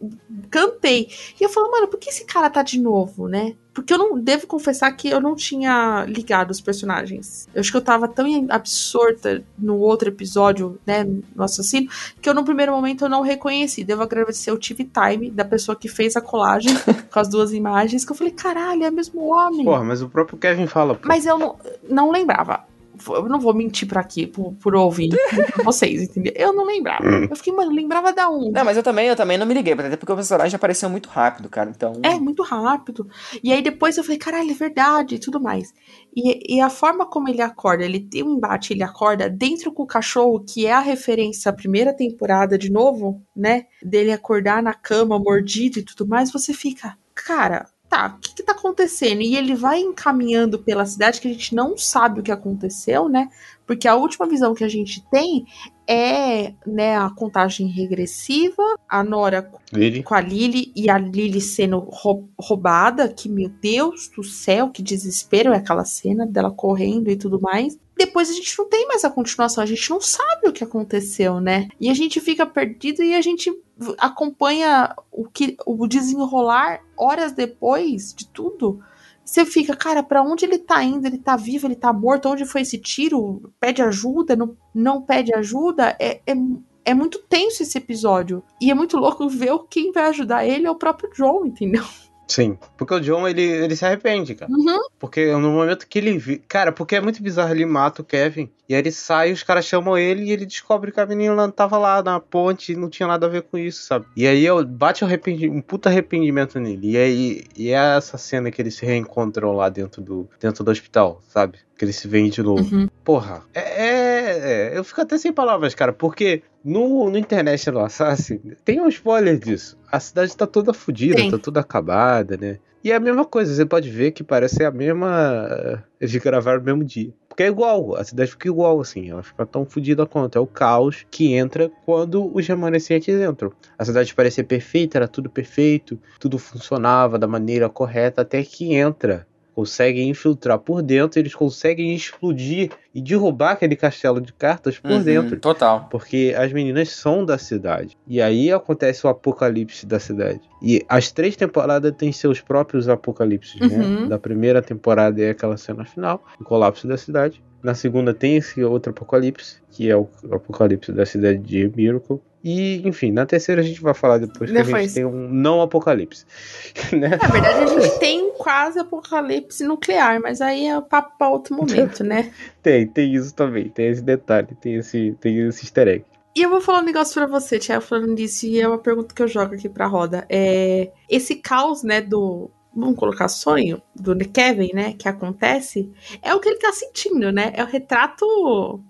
Cantei. E eu falei, mano, por que esse cara tá de novo, né? Porque eu não devo confessar que eu não tinha ligado os personagens. Eu acho que eu tava tão absorta no outro episódio, né, no assassino, que eu no primeiro momento eu não reconheci. Devo agradecer o TV Time da pessoa que fez a colagem com as duas imagens, que eu falei, caralho, é o mesmo homem. Porra, mas o próprio Kevin fala, pô. Mas eu não, não lembrava. Eu não vou mentir pra aqui, por, por ouvir pra vocês, entendeu? Eu não lembrava. Eu fiquei, mano, lembrava da um. Não, mas eu também, eu também não me liguei, até porque o personagem apareceu muito rápido, cara. Então. É, muito rápido. E aí depois eu falei, caralho, é verdade e tudo mais. E, e a forma como ele acorda, ele tem um embate, ele acorda dentro com o cachorro, que é a referência à primeira temporada de novo, né? Dele acordar na cama, mordido e tudo mais, você fica, cara, tá, o que, que tá acontecendo? E ele vai encaminhando pela cidade que a gente não sabe o que aconteceu, né? Porque a última visão que a gente tem é né, a contagem regressiva, a Nora Lily. com a Lily e a Lily sendo rou- roubada, que meu Deus do céu, que desespero é aquela cena dela correndo e tudo mais. Depois a gente não tem mais a continuação, a gente não sabe o que aconteceu, né? E a gente fica perdido e a gente acompanha o que o desenrolar horas depois de tudo. Você fica, cara, pra onde ele tá indo? Ele tá vivo, ele tá morto? Onde foi esse tiro? Pede ajuda? Não, não pede ajuda? É, é, é muito tenso esse episódio. E é muito louco ver quem vai ajudar ele é o próprio John, entendeu? Sim. Porque o John, ele, ele se arrepende, cara. Uhum. Porque no momento que ele vi. Cara, porque é muito bizarro, ele mata o Kevin. E aí ele sai, os caras chamam ele e ele descobre que a menina tava lá na ponte e não tinha nada a ver com isso, sabe? E aí eu- bate um, arrependi- um puta arrependimento nele. E aí e é essa cena que eles se reencontram lá dentro do, dentro do hospital, sabe? Que eles se veem de novo. Uhum. Porra, é, é- é- Eu fico até sem palavras, cara, porque no, no International Assassin tem um spoiler disso. A cidade tá toda fodida, tá toda acabada, né? E é a mesma coisa, você pode ver que parece a mesma. Eles gravaram no mesmo dia. Porque é igual, a cidade fica igual, assim, ela fica tão fodida quanto. É o caos que entra quando os remanescentes entram. A cidade parecia perfeita, era tudo perfeito, tudo funcionava da maneira correta, até que entra. Conseguem infiltrar por dentro, eles conseguem explodir e derrubar aquele castelo de cartas por Uhum, dentro. Total. Porque as meninas são da cidade. E aí acontece o apocalipse da cidade. E as três temporadas têm seus próprios apocalipses, Uhum. né? Da primeira temporada é aquela cena final, o colapso da cidade. Na segunda tem esse outro apocalipse, que é o apocalipse da cidade de Miracle. E, enfim, na terceira a gente vai falar depois que a Depois. gente tem um não apocalipse. né? Na verdade, a gente tem quase apocalipse nuclear, mas aí é papo pra outro momento, né? Tem, tem isso também, tem esse detalhe, tem esse, tem esse easter egg. E eu vou falar um negócio pra você, Thiago, falando disso, e é uma pergunta que eu jogo aqui pra roda. É, esse caos, né, do. Vamos colocar sonho, do Kevin, né, que acontece, é o que ele tá sentindo, né? É o retrato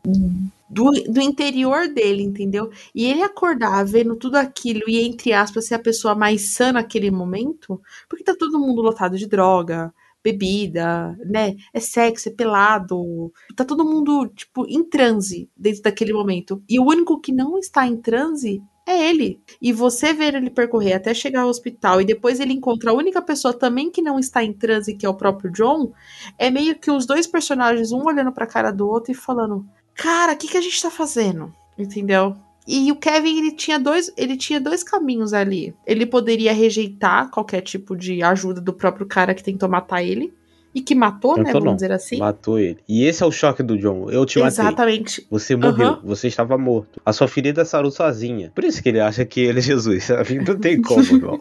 do, do interior dele, entendeu? E ele acordar vendo tudo aquilo e, entre aspas, ser a pessoa mais sã naquele momento, porque tá todo mundo lotado de droga, bebida, né? É sexo, é pelado. Tá todo mundo, tipo, em transe dentro daquele momento. E o único que não está em transe é ele. E você ver ele percorrer até chegar ao hospital e depois ele encontra a única pessoa também que não está em transe, que é o próprio John, é meio que os dois personagens, um olhando pra cara do outro e falando: Cara, o que, que a gente tá fazendo? Entendeu? E o Kevin, ele tinha dois, ele tinha dois caminhos ali. Ele poderia rejeitar qualquer tipo de ajuda do próprio cara que tentou matar ele. E que matou, né? Vamos não, dizer assim. Matou ele. E esse é o choque do John. Eu te matei. Exatamente. Você morreu, Aham. você estava morto. A sua ferida sarou sozinha. Por isso que ele acha que ele é Jesus. Não tem como, irmão.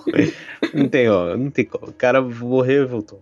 Não tem, ó, não tem como. O cara morreu e voltou.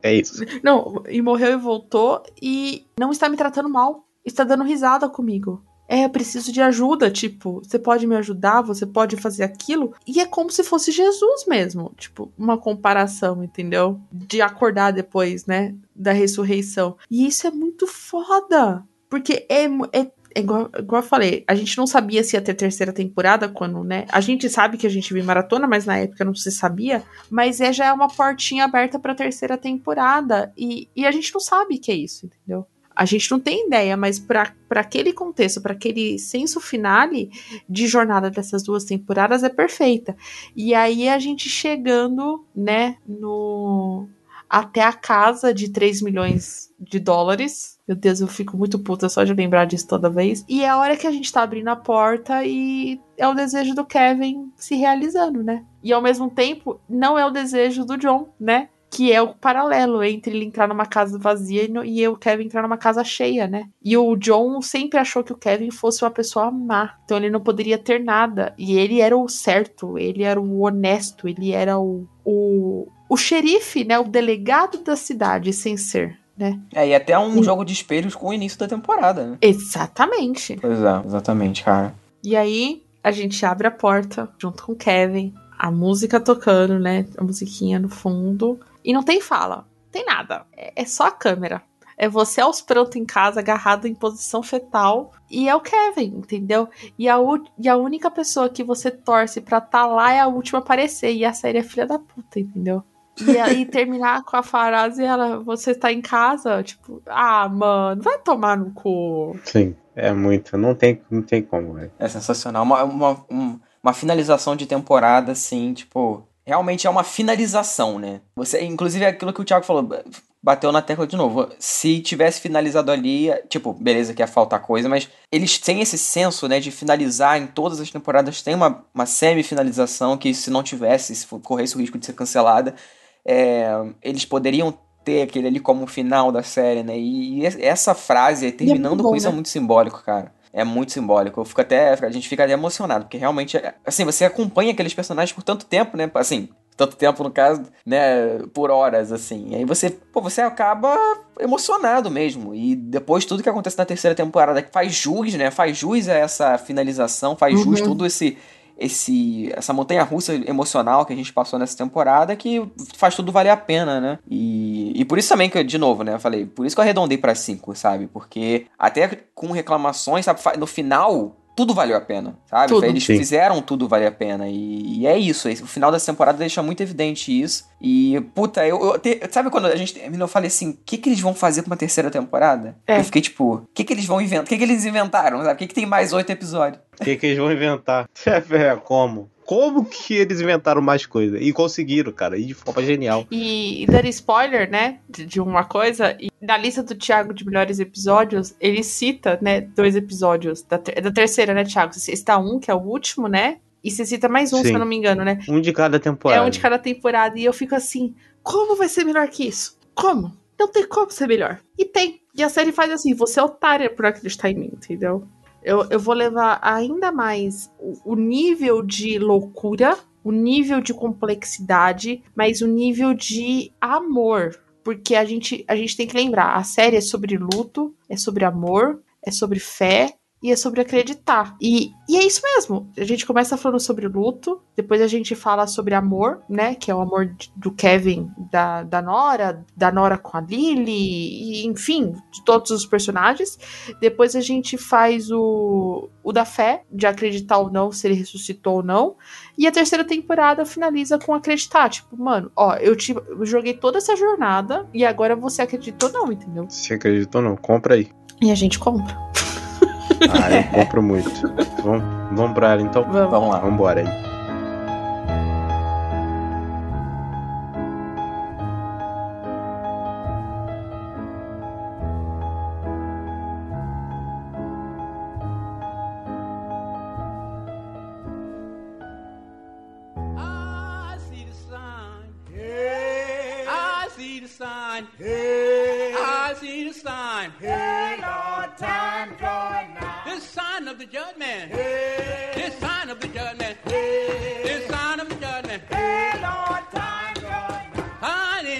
É isso. Não, e morreu e voltou e não está me tratando mal. Está dando risada comigo. É, preciso de ajuda, tipo, você pode me ajudar, você pode fazer aquilo. E é como se fosse Jesus mesmo, tipo, uma comparação, entendeu? De acordar depois, né, da ressurreição. E isso é muito foda, porque é, é é igual, igual eu falei, a gente não sabia se ia ter terceira temporada quando, né? A gente sabe que a gente viu maratona, mas na época não se sabia. Mas é já é uma portinha aberta pra terceira temporada. E, e a gente não sabe que é isso, entendeu? A gente não tem ideia, mas pra aquele contexto, pra aquele senso finale de jornada dessas duas temporadas é perfeita. E aí a gente chegando, né, no até a casa de 3 milhões de dólares. Meu Deus, eu fico muito puta só de lembrar disso toda vez. E é a hora que a gente tá abrindo a porta e é o desejo do Kevin se realizando, né? E ao mesmo tempo, não é o desejo do John, né? Que é o paralelo entre ele entrar numa casa vazia e, no- e o Kevin entrar numa casa cheia, né? E o John sempre achou que o Kevin fosse uma pessoa má. Então ele não poderia ter nada. E ele era o certo, ele era o honesto, ele era o, o, o xerife, né? O delegado da cidade, sem ser, né? É, e até um jogo de espelhos com o início da temporada, né? Exatamente. Pois é, exatamente, cara. E aí a gente abre a porta junto com o Kevin, a música tocando, né? A musiquinha no fundo. E não tem fala, não tem nada. É, é só a câmera. É você aos prantos em casa, agarrado em posição fetal. E é o Kevin, entendeu? E a, e a única pessoa que você torce pra tá lá é a última a aparecer. E a série é filha da puta, entendeu? E aí terminar com a frase ela, você tá em casa, tipo, ah, mano, vai tomar no cu. Sim, é muito. Não tem, não tem como, velho. É sensacional. Uma, uma, um- uma finalização de temporada, assim, tipo. Realmente é uma finalização, né? Você, inclusive, é aquilo que o Thiago falou, bateu na tecla de novo. Se tivesse finalizado ali, tipo, beleza que ia faltar coisa, mas eles têm esse senso, né, de finalizar em todas as temporadas. Tem uma, uma semi-finalização que, se não tivesse, se corresse o risco de ser cancelada, é, eles poderiam ter aquele ali como final da série, né? E, e essa frase, aí, terminando bom, com isso, é né? muito simbólico, cara. É muito simbólico. Eu fico até. A gente fica até emocionado, porque realmente, assim, você acompanha aqueles personagens por tanto tempo, né? Assim, tanto tempo, no caso, né? Por horas, assim. E aí você, pô, você acaba emocionado mesmo. E depois tudo que acontece na terceira temporada que faz jus, né? Faz jus a essa finalização, faz jus Uhum. tudo esse. Esse, essa montanha russa emocional que a gente passou nessa temporada que faz tudo valer a pena, né? E, e por isso também que, de novo, né? Eu falei, por isso que eu arredondei pra 5, sabe? Porque até com reclamações, sabe? No final, tudo valeu a pena, sabe? Tudo. Eles Sim. fizeram tudo valer a pena. E, e é isso. O final dessa temporada deixa muito evidente isso. E, puta, eu. eu te- sabe quando a gente terminou, eu falei assim: o que, que eles vão fazer pra uma terceira temporada? É. Eu fiquei tipo: o que, que eles vão inventar? O que, que eles inventaram? Sabe? O que, que tem mais oito episódios? O que, que eles vão inventar? É, como? Como que eles inventaram mais coisa? E conseguiram, cara, e de forma genial. E, e dando spoiler, né, de, de uma coisa, e na lista do Thiago de melhores episódios, ele cita, né, dois episódios da, ter- da terceira, né, Thiago? Você está um, que é o último, né? E você cita mais um, se Sim. eu não me engano, né? Um de cada temporada. É um de cada temporada. E eu fico assim, como vai ser melhor que isso? Como? não tem como ser melhor. E tem. E a série faz assim, você é otária por acreditar em mim, entendeu? Eu, eu vou levar ainda mais o, o nível de loucura, o nível de complexidade, mas o nível de amor. Porque a gente, a gente tem que lembrar, a série é sobre luto, é sobre amor, é sobre fé, e é sobre acreditar. E, e é isso mesmo. A gente começa falando sobre luto, depois a gente fala sobre amor, né? Que é o amor do Kevin, da, da Nora, da Nora com a Lily, e, enfim, de todos os personagens. Depois a gente faz o, o da fé, de acreditar ou não, se ele ressuscitou ou não. E a terceira temporada finaliza com acreditar. Tipo, mano, ó, eu, te, eu joguei toda essa jornada e agora você acreditou ou não, entendeu? Se acreditou ou não, compra aí. E a gente compra. Ah, eu compro muito. vamos, vamos pra ela então? Vamos. Vamos lá. Vamos embora aí.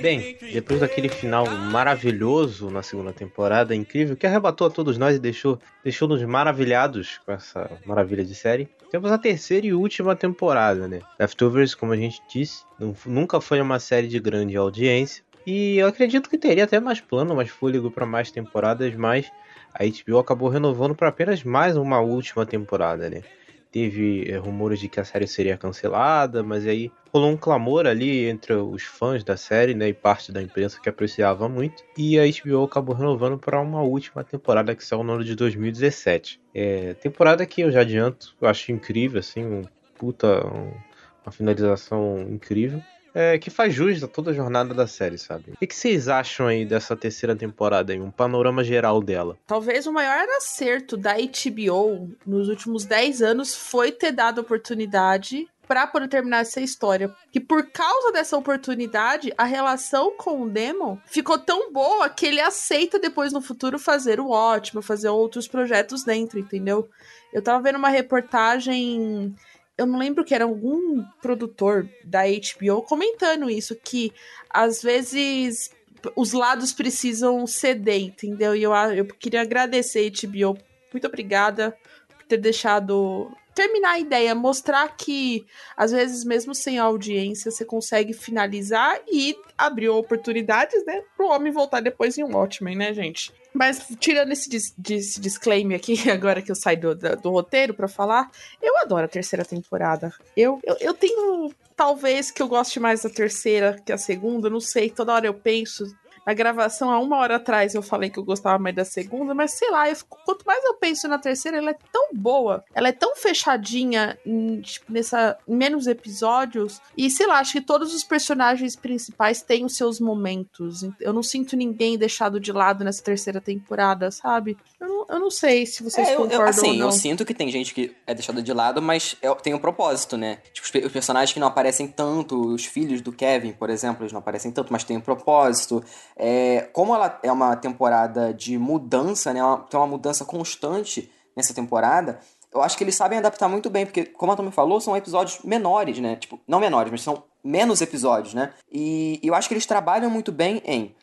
Bem, depois daquele final maravilhoso na segunda temporada, incrível, que arrebatou a todos nós e deixou, deixou-nos maravilhados com essa maravilha de série, temos a terceira e última temporada, né? Leftovers, como a gente disse, nunca foi uma série de grande audiência, e eu acredito que teria até mais plano, mais fôlego para mais temporadas, mas a HBO acabou renovando para apenas mais uma última temporada, né? Teve eh, rumores de que a série seria cancelada, mas aí rolou um clamor ali entre os fãs da série, né, e parte da imprensa que apreciava muito, e a HBO acabou renovando para uma última temporada que saiu no ano de 2017. É, temporada que eu já adianto, eu acho incrível, assim, um puta, um- uma finalização incrível. É, que faz jus a toda a jornada da série, sabe? O que, vocês acham aí dessa terceira temporada aí? Um panorama geral dela. Talvez o maior acerto da HBO nos últimos 10 anos foi ter dado oportunidade pra poder terminar essa história. Que por causa dessa oportunidade, a relação com o Demon ficou tão boa que ele aceita depois no futuro fazer o ótimo, fazer outros projetos dentro, entendeu? Eu tava vendo uma reportagem. Eu não lembro que era algum produtor da HBO comentando isso, que às vezes os lados precisam ceder, entendeu? E eu, eu queria agradecer a HBO. Muito obrigada por ter deixado terminar a ideia, mostrar que às vezes mesmo sem audiência você consegue finalizar e abriu oportunidades, né, pro homem voltar depois em um Watchmen, né, gente? Mas tirando esse, dis disclaimer aqui, agora que eu saio do, do, do roteiro para falar, eu adoro a terceira temporada. Eu, eu, eu tenho talvez que eu goste mais da terceira que a segunda, não sei, toda hora eu penso. Na gravação, há uma hora atrás, eu falei que eu gostava mais da segunda, mas sei lá, eu fico- quanto mais eu penso na terceira, ela é tão boa, ela é tão fechadinha, em, tipo, nessa, em menos episódios, e sei lá, acho que todos os personagens principais têm os seus momentos. Eu não sinto ninguém deixado de lado nessa terceira temporada, sabe? Eu não, eu não sei se vocês É, eu, concordam eu, assim, ou não. eu sinto que tem gente que é deixada de lado, mas é- tem um propósito, né? Tipo, os, os personagens que não aparecem tanto, os filhos do Kevin, por exemplo, eles não aparecem tanto, mas tem um propósito. É, como ela é uma temporada de mudança, né? Tem uma mudança constante nessa temporada. Eu acho que eles sabem adaptar muito bem, porque, como a Tommy falou, são episódios menores, né? Tipo, não menores, mas são menos episódios, né? E, e eu acho que eles trabalham muito bem em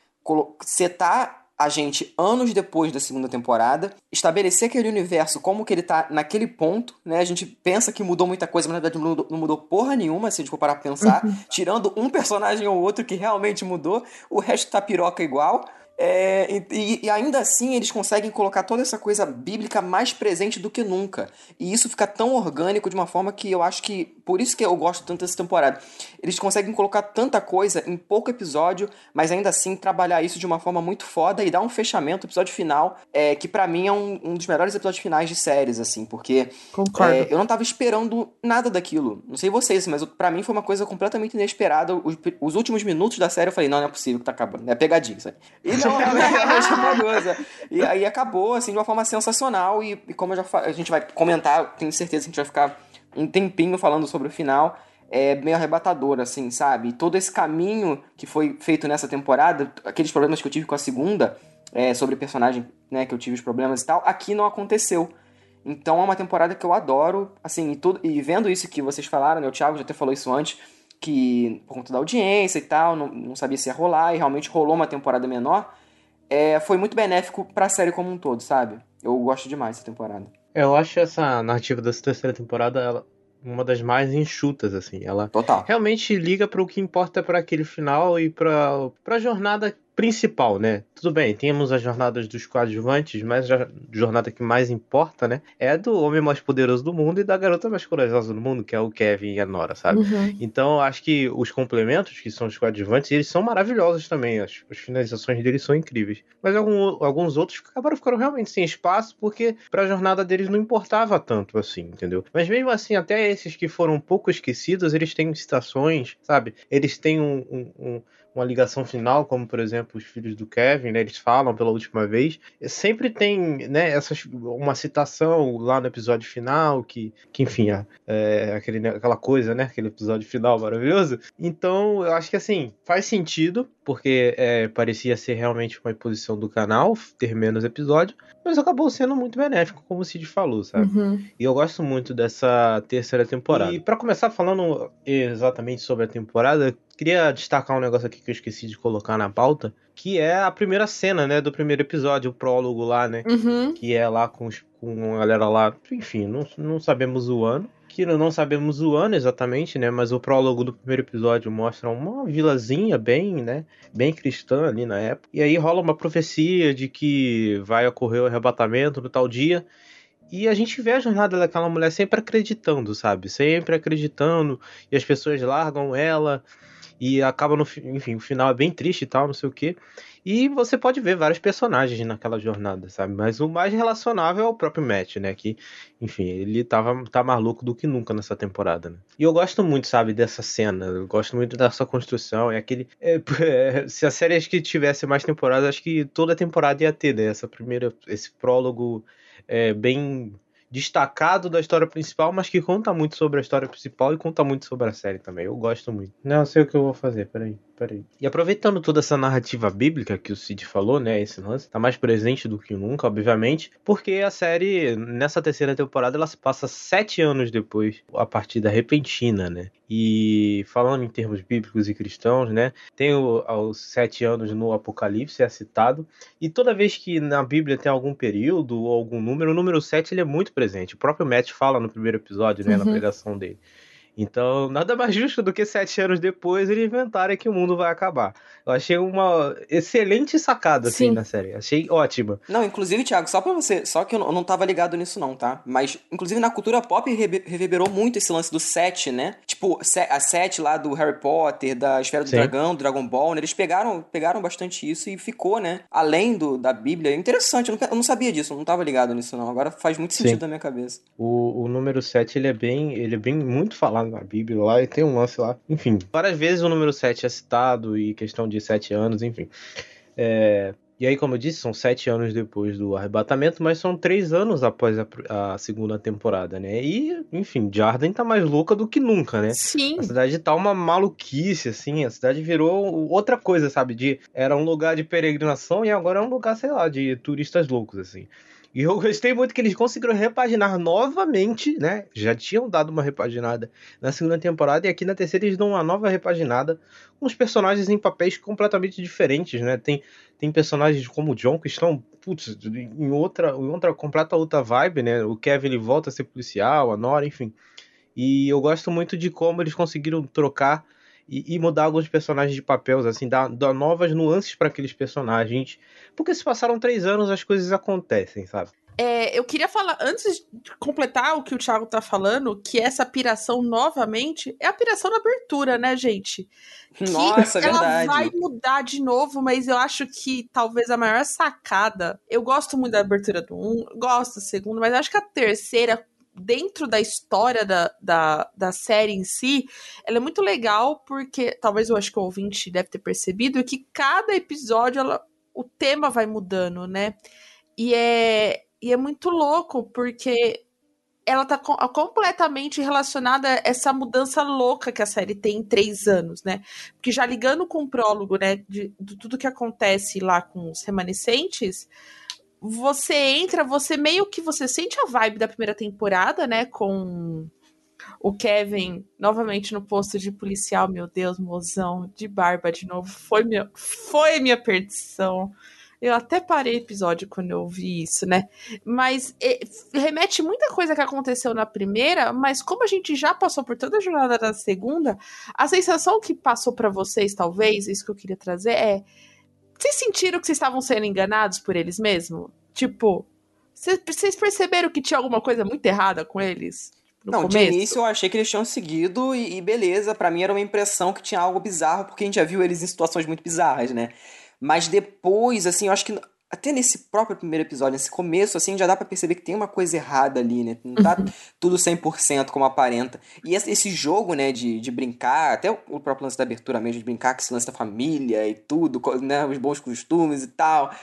setar a gente anos depois da segunda temporada, estabelecer aquele universo como que ele tá naquele ponto, né? A gente pensa que mudou muita coisa, mas na verdade não mudou, não mudou porra nenhuma, se a gente for parar pra pensar. Tirando um personagem ou outro que realmente mudou, o resto tá piroca igual. É, e, e ainda assim eles conseguem colocar toda essa coisa bíblica mais presente do que nunca. E isso fica tão orgânico de uma forma que eu acho que. Por isso que eu gosto tanto dessa temporada. Eles conseguem colocar tanta coisa em pouco episódio, mas ainda assim trabalhar isso de uma forma muito foda e dar um fechamento, episódio final, é, que pra mim é um, um dos melhores episódios finais de séries, assim, porque é, eu não tava esperando nada daquilo. Não sei vocês, mas pra mim foi uma coisa completamente inesperada. Os, os últimos minutos da série eu falei, não, não é possível que tá acabando. É pegadinha aí. E realmente. E aí acabou, assim, de uma forma sensacional. E, e como já a gente vai comentar, tenho certeza que a gente vai ficar um tempinho falando sobre o final. é meio arrebatador, assim, sabe? E todo esse caminho que foi feito nessa temporada, aqueles problemas que eu tive com a segunda, é, sobre personagem, né, que eu tive os problemas e tal, aqui não aconteceu. Então é uma temporada que eu adoro, assim, e, tudo, e vendo isso que vocês falaram, né, o Thiago já até falou isso antes, que por conta da audiência e tal, não, não sabia se ia rolar, e realmente rolou uma temporada menor, é, foi muito benéfico pra série como um todo, sabe? Eu gosto demais dessa temporada. Eu acho essa narrativa dessa terceira temporada ela, uma das mais enxutas, assim. Ela Total. realmente liga para o que importa para aquele final e para a jornada principal, né? Tudo bem, temos as jornadas dos coadjuvantes, mas a jornada que mais importa, né? É a do homem mais poderoso do mundo e da garota mais corajosa do mundo, que é o Kevin e a Nora, sabe? Uhum. Então, acho que os complementos, que são os coadjuvantes, eles são maravilhosos também. As, as finalizações deles são incríveis. Mas algum, alguns outros acabaram ficando realmente sem espaço, porque pra jornada deles não importava tanto assim, entendeu? Mas mesmo assim, até esses que foram um pouco esquecidos, eles têm citações, sabe? Eles têm um, um, um uma ligação final, como por exemplo os filhos do Kevin, né, eles falam pela última vez, sempre tem né, essas, uma citação lá no episódio final, que, que enfim, é, é, aquele, aquela coisa, né, aquele episódio final maravilhoso. Então, eu acho que assim, faz sentido, porque é, parecia ser realmente uma imposição do canal, ter menos episódio, mas acabou sendo muito benéfico, como o Cid falou, sabe? Uhum. E eu gosto muito dessa terceira temporada. E para começar falando exatamente sobre a temporada, queria destacar um negócio aqui que eu esqueci de colocar na pauta, que é a primeira cena, né, do primeiro episódio, o prólogo lá, né? Uhum. Que é lá com, os, com a galera lá, enfim, não, não sabemos o ano. Que não sabemos o ano exatamente, né? Mas o prólogo do primeiro episódio mostra uma vilazinha bem, né? Bem cristã ali na época. E aí rola uma profecia de que vai ocorrer o arrebatamento no tal dia. E a gente vê a jornada daquela mulher sempre acreditando, sabe? Sempre acreditando. E as pessoas largam ela. E acaba no enfim, o final é bem triste e tal, não sei o que. E você pode ver vários personagens naquela jornada, sabe? Mas o mais relacionável é o próprio Matt, né? Que, enfim, ele tava tá maluco do que nunca nessa temporada, né? E eu gosto muito, sabe, dessa cena. Eu gosto muito dessa construção. É aquele. É, é, se a série acho que tivesse mais temporadas, acho que toda temporada ia ter, né? Essa primeira. Esse prólogo é, bem destacado da história principal, mas que conta muito sobre a história principal e conta muito sobre a série também. Eu gosto muito. Não sei o que eu vou fazer, peraí. Peraí. E aproveitando toda essa narrativa bíblica que o Cid falou, né? Esse lance, tá mais presente do que nunca, obviamente, porque a série, nessa terceira temporada, ela se passa sete anos depois, a partida repentina, né? E falando em termos bíblicos e cristãos, né? Tem o, os sete anos no Apocalipse, é citado, e toda vez que na Bíblia tem algum período ou algum número, o número sete ele é muito presente. O próprio Matt fala no primeiro episódio, né? Na Uhum. pregação dele. Então, nada mais justo do que sete anos depois eles inventarem que o mundo vai acabar. Eu achei uma excelente sacada, assim, Sim. na série. Achei ótima. Não, inclusive, Thiago, só pra você, só que eu não, eu não tava ligado nisso não, tá? Mas, inclusive, na cultura pop reverberou muito esse lance do set, né? Tipo, a set lá do Harry Potter, da Esfera do Sim. Dragão, do Dragon Ball, né? Eles pegaram, pegaram bastante isso e ficou, né? Além do, da Bíblia. Interessante, eu não, eu não sabia disso, eu não tava ligado nisso não. Agora faz muito sentido Sim. na minha cabeça. O, o número 7, ele é bem, ele é bem muito falado na Bíblia lá, e tem um lance lá. Enfim, várias vezes o número 7 é citado, e questão de sete anos, enfim. É, e aí, como eu disse, são sete anos depois do arrebatamento, mas são três anos após a, a segunda temporada, né? E, enfim, Jarden tá mais louca do que nunca, né? Sim. A cidade tá uma maluquice, assim, a cidade virou outra coisa, sabe? De, era um lugar de peregrinação e agora é um lugar, sei lá, de turistas loucos, assim. E eu gostei muito que eles conseguiram repaginar novamente, né? Já tinham dado uma repaginada na segunda temporada e aqui na terceira eles dão uma nova repaginada com os personagens em papéis completamente diferentes, né? Tem, tem personagens como o John que estão, putz, em outra, em outra completa outra vibe, né? O Kevin ele volta a ser policial, a Nora, enfim. E eu gosto muito de como eles conseguiram trocar e, e mudar alguns personagens de papéis, assim, dar, dar novas nuances para aqueles personagens. Porque se passaram três anos, as coisas acontecem, sabe? É, eu queria falar, antes de completar o que o Thiago tá falando, que essa piração novamente é a piração da abertura, né, gente? Que Nossa, ela verdade. vai mudar de novo, mas eu acho que talvez a maior sacada. Eu gosto muito da abertura do 1, gosto da segunda, mas eu acho que a terceira, dentro da história da, da, da série em si, ela é muito legal, porque talvez eu acho que o ouvinte deve ter percebido que cada episódio ela, o tema vai mudando, né? E é, e é muito louco, porque ela tá co- completamente relacionada a essa mudança louca que a série tem em três anos, né? Porque já ligando com o prólogo, né, de, de tudo que acontece lá com os remanescentes, você entra, você meio que você sente a vibe da primeira temporada, né, com o Kevin novamente no posto de policial, meu Deus, mozão, de barba de novo, foi minha, foi minha perdição. Eu até parei o episódio quando eu ouvi isso, né? Mas é, remete muita coisa que aconteceu na primeira, mas como a gente já passou por toda a jornada da segunda, a sensação que passou pra vocês, talvez, isso que eu queria trazer é. Vocês sentiram que vocês estavam sendo enganados por eles mesmo? Tipo, vocês perceberam que tinha alguma coisa muito errada com eles? No não, de começo? início eu achei que eles tinham seguido e, e beleza, pra mim era uma impressão que tinha algo bizarro, porque a gente já viu eles em situações muito bizarras, né? Mas depois, assim, eu acho que até nesse próprio primeiro episódio, nesse começo, assim, já dá pra perceber que tem uma coisa errada ali, né? Não tá tudo 100% como aparenta. E esse, jogo, né, de, de brincar, até o próprio lance da abertura mesmo, de brincar com esse lance da família e tudo, né, os bons costumes e tal.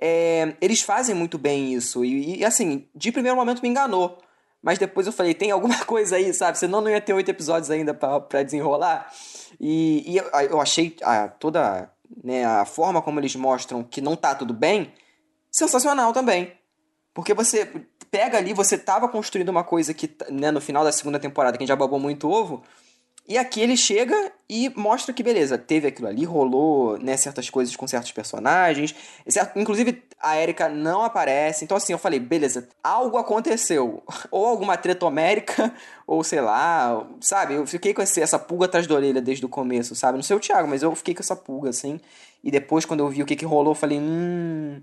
É, eles fazem muito bem isso. E, e, assim, de primeiro momento me enganou. Mas depois eu falei, tem alguma coisa aí, sabe? Senão não ia ter oito episódios ainda pra, pra desenrolar. E, e eu, eu achei a, toda né, a forma como eles mostram que não tá tudo bem sensacional também. Porque você pega ali, você tava construindo uma coisa que, né, no final da segunda temporada, que a gente já babou muito ovo, e aqui ele chega e mostra que, beleza, teve aquilo ali, rolou né, certas coisas com certos personagens. certo? Inclusive, a Erika não aparece. Então, assim, eu falei, beleza, algo aconteceu. Ou alguma treta homérica, ou sei lá, sabe? Eu fiquei com esse, essa pulga atrás da orelha desde o começo, sabe? Não sei o Thiago, mas eu fiquei com essa pulga, assim. E depois, quando eu vi o que, que rolou, eu falei, hum.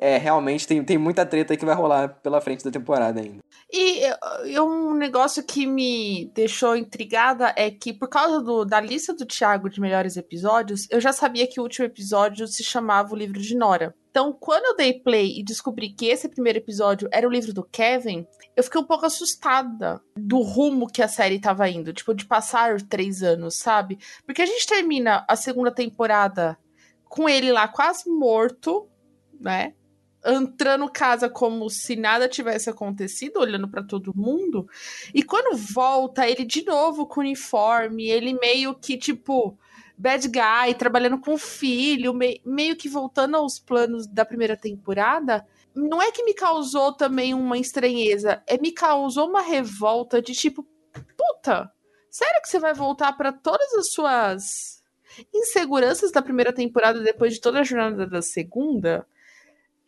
É, realmente tem, tem muita treta que vai rolar pela frente da temporada ainda. E um negócio que me deixou intrigada é que, por causa do- da lista do Thiago de melhores episódios, eu já sabia que o último episódio se chamava O Livro de Nora. Então, quando eu dei play e descobri que esse primeiro episódio era o livro do Kevin, eu fiquei um pouco assustada do rumo que a série tava indo. Tipo, de passar três anos, sabe? Porque a gente termina a segunda temporada com ele lá quase morto, né? Entrando casa como se nada tivesse acontecido, olhando pra todo mundo. E quando volta, ele de novo com uniforme, ele meio que tipo bad guy, trabalhando com o filho, me- meio que voltando aos planos da primeira temporada. Não é que me causou também uma estranheza, é me causou uma revolta de tipo, puta, sério que você vai voltar pra todas as suas inseguranças da primeira temporada depois de toda a jornada da segunda?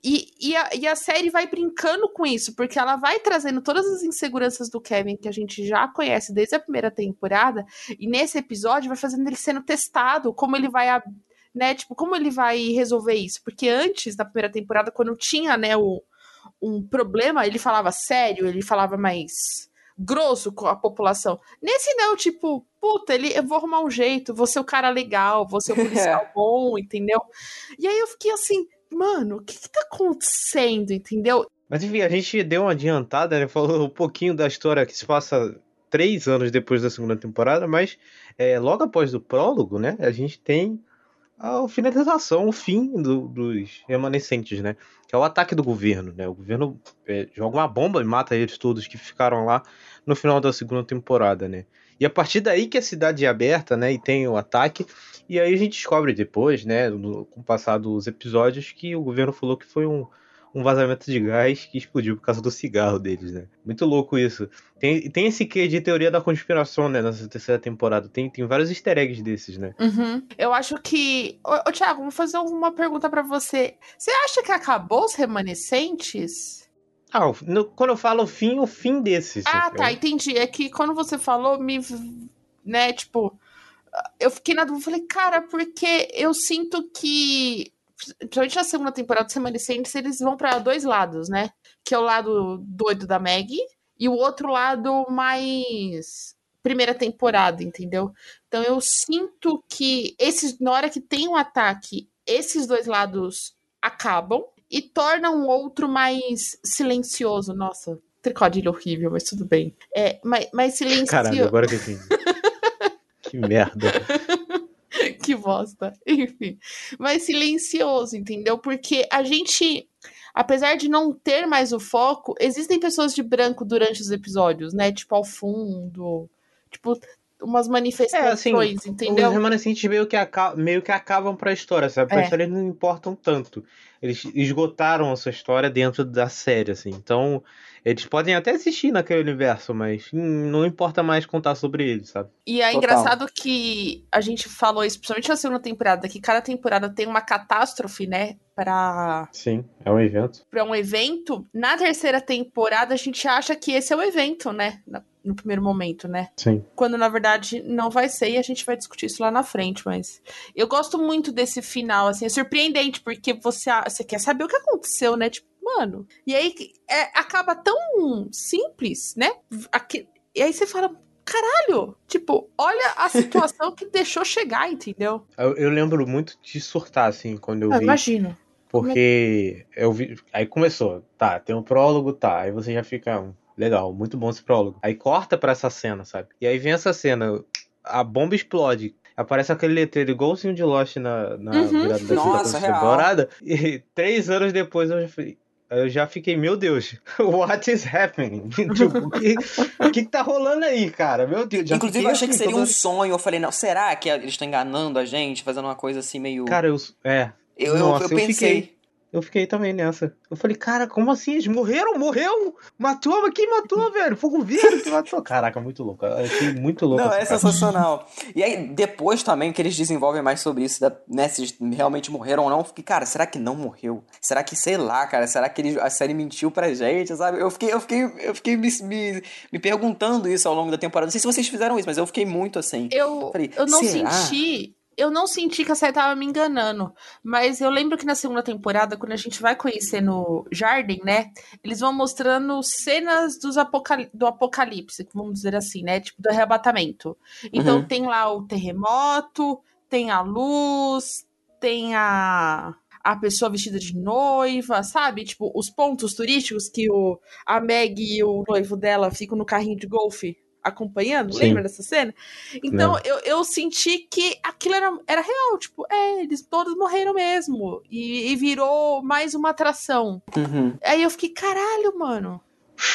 E, e, a, e a série vai brincando com isso, porque ela vai trazendo todas as inseguranças do Kevin que a gente já conhece desde a primeira temporada, e nesse episódio vai fazendo ele sendo testado, como ele vai, né, tipo, como ele vai resolver isso. Porque antes, na primeira temporada, quando tinha, né, o, um problema, ele falava sério, ele falava mais grosso com a população. Nesse não, tipo, puta, ele, eu vou arrumar um jeito, vou ser o cara legal, vou ser o policial bom, entendeu? E aí eu fiquei assim, mano, o que que tá acontecendo, entendeu? Mas enfim, a gente deu uma adiantada, né? Falou um pouquinho da história que se passa três anos depois da segunda temporada, mas é, logo após o prólogo, né? A gente tem a finalização, o fim do- dos remanescentes, né? Que é o ataque do governo, né? O governo é, joga uma bomba e mata eles todos que ficaram lá no final da segunda temporada, né? E a partir daí que a cidade é aberta, né? E tem o ataque. E aí a gente descobre depois, né? no- com o passar dos episódios, que o governo falou que foi um, um vazamento de gás que explodiu por causa do cigarro deles, né? Muito louco isso. Tem, tem esse quê de teoria da conspiração, né? Nessa terceira temporada. Tem, tem vários easter eggs desses, né? Uhum. Eu acho que. Ô, ô Thiago, vou fazer uma pergunta pra você. Você acha que acabou os remanescentes? Ah, no- quando eu falo fim, o fim desses. Ah, tá, entendi. É que quando você falou, me. né, tipo. Eu fiquei na dúvida, falei, cara, porque eu sinto que. Principalmente na segunda temporada dos Remanescentes, eles vão pra dois lados, né? Que é o lado doido da Maggie e o outro lado mais primeira temporada, entendeu? Então eu sinto que esses, na hora que tem um ataque, esses dois lados acabam e tornam o outro mais silencioso. Nossa, tricodilho horrível, mas tudo bem. É, mais, mais silencioso. Caralho, agora que eu entendi. que merda. que bosta. Enfim. Mas silencioso, entendeu? Porque a gente. Apesar de não ter mais o foco, existem pessoas de branco durante os episódios, né? Tipo, ao fundo. Tipo, umas É, manifestações, assim, entendeu? os remanescentes meio que, meio que acabam pra história, sabe? Pra É. história eles não importam tanto. Eles esgotaram a sua história dentro da série, assim. Então, eles podem até existir naquele universo, mas hum, não importa mais contar sobre eles, sabe? E é Total. engraçado que a gente falou isso, principalmente na segunda temporada, que cada temporada tem uma catástrofe, né? Pra, Sim, é um evento. pra um evento. Na terceira temporada, a gente acha que esse é o evento, né? No primeiro momento, né? Sim. Quando na verdade não vai ser e a gente vai discutir isso lá na frente, mas eu gosto muito desse final, assim, é surpreendente, porque você, você quer saber o que aconteceu, né? Tipo, mano. E aí é, acaba tão simples, né? Aqui- e aí você fala, caralho, tipo, olha a situação que deixou chegar, entendeu? Eu, eu lembro muito de surtar, assim, quando eu Ah, vi. imagino. Porque eu vi. Aí começou, tá, tem um prólogo, tá. Aí você já fica. hum, Legal, muito bom esse prólogo. Aí corta pra essa cena, sabe? E aí vem essa cena, a bomba explode. Aparece aquele letreiro igualzinho de Lost na, na Uhum. virada da Nossa, temporada. E três anos depois eu já falei. Eu já fiquei, meu Deus, what is happening? tipo, o que, que tá rolando aí, cara? Meu Deus, já Inclusive, eu achei que assim, seria toda- um sonho. Eu falei, não, será que eles estão enganando a gente, fazendo uma coisa assim meio. Cara, eu. É. Eu- eu- eu pensei. Fiquei, eu fiquei também nessa. Eu falei, cara, como assim? Eles morreram? Morreu? Matou? Mas quem matou, velho? Foi o governo que matou. Caraca, muito louco. Eu achei muito louco. Não, essa é parte. sensacional. E aí, depois também que eles desenvolvem mais sobre isso, né, se realmente morreram ou não, eu fiquei, cara, será que não morreu? Será que, sei lá, cara, será que eles- a série mentiu pra gente, sabe? Eu fiquei, eu fiquei, eu fiquei me, me, me perguntando isso ao longo da temporada. Não sei se vocês fizeram isso, mas eu fiquei muito assim. Eu, Falei, eu não será? senti. Eu não senti que a série tava me enganando. Mas eu lembro que na segunda temporada, quando a gente vai conhecendo Jardim, né? Eles vão mostrando cenas dos apocali do apocalipse, vamos dizer assim, né? Tipo, do arrebatamento. Então Uhum. tem lá o terremoto, tem a luz, tem a. A pessoa vestida de noiva, sabe? Tipo, os pontos turísticos que o, a Meg e o noivo dela ficam no carrinho de golfe acompanhando. Sim. Lembra dessa cena? Então, Não. eu, eu senti que aquilo era, era real. Tipo, é, eles todos morreram mesmo. E, e virou mais uma atração. Uhum. Aí eu fiquei, caralho, mano.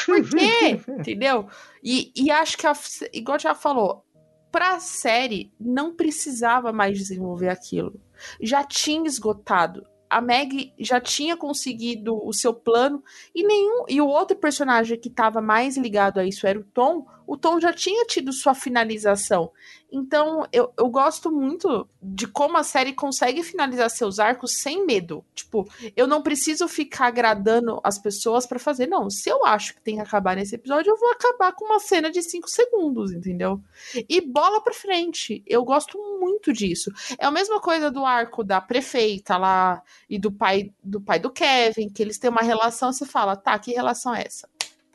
Por quê? Entendeu? E, e acho que, a, igual já falou, pra série não precisava mais desenvolver aquilo. Já tinha esgotado. A Meg já tinha conseguido o seu plano e nenhum e o outro personagem que estava mais ligado a isso era o Tom. O Tom já tinha tido sua finalização. Então, eu, eu gosto muito de como a série consegue finalizar seus arcos sem medo. Tipo, eu não preciso ficar agradando as pessoas pra fazer. Não, se eu acho que tem que acabar nesse episódio, eu vou acabar com uma cena de 5 segundos, entendeu? E bola pra frente. Eu gosto muito disso. É a mesma coisa do arco da prefeita lá e do pai do pai do Kevin, que eles têm uma relação, você fala, tá, que relação é essa?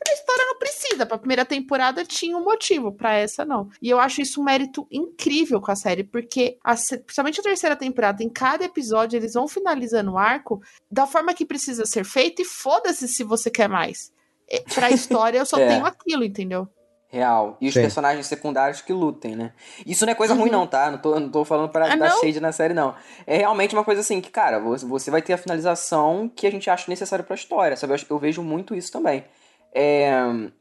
Pra história não precisa. Pra primeira temporada tinha um motivo, pra essa não. E eu acho isso um mérito incrível com a série, porque a, principalmente a terceira temporada, em cada episódio eles vão finalizando o arco da forma que precisa ser feito e foda-se se você quer mais. Pra história eu só É. tenho aquilo, entendeu? Real. E os Sim. personagens secundários que lutem, né? Isso não é coisa ruim, Uhum. não, tá? Não tô, não tô falando pra Ah, dar não? shade na série, não. É realmente uma coisa assim que, cara, você, vai ter a finalização que a gente acha necessária pra história, sabe? Eu vejo muito isso também. É,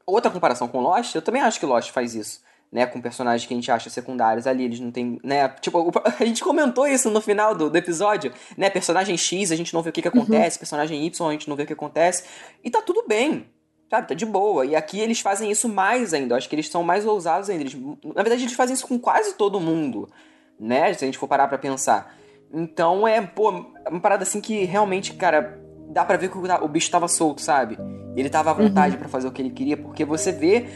Outra comparação com Lost, eu também acho que Lost faz isso. Né, com personagens que a gente acha secundários ali, eles não tem, né, tipo, a gente comentou isso no final do, do episódio, né, personagem X a gente não vê o que que acontece, personagem Y a gente não vê o que acontece, e tá tudo bem, sabe, tá de boa, e aqui eles fazem isso mais ainda, eu acho que eles são mais ousados ainda, eles, na verdade eles fazem isso com quase todo mundo, né, se a gente for parar pra pensar, então é, pô, é uma parada assim que realmente, cara, dá pra ver que o, bicho tava solto, sabe? Ele tava à vontade pra fazer o que ele queria, porque você vê.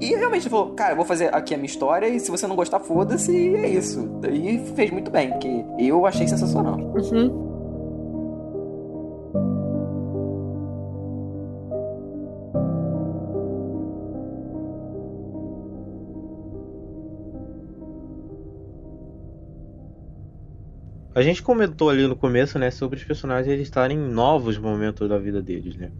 E realmente ele falou, cara, eu vou fazer aqui a minha história e se você não gostar, foda-se, e é isso. E fez muito bem, porque eu achei sensacional. Uhum. A gente comentou ali no começo, né, sobre os personagens eles estarem em novos momentos da vida deles, né?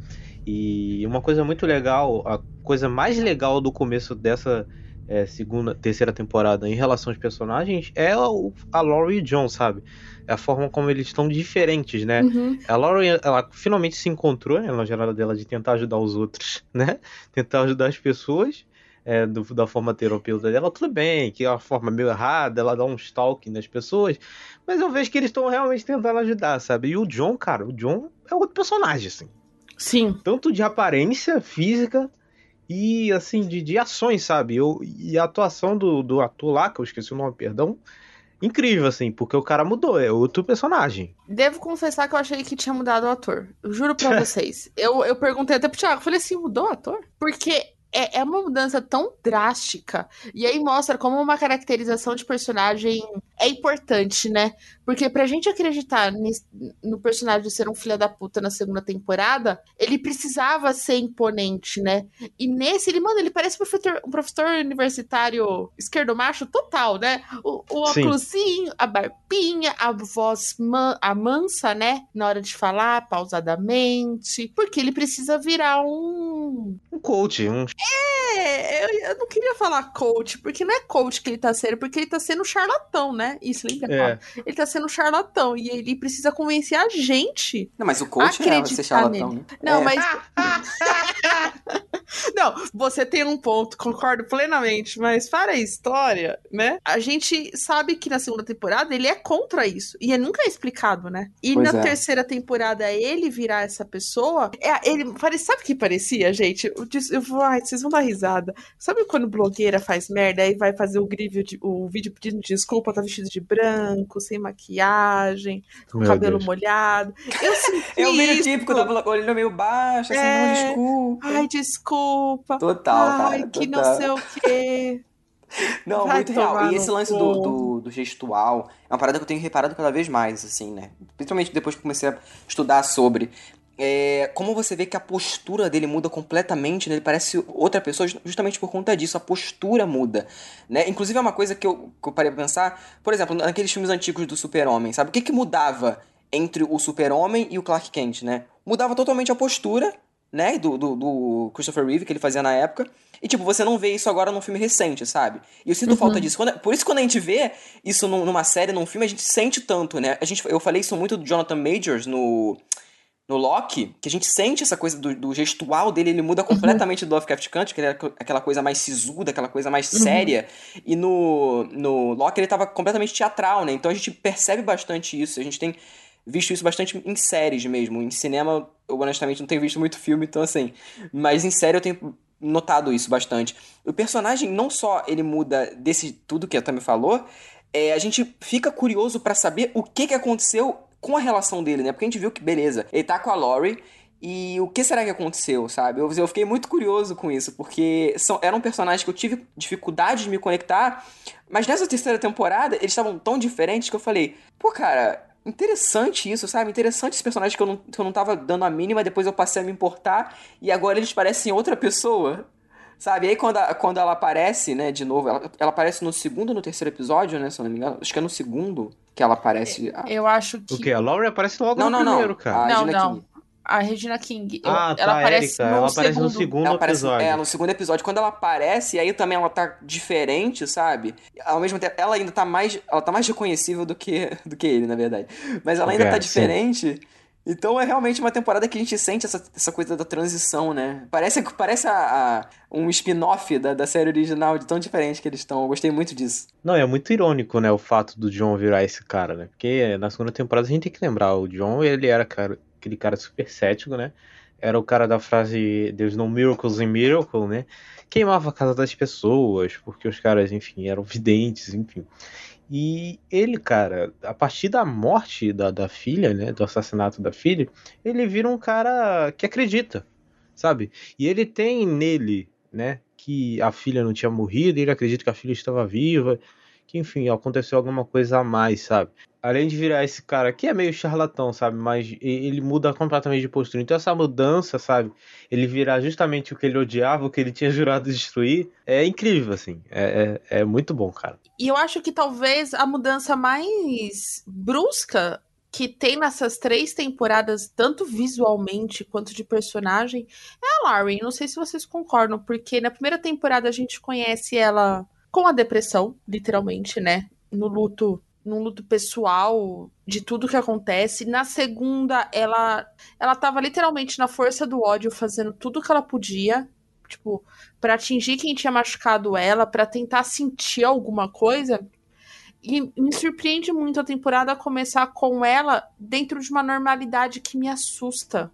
E uma coisa muito legal, a coisa mais legal do começo dessa é, segunda, terceira temporada em relação aos personagens é o, a Laurie e John, sabe? É a forma como eles estão diferentes, né? Uhum. A Laurie, ela finalmente se encontrou, né, na jornada dela de tentar ajudar os outros, né? Tentar ajudar as pessoas. É, do- da forma terapeuta dela, tudo bem, que é uma forma meio errada, ela dá um stalking nas pessoas, mas eu vejo que eles estão realmente tentando ajudar, sabe? E o John, cara, o John é outro personagem, assim. Sim. Tanto de aparência física e, assim, de, de ações, sabe? Eu, e a atuação do, do ator lá, que eu esqueci o nome, perdão, incrível, assim, porque o cara mudou, é outro personagem. Devo confessar que eu achei que tinha mudado o ator. Eu juro pra vocês. Eu, eu perguntei até pro Thiago, falei assim, mudou o ator? Porque é, é uma mudança tão drástica. E aí mostra como uma caracterização de personagem é importante, né? Porque pra gente acreditar no personagem ser um filho da puta na segunda temporada, ele precisava ser imponente, né? E nesse, ele, mano, ele parece um professor, um professor universitário esquerdomacho total, né? O, o óculosinho, a barbinha, a voz man, a mansa, né? Na hora de falar, pausadamente. Porque ele precisa virar um. Um coach, um É, eu, eu não queria falar coach, porque não é coach que ele tá sendo, porque ele tá sendo charlatão, né? Isso, lembra? É. Ele tá sendo charlatão e ele precisa convencer a gente. Não, mas o coach é ser charlatão, nele. né? Não, É. mas. não, você tem um ponto, concordo plenamente, mas para a história, né? A gente sabe que na segunda temporada ele é contra isso. E é nunca é explicado, né? E Pois na é. terceira temporada ele virar essa pessoa. É, ele parece, sabe o que parecia, gente? Eu, disse- eu vou, ai, vocês vão dar risada. Sabe quando blogueira faz merda e vai fazer o, vídeo de- o vídeo pedindo desculpa, tá vestido de branco, sem maquiagem, com Meu cabelo Deus. molhado? Eu senti É o isso. típico da blo- olho meio baixo, assim, É. não, desculpa. Ai, desculpa. Total, Ai, cara, que total. não sei o quê. Não, Vai muito real. E esse lance do, do, do gestual é uma parada que eu tenho reparado cada vez mais, assim, né? Principalmente depois que comecei a estudar sobre. É, como você vê que a postura dele muda completamente, né? Ele parece outra pessoa ju- justamente por conta disso, a postura muda, né? Inclusive é uma coisa que eu, que eu parei pra pensar, por exemplo, naqueles filmes antigos do Super-Homem, sabe? O que que mudava entre o Super-Homem e o Clark Kent, né? Mudava totalmente a postura, né? Do, do, do Christopher Reeve, que ele fazia na época. E, tipo, você não vê isso agora num filme recente, sabe? E eu sinto Uhum. falta disso. Quando- por isso, quando a gente vê isso num- numa série, num filme, a gente sente tanto, né? A gente, eu falei isso muito do Jonathan Majors no, no Loki, que a gente sente essa coisa do, do gestual dele, ele muda completamente do Lovecraft Country, que ele era aquela coisa mais sisuda, aquela coisa mais Uhum. séria. E no, no Loki ele tava completamente teatral, né? Então a gente percebe bastante isso. A gente tem visto isso bastante em séries mesmo. Em cinema, eu honestamente não tenho visto muito filme, então assim. Mas em série eu tenho notado isso bastante. O personagem não só ele muda desse tudo que a Tami falou, é, a gente fica curioso pra saber o que, que aconteceu com a relação dele, né? Porque a gente viu que, beleza, ele tá com a Laurie. E o que será que aconteceu, sabe? Eu, eu fiquei muito curioso com isso, porque são, eram personagens que eu tive dificuldade de me conectar, mas nessa terceira temporada eles estavam tão diferentes que eu falei, pô, cara, interessante isso, sabe? Interessante esse personagem que eu não, que eu não tava dando a mínima, depois eu passei a me importar, e agora eles parecem outra pessoa. Sabe, e aí quando, a- quando ela aparece, né, de novo, ela, ela aparece no segundo ou no terceiro episódio, né, se eu não me engano, acho que é no segundo que ela aparece. Ah, Eu acho que. O que? A Laura aparece logo Não, no não, não. primeiro, cara. A não, Regina não. King. A Regina King. Ah, ela tá, aparece no ela aparece no segundo. segundo Ela aparece, episódio. é, no segundo episódio, quando ela aparece, aí também ela tá diferente, sabe? Ao mesmo tempo, ela ainda tá mais. Ela tá mais reconhecível do que, do que ele, na verdade. Mas ela ainda É, tá sim. diferente. Então é realmente uma temporada que a gente sente essa, essa coisa da transição, né? Parece, parece a, a- um spin-off da, da série original, de tão diferente que eles estão. Eu gostei muito disso. Não, é muito irônico, né, o fato do John virar esse cara, né? Porque na segunda temporada a gente tem que lembrar, o John, ele era cara, aquele cara super cético, né? Era o cara da frase There's no miracles in miracle, né? Queimava a casa das pessoas, porque os caras, enfim, eram videntes, enfim. E ele, cara, a partir da morte da, da filha, né, do assassinato da filha, ele vira um cara que acredita, sabe? E ele tem nele, né, que a filha não tinha morrido, ele acredita que a filha estava viva, que enfim, aconteceu alguma coisa a mais, sabe? Além de virar esse cara que é meio charlatão, sabe? Mas ele muda completamente de postura. Então essa mudança, sabe? Ele virar justamente o que ele odiava, o que ele tinha jurado destruir, é incrível, assim. É, é, é muito bom, cara. E eu acho que talvez a mudança mais brusca que tem nessas três temporadas, tanto visualmente quanto de personagem, é a Lauren. Não sei se vocês concordam, porque na primeira temporada a gente conhece ela com a depressão, literalmente, né? No luto, num luto pessoal de tudo que acontece. Na segunda, ela ela tava literalmente na força do ódio, fazendo tudo que ela podia, tipo, para atingir quem tinha machucado ela, para tentar sentir alguma coisa. E me surpreende muito a temporada começar com ela dentro de uma normalidade que me assusta.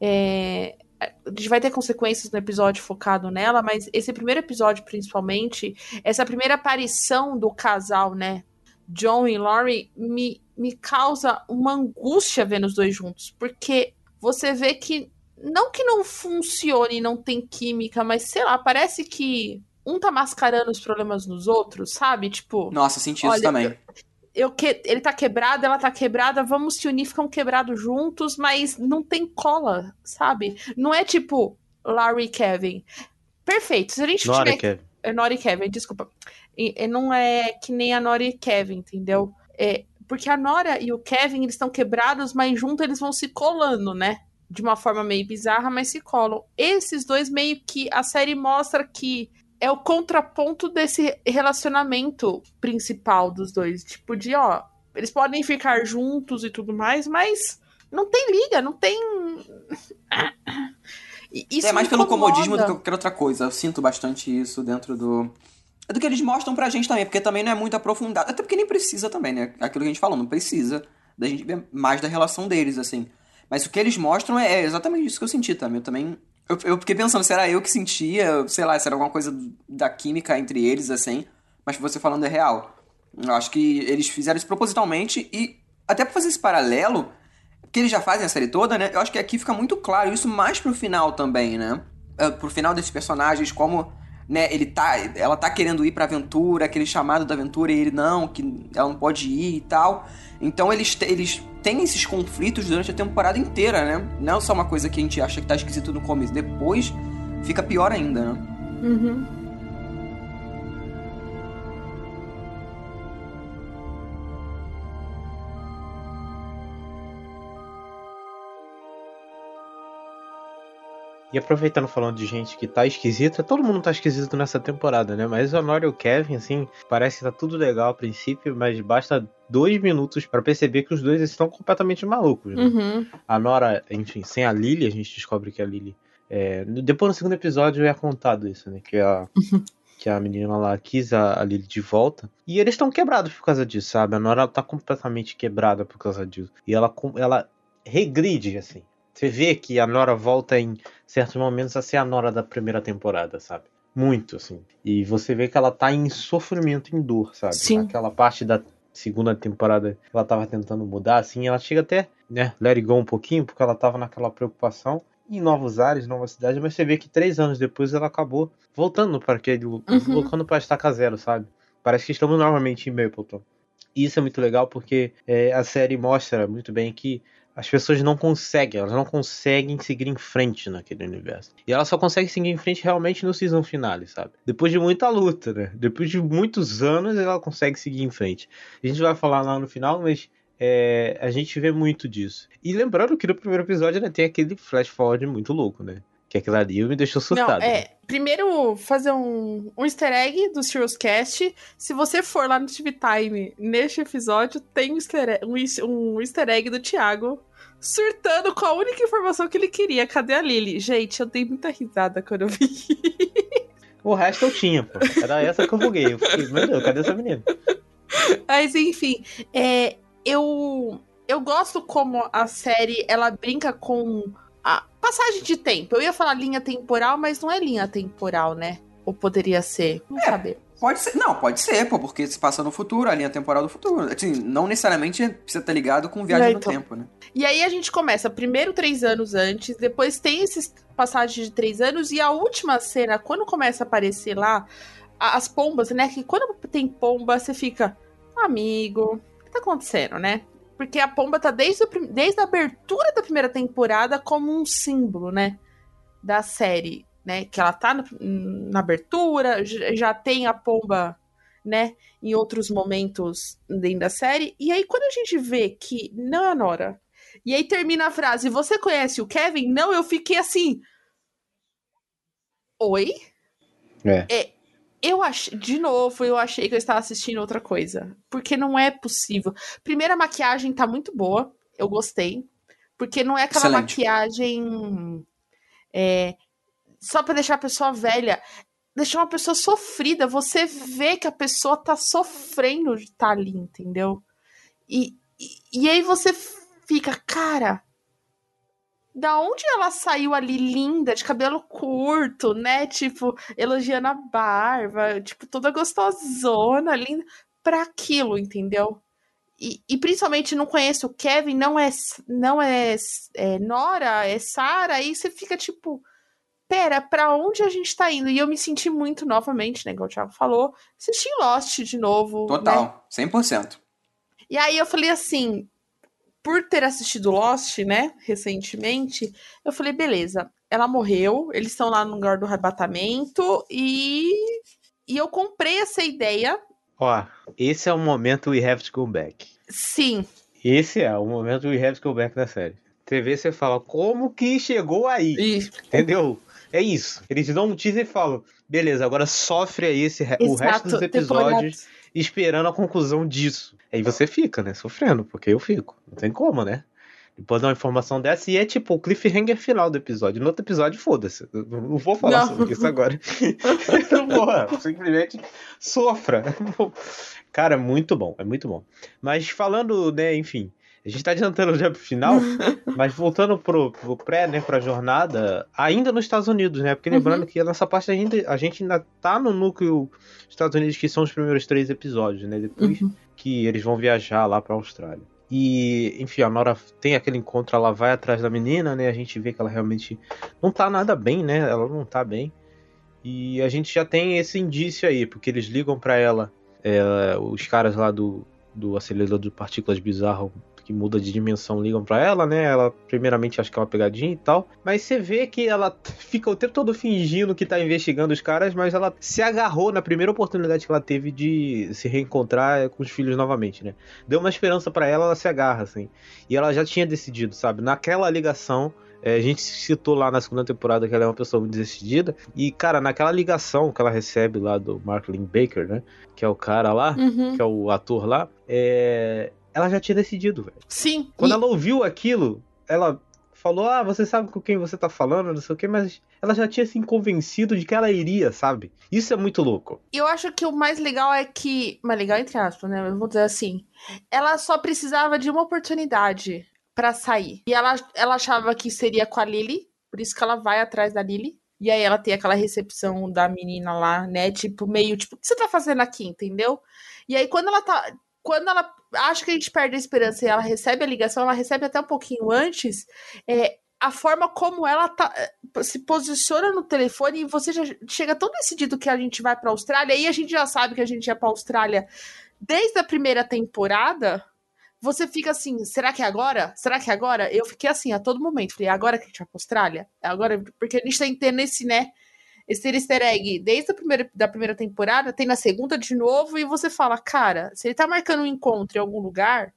É, a gente vai ter consequências no episódio focado nela, mas esse primeiro episódio, principalmente, essa primeira aparição do casal, né? John e Laurie, me, me causa uma angústia vendo os dois juntos. Porque você vê que. Não que não funcione, não tem química, mas sei lá, parece que um tá mascarando os problemas nos outros, sabe? Tipo. Nossa, senti isso também. Eu, eu que, ele tá quebrado, ela tá quebrada, vamos se unir, ficam quebrados juntos, mas não tem cola, sabe? Não é tipo Larry e Kevin. Perfeito. Se a gente Nora tiver. Kevin. É Nora e Kevin, desculpa. E, e não é que nem a Nora e Kevin, entendeu? É, porque a Nora e o Kevin, eles estão quebrados, mas junto eles vão se colando, né? De uma forma meio bizarra, mas se colam. Esses dois meio que a série mostra que é o contraponto desse relacionamento principal dos dois. Tipo, de ó, eles podem ficar juntos e tudo mais, mas não tem liga, não tem. Isso é mais pelo comodismo do que qualquer outra coisa. Eu sinto bastante isso dentro do. É do que eles mostram pra gente também, porque também não é muito aprofundado. Até porque nem precisa também, né? Aquilo que a gente falou, não precisa da gente ver mais da relação deles, assim. Mas o que eles mostram é exatamente isso que eu senti também. Eu também. Eu, eu fiquei pensando, será eu que sentia, sei lá, se era alguma coisa da química entre eles, assim. Mas você falando é real. Eu acho que eles fizeram isso propositalmente e até pra fazer esse paralelo, que eles já fazem a série toda, né? Eu acho que aqui fica muito claro isso mais pro final também, né? É, Pro final desses personagens, como, né, ele tá. Ela tá querendo ir pra aventura, aquele chamado da aventura, e ele não, que ela não pode ir e tal. Então eles, eles têm esses conflitos durante a temporada inteira, né? Não é só uma coisa que a gente acha que tá esquisito no começo. Depois fica pior ainda, né? Uhum. E aproveitando falando de gente que tá esquisita, todo mundo tá esquisito nessa temporada, né? Mas o Nora e o Kevin, assim, parece que tá tudo legal a princípio, mas basta dois minutos pra perceber que os dois estão completamente malucos, né? Uhum. A Nora, enfim, sem a Lily, a gente descobre que a Lily. é, depois no segundo episódio é contado isso, né? Que a, que a menina lá quis a, a Lily de volta. E eles estão quebrados por causa disso, sabe? A Nora tá completamente quebrada por causa disso. E ela, ela regride, assim. Você vê que a Nora volta em certos momentos a ser a Nora da primeira temporada, sabe? Muito, assim. E você vê que ela tá em sofrimento, em dor, sabe? Sim. Aquela parte da segunda temporada ela tava tentando mudar, assim, ela chega até, né, let it go um pouquinho, porque ela tava naquela preocupação em novos ares, nova cidade, mas você vê que três anos depois ela acabou voltando para aquele, Uhum. voltando para estaca zero, sabe? Parece que estamos novamente em Mapleton. E isso é muito legal porque é, a série mostra muito bem que as pessoas não conseguem, elas não conseguem seguir em frente naquele universo. E ela só consegue seguir em frente realmente no season finale, sabe? Depois de muita luta, né? Depois de muitos anos ela consegue seguir em frente. A gente vai falar lá no final, mas é, a gente vê muito disso. E lembrando que no primeiro episódio né, tem aquele flash forward muito louco, né? Que aquilo ali me deixou surtado. Não, né? é. Primeiro, fazer um, um easter egg do Serious Cast. Se você for lá no TV Time neste episódio, tem um easter, egg, um, um easter egg do Thiago surtando com a única informação que ele queria. Cadê a Lily? Gente, eu dei muita risada quando eu vi. O resto eu tinha, pô. Era essa que eu buguei. Eu fiquei, meu Deus, cadê essa menina? Mas enfim, é, eu eu gosto como a série ela brinca com a passagem de tempo. Eu ia falar linha temporal, mas não é linha temporal, né? Ou poderia ser? Não saber. Pode ser. Não, pode ser, pô, porque se passa no futuro, a linha temporal do futuro. Assim, não necessariamente precisa estar ligado com viagem É, no então. tempo, né? E aí a gente começa primeiro três anos antes, depois tem esses passagens de três anos, e a última cena, quando começa a aparecer lá as pombas, né? Que quando tem pomba, você fica, amigo, o que tá acontecendo, né? Porque a pomba tá desde, o desde a abertura da primeira temporada como um símbolo, né? Da série, né? Que ela tá no- na abertura, já tem a pomba né? Em outros momentos dentro da série. E aí, quando a gente vê que não é a Nora. E aí termina a frase: Você conhece o Kevin? Não, eu fiquei assim. Oi? É. É, eu achei, de novo, eu achei que eu estava assistindo outra coisa. Porque não é possível. Primeiro, a maquiagem tá muito boa. Eu gostei. Porque não é aquela Excelente. maquiagem. é, só pra deixar a pessoa velha. Deixar uma pessoa sofrida. Você vê que a pessoa tá sofrendo de estar ali, entendeu? E, e, e aí você fica, cara. Da onde ela saiu ali linda, de cabelo curto, né? Tipo, elogiando a barba, tipo, toda gostosona, linda, pra aquilo, entendeu? E, e principalmente não conheço o Kevin, não é, não é, é Nora, é Sarah, aí você fica tipo, pera, pra onde a gente tá indo? E eu me senti muito novamente, né, igual o Thiago falou, assisti Lost de novo. né? Total, 100%. E aí eu falei assim, por ter assistido Lost, né, recentemente, eu falei, beleza, ela morreu, eles estão lá no lugar do arrebatamento e e eu comprei essa ideia. Ó, esse é o momento We Have to Go Back. Sim, Esse é o momento We Have to Go Back da série. TV você fala, como que chegou aí? e Entendeu? É isso. Eles dão um teaser e falam, beleza, agora sofre aí esse, o resto dos episódios esperando a conclusão disso. Aí você fica, né? Sofrendo, porque eu fico. Não tem como, né? Depois dá uma informação dessa e é tipo o cliffhanger final do episódio. No outro episódio, foda-se. Não vou falar Não. sobre isso agora. não vou, simplesmente sofra. Cara, é muito bom, é muito bom. Mas falando, né, enfim, a gente tá adiantando já pro final, mas voltando pro, pro pré, né, pra jornada, ainda nos Estados Unidos, né? Porque lembrando que nessa parte a gente, a gente ainda tá no núcleo dos Estados Unidos, que são os primeiros três episódios, né? Depois que eles vão viajar lá pra Austrália. E, enfim, a Nora tem aquele encontro, ela vai atrás da menina, né? A gente vê que ela realmente não tá nada bem, né? Ela não tá bem. E a gente já tem esse indício aí, porque eles ligam pra ela, é, os caras lá do, do acelerador de partículas bizarro que muda de dimensão ligam pra ela, né? Ela primeiramente acha que é uma pegadinha e tal, mas você vê que ela fica o tempo todo fingindo que tá investigando os caras, mas ela se agarrou na primeira oportunidade que ela teve de se reencontrar com os filhos novamente, né? Deu uma esperança pra ela, ela se agarra assim. E ela já tinha decidido, sabe? Naquela ligação é, a gente citou lá na segunda temporada que ela é uma pessoa muito decidida. E, cara, naquela ligação que ela recebe lá do Mark Lynn Baker, né? Que é o cara lá, Uhum. que é o ator lá, é, ela já tinha decidido, velho. sim. Quando E- ela ouviu aquilo, ela falou: Ah, você sabe com quem você tá falando, não sei o quê, mas ela já tinha se convencido de que ela iria, sabe? Isso é muito louco. E eu acho que o mais legal é que. Mais legal entre aspas, né? Eu vou dizer assim. Ela só precisava de uma oportunidade pra sair. E ela, ela achava que seria com a Lily. Por isso que ela vai atrás da Lily. E aí ela tem aquela recepção da menina lá, né? Tipo, meio tipo, o que você tá fazendo aqui, entendeu? E aí quando ela tá. Quando ela acha que a gente perde a esperança e ela recebe a ligação, ela recebe até um pouquinho antes. É, a forma como ela tá, eh, se posiciona no telefone e você já chega tão decidido que a gente vai pra Austrália e a gente já sabe que a gente ia pra Austrália desde a primeira temporada. Você fica assim, será que é agora? Será que é agora? Eu fiquei assim a todo momento. Falei, agora que a gente vai pra Austrália? É agora? Porque a gente tá tendo esse, né? Esse easter egg desde a primeira, da primeira temporada, tem na segunda de novo, e você fala, cara, se ele tá marcando um encontro em algum lugar,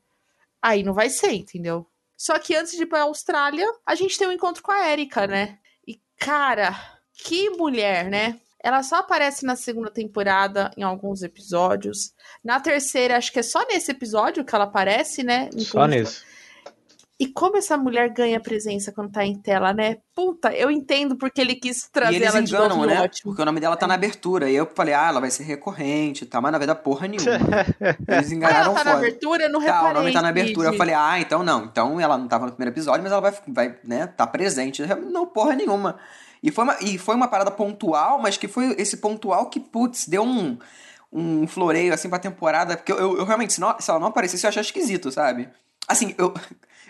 aí não vai ser, entendeu? Só que antes de ir pra Austrália, a gente tem um encontro com a Erika, né? E, cara, que mulher, né? Ela só aparece na segunda temporada em alguns episódios. Na terceira, acho que é só nesse episódio que ela aparece, né? Só nesse. E como essa mulher ganha presença quando tá em tela, né? Puta, eu entendo porque ele quis E trazer eles ela de enganam, novo em né? ótimo. Porque o nome dela tá na abertura. E eu falei, ah, ela vai ser recorrente e tal. Mas na verdade, porra nenhuma. Eles Ah, ela enganaram tá na foda. abertura? Eu não Tá, reparei. o nome tá na abertura. Eu falei, ah, então não. Então ela não tava no primeiro episódio, mas ela vai, vai né, tá presente. Não, porra nenhuma. E foi, uma, e foi uma parada pontual, mas que foi esse pontual que, putz, deu um, um floreio, assim, pra temporada. Porque eu, eu realmente, se, não- se ela não aparecesse, eu ia achar esquisito, sabe? Assim, eu,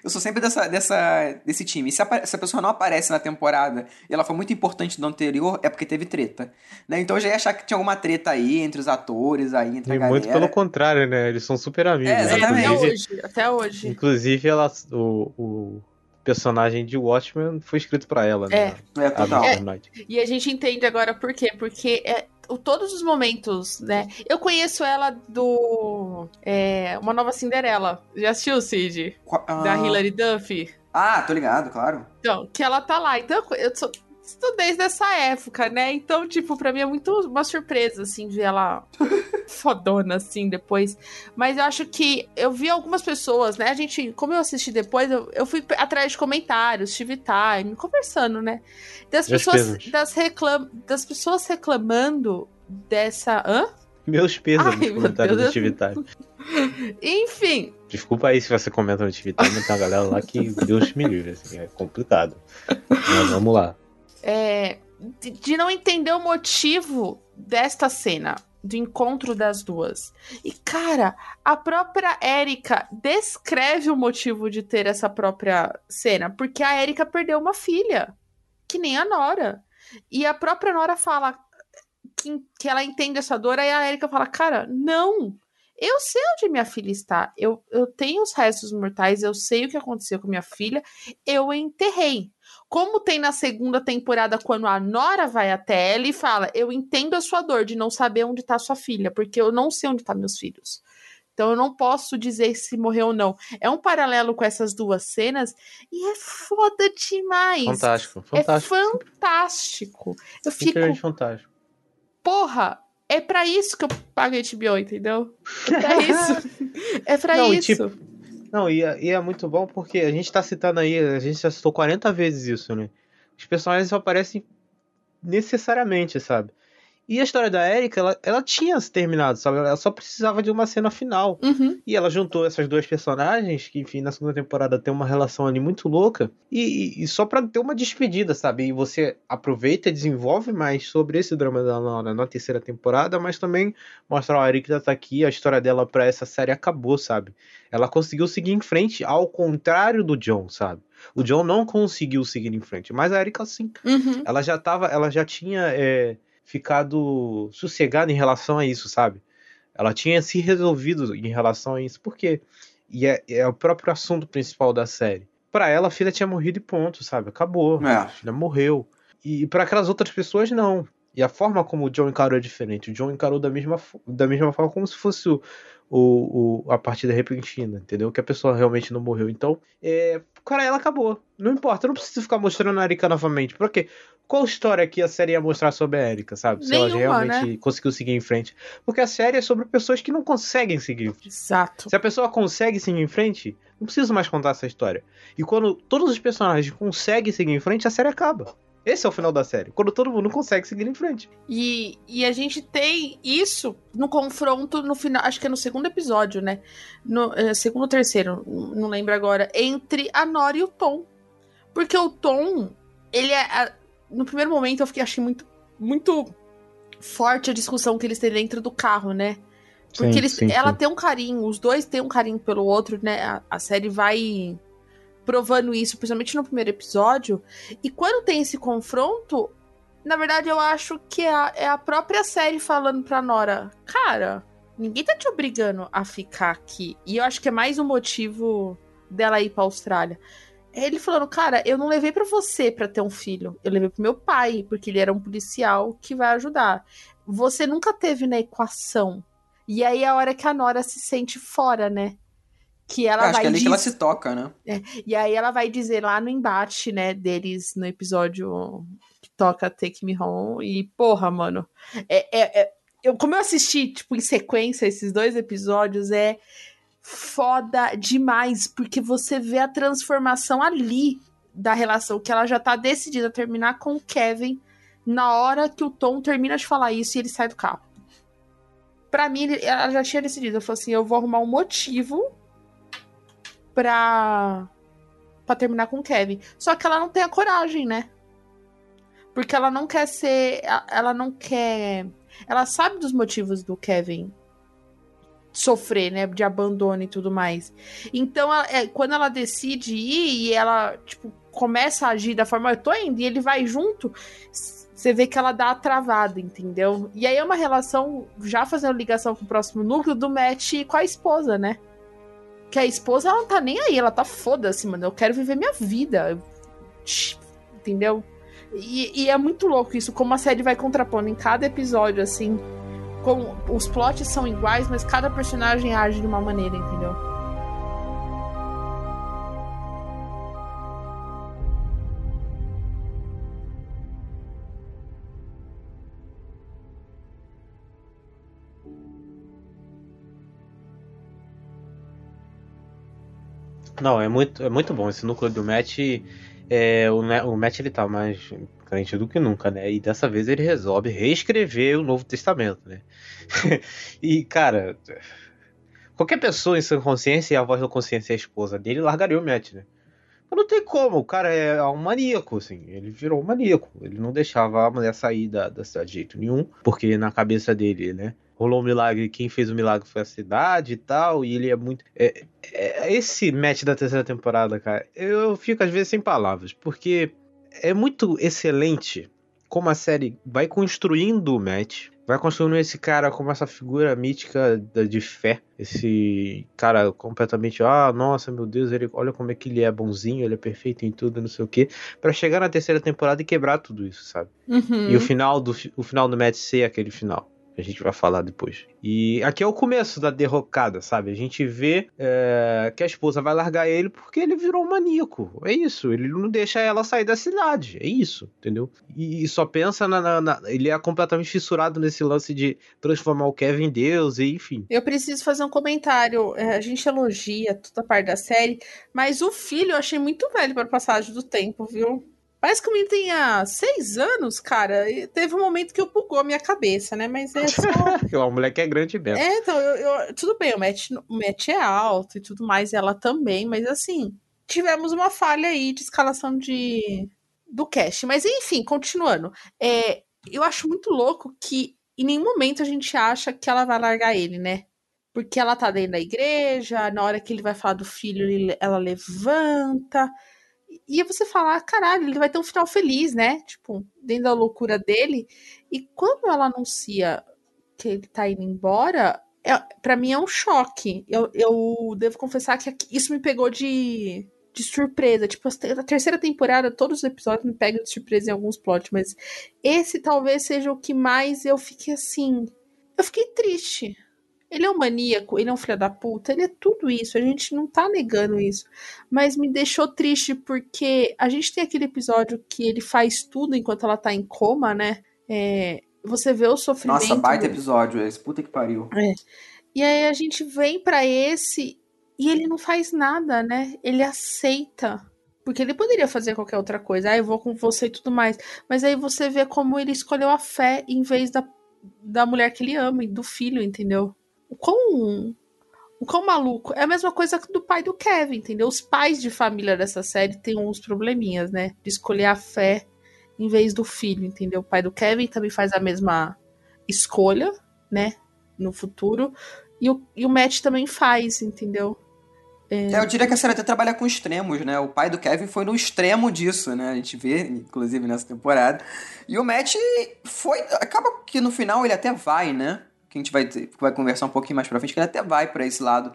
eu sou sempre dessa, dessa, desse time. Se a, se a pessoa não aparece na temporada e ela foi muito importante no anterior, é porque teve treta. Né? Então eu já ia achar que tinha alguma treta aí entre os atores, aí entre E a galera. muito pelo contrário, né? Eles são super amigos. É, né? exatamente. Até hoje, até hoje. inclusive ela, o, o personagem de Watchmen foi escrito pra ela, né? É, total. É. Mr. Knight. E a gente entende agora por quê. Porque é, todos os momentos, né? Eu conheço ela do. é, Uma Nova Cinderela. Já assistiu, Cid? ah. Da Hilary Duff? Ah, tô ligado, claro. Então, que ela tá lá. Então, eu sou, estou desde essa época, né? Então, tipo, pra mim é muito uma surpresa, assim, ver ela fodona, assim, depois. Mas eu acho que eu vi algumas pessoas, né? A gente, como eu assisti depois, eu, eu fui atrás de comentários, tive time, conversando, né? Das Meus pessoas, pesos. das, reclam, das pessoas reclamando dessa. Hã? Meus pesos Ai, nos comentários do TV Time. Enfim, Desculpa aí se você comenta no TV Time, tem uma galera lá que Deus me livre, assim, é complicado. Mas vamos lá. É, de, não entender o motivo desta cena, do encontro das duas. E, cara, a própria Erika descreve o motivo de ter essa própria cena, porque a Erika perdeu uma filha, que nem a Nora. E a própria Nora fala que, que ela entende essa dor, aí a Erika fala, cara, não. Eu sei onde minha filha está. Eu, eu tenho os restos mortais, eu sei o que aconteceu com minha filha, eu enterrei. Como tem na segunda temporada, quando a Nora vai até ela e fala: Eu entendo a sua dor de não saber onde tá sua filha, porque eu não sei onde tá meus filhos. Então eu não posso dizer se morreu ou não. É um paralelo com essas duas cenas e é foda demais. Fantástico, fantástico. É fantástico. Eu fico, Simplesmente fantástico. porra, é pra isso que eu pago HBO, entendeu? É pra isso. é pra Não, e isso. tipo, Não, e, é- e é muito bom porque a gente tá citando aí, a gente já citou 40 vezes isso, né? Os personagens só aparecem necessariamente, sabe? E a história da Erika, ela, ela tinha se terminado, sabe? Ela só precisava de uma cena final. Uhum. E ela juntou essas duas personagens, que, enfim, na segunda temporada tem uma relação ali muito louca, e, e- só pra ter uma despedida, sabe? E você aproveita e desenvolve mais sobre esse drama da Laura na terceira temporada, mas também mostra, ó, a Erika tá aqui, a história dela pra essa série acabou, sabe? Ela conseguiu seguir em frente, ao contrário do John, sabe? O John não conseguiu seguir em frente, mas a Erika sim. Uhum. Ela já tava, ela já tinha é, ficado sossegada em relação a isso, sabe? Ela tinha se resolvido em relação a isso, porque e é, é o próprio assunto principal da série. Pra ela, a filha tinha morrido e ponto, sabe? Acabou. É. A filha morreu. E para aquelas outras pessoas, não. E a forma como o John encarou é diferente. O John encarou da mesma, da mesma forma como se fosse o, o, o- a partida repentina, entendeu? Que a pessoa realmente não morreu. Então, é, cara, ela acabou. Não importa, eu não preciso ficar mostrando a Erika novamente. Pra quê? Qual história que a série ia mostrar sobre a Erika, sabe? Se ela Nenhuma, realmente né? conseguiu seguir em frente. Porque a série é sobre pessoas que não conseguem seguir. Exato. Se a pessoa consegue seguir em frente, não preciso mais contar essa história. E quando todos os personagens conseguem seguir em frente, a série acaba. Esse é o final da série. Quando todo mundo consegue seguir em frente. E, e a gente tem isso no confronto no final, acho que é no segundo episódio, né? No é, segundo ou terceiro, não lembro agora, entre a Nora e o Tom. Porque o Tom, ele é. a- no primeiro momento eu fiquei, achei muito, muito forte a discussão que eles têm dentro do carro, né? Porque Sim, eles, sim, ela sim. tem um carinho, os dois têm um carinho pelo outro, né? A, a série vai provando isso, principalmente no primeiro episódio. E quando tem esse confronto, na verdade eu acho que é a, é a própria série falando pra Nora: Cara, ninguém tá te obrigando a ficar aqui. E eu acho que é mais um motivo dela ir pra Austrália. Ele falando, cara, eu não levei pra você pra ter um filho. Eu levei pro meu pai, porque ele era um policial que vai ajudar. Você nunca teve na equação. E aí é a hora que a Nora se sente fora, né? Que ela Acho vai que é ali que ela diz- se toca, né? é, e aí ela vai dizer lá no embate, né, deles no episódio que toca Take Me Home. E, porra, mano. É, é, é- eu, como eu assisti, tipo, em sequência esses dois episódios, é foda demais, porque você vê a transformação ali da relação, que ela já tá decidida a terminar com o Kevin na hora que o Tom termina de falar isso e ele sai do carro. Pra mim, ela já tinha decidido. Ela falou assim: eu vou arrumar um motivo pra, pra terminar com o Kevin. Só que ela não tem a coragem, né? Porque ela não quer ser. Ela não quer. Ela sabe dos motivos do Kevin sofrer, né? De abandono e tudo mais. Então, ela- é, quando ela decide ir e ela, tipo, começa a agir da forma eu tô indo e ele vai junto, você vê que ela dá a travada, entendeu? E aí é uma relação, já fazendo ligação com o próximo núcleo, do Matt com a esposa, né? Que a esposa, ela não tá nem aí, ela tá foda-se, mano. Eu quero viver minha vida. Eu- Entendeu? E, e é muito louco isso, como a série vai contrapondo em cada episódio, assim. Como os plots são iguais, mas cada personagem age de uma maneira, entendeu? Não, é muito, é muito bom. Esse núcleo do Matt. É, o, o Matt ele tá mais crente do que nunca, né? E dessa vez ele resolve reescrever o Novo Testamento, né? e, cara, qualquer pessoa em sua consciência e a voz da consciência é a esposa dele largaria o Matt, né? Mas não tem como, o cara é um maníaco, assim. Ele virou um maníaco. Ele não deixava a mulher sair da, da cidade de jeito nenhum, porque na cabeça dele, né? Rolou um milagre, quem fez o milagre foi a cidade e tal, e ele é muito. É, é- esse match da terceira temporada, cara, eu fico às vezes sem palavras, porque é muito excelente como a série vai construindo o match, vai construindo esse cara como essa figura mítica de fé, esse cara completamente, ah, nossa, meu Deus, ele, olha como é que ele é bonzinho, ele é perfeito em tudo, não sei o quê, Pra chegar na terceira temporada e quebrar tudo isso, sabe? Uhum. E o final do o final do match ser aquele final. A gente vai falar depois. E aqui é o começo da derrocada, sabe? A gente vê é, que a esposa vai largar ele porque ele virou um maníaco. É isso. Ele não deixa ela sair da cidade. É isso, entendeu? E, e só pensa na, na- na- Ele é completamente fissurado nesse lance de transformar o Kevin em Deus, e enfim. Eu preciso fazer um comentário. É, A gente elogia toda a parte da série, mas o filho eu achei muito velho para passagem do tempo, viu? Parece que o menino tenha seis anos, cara. E teve um momento que eu bugou a minha cabeça, né? Mas é só. o moleque é grande mesmo. É, então, eu, eu- tudo bem, o Matt, o Matt é alto e tudo mais, ela também, mas assim, tivemos uma falha aí de escalação de do cast. Mas enfim, continuando. É, eu acho muito louco que em nenhum momento a gente acha que ela vai largar ele, né? Porque ela tá dentro da igreja, na hora que ele vai falar do filho, ele- ela levanta. E aí você fala, ah, caralho, ele vai ter um final feliz, né? Tipo, dentro da loucura dele. E quando ela anuncia que ele tá indo embora, é, para mim é um choque. Eu, eu devo confessar que isso me pegou de, de surpresa. Tipo, a terceira temporada, todos os episódios me pegam de surpresa em alguns plots, mas esse talvez seja o que mais eu fiquei assim. Eu fiquei triste. Ele é um maníaco, ele é um filho da puta, ele é tudo isso, a gente não tá negando isso. Mas me deixou triste porque a gente tem aquele episódio que ele faz tudo enquanto ela tá em coma, né? É, você vê o sofrimento. Nossa, baita do- episódio esse. Puta que pariu. é. E aí a gente vem pra esse e ele não faz nada, né? Ele aceita. Porque ele poderia fazer qualquer outra coisa. Ah, eu vou com você e tudo mais. Mas aí você vê como ele escolheu a fé em vez da, da mulher que ele ama e do filho, entendeu? O quão, o quão maluco. É a mesma coisa do pai do Kevin, entendeu? Os pais de família dessa série têm uns probleminhas, né? De escolher a fé em vez do filho, entendeu? O pai do Kevin também faz a mesma escolha, né? No futuro. E o, e o Matt também faz, entendeu? É, eu diria que a série até trabalha com extremos, né? O pai do Kevin foi no extremo disso, né? A gente vê, inclusive, nessa temporada. E o Matt foi. Acaba que no final ele até vai, né? Que a gente vai, vai conversar um pouquinho mais pra frente, que ele até vai pra esse lado,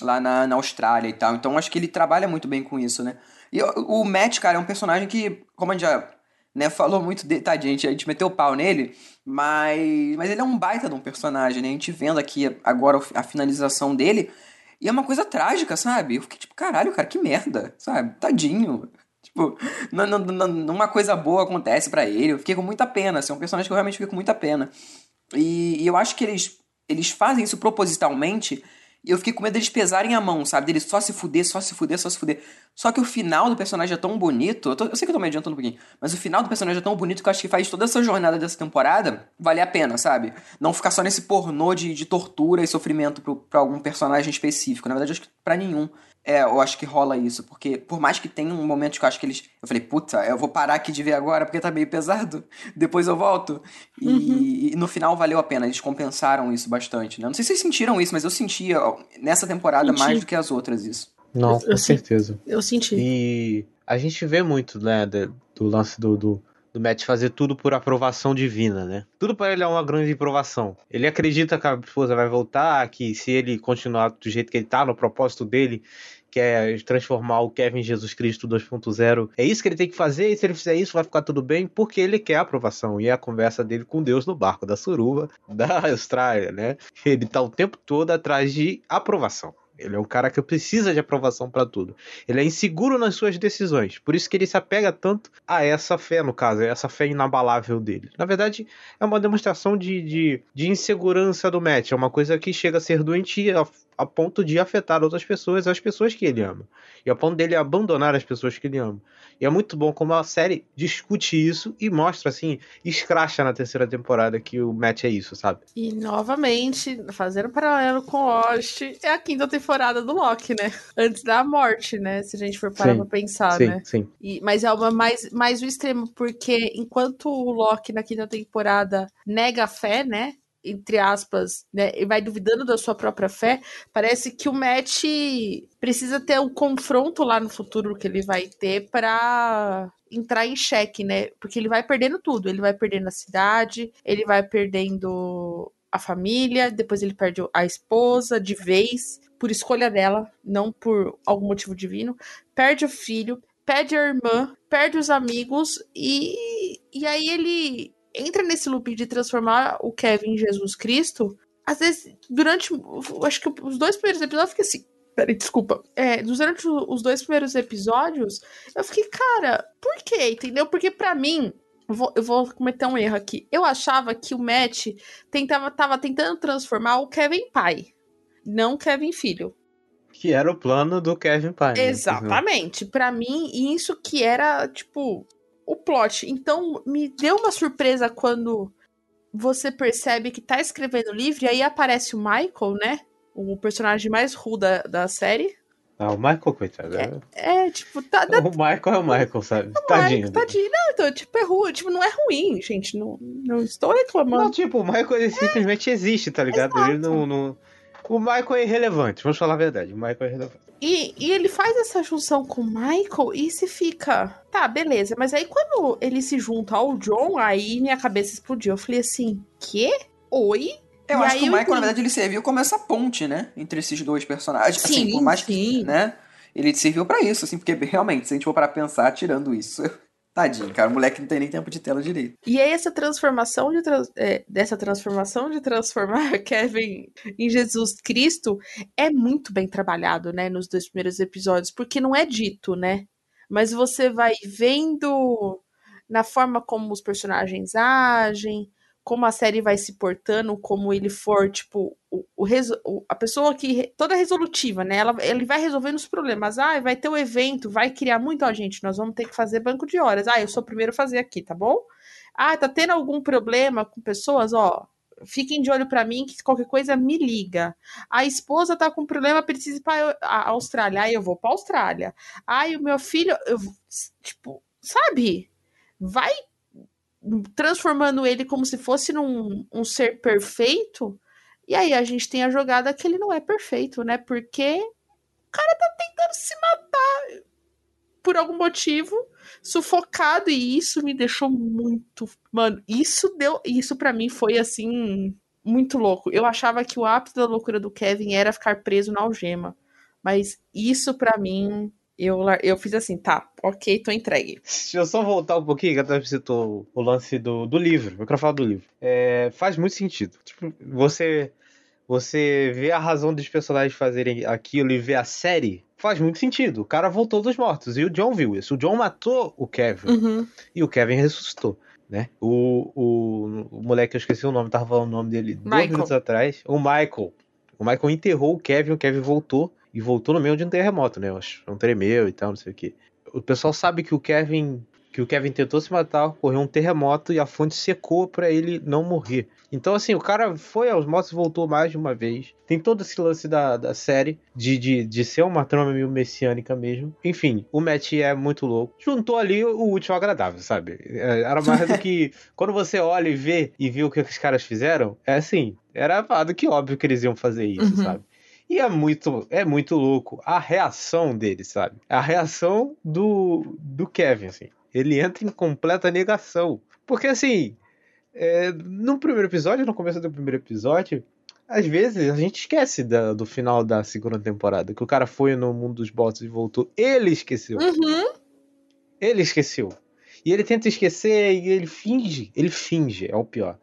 lá na, na Austrália e tal. Então acho que ele trabalha muito bem com isso, né? E o, Matt, cara, é um personagem que, como a gente já né, falou muito tadinho, a gente, a gente meteu o pau nele, mas, mas ele é um baita de um personagem, né? A gente vendo aqui agora a finalização dele. E é uma coisa trágica, sabe? Eu fiquei tipo, caralho, cara, que merda, sabe? Tadinho. Tipo, não, não, não, numa coisa boa acontece pra ele. Eu fiquei com muita pena. Assim, é um personagem que eu realmente fiquei com muita pena. E, e eu acho que eles, eles fazem isso propositalmente. E eu fiquei com medo deles pesarem a mão, sabe? Deles só se fuder, só se fuder, só se fuder. Só que o final do personagem é tão bonito. Eu, tô- eu sei que eu tô me adiantando um pouquinho. Mas o final do personagem é tão bonito que eu acho que faz toda essa jornada dessa temporada valer a pena, sabe? Não ficar só nesse pornô de, de tortura e sofrimento pra algum personagem específico. Na verdade, acho que pra nenhum. É, eu acho que rola isso. Porque por mais que tenha um momento que eu acho que eles. Eu falei, puta, eu vou parar aqui de ver agora porque tá meio pesado. Depois eu volto. E, e no final valeu a pena. Eles compensaram isso bastante, né? Não sei se vocês sentiram isso, mas eu sentia nessa temporada Senti. mais do que as outras isso. Não, Eu- com eu certeza. Eu senti. E a gente vê muito, né, do lance do, do, do Matt fazer tudo por aprovação divina, né? Tudo para ele é uma grande aprovação. Ele acredita que a esposa vai voltar, que se ele continuar do jeito que ele tá, no propósito dele, quer transformar o Kevin Jesus Cristo 2.0. É isso que ele tem que fazer, e se ele fizer isso, vai ficar tudo bem, porque ele quer aprovação. E é a conversa dele com Deus no barco da suruba da Austrália, né? Ele tá o tempo todo atrás de aprovação. Ele é um cara que precisa de aprovação para tudo. Ele é inseguro nas suas decisões. Por isso que ele se apega tanto a essa fé, no caso, a essa fé inabalável dele. Na verdade, é uma demonstração de, de, de insegurança do Matt. É uma coisa que chega a ser doentia a, ponto de afetar outras pessoas, as pessoas que ele ama. E a ponto dele abandonar as pessoas que ele ama. E é muito bom como a série discute isso e mostra, assim, escracha na terceira temporada que o Matt é isso, sabe? E novamente, fazendo paralelo com Lost, é a quinta temporada do Loki, né? Antes da morte, né? Se a gente for parar Sim, pra pensar, sim, né? sim. E- mas é uma mais, mais o extremo, porque enquanto o Loki na quinta temporada nega a fé, né? Entre aspas, né? E vai duvidando da sua própria fé, parece que o Matt precisa ter um confronto lá no futuro que ele vai ter pra entrar em xeque, né? Porque ele vai perdendo tudo. Ele vai perdendo a cidade, ele vai perdendo a família, depois ele perde a esposa de vez, por escolha dela, não por algum motivo divino. Perde o filho, perde a irmã, perde os amigos e, e aí ele entra nesse loop de transformar o Kevin em Jesus Cristo. Às vezes, durante. Acho que os dois primeiros episódios eu fiquei assim. Peraí, desculpa. É, durante os dois primeiros episódios, eu fiquei, cara, por quê? Entendeu? Porque pra mim, eu vou, eu vou cometer um erro aqui. Eu achava que o Matt tentava, tava tentando transformar o Kevin pai, não o Kevin filho. Que era o plano do Kevin Pine. Exatamente. Pra mim, isso que era, tipo, o plot. Então, me deu uma surpresa quando você percebe que tá escrevendo o livro e aí aparece o Michael, né? O personagem mais ruim da, da série. Ah, o Michael, coitado. é- É, tipo, tá. O Michael é o Michael, sabe? Tadinho. Michael, tadinho. Não, então, tipo, é ruim. Tipo, não é ruim, gente. Não, não estou reclamando. Não, tipo, o Michael ele simplesmente existe, tá ligado? Ele não, não- O Michael é irrelevante, vamos falar a verdade. O Michael é irrelevante. E, e ele faz essa junção com o Michael e se fica. Tá, beleza. Mas aí quando ele se junta ao John, aí minha cabeça explodiu. Eu falei assim: quê? Oi? Eu E acho que o Michael, na verdade, ele serviu como essa ponte, né? Entre esses dois personagens. assim, Sim, por mais que, né? Ele serviu pra isso, assim, porque realmente, se a gente for para pensar, tirando isso, tadinho, cara, o moleque não tem nem tempo de tela direito. E aí essa transformação de é, dessa transformação de transformar Kevin em Jesus Cristo é muito bem trabalhado, né, nos dois primeiros episódios, porque não é dito, né? Mas você vai vendo na forma como os personagens agem, como a série vai se portando, como ele for, tipo, o, o a pessoa que. toda resolutiva, né? Ela, ele vai resolvendo os problemas. Ah, vai ter o evento, vai criar muito. Ó, gente, nós vamos ter que fazer banco de horas. Ah, eu sou o primeiro a fazer aqui, tá bom? Ah, tá tendo algum problema com pessoas? Ó, fiquem de olho pra mim que qualquer coisa me liga. A esposa tá com problema, precisa ir pra a Austrália. Aí eu vou pra Austrália. Ai, o meu filho, eu, tipo, sabe? Vai transformando ele como se fosse num um ser perfeito. E aí a gente tem a jogada que ele não é perfeito, né? Porque o cara tá tentando se matar por algum motivo, sufocado, e isso me deixou muito. Mano, isso deu. Isso para mim foi assim. Muito louco. Eu achava que o ápice da loucura do Kevin era ficar preso na algema. Mas isso pra mim. Eu, eu fiz assim, tá, ok, tô entregue. Deixa eu só voltar um pouquinho, que até citou o lance do, do livro. Eu quero falar do livro. É, faz muito sentido. Tipo, você, você vê a razão dos personagens fazerem aquilo e vê a série, faz muito sentido. O cara voltou dos mortos e o John viu isso. O John matou o Kevin Uhum. e o Kevin ressuscitou. Né? O, o, o moleque, eu esqueci o nome, tava falando o nome dele dois Michael. minutos atrás. O Michael. O Michael enterrou o Kevin, o Kevin voltou. E voltou no meio de um terremoto, né? Um tremeu e tal, não sei o quê. O pessoal sabe que o Kevin. Que o Kevin tentou se matar, ocorreu um terremoto e a fonte secou pra ele não morrer. Então, assim, o cara foi aos mortos e voltou mais de uma vez. Tem todo esse lance da, da série de, de, de ser uma trama meio messiânica mesmo. Enfim, o Matt é muito louco. Juntou ali o útil ao agradável, sabe? É, Era mais do que. Quando você olha e vê e vê o que os caras fizeram, é assim. Era do que óbvio que eles iam fazer isso, Uhum. sabe? E é muito, é muito louco a reação dele, sabe? A reação do, do Kevin, assim. Ele entra em completa negação. Porque, assim, é, no primeiro episódio, no começo do primeiro episódio, às vezes a gente esquece da- do final da segunda temporada, que o cara foi no mundo dos bots e voltou. Ele esqueceu. Uhum. Ele esqueceu. E ele tenta esquecer e ele finge. Ele finge, é o pior.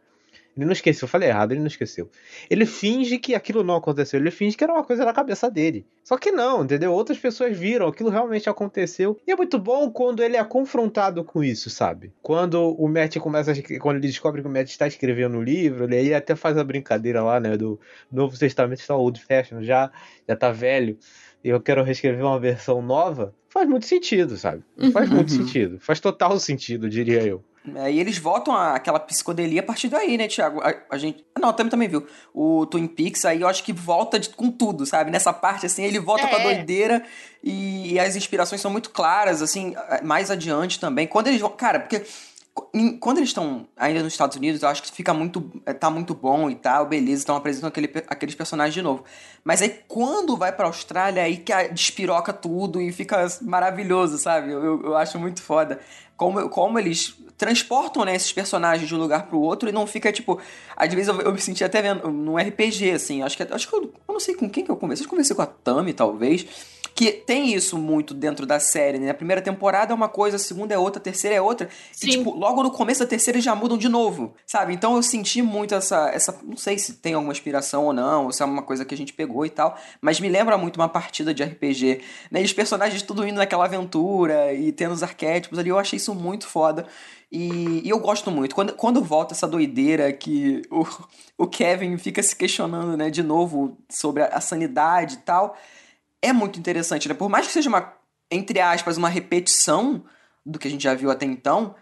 Ele não esqueceu, eu falei errado, ele não esqueceu. Ele finge que aquilo não aconteceu, ele finge que era uma coisa na cabeça dele. Só que não, entendeu? Outras pessoas viram, aquilo realmente aconteceu. E é muito bom quando ele é confrontado com isso, sabe? Quando o Matt começa a, quando ele descobre que o Matt está escrevendo o livro, ele aí até faz a brincadeira lá, né, do Novo Testamento está old fashion já, já tá velho. E eu quero reescrever uma versão nova. Faz muito sentido, sabe? Faz muito Uhum. sentido. Faz total sentido, diria eu. É, e eles voltam àquela psicodelia a partir daí, né, Thiago? A, a gente. Não, também, também viu. O Twin Peaks aí eu acho que volta de- com tudo, sabe? Nessa parte, assim, ele volta com a É. doideira e, e as inspirações são muito claras, assim, mais adiante também. Quando eles vão. Cara, porque. Quando eles estão ainda nos Estados Unidos, eu acho que fica muito. é, tá muito bom e tal, beleza, estão apresentando aquele, aqueles personagens de novo. Mas aí quando vai pra Austrália, aí que a- despiroca tudo e fica maravilhoso, sabe? Eu, eu, eu acho muito foda. Como, como eles transportam né, esses personagens de um lugar pro outro e não fica, tipo. Às vezes eu, eu me senti até vendo num RPG, assim. Acho que, acho que eu, eu não sei com quem que eu conversei. Eu conversei com a Tami, talvez. Que tem isso muito dentro da série, né? A primeira temporada é uma coisa, a segunda é outra, a terceira é outra. E, tipo, logo no começo da terceira eles já mudam de novo, sabe? Então eu senti muito essa, essa. Não sei se tem alguma inspiração ou não, ou se é uma coisa que a gente pegou e tal. Mas me lembra muito uma partida de RPG. Né? E os personagens tudo indo naquela aventura e tendo os arquétipos ali. Eu achei isso muito foda. E, e eu gosto muito. Quando, quando volta essa doideira que o, o Kevin fica se questionando, né, de novo sobre a, a sanidade e tal, é muito interessante, né? Por mais que seja uma, entre aspas, uma repetição do que a gente já viu até então,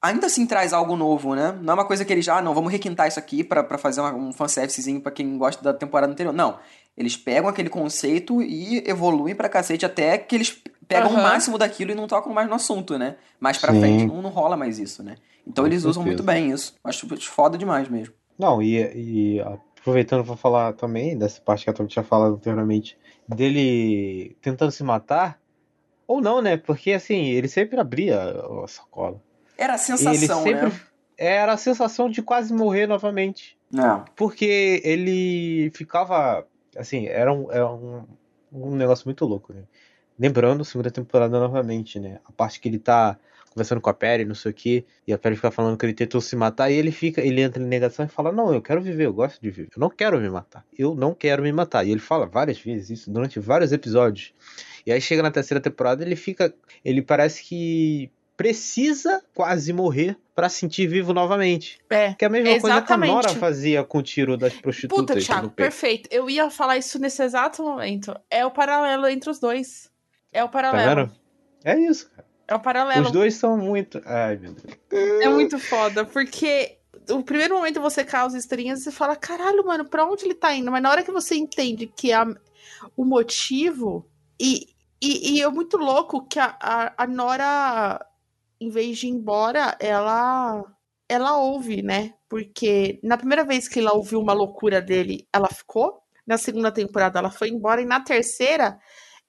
ainda assim traz algo novo, né? Não é uma coisa que eles já, ah, não, vamos requintar isso aqui pra pra fazer uma, um fanservicezinho pra quem gosta da temporada anterior. Não. Eles pegam aquele conceito e evoluem pra cacete até que eles pegam o Aham. máximo daquilo e não tocam mais no assunto, né? Mais pra Sim. frente não, não rola mais isso, né? Então Com eles usam certeza. muito bem isso. Acho foda demais mesmo. Não, e, e aproveitando para falar também dessa parte que a Tom tinha falado anteriormente, dele tentando se matar, ou não, né? Porque assim, ele sempre abria a sacola. Era a sensação, ele sempre né? era a sensação de quase morrer novamente. Não. Porque ele ficava. Assim, era um, era um, um negócio muito louco, né? Lembrando, segunda temporada novamente, né? A parte que ele tá conversando com a Perry, não sei o que, e a Perry fica falando que ele tentou se matar, e ele fica, ele entra em negação e fala: Não, eu quero viver, eu gosto de viver, eu não quero me matar, eu não quero me matar. E ele fala várias vezes isso durante vários episódios. E aí chega na terceira temporada, ele fica. Ele parece que precisa quase morrer pra sentir vivo novamente. É. Que é a mesma coisa que a Exatamente. Nora fazia com o tiro das prostitutas. Puta, Thiago, perfeito. Eu ia falar isso nesse exato momento. É o paralelo entre os dois. É o Tá paralelo. vendo? É isso, cara. É o paralelo. Os dois são muito. Ai, meu Deus. É muito foda, porque o primeiro momento você causa estranhas e você fala, caralho, mano, pra onde ele tá indo? Mas na hora que você entende que a, o motivo. E, e, e é muito louco que a, a, a Nora, em vez de ir embora, ela. Ela ouve, né? Porque na primeira vez que ela ouviu uma loucura dele, ela ficou. Na segunda temporada, ela foi embora. E na terceira,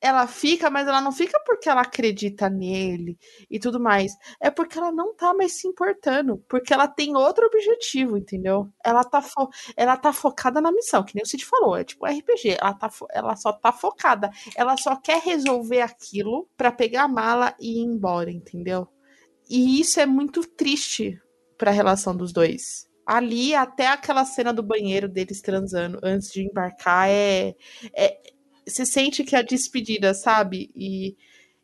ela fica, mas ela não fica porque ela acredita nele e tudo mais. É porque ela não tá mais se importando. Porque ela tem outro objetivo, entendeu? Ela tá, fo- ela tá focada na missão, que nem o Cid falou. É tipo RPG. Ela, tá ela só tá focada. Ela só quer resolver aquilo pra pegar a mala e ir embora, entendeu? E isso é muito triste pra relação dos dois. Ali, até aquela cena do banheiro deles transando antes de embarcar, é. é você sente que é a despedida, sabe? E,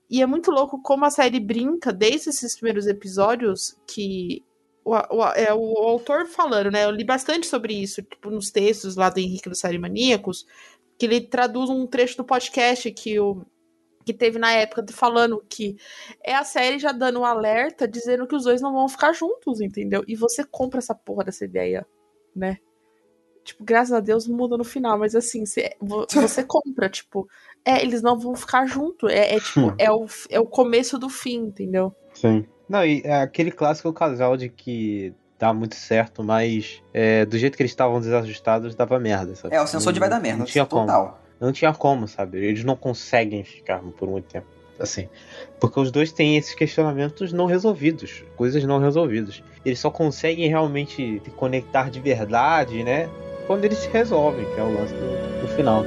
e é muito louco como a série brinca desde esses primeiros episódios que. O, o, é o autor falando, né? Eu li bastante sobre isso, tipo, nos textos lá do Henrique do Série Maníacos, que ele traduz um trecho do podcast que o que teve na época falando que é a série já dando um alerta dizendo que os dois não vão ficar juntos, entendeu? E você compra essa porra dessa ideia, né? Tipo, graças a Deus muda no final, mas assim, você, vo- você compra, tipo, é, eles não vão ficar juntos. É, é, tipo, é o, é o começo do fim, entendeu? Sim. Não, e é aquele clássico casal de que dá muito certo, mas é, do jeito que eles estavam desajustados, dava merda, sabe? É, o sensor de vai dar merda, Não tinha total. como. Não tinha como, sabe? Eles não conseguem ficar por muito tempo. Assim. Porque os dois têm esses questionamentos não resolvidos. Coisas não resolvidas. Eles só conseguem realmente se conectar de verdade, né? Quando eles se resolvem, que é o lance do, do final.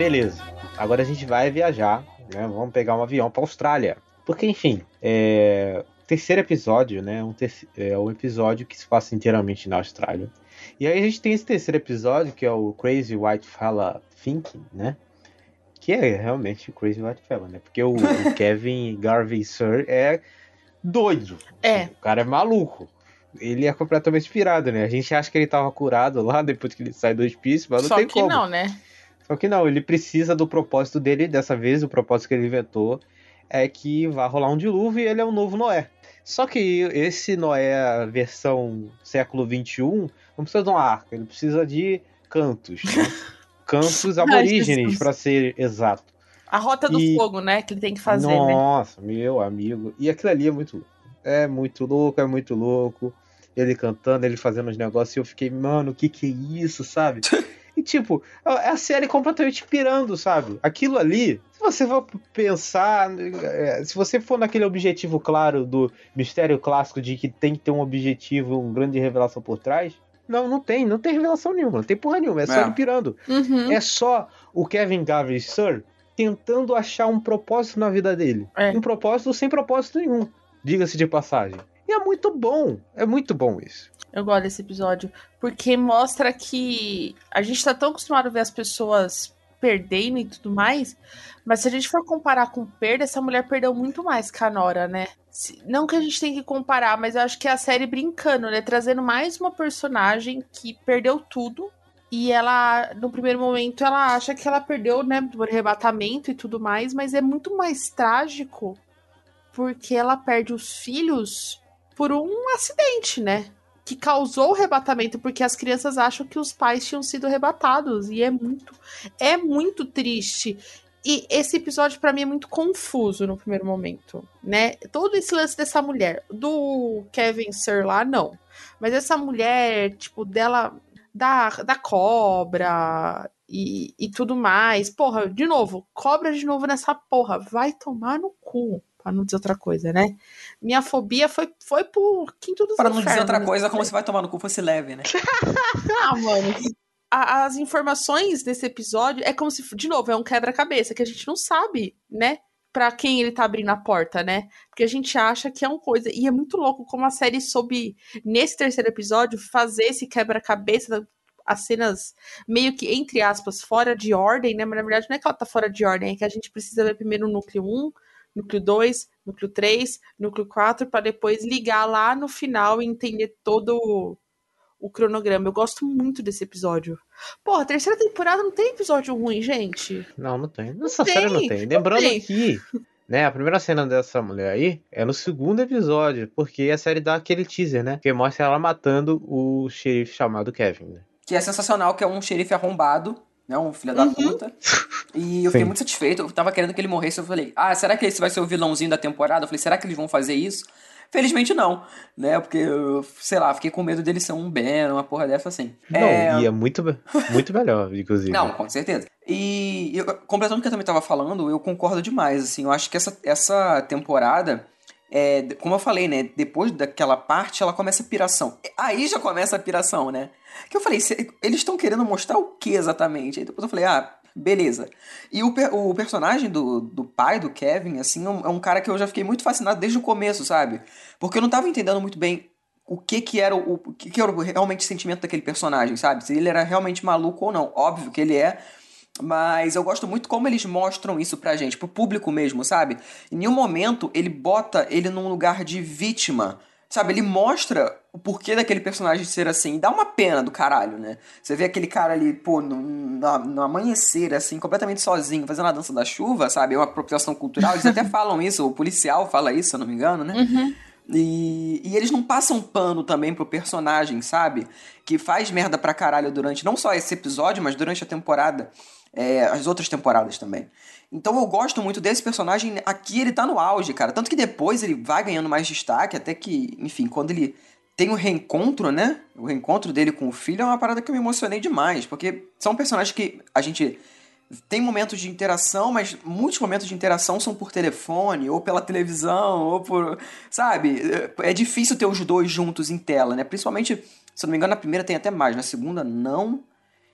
Beleza. Agora a gente vai viajar, né? Vamos pegar um avião para Austrália. Porque, enfim, é... terceiro episódio, né? Um ter... É um episódio que se passa inteiramente na Austrália. E aí a gente tem esse terceiro episódio, que é o Crazy White Fella Thinking, né? Que é realmente o Crazy White Fella, né? Porque o, o Kevin Garvey Sir é doido. É. O cara é maluco. Ele é completamente inspirado, né? A gente acha que ele tava curado lá depois que ele sai do hospício, mas não Só tem que como. não, né? Só que não, ele precisa do propósito dele, dessa vez o propósito que ele inventou é que vai rolar um dilúvio e ele é o novo Noé. Só que esse Noé versão século XXI não precisa de uma arca, ele precisa de cantos, né? cantos aborígenes, para ser exato. A rota do E- fogo, né? Que ele tem que fazer, né? Nossa, meu amigo. E aquilo ali é muito louco. É muito louco, é muito louco. Ele cantando, ele fazendo os negócios, e eu fiquei, mano, o que que é isso, sabe? E tipo, é a série completamente pirando, sabe? Aquilo ali, se você for pensar, é, se você for naquele objetivo claro do mistério clássico de que tem que ter um objetivo, uma grande revelação por trás, não, não tem, não tem revelação nenhuma, não tem porra nenhuma, é só É. ele pirando. Uhum. É só o Kevin Garvey Sir tentando achar um propósito na vida dele. É. Um propósito sem propósito nenhum, diga-se de passagem. E é muito bom, é muito bom isso. Eu gosto desse episódio. Porque mostra que a gente tá tão acostumado a ver as pessoas perdendo e tudo mais. Mas se a gente for comparar com perda, essa mulher perdeu muito mais que a Nora, né? Não que a gente tenha que comparar, mas eu acho que é a série brincando, né? Trazendo mais uma personagem que perdeu tudo. E ela, no primeiro momento, ela acha que ela perdeu, né? Por arrebatamento e tudo mais. Mas é muito mais trágico porque ela perde os filhos por um acidente, né? Que causou o arrebatamento, porque as crianças acham que os pais tinham sido arrebatados. E é muito, é muito triste. E esse episódio, pra mim, é muito confuso no primeiro momento, né? Todo esse lance dessa mulher, do Kevin Sir lá, não. Mas essa mulher, tipo, dela, da, da cobra e, e tudo mais. Porra, de novo, cobra de novo nessa porra. Vai tomar no cu, pra não dizer outra coisa, né? Minha fobia foi, foi pro quinto dos Pra não dizer outra né? coisa, como se vai tomar no cu fosse leve, né? Ah, mano. A- as informações desse episódio é como se, de novo, é um quebra-cabeça que a gente não sabe, né? Pra quem ele tá abrindo a porta, né? Porque a gente acha que é uma coisa. E é muito louco como a série soube, nesse terceiro episódio, fazer esse quebra-cabeça. As cenas meio que, entre aspas, fora de ordem, né? Mas na verdade não é que ela tá fora de ordem, é que a gente precisa ver primeiro o núcleo 1, núcleo 2, núcleo 3, núcleo 4, pra depois ligar lá no final e entender todo o- o cronograma. Eu gosto muito desse episódio. Porra, a terceira temporada não tem episódio ruim, gente. Não, não tem. Nessa tem, série não tem. não Lembrando tem. que, né, a primeira cena dessa mulher aí é no segundo episódio, porque a série dá aquele teaser, né? Que mostra ela matando o xerife chamado Kevin, né? Que é sensacional, que é um xerife arrombado, né? Um filho da puta. E eu fiquei Sim. muito satisfeito. Eu tava querendo que ele morresse. Eu falei, ah, será que esse vai ser o vilãozinho da temporada? Eu falei, será que eles vão fazer isso? Felizmente não, né? Porque, eu, sei lá, fiquei com medo dele ser um Ben, uma porra dessa assim. Não, e é muito, muito melhor, inclusive. Não, com certeza. E eu, completando o que eu também tava falando, eu concordo demais, assim, eu acho que essa, essa temporada, é, como eu falei, né, depois daquela parte, ela começa a piração. Aí já começa a piração, né? Que eu falei, "Cê- eles estão querendo mostrar o que exatamente? Aí depois eu falei, ah, beleza. E o, o personagem do, do pai do Kevin, assim, é um, é um cara que eu já fiquei muito fascinado desde o começo, sabe? Porque eu não tava entendendo muito bem o que que era o, o que que era realmente o sentimento daquele personagem, sabe? Se ele era realmente maluco ou não. Óbvio que ele é, mas eu gosto muito como eles mostram isso pra gente, pro público mesmo, sabe? Em nenhum momento ele bota ele num lugar de vítima, sabe? Ele mostra o porquê daquele personagem ser assim. E dá uma pena do caralho, né? Você vê aquele cara ali, pô, no, no, no amanhecer, assim, completamente sozinho, fazendo a dança da chuva, sabe? É uma apropriação cultural. Eles até falam isso, o policial fala isso, se eu não me engano, né? E, e eles não passam pano também pro personagem, sabe? Que faz merda pra caralho durante não só esse episódio, mas durante a temporada. É, as outras temporadas também. Então eu gosto muito desse personagem. Aqui ele tá no auge, cara. Tanto que depois ele vai ganhando mais destaque, até que, enfim, quando ele tem o reencontro, né? O reencontro dele com o filho é uma parada que eu me emocionei demais. Porque são personagens que a gente tem momentos de interação, mas muitos momentos de interação são por telefone, ou pela televisão, ou por. Sabe? É difícil ter os dois juntos em tela, né? Principalmente, se eu não me engano, na primeira tem até mais, na segunda não,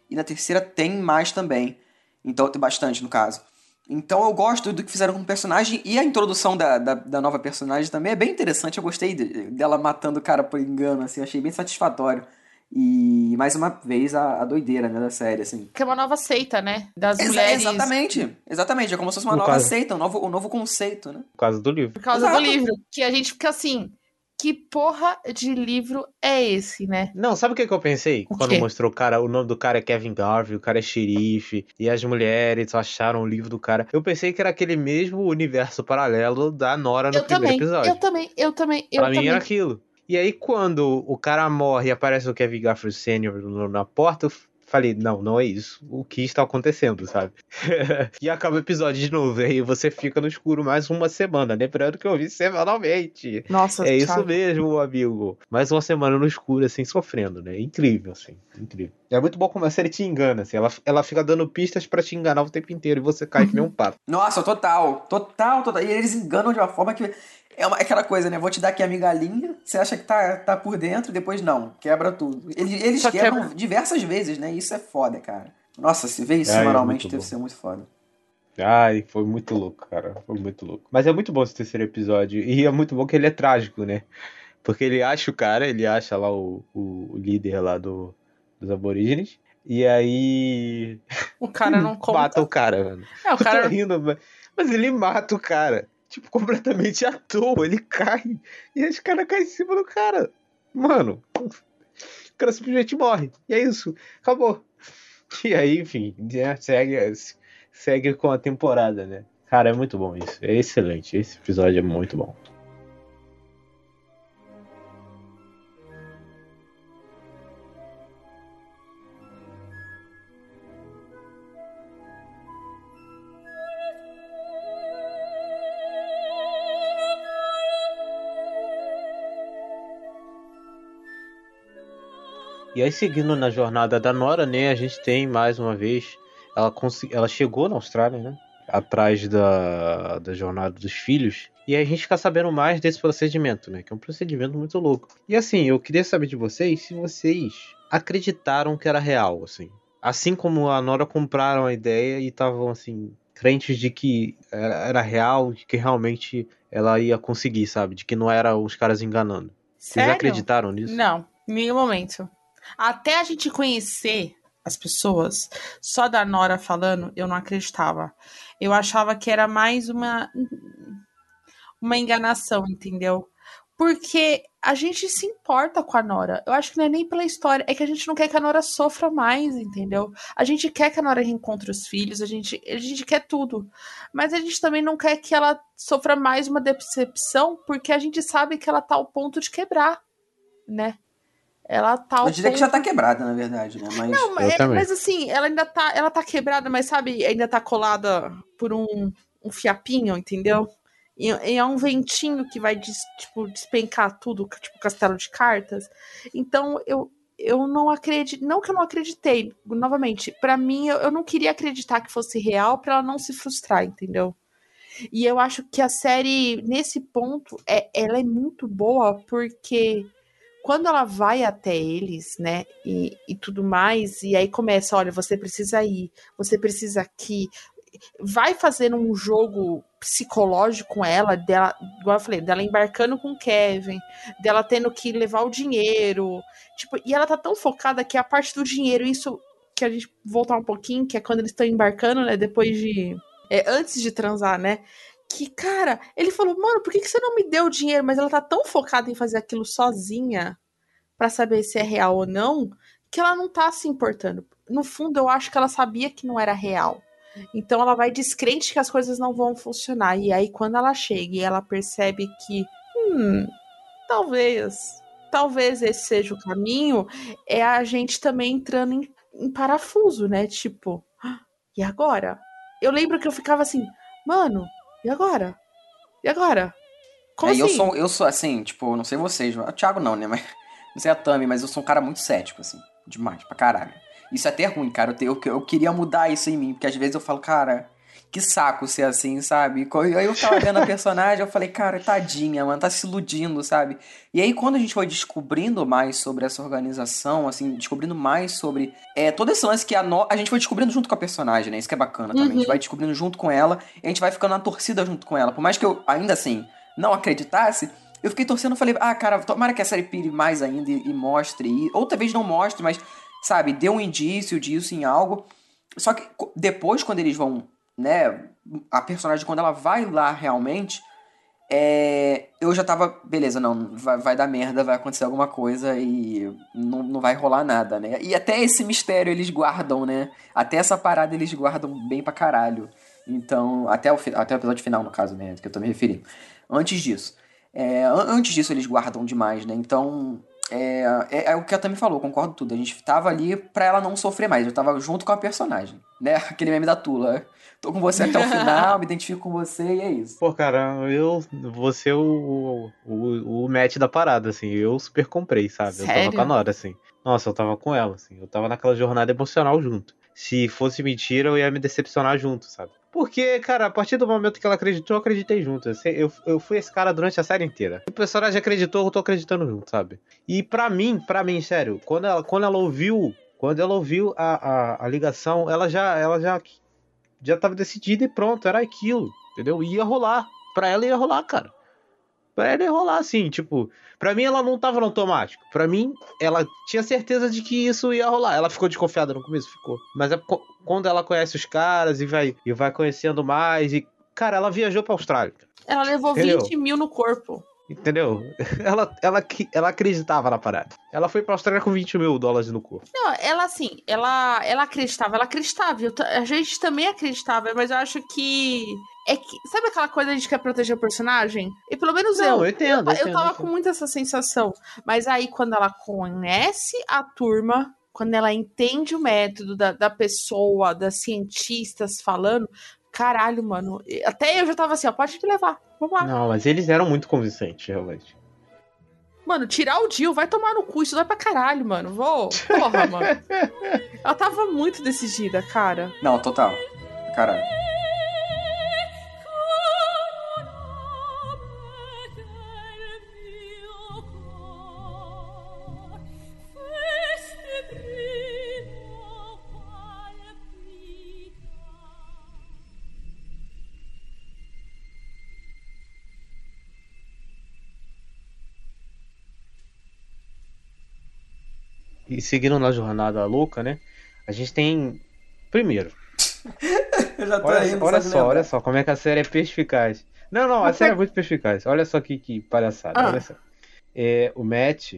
e na terceira tem mais também. Então tem bastante, no caso. Então eu gosto do que fizeram com o personagem e a introdução da, da, da nova personagem também é bem interessante. Eu gostei de- dela matando o cara por engano, assim, achei bem satisfatório. E mais uma vez a, a doideira né, da série, assim. Que é uma nova seita, né? Das Exa- mulheres. Exatamente, exatamente. É como se fosse uma No nova caso- seita, um novo, um novo conceito, né? Por causa do livro. Por causa Exato. do livro. Que a gente fica assim. Que porra de livro é esse, né? Não, sabe o que, que eu pensei? O Quando mostrou o cara, o nome do cara é Kevin Garvey, o cara é xerife, e as mulheres acharam o livro do cara. Eu pensei que era aquele mesmo universo paralelo da Nora no Eu primeiro também, episódio. eu também, eu também, eu pra mim também. era aquilo. E aí, quando o cara morre e aparece o Kevin Garfield Sr. na porta, falei, não, não é isso. O que está acontecendo, sabe? e acaba o episódio de novo. E aí você fica no escuro mais uma semana, lembrando que eu vi semanalmente. Nossa, É isso mesmo, amigo. Mais uma semana no escuro, assim, sofrendo, né? Incrível, assim. Incrível. É muito bom como a série te engana, assim. Ela, ela fica dando pistas pra te enganar o tempo inteiro e você cai que nem um pato. Nossa, total, total, total. E eles enganam de uma forma que. É uma- é aquela coisa, né? Vou te dar aqui a migalhinha, você acha que tá, tá por dentro, depois não, quebra tudo. Eles, eles Só quebram quebra. diversas vezes, né? Isso é foda, cara. Nossa, se vê isso é semanalmente muito deve bom. ser muito foda. Ai, foi muito louco, cara. Foi muito louco. Mas é muito bom esse terceiro episódio. E é muito bom que ele é trágico, né? Porque ele acha o cara, ele acha lá o, o o líder lá do, dos aborígenes. E aí. O cara não conta. Mata o cara, mano. É, o Eu tô cara. rindo, mas- mas ele mata o cara. Tipo, completamente à toa. Ele cai. E esse cara cai em cima do cara. Mano. O cara simplesmente morre. E é isso. Acabou. E aí, enfim, segue, segue com a temporada, né? Cara, é muito bom isso. É excelente. Esse episódio é muito bom. Aí, seguindo na jornada da Nora, né, a gente tem mais uma vez. Ela, ela chegou na Austrália, né? Atrás da, da jornada dos filhos. E aí a gente fica sabendo mais desse procedimento, né? Que é um procedimento muito louco. E assim, eu queria saber de vocês se vocês acreditaram que era real, assim. Assim como a Nora compraram a ideia e estavam, assim, crentes de que era, real, de que realmente ela ia conseguir, sabe? De que não era os caras enganando. Vocês Sério? acreditaram nisso? Não, em nenhum momento. Até a gente conhecer as pessoas, só da Nora falando, eu não acreditava. Eu achava que era mais uma uma enganação, entendeu? Porque a gente se importa com a Nora. Eu acho que não é nem pela história, é que a gente não quer que a Nora sofra mais, entendeu? A gente quer que a Nora reencontre os filhos, a gente, a gente quer tudo. Mas a gente também não quer que ela sofra mais uma decepção, porque a gente sabe que ela tá ao ponto de quebrar, né? Ela tá Eu diria que já tá quebrada, na verdade, né? Mas. não, mas, é- mas assim, ela ainda tá, ela tá quebrada, mas sabe, ainda tá colada por um, um fiapinho, entendeu? E, e é um ventinho que vai, des- tipo, despencar tudo, tipo castelo de cartas. Então, eu, eu não acredito, não que eu não acreditei, novamente, pra mim, eu, eu não queria acreditar que fosse real pra ela não se frustrar, entendeu? E eu acho que a série, nesse ponto, é, ela é muito boa porque quando ela vai até eles, né, e, e tudo mais, e aí começa, olha, você precisa ir, você precisa aqui, vai fazendo um jogo psicológico com ela, dela, igual eu falei, dela embarcando com o Kevin, dela tendo que levar o dinheiro, tipo, e ela tá tão focada que a parte do dinheiro, isso que a gente voltar um pouquinho, que é quando eles estão embarcando, né, depois de, é, antes de transar, né, que, cara, ele falou, mano, por que, que você não me deu o dinheiro? Mas ela tá tão focada em fazer aquilo sozinha pra saber se é real ou não, que ela não tá se importando. No fundo, eu acho que ela sabia que não era real. Então ela vai descrente que as coisas não vão funcionar. E aí, quando ela chega e ela percebe que, hum, talvez, talvez esse seja o caminho, é a gente também entrando em, em parafuso, né? Tipo, "Ah, e agora? Eu lembro que eu ficava assim, mano, e agora? E agora? Como É, assim? eu sou, eu sou assim, tipo, não sei vocês, o Thiago não, né? Mas, não sei a Tami, mas eu sou um cara muito cético, assim, demais, pra caralho. Isso é até ruim, cara. Eu, te- eu, eu queria mudar isso em mim, porque às vezes eu falo, cara, que saco ser assim, sabe? Aí eu tava vendo a personagem, eu falei, cara, tadinha, mano, tá se iludindo, sabe? E aí, quando a gente foi descobrindo mais sobre essa organização, assim, descobrindo mais sobre é, todo esse lance que a, no- a gente foi descobrindo junto com a personagem, né? Isso que é bacana também. A gente Uhum. vai descobrindo junto com ela e a gente vai ficando na torcida junto com ela. Por mais que eu, ainda assim, não acreditasse, eu fiquei torcendo e falei, ah, cara, tomara que a série pire mais ainda e, e mostre. E, ou talvez não mostre, mas, sabe, dê um indício disso em algo. Só que depois, quando eles vão, né, a personagem, quando ela vai lá realmente, é, eu já tava, beleza, não, vai, vai dar merda, vai acontecer alguma coisa e não, não vai rolar nada, né? E até esse mistério eles guardam, né? Até essa parada eles guardam bem pra caralho. Então, até o, até o episódio final, no caso, né? Que eu tô me referindo. Antes disso. É, an- antes disso eles guardam demais, né? Então, é, é, é o que a Tami falou, concordo tudo. A gente tava ali pra ela não sofrer mais. Eu tava junto com a personagem, né? Aquele meme da Tula. Tô com você até o final, me identifico com você e é isso. Pô, cara, eu vou ser o, o, o match da parada, assim. Eu super comprei, sabe? Eu Sério? tava com a Nora, assim. Nossa, eu tava com ela, assim. Eu tava naquela jornada emocional junto. Se fosse mentira, eu ia me decepcionar junto, sabe? Porque, cara, a partir do momento que ela acreditou, eu acreditei junto. Eu, eu, eu fui esse cara durante a série inteira. O personagem acreditou, eu tô acreditando junto, sabe? E pra mim, pra mim, sério, quando ela, quando ela ouviu, quando ela ouviu a, a, a ligação, ela já, ela já, já tava decidida e pronto, era aquilo, entendeu? Ia rolar. Pra ela ia rolar, cara. Pra ela ia rolar, assim, tipo, pra mim ela não tava no automático. Pra mim, ela tinha certeza de que isso ia rolar. Ela ficou desconfiada no começo, ficou. Mas é quando ela conhece os caras e vai, e vai conhecendo mais, e. Cara, ela viajou pra Austrália. Ela levou Entendeu? 20 mil no corpo. Entendeu? Ela, ela, que- ela acreditava na parada. Ela foi pra Austrália com 20 mil dólares no corpo. Não, ela assim, ela, ela acreditava, ela acreditava. eu a gente também acreditava, mas eu acho que. É que. Sabe aquela coisa de a gente quer proteger o personagem? E pelo menos Não, eu. eu entendo, eu eu, entendo, tava eu com muito essa sensação. Mas aí, quando ela conhece a turma, quando ela entende o método da, da pessoa, das cientistas falando. Caralho, mano. Até eu já tava assim, ó, pode me levar. Vamos lá. Não, mas eles eram muito convincentes, realmente. Mano, tirar o Jill, vai tomar no cu, isso dói pra caralho, mano. Vou. Porra, mano. Ela tava muito decidida, cara. Não, total. Caralho. E seguindo na jornada louca, né? A gente tem. Primeiro. Eu já tô Olha, rindo, olha só olha só como é que a série é perspicaz. Não, não, a série é muito perspicaz. Olha só que, que palhaçada. Ah. Olha só. É, o Matt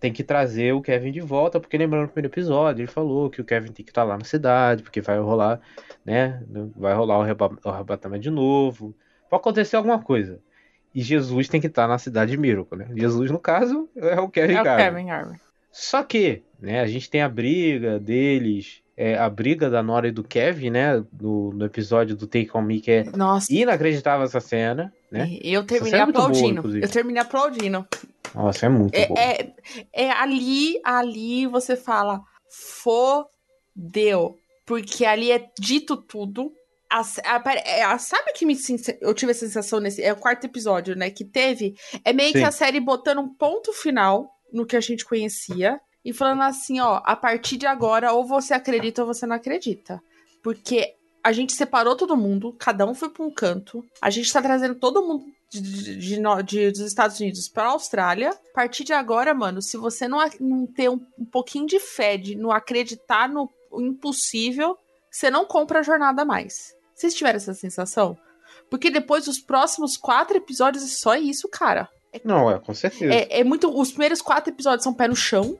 tem que trazer o Kevin de volta, porque lembrando no primeiro episódio, ele falou que o Kevin tem que estar lá na cidade, porque vai rolar, né? Vai rolar o arreba- o arrebatamento de novo. Pode acontecer alguma coisa. E Jesus tem que estar na cidade de Miracle, né? Jesus, no caso, é o Kevin É o Garvey. Kevin Harvey. Só que, né, a gente tem a briga deles, é, a briga da Nora e do Kevin, né, no, no episódio do Take On Me, que é Nossa. inacreditável essa cena, né? Eu terminei é boa, aplaudindo. inclusive. eu terminei aplaudindo. Nossa, é muito É, boa. é, é ali, ali você fala, fodeu. Porque ali é dito tudo. A, a- é, a- sabe que me, eu tive a sensação nesse. É o quarto episódio, né? Que teve. É meio que Sim. a série botando um ponto final no que a gente conhecia. E falando assim, ó, a partir de agora, ou você acredita ou você não acredita. Porque a gente separou todo mundo, cada um foi pra um canto. A gente tá trazendo todo mundo de, de- de dos Estados Unidos pra Austrália. A partir de agora, mano, se você não, não ter um, um pouquinho de fé, de não acreditar no impossível, você não compra a jornada mais. Vocês tiveram essa sensação? Porque depois os próximos quatro episódios é só isso, cara. Não, é, com certeza. É, é muito. Os primeiros quatro episódios são pé no chão.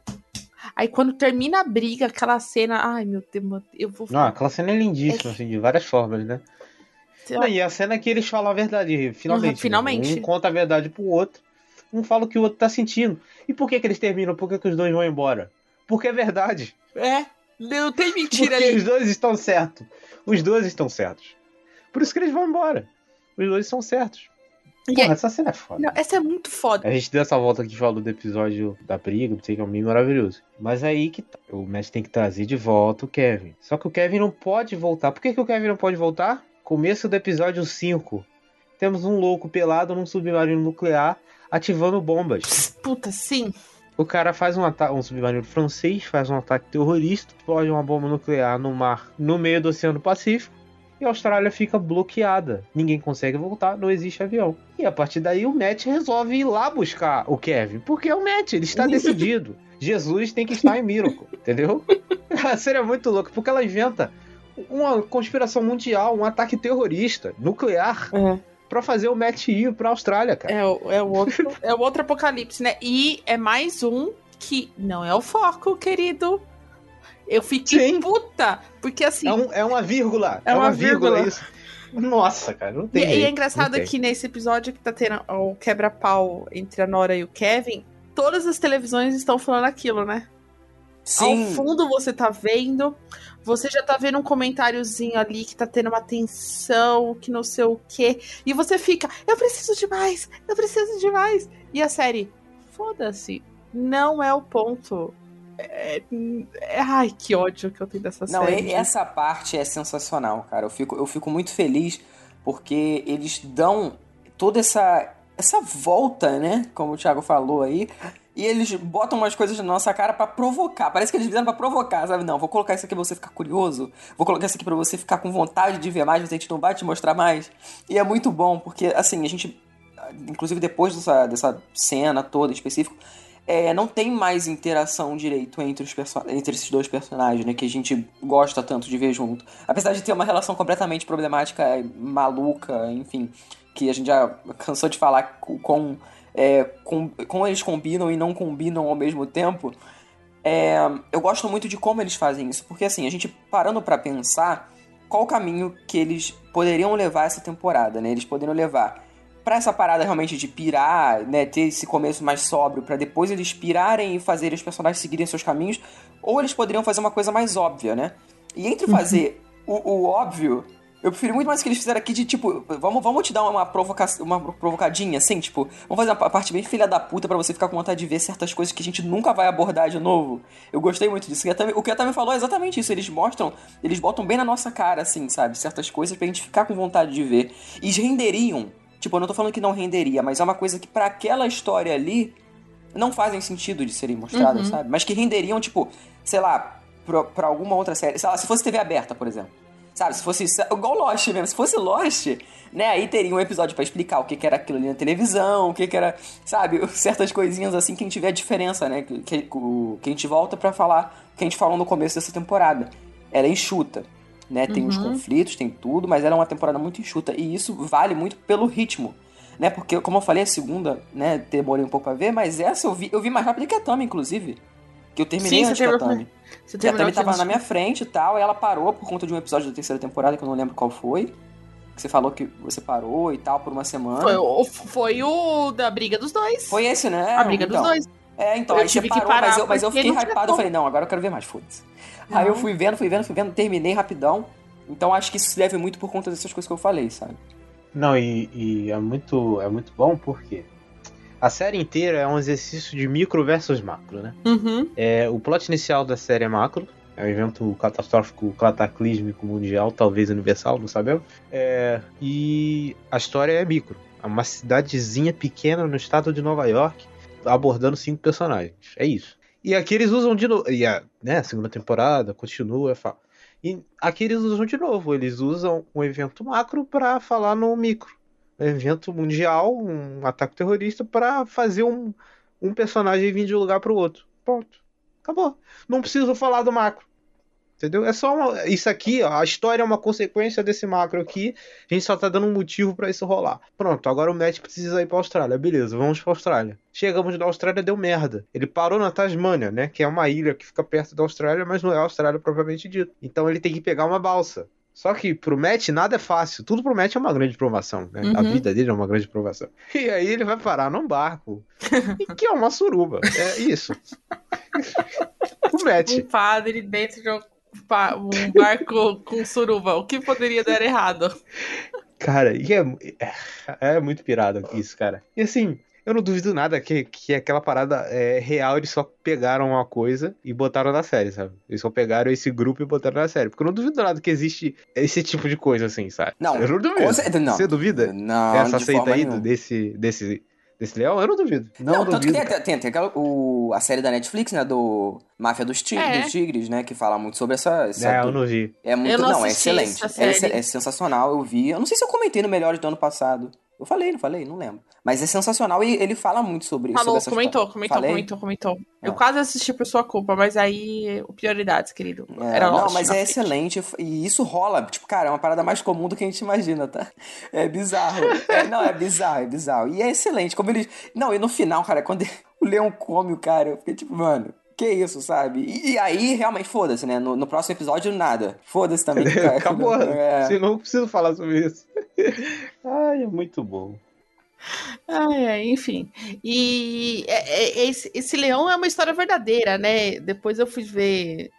Aí quando termina a briga, aquela cena. Ai, meu Deus, eu vou. Não, aquela cena é lindíssima, assim, de várias formas, né? Não, e a cena que eles falam a verdade, finalmente. Uhum, finalmente. né? Um conta a verdade pro outro. Um fala o que o outro tá sentindo. E por que, que eles terminam? Por que, que os dois vão embora? Porque é verdade. É, não tem mentira Porque ali. os dois estão certos. Os dois estão certos. Por isso que eles vão embora. Os dois estão certos. Porra, é- essa cena é foda. Não, essa é muito foda. A gente deu essa volta aqui falou do episódio da briga, não sei que é um meme maravilhoso. Mas aí que tá. O Matt tem que trazer de volta o Kevin. Só que o Kevin não pode voltar. Por que, que o Kevin não pode voltar? Começo do episódio 5. Temos um louco pelado num submarino nuclear ativando bombas. Puta, sim. O cara faz um ataque, um submarino francês faz um ataque terrorista, explode uma bomba nuclear no mar, no meio do Oceano Pacífico, e a Austrália fica bloqueada. Ninguém consegue voltar, não existe avião. E a partir daí o Matt resolve ir lá buscar o Kevin, porque é o Matt, ele está decidido. Jesus tem que estar em Miracle, entendeu? A série é muito louca, porque ela inventa uma conspiração mundial, um ataque terrorista, nuclear, pra fazer o Matt ir pra Austrália, cara. É, é, o outro, é o outro apocalipse, né? E é mais um que não é o foco, querido. Eu fiquei puta, porque assim. É, um- é uma vírgula. É uma vírgula. isso. Nossa, cara, não E, tem. e é jeito, engraçado não tem. que nesse episódio que tá tendo o quebra-pau entre a Nora e o Kevin, todas as televisões estão falando aquilo, né? Sim. Ao fundo você tá vendo, você já tá vendo um comentáriozinho ali que tá tendo uma tensão, que não sei o quê. E você fica, eu preciso de mais, eu preciso de mais. E a série, foda-se, não é o ponto. É- é- ai, que ódio que eu tenho dessa Não, série. e- essa parte é sensacional, cara. Eu fico, eu fico muito feliz porque eles dão toda essa, essa volta, né? Como o Thiago falou aí. E eles botam umas coisas na nossa cara pra provocar. Parece que eles fizeram pra provocar, sabe? Não, vou colocar isso aqui pra você ficar curioso. Vou colocar isso aqui pra você ficar com vontade de ver mais, mas a gente não vai te mostrar mais. E é muito bom, porque, assim, a gente. Inclusive depois dessa, dessa cena toda em específico, é, não tem mais interação direito entre, os entre esses dois personagens, né? Que a gente gosta tanto de ver junto. Apesar de ter uma relação completamente problemática, maluca, enfim, que a gente já cansou de falar com, com, é, com, como eles combinam e não combinam ao mesmo tempo. É, eu gosto muito de como eles fazem isso, porque assim, a gente parando pra pensar qual o caminho que eles poderiam levar essa temporada, né? Eles poderiam levar pra essa parada realmente de pirar, né, ter esse começo mais sóbrio pra depois eles pirarem e fazerem os personagens seguirem seus caminhos, ou eles poderiam fazer uma coisa mais óbvia, né? E entre fazer o, o óbvio, eu prefiro muito mais o que eles fizeram aqui de tipo, vamos, vamos te dar uma, provoca uma provocadinha, assim, tipo, vamos fazer uma parte bem filha da puta pra você ficar com vontade de ver certas coisas que a gente nunca vai abordar de novo. Eu gostei muito disso. O que a Tami falou é exatamente isso. Eles mostram, eles botam bem na nossa cara, assim, sabe? Certas coisas pra gente ficar com vontade de ver. E renderiam. Tipo, eu não tô falando que não renderia, mas é uma coisa que pra aquela história ali não fazem sentido de serem mostradas, Uhum. sabe? Mas que renderiam, tipo, sei lá, pra, pra alguma outra série. Sei lá, se fosse TV aberta, por exemplo. Sabe, se fosse. Igual Lost mesmo. Se fosse Lost, né? Aí teria um episódio pra explicar o que, que era aquilo ali na televisão, o que, que era. Sabe, certas coisinhas assim que a gente vê a diferença, né? Que, que, o- que a gente volta pra falar que a gente falou no começo dessa temporada. Ela é enxuta. Né? Tem os Uhum. conflitos, tem tudo, mas ela é uma temporada muito enxuta. E isso vale muito pelo ritmo. Né? Porque, como eu falei, a segunda, né, demorei um pouco pra ver, mas essa eu vi, eu vi mais rápido que a Tami, inclusive. Que eu terminei Sim, antes da Tami. você Que a Tami tava na minha frente e tal, e ela parou por conta de um episódio da terceira temporada, que eu não lembro qual foi. Que você falou que você parou e tal por uma semana. Foi, o- foi o da briga dos dois. Foi esse, né? A briga Então. dos dois. É, então, Eu aí tive que parou, parar mas eu, mas eu fiquei hypado, eu falei, não, agora eu quero ver mais, foda-se. Aí eu fui vendo, fui vendo, fui vendo, terminei rapidão. Então acho que isso se deve muito por conta dessas coisas que eu falei, sabe? Não, e, e é muito é muito bom porque a série inteira é um exercício de micro versus macro, né? Uhum. É, o plot inicial da série é macro, é um evento catastrófico, cataclísmico mundial, talvez universal, não sabemos. É, e a história é micro. É uma cidadezinha pequena no estado de Nova York, abordando cinco personagens. É isso. E aqui eles usam de novo. E a né, segunda temporada continua. E aqui eles usam de novo. Eles usam um evento macro para falar no micro. Um evento mundial, um ataque terrorista, para fazer um, um personagem vir de um lugar para o outro. Ponto. Acabou. Não preciso falar do macro. Entendeu? É só uma- isso aqui, ó, a história é uma consequência desse macro aqui. A gente só tá dando um motivo pra isso rolar. Pronto, agora o Matt precisa ir pra Austrália. Beleza, vamos pra Austrália. Chegamos na Austrália, deu merda. Ele parou na Tasmânia, né? Que é uma ilha que fica perto da Austrália, mas não é a Austrália propriamente dito. Então ele tem que pegar uma balsa. Só que pro Matt nada é fácil. Tudo pro Matt é uma grande provação. Né? A Uhum. vida dele é uma grande provação. E aí ele vai parar num barco. que é uma suruba. É isso. o Matt. Um padre dentro de um, um barco com suruba. O que poderia dar errado? Cara, e é, é, é muito pirado isso, cara. E assim, eu não duvido nada que, que aquela parada é real, eles só pegaram uma coisa e botaram na série, sabe? Eles só pegaram esse grupo e botaram na série. Porque eu não duvido nada que existe esse tipo de coisa, assim, sabe? Não, eu não duvido. certeza não. Você duvida? Não, Essa de seita forma aí nenhuma. desse, desse, desse leão? Eu não duvido. Não, Não, tanto que duvido. tem, tem, tem aquela, o, a série da Netflix, né, do Máfia dos, É. dos Tigres, né, que fala muito sobre essa... essa É, eu não vi. É muito, Eu não não, é excelente. essa É, série. é sensacional, eu vi. Eu não sei se eu comentei no Melhores do ano passado. Eu falei, não falei? Não lembro. Mas é sensacional e ele fala muito sobre, Falou, sobre essas comentou, comentou, Falei? comentou, comentou. Eu Ah. quase assisti por sua culpa, mas aí, prioridades, querido. É, Era não, mas é excelente. E isso rola. Tipo, cara, é uma parada mais comum do que a gente imagina, tá? É bizarro. É, não, é bizarro, é bizarro. E é excelente. Como eles. Não, e no final, cara, quando o leão come o cara, eu fiquei tipo, mano. Que isso, sabe? E, e aí, realmente, foda-se, né? No, no próximo episódio, nada. Foda-se também. Acabou. É. Se não preciso falar sobre isso. Ai, é muito bom. Ai, ai, enfim. E é- é- esse, esse leão é uma história verdadeira, né? Depois eu fui ver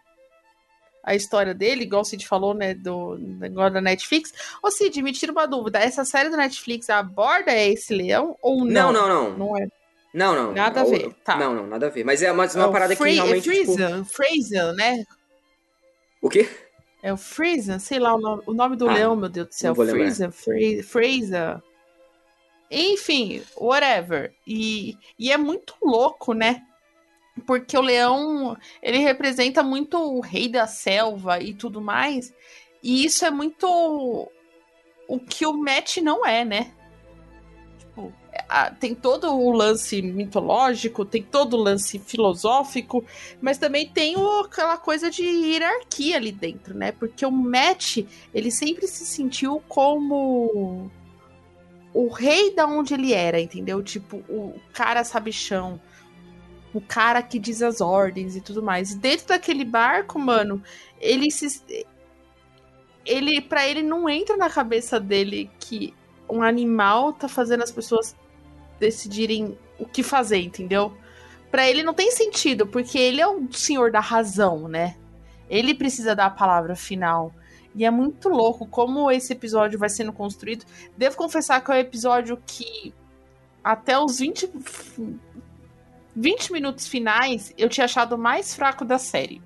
a história dele, igual o Cid falou, né? Do negócio da Netflix. Ô, Cid, me tira uma dúvida. Essa série da Netflix aborda esse leão ou Não, não? não, não. Não é. Não, não. Nada a Ou- ver, tá. Não, não, nada a ver. Mas é uma, uma É parada Free- que realmente. É tipo, Freezer, Freezer, né? O quê? É o Freezer, sei lá o nome, o nome do Ah, leão, meu Deus do céu. Fra- Fraser. Enfim, whatever. E, e é muito louco, né? Porque o leão, ele representa muito o rei da selva e tudo mais. E isso é muito o que o Matt não é, né? A- tem todo o lance mitológico, tem todo o lance filosófico, mas também tem o- aquela coisa de hierarquia ali dentro, né? Porque o Matt, ele sempre se sentiu como o rei da onde ele era, entendeu? Tipo, o cara sabichão, o cara que diz as ordens e tudo mais. Dentro daquele barco, mano, ele se ele para ele não entra na cabeça dele que um animal tá fazendo as pessoas decidirem o que fazer, entendeu? Pra ele não tem sentido, porque ele é o senhor da razão, né? Ele precisa dar a palavra final. E é muito louco como esse episódio vai sendo construído. Devo confessar que é o episódio que até os 20 20 minutos finais eu tinha achado mais fraco da série.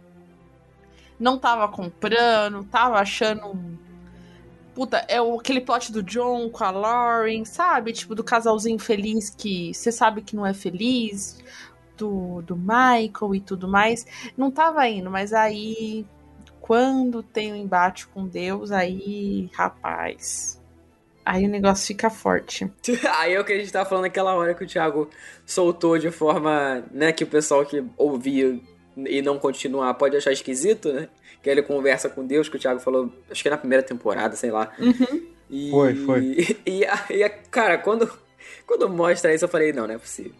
Não tava comprando, tava achando um Puta, é o, aquele plot do John com a Lauren, sabe? Tipo, do casalzinho feliz que você sabe que não é feliz, do, do Michael e tudo mais. Não tava indo, mas aí, quando tem o um embate com Deus, aí, rapaz. Aí o negócio fica forte. Aí é o que a gente tava falando naquela hora que o Thiago soltou de forma, né, que o pessoal que ouvia e não continuar pode achar esquisito, né? Que ele conversa com Deus, que o Thiago falou, acho que é na primeira temporada, sei lá. Uhum. E, Foi, foi. E, e, cara, quando, quando mostra isso, eu falei, não, não é possível.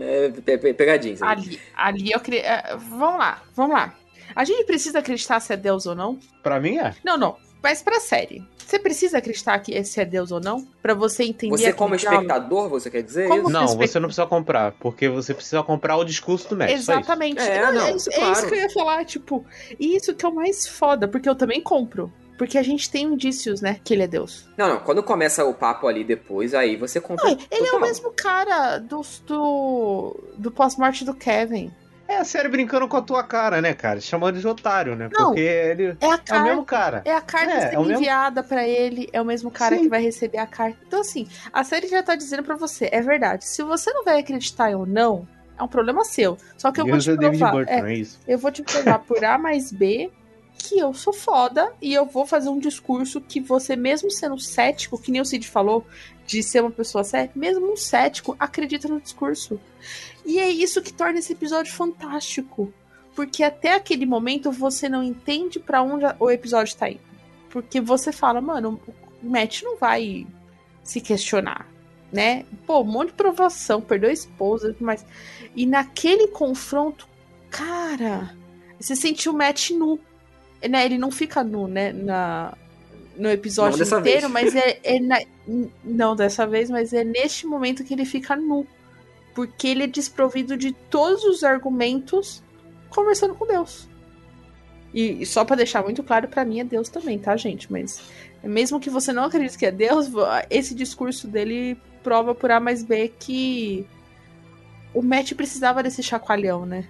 É pe- pe- pegadinha. Ali, ali eu queria. é, Vamos lá, vamos lá. A gente precisa acreditar se é Deus ou não? Pra mim é. Não, não. Mas pra série. Você precisa acreditar que se é Deus ou não? Pra você entender. Você, como espectador, você quer dizer Como isso? Não, você não precisa comprar, porque você precisa comprar o discurso do isso. Exatamente. É, Não, não, é, isso, é claro. isso que eu ia falar, tipo, e isso que é o mais foda, porque eu também compro. Porque a gente tem indícios, né, que ele é Deus. Não, não, quando começa o papo ali depois, aí você compra. Não, ele é o mesmo cara do, do, do pós-morte do Kevin. É a série brincando com a tua cara, né, cara? Chamando de otário, né? Não, Porque ele É a é o carta. mesmo cara. É a carta É, sendo é o mesmo- enviada pra ele, é o mesmo cara Sim. que vai receber a carta. Então, assim, a série já tá dizendo pra você, é verdade. Se você não vai acreditar ou não, é um problema seu. Só que eu vou Deus te é provar. Burton, é, é isso. eu vou te provar por A mais B que eu sou foda e eu vou fazer um discurso que você, mesmo sendo cético, que nem o Cid falou, de ser uma pessoa cética, mesmo um cético acredita no discurso. E é isso que torna esse episódio fantástico. Porque até aquele momento você não entende pra onde o episódio tá indo. Porque você fala, mano, o Matt não vai se questionar, né? Pô, um monte de provação, perdeu a esposa, mas. E naquele confronto, cara, você sentiu o Matt nu. Né? Ele não fica nu, né? Na, no episódio inteiro, vez. mas é, é na- não dessa vez, mas é neste momento que ele fica nu, porque ele é desprovido de todos os argumentos conversando com Deus. E, e só pra deixar muito claro, pra mim é Deus também, tá, gente? Mas mesmo que você não acredite que é Deus, esse discurso dele prova por A mais B que o Matt precisava desse chacoalhão, né?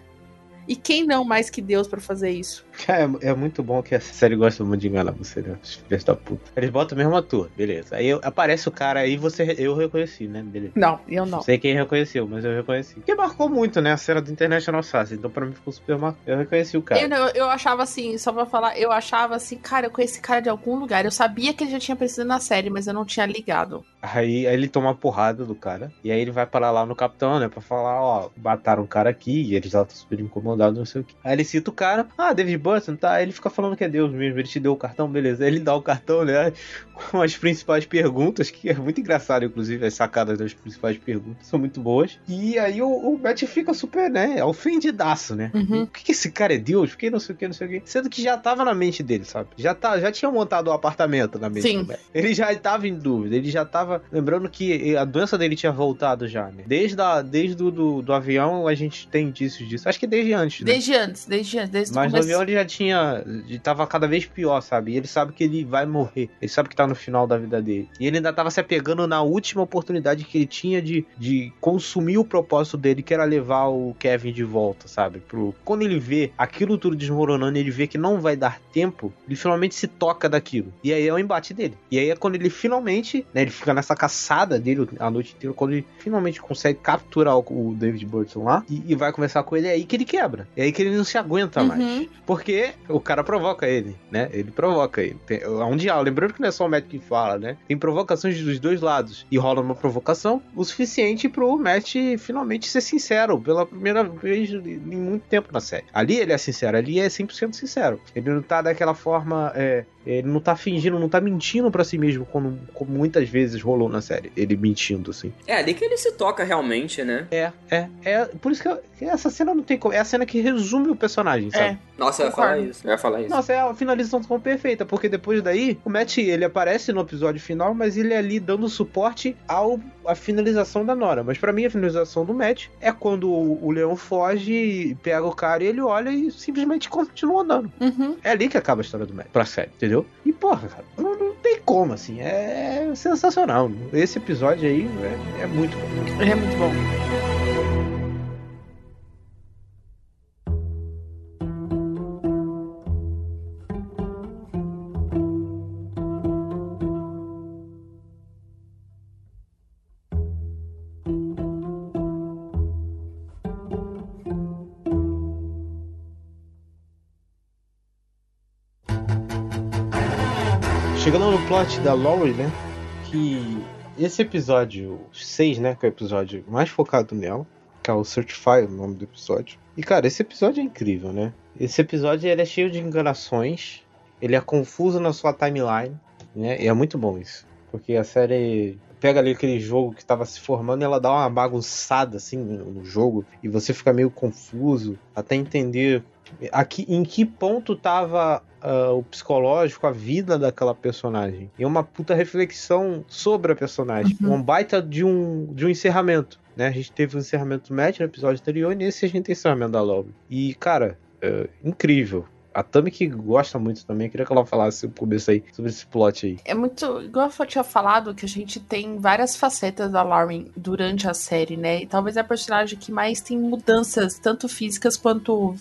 E quem não mais que Deus pra fazer isso? É, é muito bom que essa série gosta muito de enganar você, né? Os filhos da puta. Eles botam o mesmo ator, beleza. Aí eu- aparece o cara aí, você, eu reconheci, né? Beleza. Não, eu não. Sei quem reconheceu, mas eu reconheci. Porque marcou muito, né? A cena do International Sass. Então pra mim ficou super marcado. Eu reconheci o cara. Eu, não- eu achava assim, só pra falar, eu achava assim, cara, eu conheci esse cara de algum lugar. Eu sabia que ele já tinha aparecido na série, mas eu não tinha ligado. Aí, aí ele toma uma porrada do cara. E aí ele vai parar lá no capitão, né? Pra falar, ó, mataram um cara aqui. E eles já estão super incomodados, não sei o que. Aí ele cita o cara. Ah, David Tá? Ele fica falando que é Deus mesmo. Ele te deu o cartão, beleza. Ele dá o cartão, né? Com as principais perguntas, que é muito engraçado, inclusive. As sacadas das principais perguntas são muito boas. E aí o, o Matt fica super, né? Ofendidaço, né? Uhum. O que, que esse cara é Deus? Por que não sei o que, não sei o que. Sendo que já tava na mente dele, sabe? Já, tá, já tinha montado o apartamento na mente Sim. do Matt. Ele já tava em dúvida, ele já tava. Lembrando que a doença dele tinha voltado já, né? Desde, a, desde o do, do avião a gente tem indícios disso. Acho que desde antes, né? Desde antes, desde antes, desde o Mas no começo. avião ele já tinha. ele Tava cada vez pior, sabe? E ele sabe que ele vai morrer. Ele sabe que tá no final da vida dele. E ele ainda tava se apegando na última oportunidade que ele tinha de, de consumir o propósito dele, que era levar o Kevin de volta, sabe? Pro... Quando ele vê aquilo tudo desmoronando e ele vê que não vai dar tempo, ele finalmente se toca daquilo. E aí é o embate dele. E aí é quando ele finalmente, né? Ele fica nessa caçada dele a noite inteira. Quando ele finalmente consegue capturar o, o David Burton lá e, e vai conversar com ele, é aí que ele quebra. É aí que ele não se aguenta mais. Uhum. Porque o cara provoca ele, né? Ele provoca ele. Tem, é um diálogo. Lembrando que não é só o Matt que fala, né? Tem provocações dos dois lados. E rola uma provocação o suficiente pro Matt finalmente ser sincero pela primeira vez em muito tempo na série. Ali ele é sincero, ali é 100% sincero. Ele não tá daquela forma. é, ele não tá fingindo, não tá mentindo pra si mesmo, como, como muitas vezes rolou na série. Ele mentindo, assim. É ali que ele se toca realmente, né? É, é, é. Por isso que, eu- essa cena não tem como. É a cena que resume o personagem, sabe? É. Nossa, eu ia falar isso. Eu ia falar isso. Nossa, é a finalização perfeita, porque depois daí, o Matt, ele aparece no episódio final, mas ele é ali dando suporte ao a finalização da Nora. Mas pra mim, a finalização do Matt é quando o, o leão foge, pega o cara e ele olha e simplesmente continua andando. Uhum. É ali que acaba a história do Matt, pra série, entendeu? E porra, cara, não, não tem como, assim, é sensacional. Esse episódio aí é, é muito bom. É muito bom. Plot da Laurie, né? Que esse episódio 6, né? Que é o episódio mais focado nela. Que é o Certify, o nome do episódio. E, cara, esse episódio é incrível, né? Esse episódio ele é cheio de enganações. Ele é confuso na sua timeline, né? E é muito bom isso. Porque a série pega ali aquele jogo que estava se formando e ela dá uma bagunçada assim no no jogo. E você fica meio confuso até entender aqui em que ponto tava ah, o psicológico, a vida daquela personagem. E uma puta reflexão sobre a personagem. Um baita de um, de um encerramento. Né? A gente teve o encerramento do Matt no episódio anterior e nesse a gente tem o encerramento da Lobby. E, cara, é incrível. A Tami que gosta muito também, queria que ela falasse no começo aí sobre esse plot aí. É muito. Igual eu tinha falado, que a gente tem várias facetas da Lauren durante a série, né? E talvez é a personagem que mais tem mudanças, tanto físicas quanto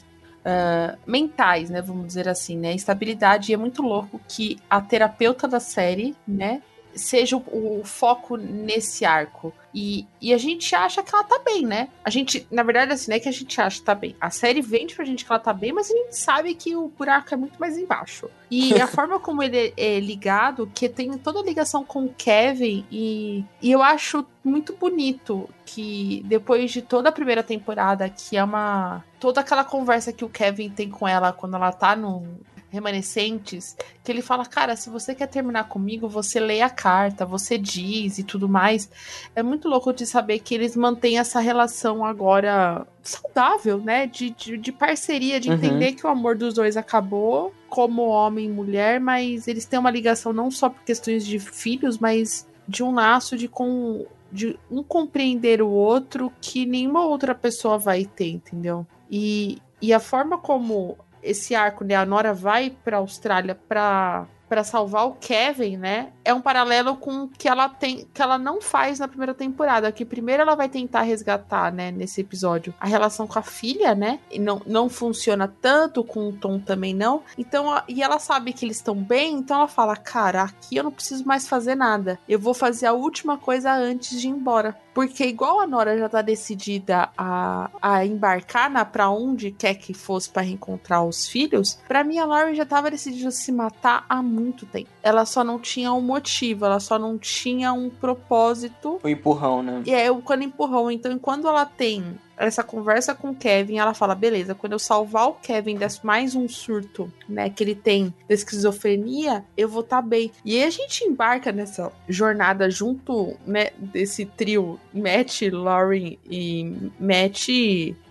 ah, mentais, né? Vamos dizer assim, né? Instabilidade. E é muito louco que a terapeuta da série, né? Seja o, o foco nesse arco. E, e a gente acha que ela tá bem, né? A gente, na verdade, assim, não é que a gente acha que tá bem. A série vende pra gente que ela tá bem, mas a gente sabe que o buraco é muito mais embaixo. E a forma como ele é ligado, que tem toda a ligação com o Kevin, e, e eu acho muito bonito que depois de toda a primeira temporada, que é uma. toda aquela conversa que o Kevin tem com ela quando ela tá no. Remanescentes, que ele fala, cara, se você quer terminar comigo, você lê a carta, você diz e tudo mais. É muito louco de saber que eles mantêm essa relação agora saudável, né? De, de, de parceria, de Uhum. entender que o amor dos dois acabou como homem e mulher, mas eles têm uma ligação não só por questões de filhos, mas de um laço de com de um compreender o outro que nenhuma outra pessoa vai ter, entendeu? E, e a forma como esse arco, né, a Nora vai pra Austrália pra para salvar o Kevin, né? É um paralelo com o que ela tem, que ela não faz na primeira temporada, que primeiro ela vai tentar resgatar, né, nesse episódio, a relação com a filha, né? E não, não funciona tanto com o Tom também não. Então, a- e ela sabe que eles estão bem, então ela fala: "Cara, aqui eu não preciso mais fazer nada. Eu vou fazer a última coisa antes de ir embora". Porque igual a Nora já tá decidida a, a embarcar na pra onde quer que fosse pra reencontrar os filhos, pra mim a Lauren já tava decidida a se matar há muito tempo. Ela só não tinha um motivo, ela só não tinha um propósito. O empurrão, né? E é o quando empurrou. Então, quando ela tem essa conversa com o Kevin, ela fala: beleza, quando eu salvar o Kevin desse mais um surto, né, que ele tem de esquizofrenia, eu vou estar bem. E aí a gente embarca nessa jornada junto, né, desse trio Matt, Lauren e Matt.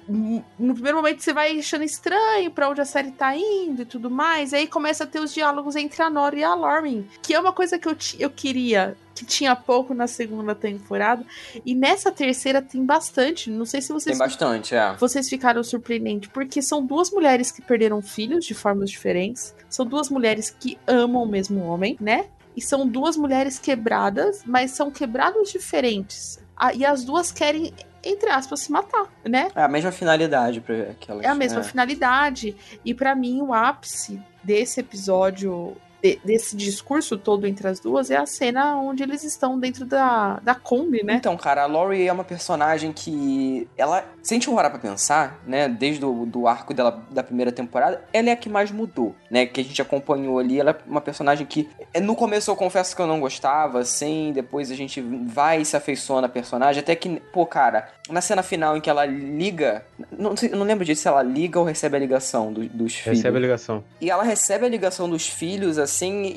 No primeiro momento você vai achando estranho pra onde a série tá indo e tudo mais. Aí começa a ter os diálogos entre a Nora e a Lauren, que é uma coisa que eu, eu queria, que tinha pouco na segunda temporada. E nessa terceira tem bastante. Não sei se vocês Tem bastante, é. vocês ficaram surpreendentes, porque são duas mulheres que perderam filhos de formas diferentes, são duas mulheres que amam o mesmo homem, né? E são duas mulheres quebradas, mas são quebrados diferentes. E as duas querem, entre aspas, se matar, né? É a mesma finalidade pra aquelas. É a mesma finalidade. E pra mim, o ápice desse episódio, de- desse discurso todo entre as duas, é a cena onde eles estão dentro da, da Kombi, né? Então, cara, a Laurie é uma personagem que. Ela. Se a gente parar pra pensar, né? Desde o do arco dela da primeira temporada, ela é a que mais mudou, né? Que a gente acompanhou ali. Ela é uma personagem que. é, No começo eu confesso que eu não gostava, assim. Depois a gente vai e se afeiçoa na personagem. Até que, pô, cara, na cena final em que ela liga. Não, sei- não lembro disso se ela liga ou recebe a ligação do- dos filhos. Recebe a ligação. E ela recebe a ligação dos filhos, assim,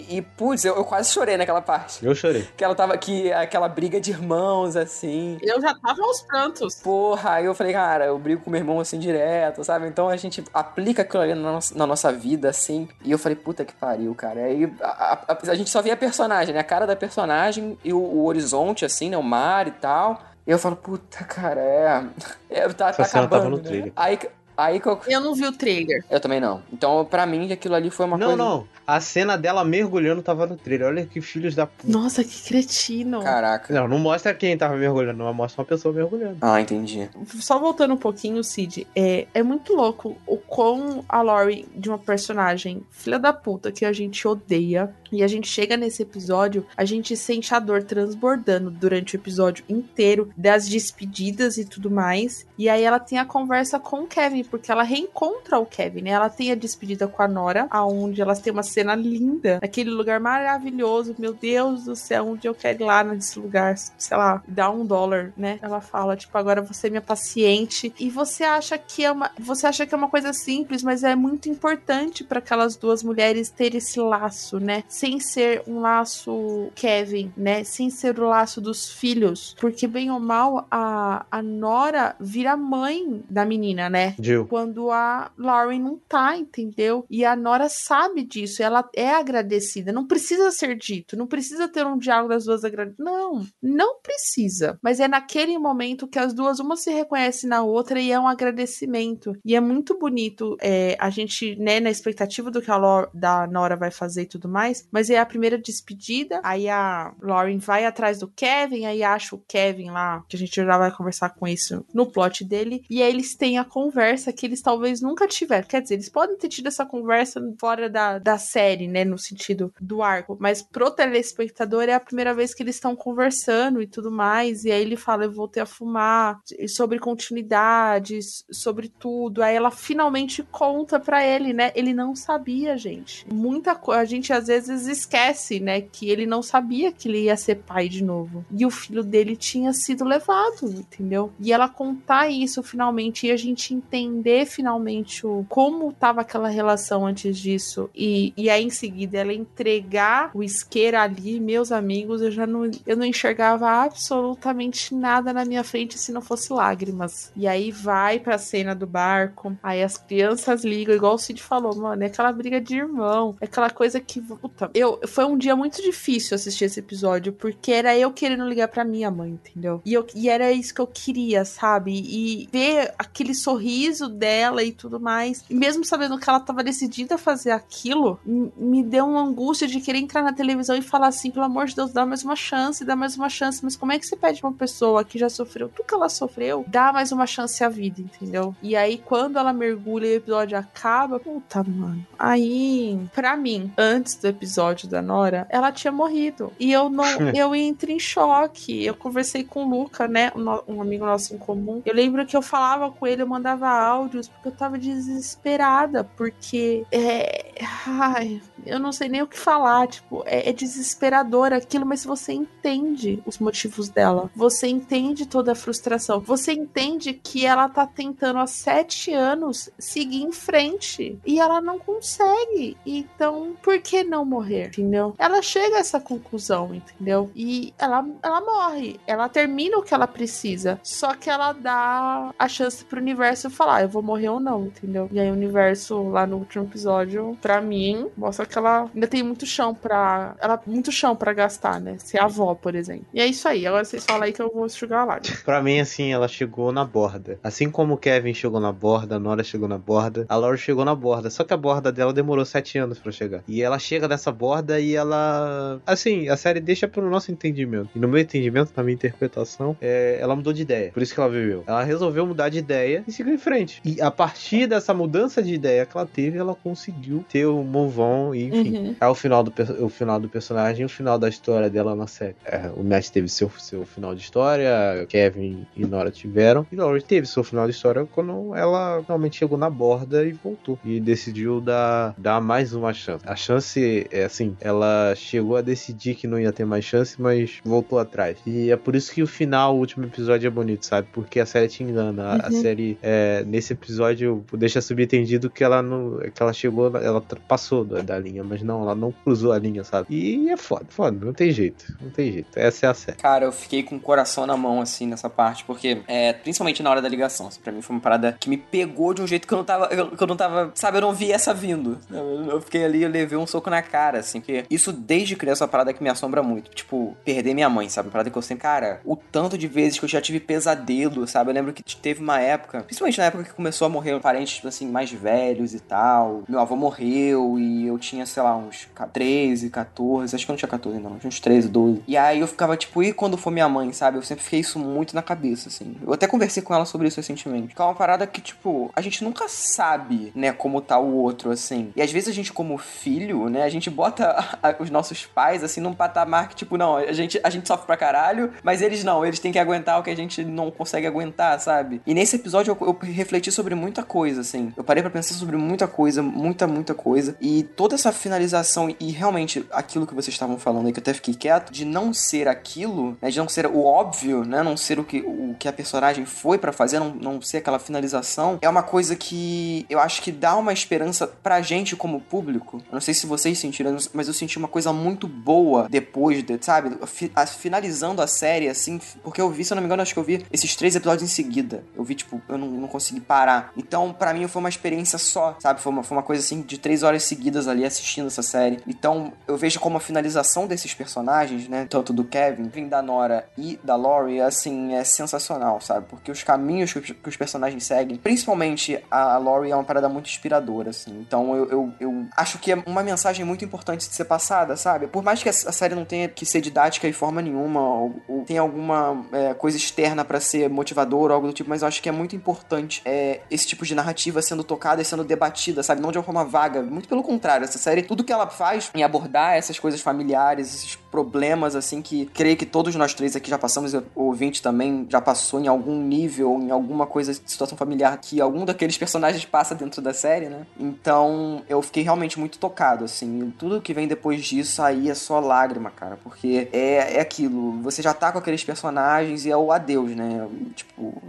e, putz, eu, eu quase chorei naquela parte. Eu chorei. Que ela tava aqui, aquela briga de irmãos, assim. Eu já tava aos prantos. Porra, aí eu falei, cara, eu brigo com meu irmão assim direto, sabe? Então a gente aplica aquilo ali na nossa, na nossa vida, assim. E eu falei, puta que pariu, cara. Aí a, a- a gente só via a personagem, né? A cara da personagem e o, o horizonte, assim, né? O mar e tal. E eu falo, puta, cara, é. é tá, tá acabando. no né? trailer. Aí, aí que eu. Eu não vi o trailer. Eu também não. Então, pra mim, aquilo ali foi uma Não, coisa. não. A cena dela mergulhando tava no trailer. Olha que filhos da puta. Nossa, que cretino. Caraca. Não, não mostra quem tava mergulhando, mas mostra uma pessoa mergulhando. Ah, entendi. Só voltando um pouquinho, Cid, é, é muito louco o quão a Lori, de uma personagem filha da puta que a gente odeia, e a gente chega nesse episódio, a gente sente a dor transbordando durante o episódio inteiro, das despedidas e tudo mais. E aí ela tem a conversa com o Kevin, porque ela reencontra o Kevin, né? Ela tem a despedida com a Nora, aonde elas têm uma cena linda, naquele lugar maravilhoso. Meu Deus do céu, onde eu quero ir lá nesse lugar, sei lá, dá um dólar, né? Ela fala, tipo, agora você é minha paciente. E você acha que é uma, você acha que é uma coisa simples, mas é muito importante para aquelas duas mulheres ter esse laço, né? Sem ser um laço Kevin, né? Sem ser o laço dos filhos, porque bem ou mal a, a Nora vira mãe da menina, né? Jill. Quando a Lauren não tá, entendeu? E a Nora sabe disso, ela é agradecida. Não precisa ser dito, não precisa ter um diálogo das duas agradecidas. Não, não precisa. Mas é naquele momento que as duas, uma se reconhece na outra e é um agradecimento. E é muito bonito é, a gente, né, na expectativa do que a da Nora vai fazer e tudo mais. Mas é a primeira despedida. Aí a Lauren vai atrás do Kevin, aí acha o Kevin lá, que a gente já vai conversar com isso no plot dele. E aí eles têm a conversa que eles talvez nunca tiveram. Quer dizer, eles podem ter tido essa conversa fora da, da série, né? No sentido do arco. Mas pro telespectador é a primeira vez que eles estão conversando e tudo mais. E aí ele fala: Eu voltei a fumar, sobre continuidades, sobre tudo. Aí ela finalmente conta pra ele, né? Ele não sabia, gente. Muita coisa. A gente às vezes esquece, né? Que ele não sabia que ele ia ser pai de novo. E o filho dele tinha sido levado, entendeu? E ela contar isso finalmente e a gente entender entender finalmente o como tava aquela relação antes disso e, e aí em seguida ela entregar o isqueiro ali, meus amigos, eu já não, eu não enxergava absolutamente nada na minha frente se não fosse lágrimas. E aí vai pra cena do barco, aí as crianças ligam, igual o Cid falou, mano, é aquela briga de irmão, é aquela coisa que, puta, eu, foi um dia muito difícil assistir esse episódio, porque era eu querendo ligar pra minha mãe, entendeu? E, eu, e era isso que eu queria, sabe? E ver aquele sorriso dela e tudo mais, e mesmo sabendo que ela tava decidida a fazer aquilo, me deu uma angústia de querer entrar na televisão e falar assim, pelo amor de Deus, dá mais uma chance, dá mais uma chance, mas como é que você pede pra uma pessoa que já sofreu tudo que ela sofreu, dá mais uma chance à vida, entendeu? E aí, quando ela mergulha e o episódio acaba, puta, mano. Aí, pra mim, antes do episódio da Nora, ela tinha morrido. E eu não, eu entrei em choque. Eu conversei com o Luca, né? Um, um amigo nosso em comum. Eu lembro que eu falava com ele, eu mandava áudios, porque eu tava desesperada, porque é. Ai, eu não sei nem o que falar. Tipo, é, é desesperador aquilo, mas você entende os motivos dela. Você entende toda a frustração. Você entende que ela tá tentando há sete anos seguir em frente. E ela não consegue. Então, por que não morrer? Entendeu? Ela chega a essa conclusão, entendeu? E ela, ela morre. Ela termina o que ela precisa. Só que ela dá a chance pro universo falar: "Ah, eu vou morrer ou não, entendeu? E aí o universo, lá no último episódio, pra mim, mostra que ela ainda tem muito chão pra. Ela muito chão pra gastar, né? Ser avó, por exemplo. E é isso aí. Agora vocês falam aí que eu vou enxugar a lágrima. Pra mim, assim, ela chegou na borda. Assim como o Kevin chegou na borda, a Nora chegou na borda, a Laura chegou na borda. Só que a borda dela demorou sete anos pra chegar. E ela chega nessa borda e ela. Assim, a série deixa pro nosso entendimento. E no meu entendimento, na minha interpretação, é, ela mudou de ideia. Por isso que ela viveu. Ela resolveu mudar de ideia e seguiu em frente. E a partir dessa mudança de ideia que ela teve, ela conseguiu ter o move on e, enfim. Uhum. É o final do, o final do personagem o final da história dela na série. É, o Matt teve seu, seu final de história, Kevin e Nora tiveram, e Laurie teve seu final de história quando ela realmente chegou na borda e voltou. E decidiu dar, dar mais uma chance. A chance, é assim, ela chegou a decidir que não ia ter mais chance, mas voltou atrás. E é por isso que o final, o último episódio é bonito, sabe? Porque a série te engana. A, a Uhum. série, é, nesse episódio, deixa subentendido que ela não. que ela chegou, ela passou da, da linha, mas não, ela não cruzou a linha, sabe? E é foda, foda, não tem jeito, não tem jeito. Essa é a série. Cara, eu fiquei com o coração na mão, assim, nessa parte, porque, é, principalmente na hora da ligação, assim, pra mim foi uma parada que me pegou de um jeito que eu não tava, eu- que eu não tava, sabe, eu não vi essa vindo. Eu, eu fiquei ali, eu levei um soco na cara, assim, porque isso desde criança é uma parada que me assombra muito. Tipo, perder minha mãe, sabe? Uma parada que eu sempre, cara, o tanto de vezes que eu já tive pesadelo, sabe? Eu lembro que teve uma época, principalmente na época que começou a morrer parentes, tipo assim, mais velhos e tal. Meu avô morreu e eu tinha, sei lá, uns 13, 14, acho que eu não tinha 14 não, uns 13, 12. E aí eu ficava tipo, e quando for minha mãe, sabe? Eu sempre fiquei isso muito na cabeça, assim. Eu até conversei com ela sobre isso recentemente. Que é uma parada que, tipo, a gente nunca sabe, né, como tá o outro, assim. E às vezes a gente, como filho, né, a gente bota a- os nossos pais, assim, num patamar que, tipo, não, a gente, a gente sofre pra caralho, mas eles não, eles têm que aguentar o que a gente não consegue aguentar, sabe? E nesse episódio eu, eu refleti sobre muita coisa, assim. Eu parei pra pensar sobre muita coisa, muita, muita coisa. E toda essa finalização e realmente aquilo que vocês estavam falando aí, que eu até fiquei quieto, de não ser aquilo, né? De não ser o óbvio, né? Não ser o que, o que a personagem foi pra fazer, não, não ser aquela finalização, é uma coisa que eu acho que dá uma esperança pra gente como público. Eu não sei se vocês sentiram, mas eu senti uma coisa muito boa depois, de, sabe? A- finalizando a série, assim, porque eu vi, se eu não me engano, acho que eu vi esses três episódios em seguida. Eu vi, tipo, eu não, não consegui parar. Então, pra mim, foi uma experiência só, sabe? Foi uma, foi uma coisa, assim, de três horas seguidas ali assistindo essa série. Então, eu vejo como a finalização desses personagens, né? Tanto do Kevin, da Nora e da Laurie, assim, é sensacional, sabe? Porque os caminhos que os, que os personagens seguem, principalmente a Laurie, é uma parada muito inspiradora, assim. Então, eu, eu, eu acho que é uma mensagem muito importante de ser passada, sabe? Por mais que a série não tenha que ser didática de forma nenhuma, ou, ou tenha alguma é, coisa externa pra ser motivadora ou algo do tipo, mas eu acho que é muito importante é, esse tipo de narrativa sendo tocada e sendo debatida, sabe? Não de uma forma vaga. Muito pelo contrário, essa série, tudo que ela faz em abordar essas coisas familiares, esses problemas, assim, que creio que todos nós três aqui já passamos, o ouvinte também já passou em algum nível, em alguma coisa de situação familiar que algum daqueles personagens passa dentro da série, né? Então, eu fiquei realmente muito tocado, assim. Tudo que vem depois disso aí é só lágrima, cara, porque é, é aquilo, você já tá com aqueles personagens e é o adeus, né? Tipo,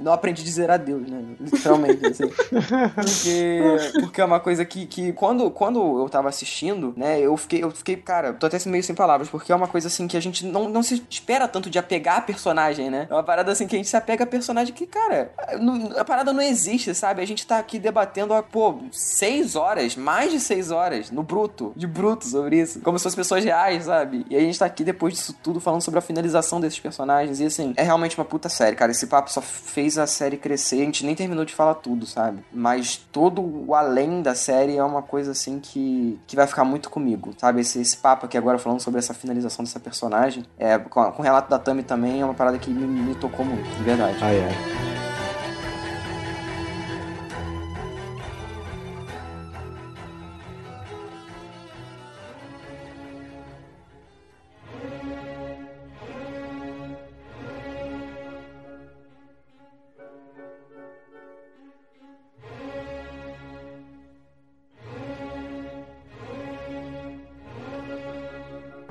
não aprendi a dizer adeus, né? Literalmente, assim. Porque, porque é uma coisa que, que quando, quando eu tava assistindo, né, eu fiquei, eu fiquei, cara, tô até meio sem palavras, porque é uma coisa assim que a gente não, não se espera tanto de apegar a personagem, né? É uma parada assim que a gente se apega a personagem que, cara, não- a parada não existe, sabe? A gente tá aqui debatendo há, pô, seis horas, mais de seis horas, no bruto, de bruto sobre isso. Como se fossem pessoas reais, sabe? E a gente tá aqui depois disso tudo falando sobre a finalização desses personagens. E assim, é realmente uma puta série, cara. Esse papo só fez a série crescer. A gente nem terminou de falar tudo, sabe? Mas todo o além da série é uma coisa assim que, que vai ficar muito comigo, sabe? Esse, esse papo aqui agora falando sobre essa finalização dessa personagem, é, com, com o relato da Tami também, é uma parada que me, me tocou muito, de verdade. Ai, ai.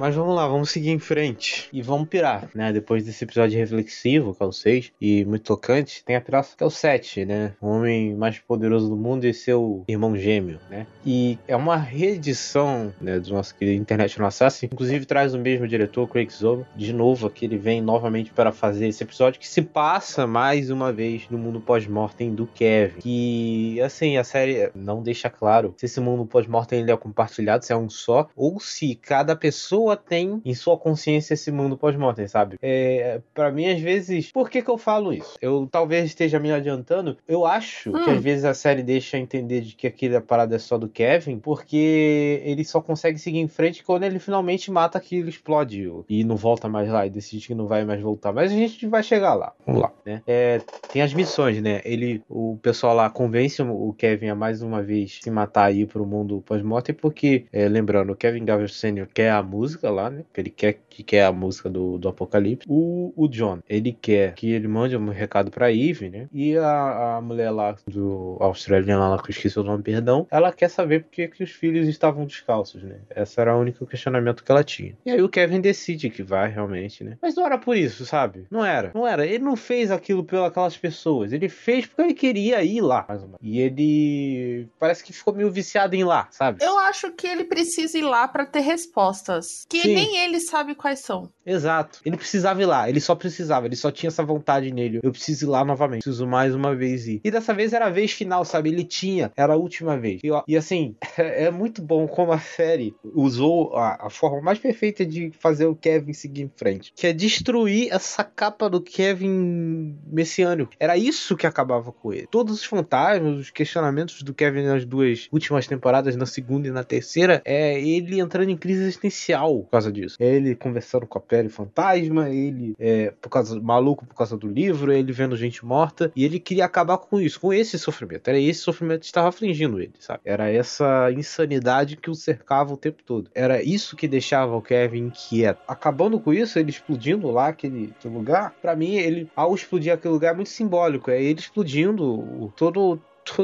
Mas vamos lá, vamos seguir em frente e vamos pirar, né? Depois desse episódio reflexivo, que é o 6, e muito tocante, tem a piraça que é o 7, né? O homem mais poderoso do mundo e seu irmão gêmeo, né? E é uma reedição, né, do nosso querido International Assassin, inclusive traz o mesmo diretor, Craig Zobel, de novo aqui ele vem novamente para fazer esse episódio que se passa mais uma vez no mundo pós-mortem do Kevin, que, assim, a série não deixa claro se esse mundo pós-mortem é compartilhado, se é um só, ou se cada pessoa tem em sua consciência esse mundo pós-mortem, sabe? É, para mim, às vezes, por que que eu falo isso? Eu talvez esteja me adiantando, eu acho que Hum. às vezes a série deixa entender de que aquela parada é só do Kevin, porque ele só consegue seguir em frente quando ele finalmente mata aquilo, explode e não volta mais lá e decide que não vai mais voltar. Mas a gente vai chegar lá. Vamos lá, né? É, tem as missões, né? Ele, o pessoal lá convence o Kevin a mais uma vez se matar aí pro mundo pós-mortem, porque, é, lembrando, o Kevin Garvey Sr. quer a música lá, né? Ele quer que quer a música do, do Apocalipse. O, o John, ele quer que ele mande um recado pra Eve, né? E a, a mulher lá do australiana lá, que eu esqueci o nome, perdão, ela quer saber por que que os filhos estavam descalços, né? Esse era o único questionamento que ela tinha. E aí o Kevin decide que vai realmente, né? Mas não era por isso, sabe? Não era. Não era. Ele não fez aquilo pelas pessoas. Ele fez porque ele queria ir lá. E ele parece que ficou meio viciado em ir lá, sabe? Eu acho que ele precisa ir lá pra ter respostas. Que Sim. nem ele sabe quais são. Exato. Ele precisava ir lá. Ele só precisava. Ele só tinha essa vontade nele. Eu preciso ir lá novamente. Preciso mais uma vez ir. E dessa vez era a vez final, sabe? Ele tinha. Era a última vez. E, ó, e assim, é muito bom como a série usou a, a forma mais perfeita de fazer o Kevin seguir em frente. Que é destruir essa capa do Kevin messiânico. Era isso que acabava com ele. Todos os fantasmas, os questionamentos do Kevin nas duas últimas temporadas, na segunda e na terceira, é ele entrando em crise existencial por causa disso. Ele conversando com a pele fantasma, ele é por causa maluco por causa do livro, ele vendo gente morta, e ele queria acabar com isso, com esse sofrimento. Era esse sofrimento que estava afligindo ele, sabe? Era essa insanidade que o cercava o tempo todo. Era isso que deixava o Kevin inquieto. Acabando com isso, ele explodindo lá aquele, aquele lugar, pra mim, ele ao explodir aquele lugar é muito simbólico. É ele explodindo todo to-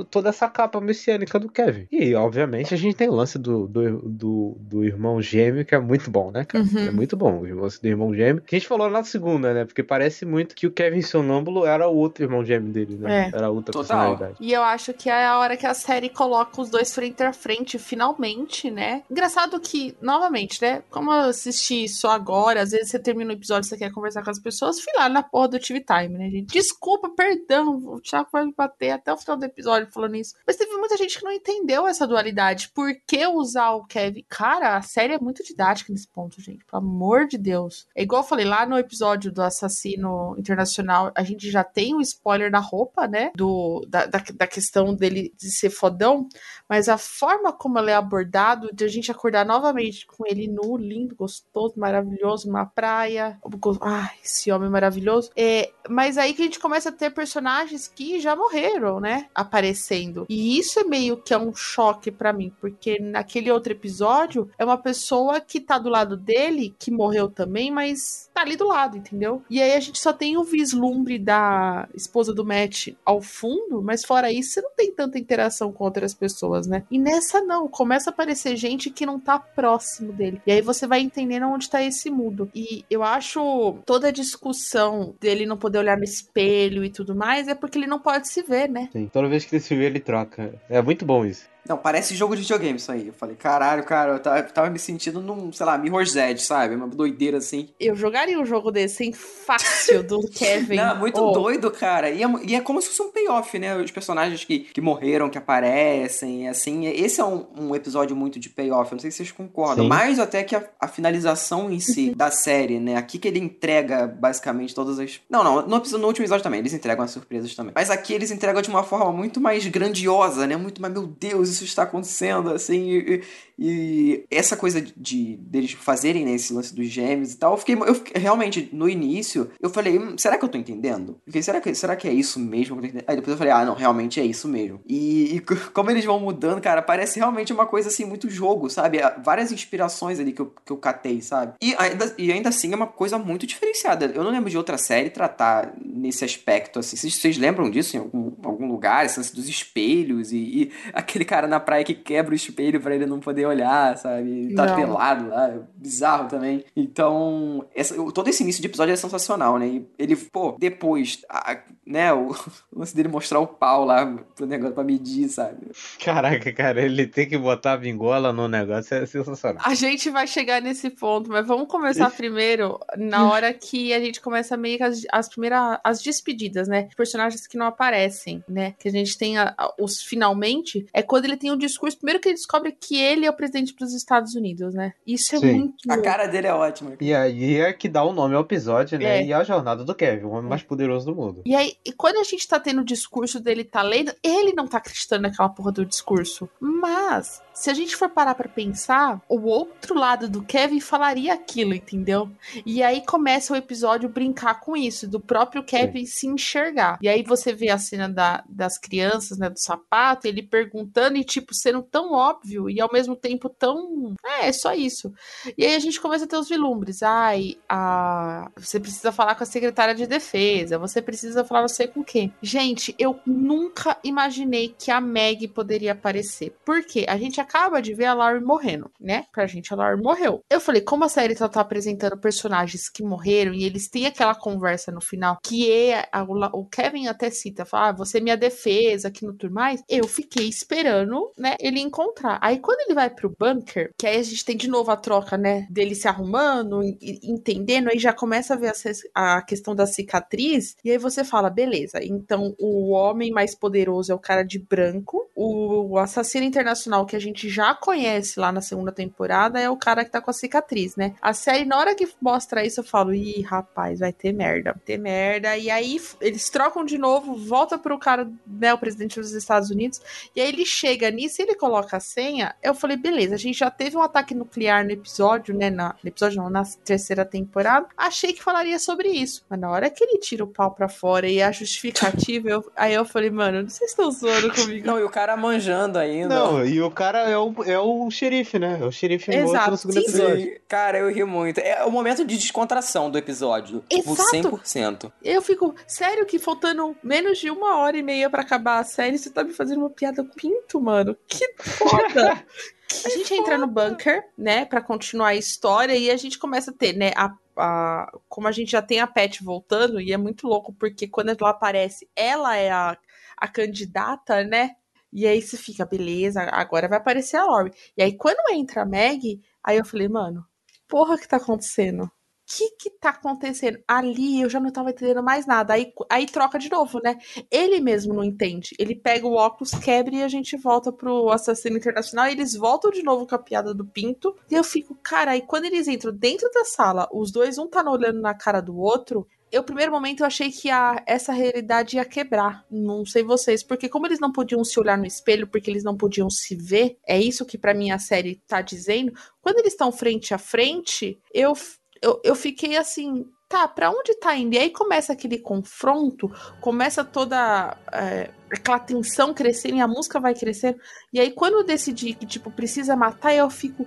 toda essa capa messiânica do Kevin. E, obviamente, a gente tem o lance do, do, do, do irmão gêmeo, que é muito bom, né, cara? Uhum. É muito bom o lance do irmão gêmeo. Que a gente falou na segunda, né? Porque parece muito que o Kevin sonâmbulo era o outro irmão gêmeo dele, né? É. Era outra Total. personalidade. E eu acho que é a hora que a série coloca os dois frente a frente, finalmente, né? Engraçado que, novamente, né? Como eu assisti só agora, às vezes você termina o episódio e você quer conversar com as pessoas, fui lá na porra do TV Time, né, gente? Desculpa, perdão, o Thiago vai me bater até o final do episódio falando isso. Mas teve muita gente que não entendeu essa dualidade. Por que usar o Kevin? Cara, a série é muito didática nesse ponto, gente. Pelo amor de Deus. É igual eu falei lá no episódio do Assassino Internacional, a gente já tem um spoiler da roupa, né? Do, da, da, da questão dele de ser fodão, mas a forma como ele é abordado, de a gente acordar novamente com ele nu, lindo, gostoso, maravilhoso, numa praia. Ai, esse homem maravilhoso. É, mas aí que a gente começa a ter personagens que já morreram, né? Aparecendo. E isso é meio que é um choque pra mim, porque naquele outro episódio é uma pessoa que tá do lado dele, que morreu também, mas tá ali do lado, entendeu? E aí a gente só tem o vislumbre da esposa do Matt ao fundo, mas fora isso você não tem tanta interação com outras pessoas, né? E nessa não, começa a aparecer gente que não tá próximo dele. E aí você vai entendendo onde tá esse mudo. E eu acho toda a discussão dele não poder olhar no espelho e tudo mais é porque ele não pode se ver, né? Sim, toda vez que se ele troca. É muito bom isso. Não, parece jogo de videogame isso aí. Eu falei, caralho, cara, eu tava, eu tava me sentindo num, sei lá, Mirror's Edge, sabe? Uma doideira assim. Eu jogaria um jogo desse, hein? Fácil, do Kevin. Não, muito Oh. doido, cara. E é, e é como se fosse um payoff, né? Os personagens que, que morreram, que aparecem, assim. Esse é um, um episódio muito de payoff. Eu não sei se vocês concordam. Sim. Mais até que a, a finalização em si da série, né? Aqui que ele entrega basicamente todas as. Não, não. No, episódio- no último episódio também. Eles entregam as surpresas também. Mas aqui eles entregam de uma forma muito mais grandiosa, né? Muito mais, meu Deus, isso está acontecendo, assim. E, e essa coisa de deles fazerem né, esse lance dos gêmeos e tal, eu fiquei, eu fiquei- realmente no início, eu falei, "Hum, será que eu tô entendendo? Fiquei, será que, será que é isso mesmo? que eu tô entendendo?" Aí depois eu falei, ah, não, realmente é isso mesmo. E, e como eles vão mudando, cara, parece realmente uma coisa assim, muito jogo, sabe? Várias inspirações ali que eu, que eu catei, sabe? E ainda, e ainda assim é uma coisa muito diferenciada. Eu não lembro de outra série tratar nesse aspecto, assim. Vocês, vocês lembram disso em algum, algum lugar? Esse lance dos espelhos e, e aquele cara na praia que quebra o espelho pra ele não poder olhar, sabe? Tá Não. pelado lá, é bizarro também. Então, essa- todo esse início de episódio é sensacional, né? E ele, pô, depois, a- né, o, o lance dele mostrar o pau lá pro negócio pra medir, sabe? Caraca, cara, ele tem que botar a bingola no negócio é sensacional. A gente vai chegar nesse ponto, mas vamos começar primeiro na hora que a gente começa meio que as, as primeiras as despedidas, né? Personagens que não aparecem, né? Que a gente tem a- a- os finalmente é quando ele tem um discurso, primeiro que ele descobre que ele é o presidente dos Estados Unidos, né? Isso é Sim. muito A cara dele é ótima. E aí é que dá o nome ao episódio, né? É. E a jornada do Kevin, o homem mais poderoso do mundo. E aí, e quando a gente tá tendo o discurso dele tá lendo, ele não tá acreditando naquela porra do discurso. Mas, se a gente for parar pra pensar, o outro lado do Kevin falaria aquilo, entendeu? E aí começa o episódio brincar com isso, do próprio Kevin se enxergar. E aí você vê a cena da- das crianças, né, do sapato, ele perguntando e, tipo, sendo tão óbvio e ao mesmo tempo tão. É, é só isso. E aí a gente começa a ter os vilumbres. Ai, a... você precisa falar com a secretária de defesa, você precisa falar não sei com quem. Gente, eu nunca imaginei que a Meg poderia aparecer. Por quê? A gente acaba de ver a Laurie morrendo, né? Pra gente, a Laurie morreu. Eu falei, como a série só tá apresentando personagens que morreram e eles têm aquela conversa no final, que é. a- o Kevin até cita, fala, ah, você é minha defesa aqui no tudo mais. Eu fiquei esperando, né, ele encontrar. Aí quando ele vai pro bunker, que aí a gente tem de novo a troca, né, dele se arrumando, entendendo, aí já começa a ver a, a questão da cicatriz, e aí você fala, beleza, então o homem mais poderoso é o cara de branco, o assassino internacional que a gente já conhece lá na segunda temporada é o cara que tá com a cicatriz, né? A série, na hora que mostra isso, eu falo, ih, rapaz, vai ter merda, vai ter merda, e aí eles trocam de novo, volta pro cara, né, o presidente dos Estados Unidos, e aí ele chega nisso e ele coloca a senha. Eu falei, beleza, a gente já teve um ataque nuclear no episódio, né? Na, no episódio não, na terceira temporada. Achei que falaria sobre isso. Mas na hora que ele tira o pau pra fora e a justificativa, eu- aí eu falei, mano, vocês estão zoando comigo. Não, e o cara manjando ainda. Não, e o cara é o, é o xerife, né? É o xerife morto Exato, no segundo sim, episódio. Sim, cara, eu ri muito. É o momento de descontração do episódio. Tipo, Exato. 100%. Eu fico, sério que faltando menos de uma hora e meia pra acabar a série, você tá me fazendo uma piada com pinto, mano? Que foda! a gente entra no bunker, né, Pra continuar a história e a gente começa a ter, né, a, a- como a gente já tem a Pet voltando e é muito louco porque quando ela aparece, ela é a, a candidata, né? E aí você fica, beleza, agora vai aparecer a Laurie. E aí quando entra a Meg, aí eu falei, mano, porra que tá acontecendo? que que tá acontecendo? Ali eu já não tava entendendo mais nada. Aí, aí troca de novo, né? Ele mesmo não entende. Ele pega o óculos, quebra e a gente volta pro assassino internacional. E eles voltam de novo com a piada do pinto. E eu fico, cara, aí quando eles entram dentro da sala, os dois, um tá olhando na cara do outro. Eu, primeiro momento, eu achei que a, essa realidade ia quebrar. Não sei vocês, porque como eles não podiam se olhar no espelho, porque eles não podiam se ver, é isso que pra mim a série tá dizendo. Quando eles estão frente a frente, eu eu, eu fiquei assim, tá, pra onde tá indo? E aí começa aquele confronto, começa toda é, aquela tensão crescendo e a música vai crescendo. E aí quando eu decidi que, tipo, precisa matar, eu fico,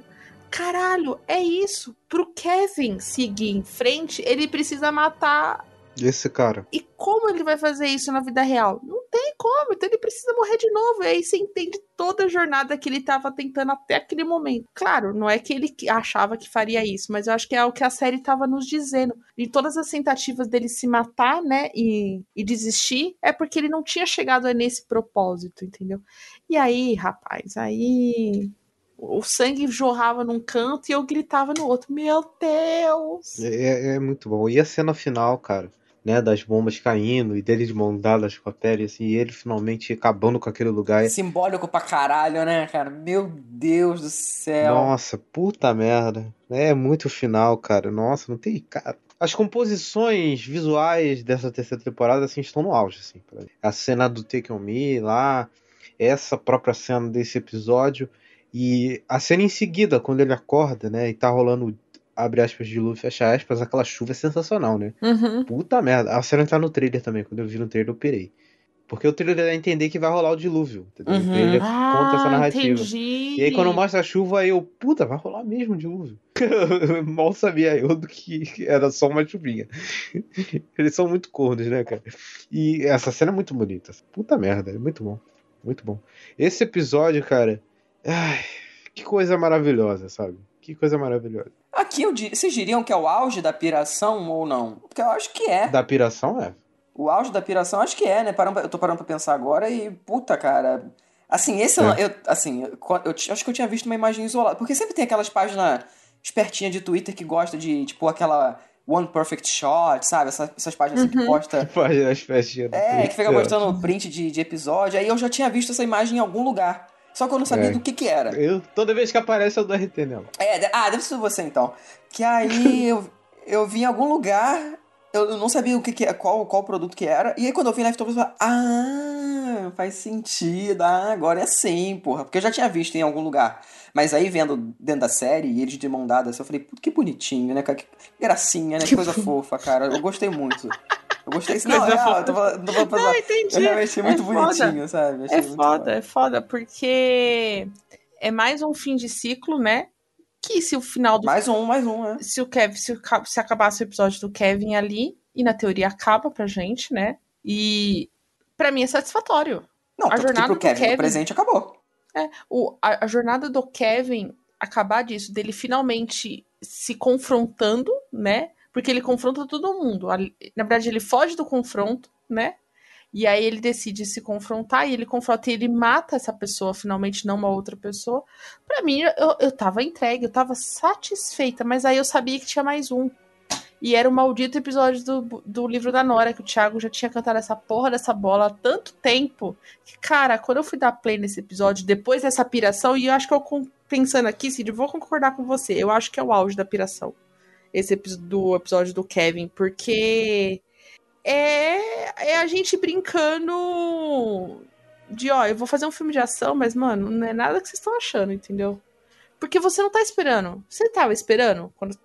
caralho, é isso. Pro Kevin seguir em frente, ele precisa matar Esse cara. e como ele vai fazer isso na vida real? Não tem como, então ele precisa morrer de novo. E aí você entende toda a jornada que ele estava tentando até aquele momento. Claro, não é que ele achava que faria isso, mas eu acho que é o que a série estava nos dizendo. E todas as tentativas dele se matar, né, e, e desistir, é porque ele não tinha chegado nesse propósito, entendeu? E aí, rapaz, aí. O sangue jorrava num canto e eu gritava no outro. Meu Deus! É, é muito bom. E a cena final, cara, né? Das bombas caindo e dele de mão dadas com a pele, assim, e ele finalmente acabando com aquele lugar. Simbólico pra caralho, né, cara? Meu Deus do céu. Nossa, puta merda. É muito final, cara. Nossa, não tem. Cara, as composições visuais dessa terceira temporada, assim, estão no auge, assim. A cena do Take On Me lá, essa própria cena desse episódio. E a cena em seguida, quando ele acorda, né? E tá rolando, abre aspas, de luz, fecha aspas, aquela chuva é sensacional, né? Uhum. Puta merda. A cena tá no trailer também. Quando eu vi no trailer, eu pirei. Porque o trailer dá a entender que vai rolar o dilúvio. Entendeu? Uhum. O trailer conta essa Ah, narrativa. entendi. E aí, quando mostra a chuva, aí eu, puta, vai rolar mesmo o dilúvio. Mal sabia eu do que era só uma chuvinha. Eles são muito cornos, né, cara? E essa cena é muito bonita. Puta merda, é muito bom. Muito bom. Esse episódio, cara. Ai, que coisa maravilhosa, sabe? Que coisa maravilhosa. Aqui eu vocês diriam que é o auge da piração ou não? Porque eu acho que é. Da piração é. O auge da piração acho que é, né? Parando, eu tô parando pra pensar agora e, puta, cara. Assim, esse. É. Eu, assim, eu, eu acho que eu tinha visto uma imagem isolada. Porque sempre tem aquelas páginas espertinhas de Twitter que gosta de, tipo, aquela One Perfect Shot, sabe? Essa- essas páginas assim que Uhum. posta. Faz as festinhas. É, que fica Twitter. mostrando print de, de episódio. Aí eu já tinha visto essa imagem em algum lugar. Só que eu não sabia É. do que que era. Eu, toda vez que aparece, eu dou RT nela. É, ah, deve ser você então. Que aí eu, eu vi em algum lugar, eu eu não sabia o que, que é, qual, qual produto que era. E aí quando eu vi na Afterwards, eu falei, ah, faz sentido, ah, agora é assim, porra. Porque eu já tinha visto em algum lugar. Mas aí vendo dentro da série, e eles de mão dada, assim, eu falei, que bonitinho, né? Que gracinha, né? Que coisa fofa, cara. Eu gostei muito. Eu gostei. Não, Coisa é, tô falando, não. Não, entendi. Eu realmente achei muito É foda. bonitinho, sabe? Achei É muito foda, é foda, porque é mais um fim de ciclo, né? Que se o final do. Mais um, mais um, né? Se o Kevin, se, o se acabasse o episódio do Kevin ali, e na teoria acaba pra gente, né? E pra mim é satisfatório. Não, a jornada pro do Kevin, Kevin no presente acabou. É, o, a, a jornada do Kevin acabar disso, dele finalmente se confrontando, né? Porque ele confronta todo mundo. Na verdade, ele foge do confronto, né? E aí ele decide se confrontar e ele confronta e ele mata essa pessoa, finalmente, não uma outra pessoa. Pra mim, eu, eu tava entregue, eu tava satisfeita, mas aí eu sabia que tinha mais um. E era o maldito episódio do, do livro da Nora, que o Thiago já tinha cantado essa porra dessa bola há tanto tempo. Que, cara, quando eu fui dar play nesse episódio, depois dessa piração, e eu acho que eu, pensando aqui, Cid, vou concordar com você. Eu acho que é o auge da piração. Esse do episódio do Kevin, porque é, é a gente brincando de, ó, eu vou fazer um filme de ação, mas, mano, não é nada que vocês estão achando, entendeu? Porque você não tá esperando. Você tava esperando quando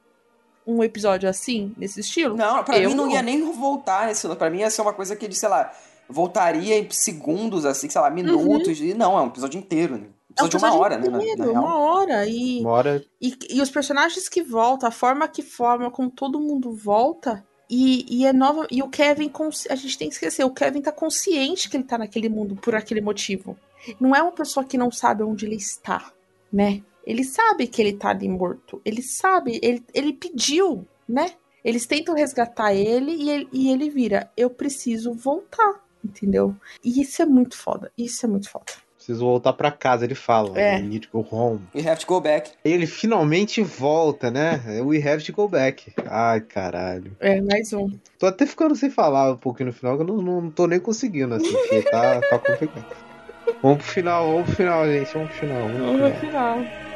um episódio assim, nesse estilo? Não, pra Eu mim não, ia nem voltar nesse. Pra mim ia ser uma coisa que, sei lá, voltaria em segundos, assim, sei lá, minutos. E não, é um episódio inteiro, né? É um Episódio de uma hora, né? na- inteiro, na real. uma hora. E, Uma hora. e, e os personagens que voltam, a forma que forma, como todo mundo volta. E, e é nova. E o Kevin, a gente tem que esquecer, o Kevin tá consciente que ele tá naquele mundo por aquele motivo. Não é uma pessoa que não sabe onde ele está, né? Ele sabe que ele tá ali morto. Ele sabe, ele, ele pediu, né? Eles tentam resgatar ele e, ele e ele vira: Eu preciso voltar, entendeu? E isso é muito foda. Isso é muito foda. Preciso voltar pra casa, ele fala. É. I need to go home. We have to go back. Ele finalmente volta, né? We have to go back. Ai, caralho. É, mais um. Tô até ficando sem falar um pouquinho no final, que eu não, não tô nem conseguindo, assim, porque tá, tá complicado. Vamos pro final, vamos pro final, gente. Vamos pro final. Vamos pro Vamos no final.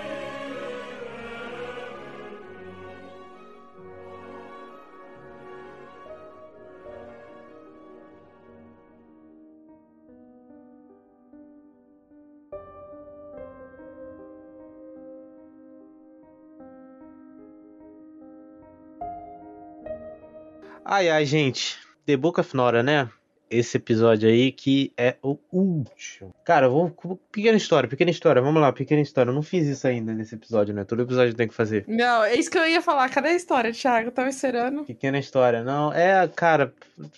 Ai, ai, gente. The Book of Nora, né? Esse episódio aí que é o último. Cara, vou. Pequena história, pequena história. Vamos lá, pequena história. Eu não fiz isso ainda nesse episódio, né? Todo episódio tem que fazer. Não, é isso que eu ia falar. Cadê a história, Thiago? Eu tava esperando. Pequena história. Não, é, cara,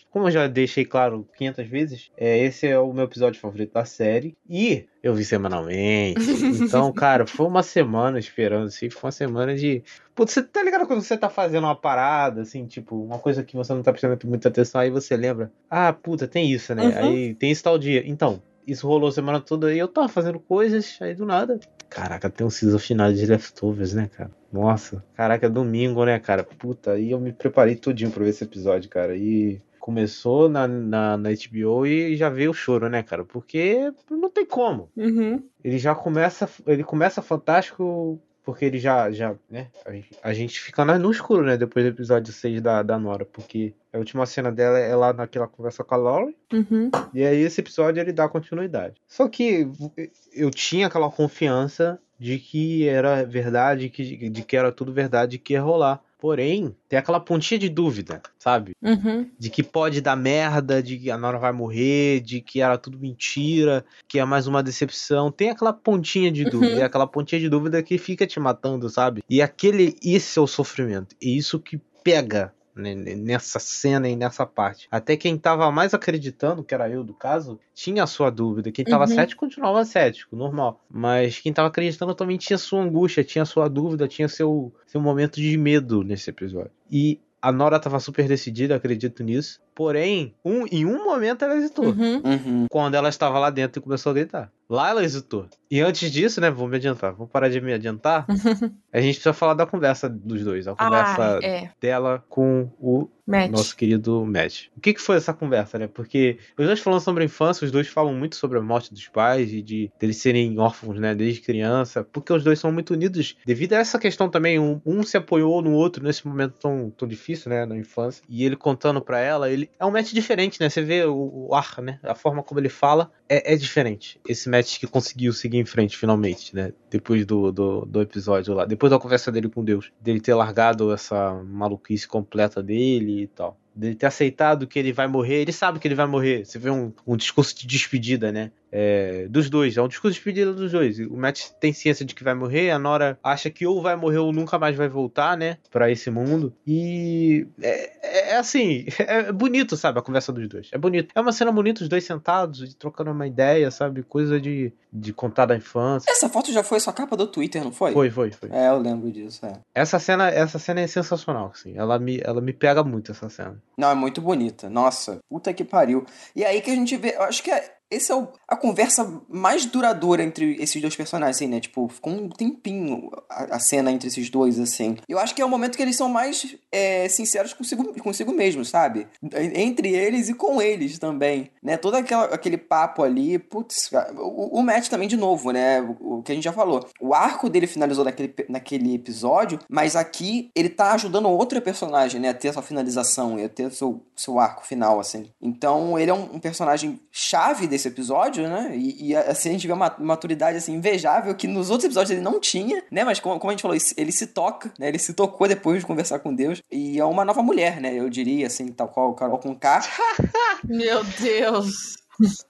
como eu já deixei claro 500 vezes, é, esse é o meu episódio favorito da série. E eu vi semanalmente. Então, cara, foi uma semana esperando, assim. Foi uma semana de. Putz, você tá ligado quando você tá fazendo uma parada, assim, tipo, uma coisa que você não tá prestando muita atenção, aí você lembra, ah, puta, tem isso, né? Uhum. Aí tem esse tal dia. Então, isso rolou a semana toda e eu tava fazendo coisas, aí do nada. Caraca, tem um season final de Leftovers, né, cara? Nossa, caraca, é domingo, né, cara? Puta, aí eu me preparei tudinho pra ver esse episódio, cara. E começou na, na, na HBO e já veio o choro, né, cara? Porque não tem como. Uhum. Ele já começa, ele começa fantástico porque ele já, já né, a gente, a gente fica no escuro, né, depois do episódio 6 da, da Nora, porque a última cena dela é lá naquela conversa com a Laurie, Uhum. e aí esse episódio ele dá continuidade. Só que eu tinha aquela confiança de que era verdade, que, de que era tudo verdade, que ia rolar. Porém, tem aquela pontinha de dúvida, sabe? Uhum. De que pode dar merda, de que a Nora vai morrer, de que era tudo mentira, que é mais uma decepção. Tem aquela pontinha de dúvida, Uhum. é aquela pontinha de dúvida que fica te matando, sabe? E aquele, esse é o sofrimento. E isso que pega nessa cena e nessa parte. Até quem tava mais acreditando, que era eu do caso, tinha a sua dúvida. Quem tava Uhum. cético continuava cético, normal. Mas quem tava acreditando também tinha sua angústia, tinha sua dúvida, tinha seu, seu momento de medo nesse episódio. E a Nora tava super decidida, acredito nisso. Porém, um, em um momento ela hesitou. Uhum. Quando ela estava lá dentro e começou a gritar. Lá ela hesitou. E antes disso, né? Vou me adiantar. Vou parar de me adiantar. a gente precisa falar da conversa dos dois. A conversa Ah, é. dela com o Matt. nosso querido Matt. O que, que foi essa conversa, né? Porque os dois falando sobre a infância, os dois falam muito sobre a morte dos pais e de eles serem órfãos, né? Desde criança. Porque os dois são muito unidos. Devido a essa questão também, um, um se apoiou no outro nesse momento tão, tão difícil, né? Na infância. E ele contando pra ela, ele é um Matt diferente, né? Você vê o, o ar, né? A forma como ele fala é, é diferente. Esse Matt que conseguiu seguir em frente finalmente, né? Depois do, do, do episódio lá. Depois da conversa dele com Deus. Dele ter largado essa maluquice completa dele e tal. Dele ter aceitado que ele vai morrer. Ele sabe que ele vai morrer. Você vê um, um discurso de despedida, né? É, dos dois. É um discurso de despedida dos dois. O Matt tem ciência de que vai morrer. A Nora acha que ou vai morrer ou nunca mais vai voltar, né? Pra esse mundo. E é, é- é assim. É bonito, sabe? A conversa dos dois. É bonito. É uma cena bonita, os dois sentados trocando uma ideia, sabe? Coisa de, de contar da infância. Essa foto já foi sua capa do Twitter, não foi? Foi, foi, foi. É, eu lembro disso, é. Essa cena, essa cena é sensacional, assim. Ela me, ela me pega muito, essa cena. Não, é muito bonita. Nossa, puta que pariu. E aí que a gente vê, eu acho que é, esse é o- a conversa mais duradoura entre esses dois personagens, assim, né? Tipo, ficou um tempinho a, a cena entre esses dois, assim. Eu acho que é o momento que eles são mais é, sinceros consigo, consigo mesmo, sabe? Entre eles e com eles também, né? Todo aquela, aquele papo ali, putz, o, o Matt também, de novo, né? O, o que a gente já falou. O arco dele finalizou naquele, naquele episódio, mas aqui ele tá ajudando outra personagem, né? A ter essa finalização e a ter seu, seu arco final, assim. Então, ele é um, um personagem chave desse episódio, né? E, e, assim a gente vê uma maturidade assim invejável que nos outros episódios ele não tinha, né? Mas como, como a gente falou, ele, se- toca, né? Ele se tocou depois de conversar com Deus e é uma nova mulher, né? Eu diria assim, tal qual Carol com K. Meu Deus.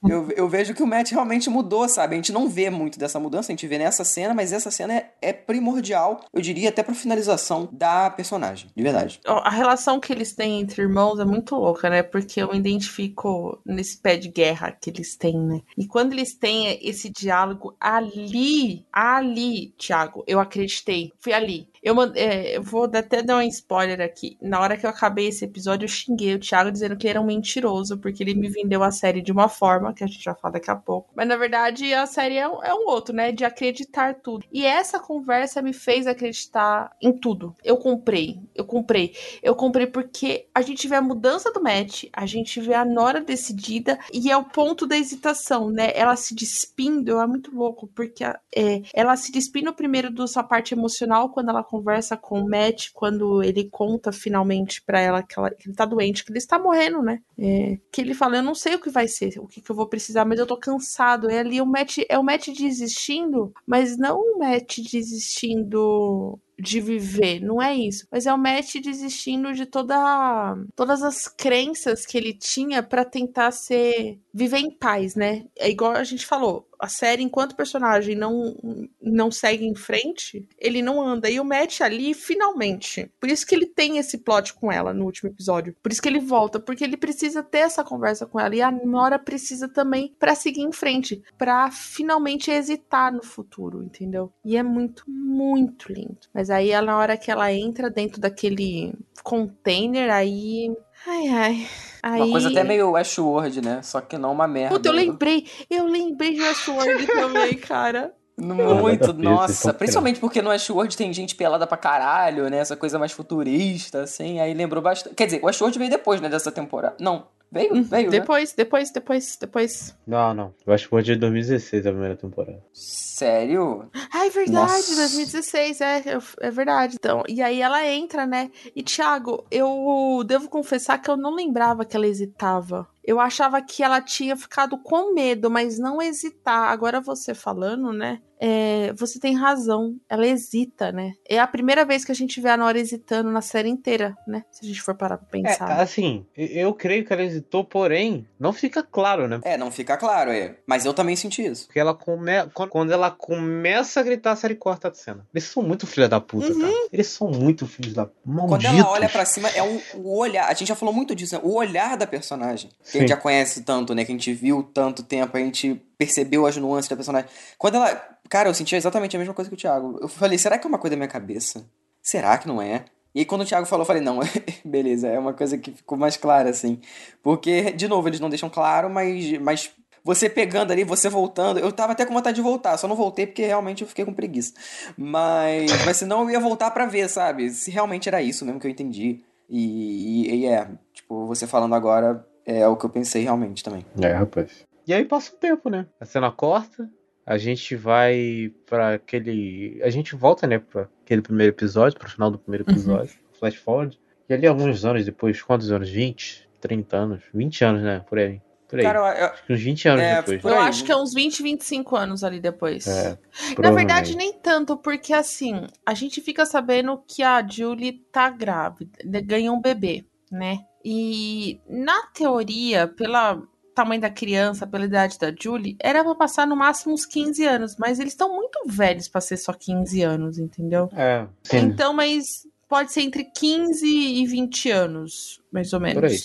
Eu, eu vejo que o Matt realmente mudou, sabe? A gente não vê muito dessa mudança, a gente vê nessa cena, mas essa cena é, é primordial, eu diria, até pra finalização da personagem, de verdade. A relação que eles têm entre irmãos é muito louca, né? Porque eu me identifico nesse pé de guerra que eles têm, né? E quando eles têm esse diálogo ali, ali, Thiago, eu acreditei. Fui ali. Eu, é, eu vou até dar um spoiler aqui. Na hora que eu acabei esse episódio, eu xinguei o Thiago dizendo que ele era um mentiroso, porque ele me vendeu a série de uma forma, que a gente vai falar daqui a pouco. Mas na verdade, a série é um, é um outro, né? De acreditar tudo. E essa conversa me fez acreditar em tudo. Eu comprei, eu comprei. Eu comprei porque a gente vê a mudança do Matt, a gente vê a Nora decidida, e é o ponto da hesitação, né? Ela se despindo, é muito louco, porque é, ela se despindo primeiro dessa parte emocional quando ela conversa com o Matt, quando ele conta finalmente pra ela que, ela- que ele tá doente, que ele está morrendo, né? É, que ele fala, eu não sei o que vai ser, o que, que eu vou precisar, mas eu tô cansado. É ali o Matt, é o Matt desistindo, mas não o Matt desistindo de viver, não é isso. Mas é o Matt desistindo de toda todas as crenças que ele tinha pra tentar ser viver em paz, né? É igual a gente falou, a série enquanto personagem não não segue em frente, ele não anda. E o Matt ali finalmente. Por isso que ele tem esse plot com ela no último episódio. Por isso que ele volta, porque ele precisa ter essa conversa com ela e a Nora precisa também pra seguir em frente, pra finalmente hesitar no futuro, entendeu? E é muito muito lindo. Mas aí na hora que ela entra dentro daquele container aí Ai, ai. Aí... Uma coisa até meio Westworld, né? Só que não uma merda. Puta, eu lembrei. Eu lembrei de Westworld também, cara. Muito, nossa. Principalmente porque no Westworld tem gente pelada pra caralho, né? Essa coisa mais futurista, assim. Aí lembrou bastante. Quer dizer, o Westworld veio depois, né? Dessa temporada. Não. Veio? Veio. né? Depois, depois, depois, depois. Não, não. Eu acho que foi de 2016 a primeira temporada. Sério? Ah, é verdade, Nossa. 2016, é, é verdade. Então, e aí ela entra, né? E, Thiago, eu devo confessar que eu não lembrava que ela hesitava. Eu achava que ela tinha ficado com medo, mas não hesitar. Agora você falando, né? É, você tem razão. Ela hesita, né? É a primeira vez que a gente vê a Nora hesitando na série inteira, né? Se a gente for parar pra É, pensar. assim, eu creio que ela hesitou, porém, não fica claro, né? É, não fica claro, é. Mas eu também senti isso. Porque ela come... quando- ela começa a gritar, a série corta a cena. Eles são muito filha da puta, cara. Eles são muito filhos da malditos. Quando ela olha pra cima, é um, o olhar. A gente já falou muito disso, né? O olhar da personagem. Que a gente já conhece tanto, né? Que a gente viu tanto tempo, a gente percebeu as nuances da personagem. Quando ela. Cara, eu senti exatamente a mesma coisa que o Thiago. Eu falei, será que é uma coisa da minha cabeça? Será que não é? E aí, quando o Thiago falou, eu falei, não, beleza, é uma coisa que ficou mais clara, assim. Porque, de novo, eles não deixam claro, mas, mas você pegando ali, você voltando. Eu tava até com vontade de voltar, só não voltei porque realmente eu fiquei com preguiça. Mas, mas senão eu ia voltar pra ver, sabe? Se realmente era isso mesmo que eu entendi. E, e, e é, tipo, você falando agora é o que eu pensei realmente também. É, rapaz. E aí passa o tempo, né? A cena corta, a gente vai pra aquele. A gente volta, né, pra aquele primeiro episódio, pro final do primeiro episódio, flash forward. E ali alguns anos depois, quantos anos? 20? 30 anos? 20 anos, né? Por aí. Por aí. Cara, eu- Acho que uns 20 anos é, depois. Eu acho que é uns 20, 25 anos ali depois. É, Na verdade, nem tanto, porque assim, a gente fica sabendo que a Julie tá grávida, ganhou um bebê, né? E na teoria, pelo tamanho da criança, pela idade da Julie, era pra passar no máximo uns 15 anos, mas eles estão muito velhos pra ser só 15 anos, entendeu? É, sim. Então, mas pode ser entre 15 e 20 anos, mais ou menos. Por aí.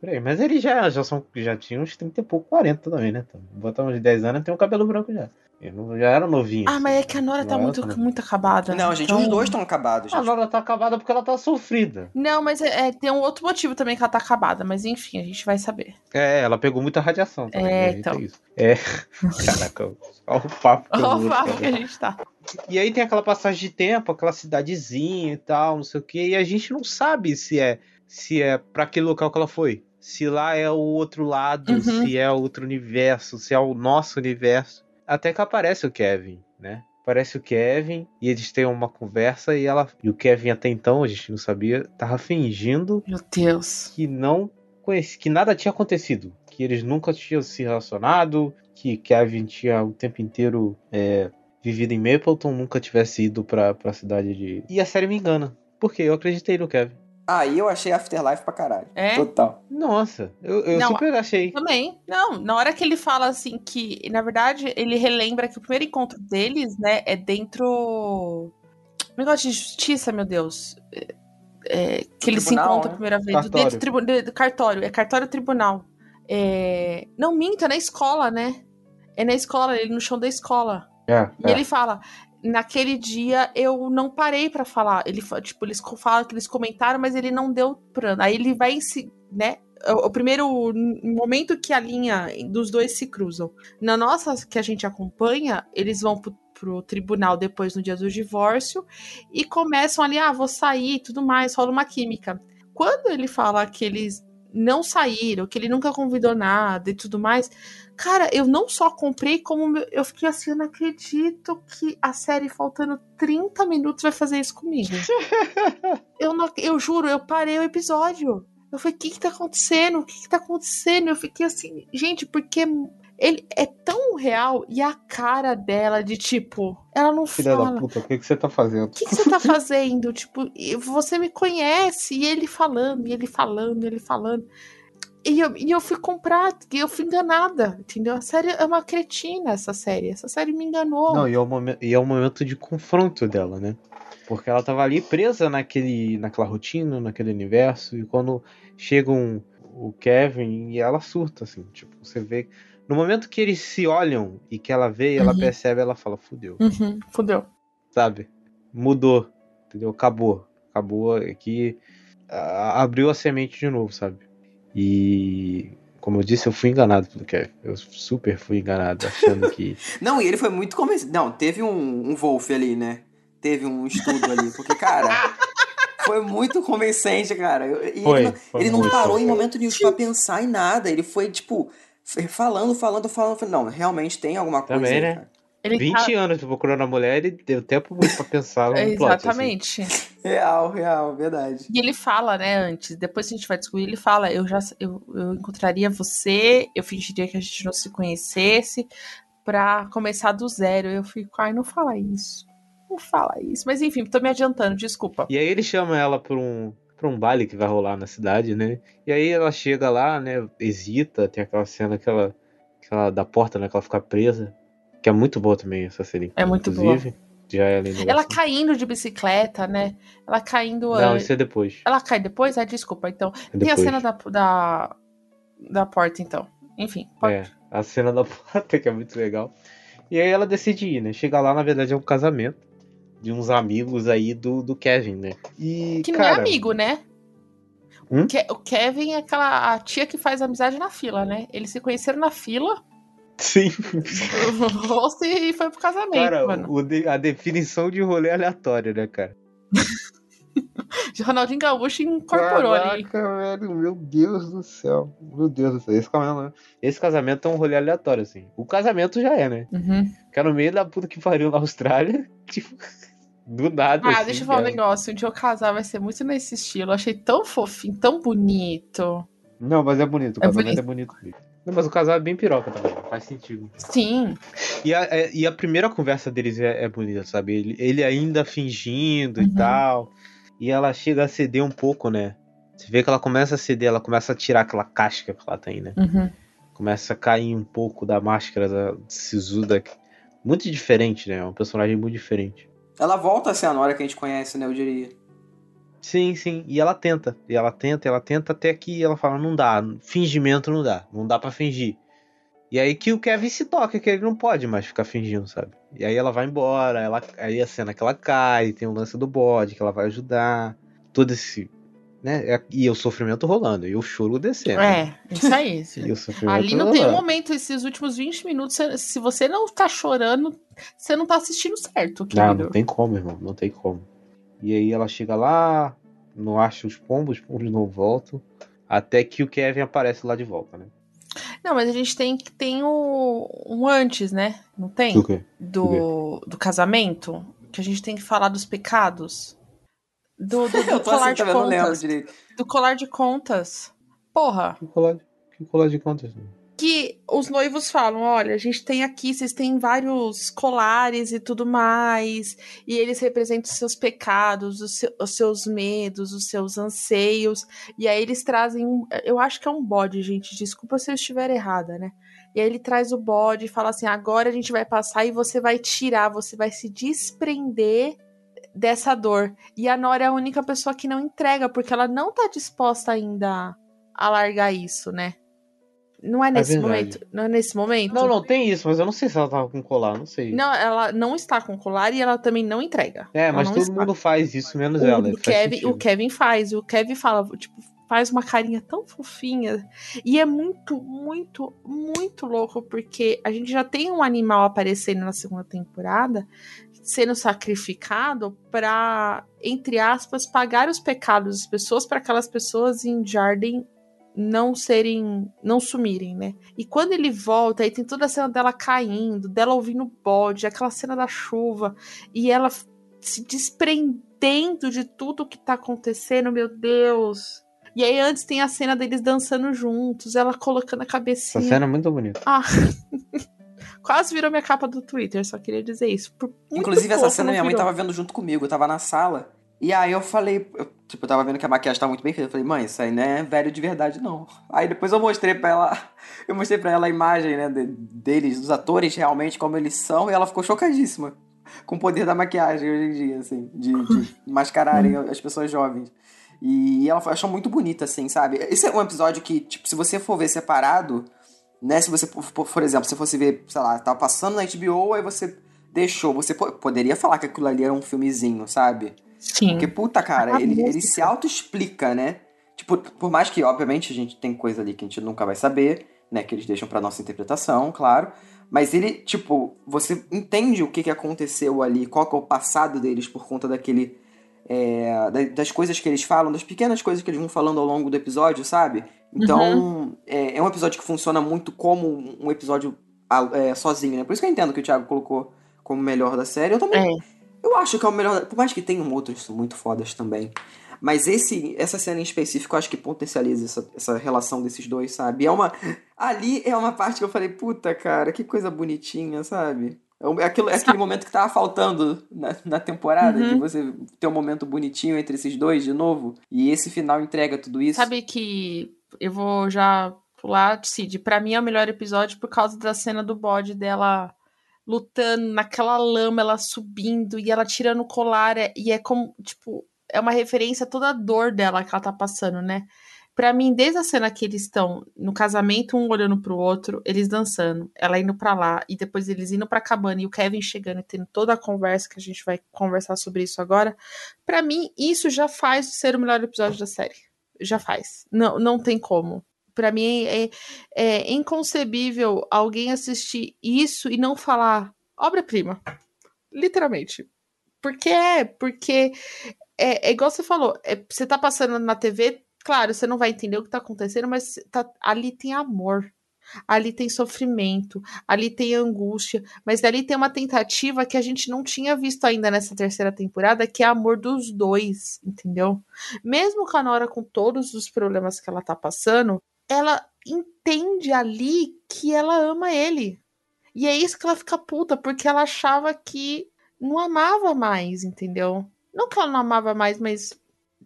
Por aí. Mas eles já, já, são, já tinham uns 30 e pouco, 40 também, né? Então, botar uns 10 anos tem um cabelo branco já. Ele não- já era novinho. Ah, mas é que a Nora tá Não, muito, não. muito acabada. Não, gente, então- os dois estão acabados. A Gente. Nora tá acabada porque ela tá sofrida. Não, mas é, é, tem um outro motivo também que ela tá acabada, mas enfim, a gente vai saber. É, ela pegou muita radiação também. É, né, gente? então. isso. É. Caraca, olha o papo. que eu Olha o papo cara. que a gente tá. E aí tem aquela passagem de tempo, aquela cidadezinha e tal, não sei o que, e a gente não sabe se é se é para aquele local que ela foi. Se lá é o outro lado, Uhum. se é outro universo, se é o nosso universo. Até que aparece o Kevin, né? Aparece o Kevin e eles têm uma conversa e ela e o Kevin até então, a gente não sabia, tava fingindo Meu Deus. que não conhecia, que nada tinha acontecido, que eles nunca tinham se relacionado, que Kevin tinha o tempo inteiro é, vivido em Mapleton, nunca tivesse ido pra, pra cidade de. E a série me engana. Porque eu acreditei no Kevin. Aí eu achei Afterlife pra caralho. É? Total. Nossa, eu, eu Não, super achei. Também. Não, na hora que ele fala assim que, na verdade, ele relembra que o primeiro encontro deles, né, é dentro. Negócio de justiça, meu Deus. É, é, que eles se Tribunal, encontram a né? primeira vez. Cartório. Dentro do, tribu- do cartório. É cartório tribunal. É, não minta, é na escola, né? É na escola, ele no chão da escola. É, E ele fala, naquele dia eu não parei pra falar. Ele tipo, eles falam que eles comentaram, mas ele não deu plano. Aí ele vai se, né? O, o primeiro momento que a linha dos dois se cruzam. Na nossa que a gente acompanha, eles vão pro, pro tribunal depois no dia do divórcio e começam ali, ah, vou sair, tudo mais, rola uma química. Quando ele fala que eles não saíram, que ele nunca convidou nada e tudo mais, Cara, eu não só comprei, como eu fiquei assim, eu não acredito que a série, faltando 30 minutos, vai fazer isso comigo. eu, não, eu juro, eu parei o episódio. Eu falei, o que que tá acontecendo? O que que tá acontecendo? Eu fiquei assim, gente, porque Ele é tão real e a cara dela de tipo, ela não Filha fala. da puta, o que, que você tá fazendo? O que, que você tá fazendo? tipo, você me conhece, e ele falando, e ele falando, e ele falando. E eu, e eu fui comprar, e eu fui enganada, entendeu? A série é uma cretina, essa série. Essa série me enganou. Não, e é, o momento, e é o momento de confronto dela, né? Porque ela tava ali presa naquele, naquela rotina, naquele universo, e quando chega um, o Kevin e ela surta, assim, tipo, você vê. No momento que eles se olham e que ela vê ela Uhum. percebe, ela fala, fudeu. Uhum, fudeu. sabe? Mudou, entendeu? Acabou. Acabou aqui. a- Abriu a semente de novo, sabe? E. Como eu disse, eu fui enganado pelo Kevin. Eu super fui enganado, achando que. Não, e ele foi muito convencido. Não, teve um, um Wolf ali, né? Teve um estudo ali. Porque, cara, foi muito convincente, cara. E Foi, ele não, foi ele não parou foi. em momento nenhum pra pensar em nada. Ele foi, tipo, falando, falando, falando. Não, realmente tem alguma coisa Também, aí, né? cara. Ele 20 tá- anos procurando a mulher e deu tempo muito pra pensar no plot. assim. Exatamente. Real, real, verdade. E ele fala, né, antes, depois que a gente vai descobrir, ele fala, eu já eu, eu encontraria você, eu fingiria que a gente não se conhecesse pra começar do zero. Eu fico, ai, não fala isso. Não fala isso. Mas enfim, tô me adiantando, desculpa. E aí ele chama ela pra um, pra um baile que vai rolar na cidade, né? E aí ela chega lá, né? Hesita, tem aquela cena que ela, que ela da porta, né? Que ela fica presa. Que é muito boa também essa série. É muito inclusive. Já é Ela caindo de bicicleta, né? Ela caindo. Não, ah, isso é depois. Ela cai depois? Ah, desculpa. Então, É tem a cena da, da, da porta, então. Enfim, pode. É, a cena da porta que é muito legal. E aí ela decide ir, né? Chega lá, na verdade, é um casamento de uns amigos aí do, do Kevin, né? E, Que não cara, é amigo, né? Hum? O Kevin é aquela a tia que faz amizade na fila, né? Eles se conheceram na fila, Sim. e foi pro casamento, Cara, mano. o de- a definição de rolê aleatório, né, cara? Ronaldinho Gaúcho incorporou ali. Caraca, velho, meu Deus do céu. Meu Deus do céu. Esse casamento, esse casamento é um rolê aleatório, assim. O casamento já é, né? Uhum. Que é no meio da puta que pariu na Austrália. Tipo, do nada. Ah, assim, deixa eu falar um cara. negócio. Um dia eu casar vai ser muito nesse estilo. Eu achei tão fofinho, tão bonito. Não, mas é bonito. O É casamento bonito. é bonito. Não, mas o casal é bem piroca também. Faz sentido. Sim. E a, é- e a primeira conversa deles é, é bonita, sabe? Ele, ele ainda fingindo Uhum. e tal. E ela chega a ceder um pouco, né? Você vê que ela começa a ceder, ela começa a tirar aquela casca que ela tem, né? Uhum. Começa a cair um pouco da máscara da Sisuda. Muito diferente, né? É um personagem muito diferente. Ela volta a ser a Nora que a gente conhece, né? Eu diria. Sim, sim. E ela tenta. E ela tenta, ela tenta até que ela fala, não dá. Fingimento não dá. Não dá pra fingir. E aí que o Kevin se toca, que ele não pode mais ficar fingindo, sabe? E aí ela vai embora, ela, aí a cena que ela cai, tem o lance do bode, que ela vai ajudar. Todo esse. Né? É- E o sofrimento rolando, e o choro descendo. É, isso aí. E o sofrimento Ali não tem um rolando. momento, esses últimos 20 minutos, se- você não tá chorando, você não tá assistindo certo, Não, querido. não tem como, irmão, não tem como. E aí ela chega lá, não acha os pombos, os pombos não voltam. Até que o Kevin aparece lá de volta, né? Não, mas a gente tem que tem o um antes, né? Não tem? Do quê? Do, do casamento, que a gente tem que falar dos pecados. Do, do, do tô colar assim, de também, eu não lembro contas. direito. Do colar de contas. Porra. Que colar, que colar de contas? Que os noivos falam: olha, a gente tem aqui, vocês têm vários colares e tudo mais, e eles representam os seus pecados, os, seu- os seus medos, os seus anseios, e aí eles trazem um. Eu acho que é um bode, gente, desculpa se eu estiver errada, né? E aí ele traz o bode e fala assim: agora a gente vai passar e você vai tirar, você vai se desprender dessa dor. E a Nora é a única pessoa que não entrega, porque ela não tá disposta ainda a largar isso, né? Não é nesse verdade. momento? Não é nesse momento? Não, não, tem isso, mas eu não sei se ela tava com colar, não sei. Não, ela não está com colar e ela também não entrega. É, Ela mas todo está. mundo faz isso, menos O, ela. Kevin, o Kevin faz, o Kevin fala, tipo, faz uma carinha tão fofinha. E é muito, muito, muito louco, porque a gente já tem um animal aparecendo na segunda temporada, sendo sacrificado pra, entre aspas, pagar os pecados das pessoas para aquelas pessoas em Jarden não serem, não sumirem, né? E quando ele volta, aí tem toda a cena dela caindo, dela ouvindo o bode, aquela cena da chuva, e ela se desprendendo de tudo que tá acontecendo, meu Deus. E aí antes tem a cena deles dançando juntos, ela colocando a Essa cabecinha. cena é muito bonita. Ah. Quase virou minha capa do Twitter, só queria dizer isso. Inclusive, essa cena minha mãe virou. tava vendo junto comigo, eu tava na sala. E aí eu falei, eu, tipo, eu tava vendo que a maquiagem tava muito bem feita. Eu falei, mãe, isso aí não é velho de verdade, não. Aí depois eu mostrei pra ela, eu mostrei pra ela a imagem, né, de- deles, dos atores realmente, como eles são, e ela ficou chocadíssima. Com o poder da maquiagem hoje em dia, assim, de, de mascararem as pessoas jovens. E ela achou muito bonita, assim, sabe? Esse é um episódio que, tipo, se você for ver separado, né? Se você, por, exemplo, se fosse ver, sei lá, tava passando na HBO, aí você deixou. Você po- poderia falar que aquilo ali era um filmezinho, sabe? Sim. Porque, puta, cara, A ele, ele se auto-explica, né? Tipo, por mais que, obviamente, a gente tem coisa ali que a gente nunca vai saber, né? Que eles deixam pra nossa interpretação, claro. Mas ele, tipo, você entende o que, que aconteceu ali, qual que é o passado deles por conta daquele. é, da- das coisas que eles falam, das pequenas coisas que eles vão falando ao longo do episódio, sabe? Então, é, é um episódio que funciona muito como um episódio é, sozinho, né? Por isso que eu entendo que o Thiago colocou como o melhor da série. Eu também. Eu acho que é o melhor. Por mais que tenham outros muito fodas também. Mas esse, essa cena em específico, eu acho que potencializa essa, essa relação desses dois, sabe? É uma. Ali é uma parte que eu falei, puta, cara, que coisa bonitinha, sabe? É é aquilo, é aquele momento que tava faltando na, na temporada, Uhum. de você ter um momento bonitinho entre esses dois de novo. E esse final entrega tudo isso. Sabe que eu vou já pular, Cid. Pra mim é o melhor episódio por causa da cena do bode dela lutando naquela lama, ela subindo e ela tirando o colar. é- E é como, tipo, é uma referência a toda a dor dela que ela tá passando, né? Pra mim, desde a cena que eles estão no casamento, um olhando pro outro, eles dançando, ela indo pra lá, e depois eles indo pra cabana e o Kevin chegando e tendo toda a conversa, que a gente vai conversar sobre isso agora. Pra mim, isso já faz ser o melhor episódio da série. Já faz. Não, não tem como. Pra mim é, é inconcebível alguém assistir isso e não falar obra-prima. Literalmente. Porque é, porque é, é igual você falou, é, você tá passando na TV, claro, você não vai entender o que tá acontecendo, mas tá- ali tem amor. Ali tem sofrimento, ali tem angústia, mas ali tem uma tentativa que a gente não tinha visto ainda nessa terceira temporada, que é amor dos dois, entendeu? Mesmo com a Nora com todos os problemas que ela tá passando, ela entende ali que ela ama ele. E é isso que ela fica puta, porque ela achava que não amava mais, entendeu? Não que ela não amava mais, mas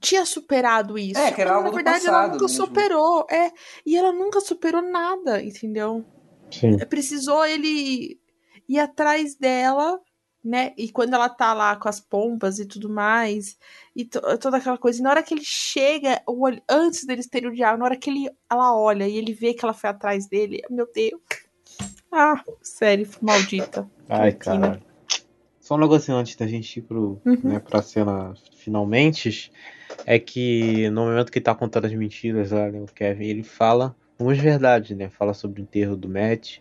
tinha superado isso. É, que era Mas, algo na do verdade, ela nunca mesmo. superou. É, e ela nunca superou nada, entendeu? Sim. Precisou ele ir atrás dela, né? E quando ela tá lá com as pompas e tudo mais, e to- toda aquela coisa. E na hora que ele chega, o olho- antes deles terem o diálogo, na hora que ele, ela olha e ele vê que ela foi atrás dele, meu Deus. Ah, sério, maldita. Ai, cara. Só um negocinho antes da gente ir pro, Uhum. né, pra cena finalmente. É que no momento que ele tá contando as mentiras lá, né, o Kevin, ele fala umas verdades, né? Fala sobre o enterro do Matt,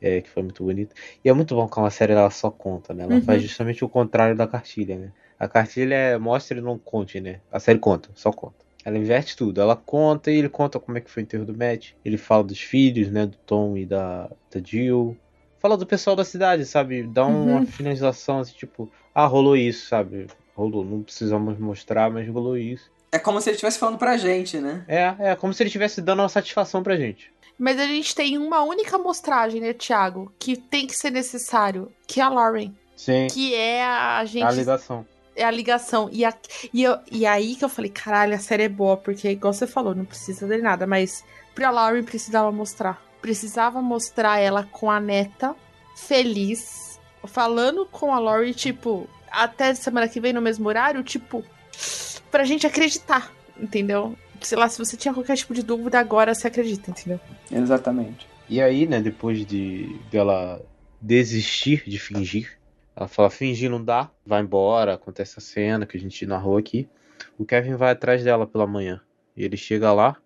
é, que foi muito bonito. E é muito bom que uma série ela só conta, né? Ela Uhum. faz justamente o contrário da cartilha, né? A cartilha é mostra e não conte, né? A série conta, só conta. Ela inverte tudo. Ela conta e ele conta como é que foi o enterro do Matt. Ele fala dos filhos, né? Do Tom e da, da Jill. Fala do pessoal da cidade, sabe? Dá uma Uhum. finalização assim, tipo, ah, rolou isso, sabe? Rolou, não precisamos mostrar, mas rolou isso. É como se ele estivesse falando pra gente, né? É, é como se ele estivesse dando uma satisfação pra gente. Mas a gente tem uma única amostragem, né, Thiago? Que tem que ser necessário, que é a Lauren. Sim. Que é a gente. A ligação. É a ligação. E, a, e, eu, e aí que eu falei, caralho, a série é boa, porque, igual você falou, não precisa de nada, mas pra Lauren precisava mostrar. Precisava mostrar ela com a neta, feliz, falando com a Lauren, tipo, até semana que vem no mesmo horário, tipo, pra gente acreditar, entendeu? Sei lá, se você tinha qualquer tipo de dúvida, agora você acredita, entendeu? Exatamente. E aí, né, depois de dela desistir de fingir, ela fala, fingir não dá, vai embora, acontece a cena que a gente narrou aqui. O Kevin vai atrás dela pela manhã. E ele chega lá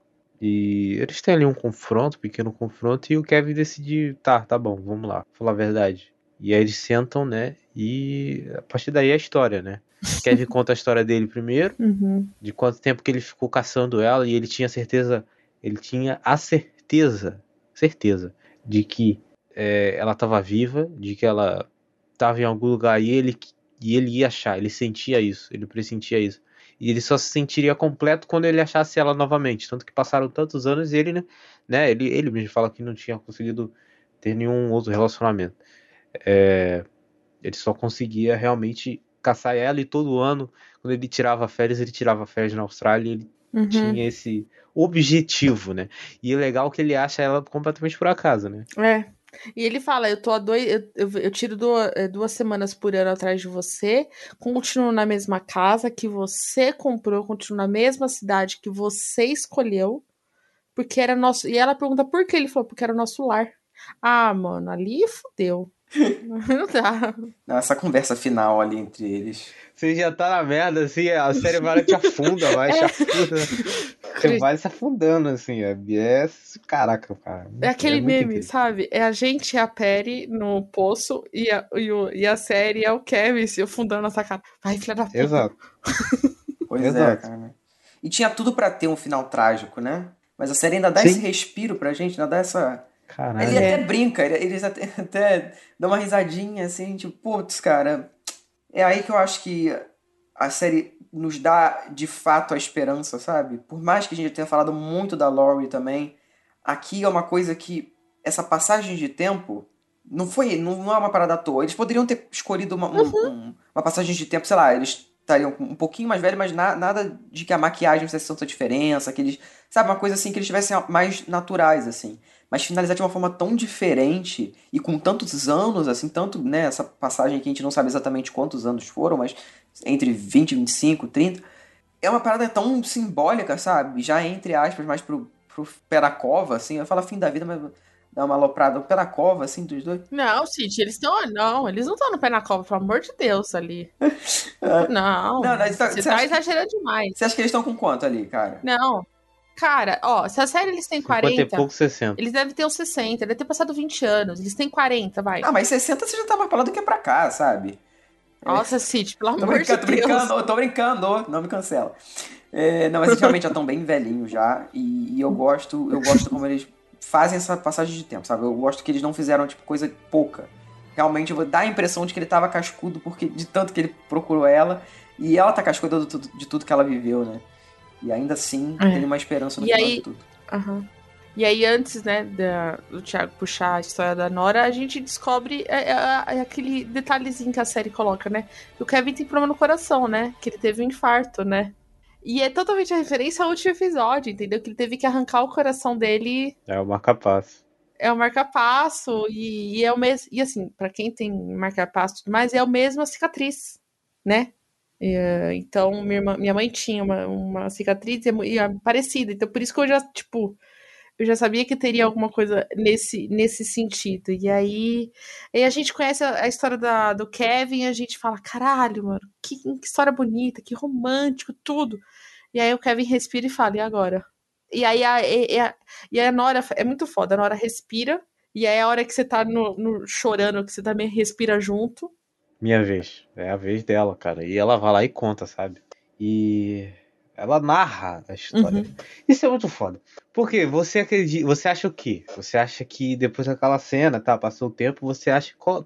e eles têm ali um confronto, um pequeno confronto, e o Kevin decide, tá, tá bom, vamos lá, falar a verdade. E aí eles sentam, né, e a partir daí é a história, né. Kevin conta a história dele primeiro, Uhum. de quanto tempo que ele ficou caçando ela e ele tinha certeza, ele tinha a certeza, certeza de que é, ela estava viva, de que ela estava em algum lugar e ele e ele ia achar, ele sentia isso, ele pressentia isso. E ele só se sentiria completo quando ele achasse ela novamente. Tanto que passaram tantos anos e ele, né, né ele, ele mesmo fala que não tinha conseguido ter nenhum outro relacionamento. É, ele só conseguia realmente caçar ela e todo ano, quando ele tirava férias, ele tirava férias na Austrália e ele Uhum. tinha esse objetivo, né? E é legal que ele acha ela completamente por acaso, né? É. E ele fala: eu tô há dois. Eu, eu, eu tiro duas, eh, duas semanas por ano atrás de você, continuo na mesma casa que você comprou, continuo na mesma cidade que você escolheu, porque era nosso. E ela pergunta por que ele falou, porque era o nosso lar. Ah, mano, ali fudeu. Não dá. Não, essa conversa final ali entre eles. Você já tá na merda, assim, a série vai te afunda, vai, te afunda. Você vai se afundando, assim, é, é caraca, cara. É aquele muito meme, incrível. sabe? É a gente e a Perry no poço e a, e, o- e a série é o Kevin se afundando nessa cara. Vai, filha da puta. Exato. Pois é, Exato. cara. E tinha tudo pra ter um final trágico, né? Mas a série ainda dá Sim. esse respiro pra gente, ainda dá essa. Caralho. Ele até brinca, ele- eles até, até dão uma risadinha assim, tipo, putz, cara. É aí que eu acho que a série nos dá de fato a esperança, sabe? Por mais que a gente tenha falado muito da Laurie também, aqui é uma coisa que essa passagem de tempo não foi, não, não é uma parada à toa. Eles poderiam ter escolhido uma, um- um- uma passagem de tempo, sei lá, eles estariam um pouquinho mais velhos, mas na- nada de que a maquiagem fizesse tanta diferença, que eles, sabe, uma coisa assim que eles tivessem mais naturais, assim. Mas finalizar de uma forma tão diferente e com tantos anos, assim, tanto, né, essa passagem que a gente não sabe exatamente quantos anos foram, mas entre 20, 25, 30, é uma parada tão simbólica, sabe? Já entre aspas, mais pro, pro pé da cova, assim, eu falo fim da vida, mas dá uma aloprada, pé da cova, assim, dos dois. Não, Cid, eles estão. Não, eles não estão no pé na cova, pelo amor de Deus, ali. Não, Não, não, então, você você tá acha- exagerando demais. Você acha que eles estão com quanto ali, cara? Não. Cara, ó, se a série eles têm 50 40. e pouco, 60. Eles devem ter uns 60, deve ter passado 20 anos. Eles têm 40, vai. Ah, mas 60 você já tá mais pra lá do que pra cá, sabe? Nossa, Cid, pelo Tô amor tô de Deus. brincando, tô brincando, não me cancela. É, não, mas eles realmente já estão bem velhinhos já, e, e eu gosto, eu gosto como eles fazem essa passagem de tempo, sabe? Eu gosto que eles não fizeram, tipo, coisa pouca. Realmente, eu vou dar a impressão de que ele tava cascudo porque de tanto que ele procurou ela, e ela tá cascuda de tudo, de tudo que ela viveu, né? E ainda assim, É. tem uma esperança no E final aí- de tudo. Aham. E aí, antes, né, da- do Thiago puxar a história da Nora, a gente descobre é, é, é aquele detalhezinho que a série coloca, né? Que o Kevin tem problema no coração, né? Que ele teve um infarto, né? E é totalmente a referência ao último episódio, entendeu? Que ele teve que arrancar o coração dele É o marca-passo. é o marca-passo e, e é o mesmo. E assim, pra quem tem marca-passo e tudo mais, é o mesmo a cicatriz, né? É, então, minha, irmã- minha mãe tinha uma, uma cicatriz e é, e é parecida. Então, por isso que eu já, tipo, eu já sabia que teria alguma coisa nesse, nesse sentido. E aí, a gente conhece a, a história da, do Kevin a gente fala: caralho, mano, que, que história bonita, que romântico, tudo. E aí o Kevin respira e fala: e agora? E aí a, e, a, e a Nora é muito foda. A Nora respira. E aí a hora que você tá no, no- chorando, que você também respira junto. Minha vez. É a vez dela, cara. E ela vai lá e conta, sabe? E ela narra a história. Uhum. Isso é muito foda. Porque você acredita. Você acha o quê? Você acha que depois daquela cena, tá? Passou o tempo, você acha. Qual,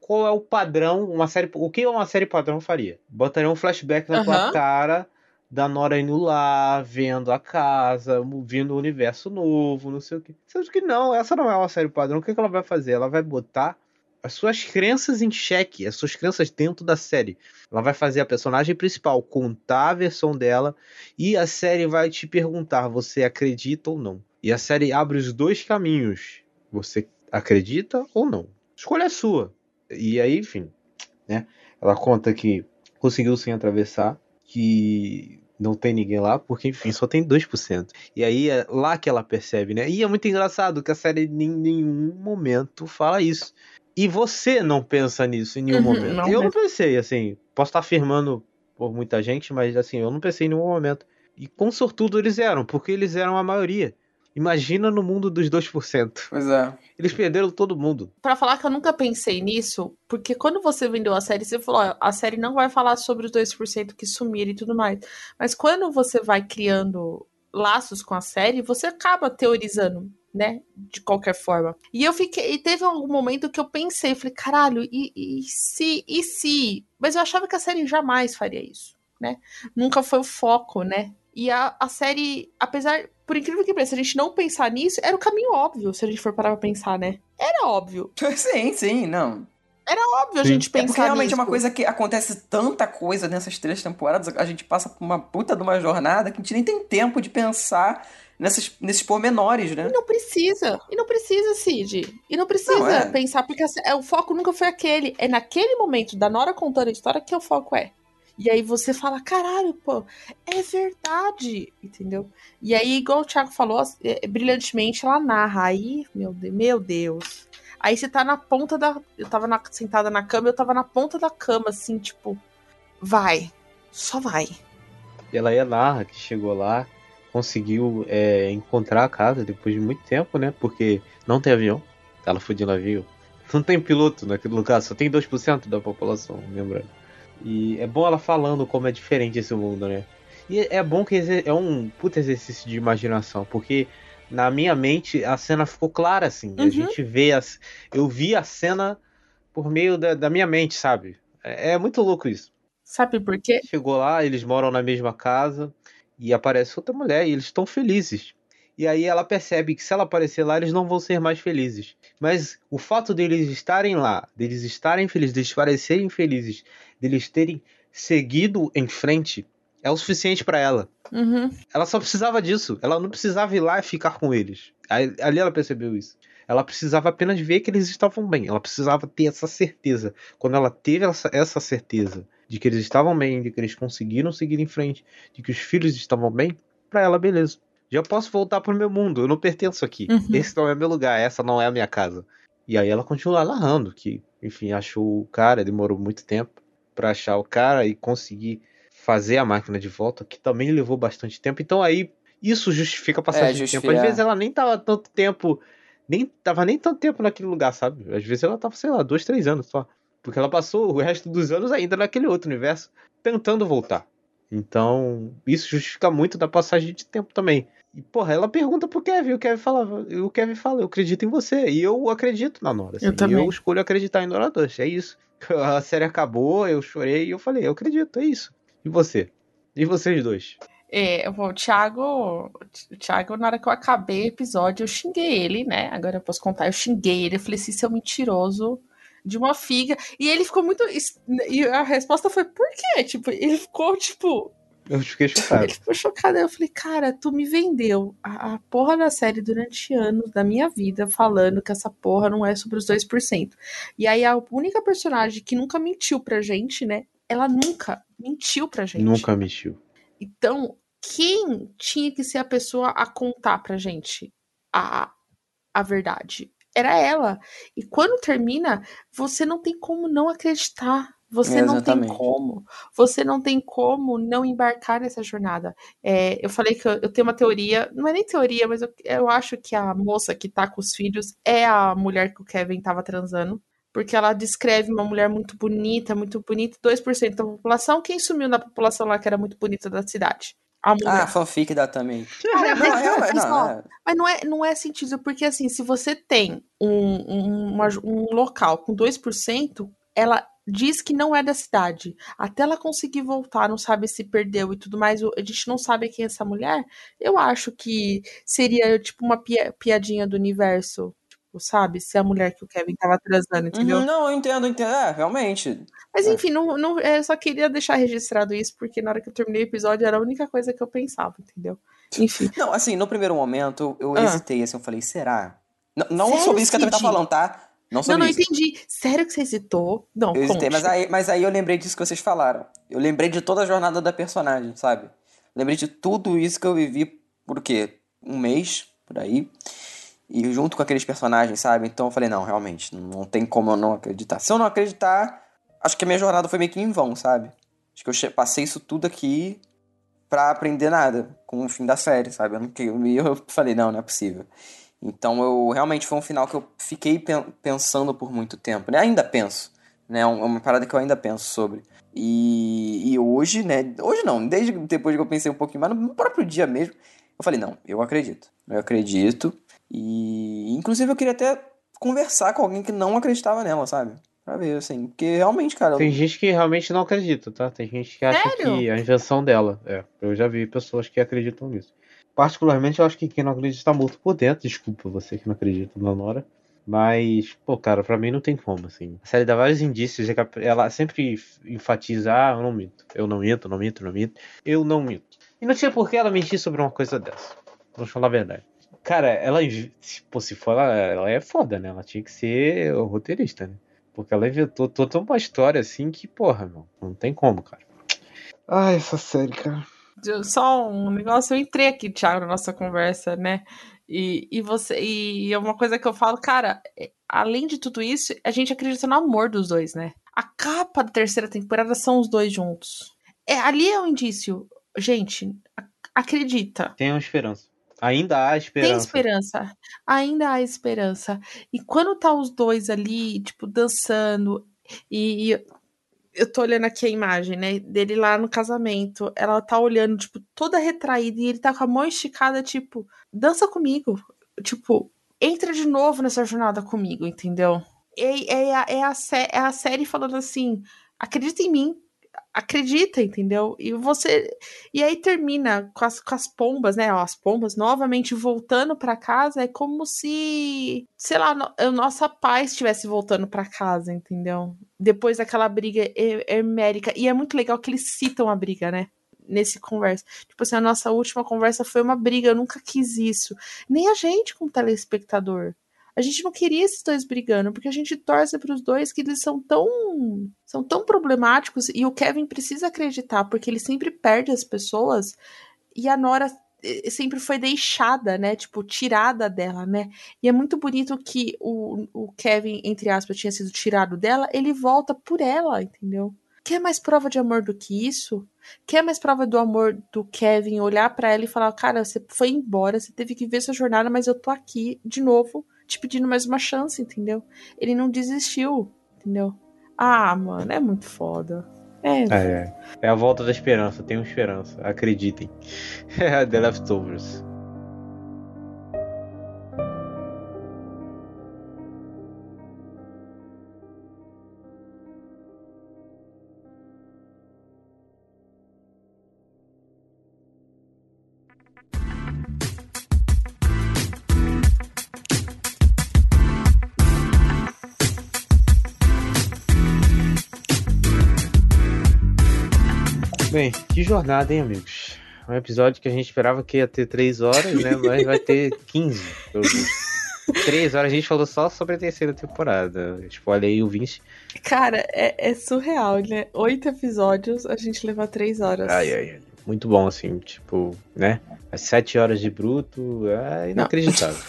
qual é o padrão? Uma série. O que uma série padrão faria? Botaria um flashback na tua Aham. cara da Nora indo lá, vendo a casa, vendo o universo novo, não sei o que. Sendo que não, essa não é uma série padrão. O que, que ela vai fazer? Ela vai botar as suas crenças em xeque, as suas crenças dentro da série. Ela vai fazer a personagem principal contar a versão dela e a série vai te perguntar: você acredita ou não? E a série abre os dois caminhos. Você acredita ou não? Escolha é sua. E aí, enfim, né? Ela conta que conseguiu sim atravessar, que não tem ninguém lá, porque enfim, só tem 2%. E aí é lá que ela percebe, né? E é muito engraçado que a série em nenhum momento fala isso. E você não pensa nisso em nenhum Uhum, momento. não eu não mesmo. pensei, assim, posso estar afirmando por muita gente, mas assim, eu não pensei em nenhum momento. E com sortudo eles eram, porque eles eram a maioria. Imagina no mundo dos 2%. Pois é. Eles perderam todo mundo. Pra falar que eu nunca pensei nisso, porque quando você vendeu a série, você falou, ó, a série não vai falar sobre os 2% que sumiram e tudo mais. Mas quando você vai criando laços com a série, você acaba teorizando, né? De qualquer forma. E eu fiquei. E teve algum momento que eu pensei, falei, caralho, e, e se. E se? Mas eu achava que a série jamais faria isso. né? Nunca foi o foco, né? E a, a série, apesar, por incrível que pareça, se a gente não pensar nisso, era o caminho óbvio, se a gente for parar pra pensar, né? Era óbvio. sim, sim, não. Era óbvio a gente É porque pensar realmente é nisso. uma coisa que acontece tanta coisa nessas três temporadas, a gente passa por uma puta de uma jornada que a gente nem tem tempo de pensar nessas, nesses pormenores, né? E não precisa. E não precisa, Cid. E não precisa Não, é. pensar, porque assim, é, o foco nunca foi aquele. É naquele momento da Nora contando a história que o foco é. E aí você fala, caralho, pô, é verdade, entendeu? E aí, igual o Thiago falou, é, brilhantemente ela narra. Aí, meu Deus, meu Deus. Aí você tá na ponta da. Eu tava na- sentada na cama, eu tava na ponta da cama, assim, tipo, vai, só vai. E ela ia narra que chegou lá, conseguiu é, encontrar a casa depois de muito tempo, né? Porque não tem avião. Ela foi de navio. Não tem piloto naquele lugar, só tem 2% da população, lembrando. E é bom ela falando como é diferente esse mundo, né? E é bom que é um puta exercício de imaginação, porque na minha mente a cena ficou clara, assim. A Uhum. gente vê as. Eu vi a cena por meio da, da minha mente, sabe? É, é muito louco isso. Sabe por quê? Chegou lá, eles moram na mesma casa e aparece outra mulher e eles estão felizes. E aí ela percebe que se ela aparecer lá, eles não vão ser mais felizes. Mas o fato deles estarem lá, deles estarem felizes, deles parecerem felizes, deles terem seguido em frente, é o suficiente pra ela. Uhum. Ela só precisava disso. Ela não precisava ir lá e ficar com eles. Aí- Ali ela percebeu isso. Ela precisava apenas ver que eles estavam bem. Ela precisava ter essa certeza. Quando ela teve essa, essa certeza de que eles estavam bem, de que eles conseguiram seguir em frente, de que os filhos estavam bem, pra ela, beleza. Já posso voltar pro meu mundo. Eu não pertenço aqui. Uhum. Esse não é meu lugar. Essa não é a minha casa. E aí ela continua narrando que, enfim, achou o cara, demorou muito tempo pra achar o cara e conseguir fazer a máquina de volta, que também levou bastante tempo. Então aí isso justifica a passagem É, de tempo. Às vezes ela nem tava tanto tempo, nem tava nem tanto tempo naquele lugar, sabe? Às vezes ela tava, sei lá, dois, três anos só. Porque ela passou o resto dos anos ainda naquele outro universo, tentando voltar. Então, isso justifica muito da passagem de tempo também. E, porra, ela pergunta pro Kevin, o Kevin fala, e o Kevin fala, eu acredito em você. E eu acredito na Nora. assim, Eu também. E eu escolho acreditar em Nora 2. É isso. A série acabou, eu chorei e eu falei, eu acredito, é isso. E você? E vocês dois? É, o Thiago, o Thiago, na hora que eu acabei o episódio, eu xinguei ele, né? Agora eu posso contar, eu xinguei ele, eu falei assim, seu mentiroso de uma figa. E ele ficou muito. E a resposta foi, por quê? Tipo, ele ficou, tipo. Eu fiquei chocado. Ele ficou chocado. Eu falei, cara, tu me vendeu a, a porra da série durante anos da minha vida falando que essa porra não é sobre os 2%. E aí a única personagem que nunca mentiu pra gente, né? Ela nunca mentiu pra gente. Nunca mentiu. Então, quem tinha que ser a pessoa a contar pra gente a, a verdade? Era ela. E quando termina, você não tem como não acreditar. Você não tem Exatamente. como. Você não tem como não embarcar nessa jornada. É, eu falei que eu, eu tenho uma teoria, não é nem teoria, mas eu, eu acho que a moça que tá com os filhos é a mulher que o Kevin tava transando. Porque ela descreve uma mulher muito bonita, muito bonita, 2% da população. Quem sumiu na população lá que era muito bonita da cidade? A mulher. Ah, fanfic dá também. Cara, Não, mas, é, mas, não, ó, é. mas não é, não é sentido, porque assim, se você tem um, um, uma- um local com 2%, ela diz que não é da cidade. Até ela conseguir voltar, não sabe se perdeu e tudo mais, o- a gente não sabe quem é essa mulher. Eu acho que seria tipo uma pia- piadinha do universo, sabe? Se a mulher que o Kevin tava transando, entendeu? Uhum, não, eu entendo, eu entendo. É, realmente. Mas enfim, não, não, eu só queria deixar registrado isso, porque na hora que eu terminei o episódio era a única coisa que eu pensava, entendeu? Enfim. Não, assim, no primeiro momento eu Ah. hesitei, assim, eu falei, será? N- não Sério, sobre isso que a tá falando, tá? Não Não, sobre não isso. entendi. Sério que você hesitou? Não, Eu hesitei, mas aí, mas aí eu lembrei disso que vocês falaram. Eu lembrei de toda a jornada da personagem, sabe? Lembrei de tudo isso que eu vivi por quê? Um mês, por aí. E junto com aqueles personagens, sabe? Então eu falei, não, realmente, não tem como eu não acreditar. Se eu não acreditar, acho que a minha jornada foi meio que em vão, sabe? Acho que eu passei isso tudo aqui pra aprender nada com o fim da série, sabe? Eu, não, eu, falei, não, não é possível. Então eu realmente foi um final que eu fiquei pen- pensando por muito tempo, né? Ainda penso, né? É é uma parada que eu ainda penso sobre. E, e hoje, né? Hoje não, desde depois que eu pensei um pouquinho mais, no próprio dia mesmo, eu falei, não, eu acredito. Eu acredito. E inclusive eu queria até conversar com alguém que não acreditava nela, sabe? Pra ver, assim. Porque realmente, cara. Tem gente que realmente não acredita, tá? Tem gente que acha Sério? que a invenção dela. É, eu já vi pessoas que acreditam nisso. Particularmente, eu acho que quem não acredita tá morto por dentro. Desculpa você que não acredita na Nora. Mas, pô, cara, pra mim não tem como, assim. A série dá vários indícios, é que ela sempre enfatiza, ah, eu não minto. Eu não minto, não minto, não minto. Eu não minto. E não tinha por que ela mentir sobre uma coisa dessa. Vamos falar a verdade. Cara, ela, pô, se for ela, ela é foda, né? Ela tinha que ser roteirista, né? Porque ela inventou toda uma história assim que, porra, meu, não tem como, cara. Ai, essa série, cara. Só um negócio, eu entrei aqui, Thiago, na nossa conversa, né? E, e você e é uma coisa que eu falo, cara, é, além de tudo isso, a gente acredita no amor dos dois, né? A capa da terceira temporada são os dois juntos. É, ali é um indício. Gente, acredita. Tem uma esperança. Ainda há esperança. Tem esperança. Ainda há esperança. E quando tá os dois ali, tipo, dançando, e, e eu tô olhando aqui a imagem, né, dele lá no casamento, ela tá olhando, tipo, toda retraída, e ele tá com a mão esticada, tipo, dança comigo. Tipo, entra de novo nessa jornada comigo, entendeu? É, é, a, é, a, é a série falando assim, acredita em mim, acredita, entendeu? E você. E aí termina com as, com as pombas, né? As pombas novamente voltando para casa. É como se, sei lá, no, nossa paz estivesse voltando para casa, entendeu? Depois daquela briga hermética. E é muito legal que eles citam a briga, né? Nesse conversa. Tipo assim, a nossa última conversa foi uma briga, eu nunca quis isso. Nem a gente, como telespectador. A gente não queria esses dois brigando, porque a gente torce para os dois que eles são tão são tão problemáticos e o Kevin precisa acreditar, porque ele sempre perde as pessoas e a Nora eh, sempre foi deixada, né? Tipo, tirada dela, né? E é muito bonito que o, o Kevin, entre aspas, tinha sido tirado dela, ele volta por ela, entendeu? Quer mais prova de amor do que isso? Quer mais prova do amor do Kevin olhar para ela e falar: Cara, você foi embora, você teve que ver sua jornada, mas eu tô aqui de novo te pedindo mais uma chance, entendeu? Ele não desistiu, entendeu? Ah, mano, é muito foda. É. É, é. é a volta da esperança, tenham esperança, acreditem. The Leftovers. Jornada, hein, amigos? Um episódio que a gente esperava que ia ter 3 horas, né? Mas vai ter 15, pelo visto. 3 horas a gente falou só sobre a terceira temporada. Spoiler aí o Vince. Cara, é, é surreal, né? Oito episódios, a gente leva 3 horas. Ai, ai, ai. Muito bom, assim, tipo, né? As 7 horas de bruto é inacreditável.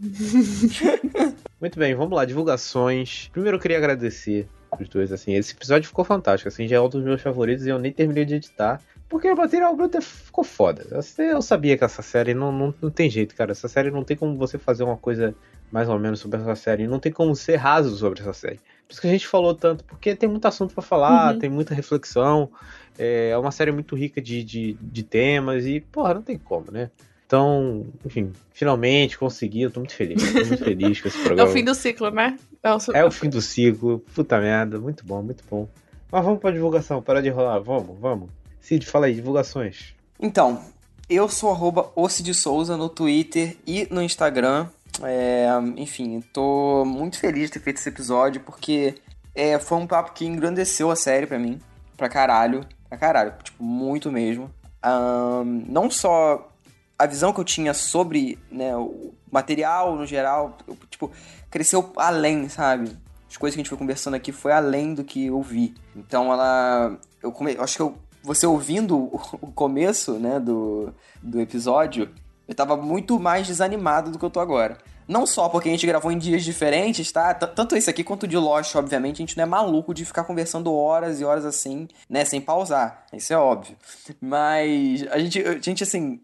Muito bem, vamos lá, divulgações. Primeiro eu queria agradecer os dois, assim. Esse episódio ficou fantástico, assim, já é um dos meus favoritos e eu nem terminei de editar. Porque o material bruto ficou foda. Eu sabia que essa série não, não, não tem jeito, cara. Essa série não tem como você fazer uma coisa mais ou menos sobre essa série. Não tem como ser raso sobre essa série. Por isso que a gente falou tanto, porque tem muito assunto para falar, uhum. tem muita reflexão. É uma série muito rica de, de, de temas e, porra, não tem como, né? Então, enfim, finalmente consegui, eu tô muito feliz. Tô muito feliz com esse programa. É o fim do ciclo, né? É o, é o fim do ciclo, puta merda, muito bom, muito bom. Mas vamos pra divulgação, para de enrolar, vamos, vamos. Cid, fala aí, divulgações. Então, eu sou arroba de Souza no Twitter e no Instagram. É, enfim, tô muito feliz de ter feito esse episódio, porque é, foi um papo que engrandeceu a série pra mim. Pra caralho. Pra caralho. Tipo, muito mesmo. Um, não só a visão que eu tinha sobre né, o material no geral, eu, tipo, cresceu além, sabe? As coisas que a gente foi conversando aqui foi além do que eu vi. Então ela. Eu, come, acho que eu, você ouvindo o, começo, né, do, do episódio, eu tava muito mais desanimado do que eu tô agora. Não só porque a gente gravou em dias diferentes, tá? T Tanto esse aqui quanto o de Lost, obviamente, a gente não é maluco de ficar conversando horas e horas assim, né? Sem pausar. Isso é óbvio. Mas a gente, a gente assim,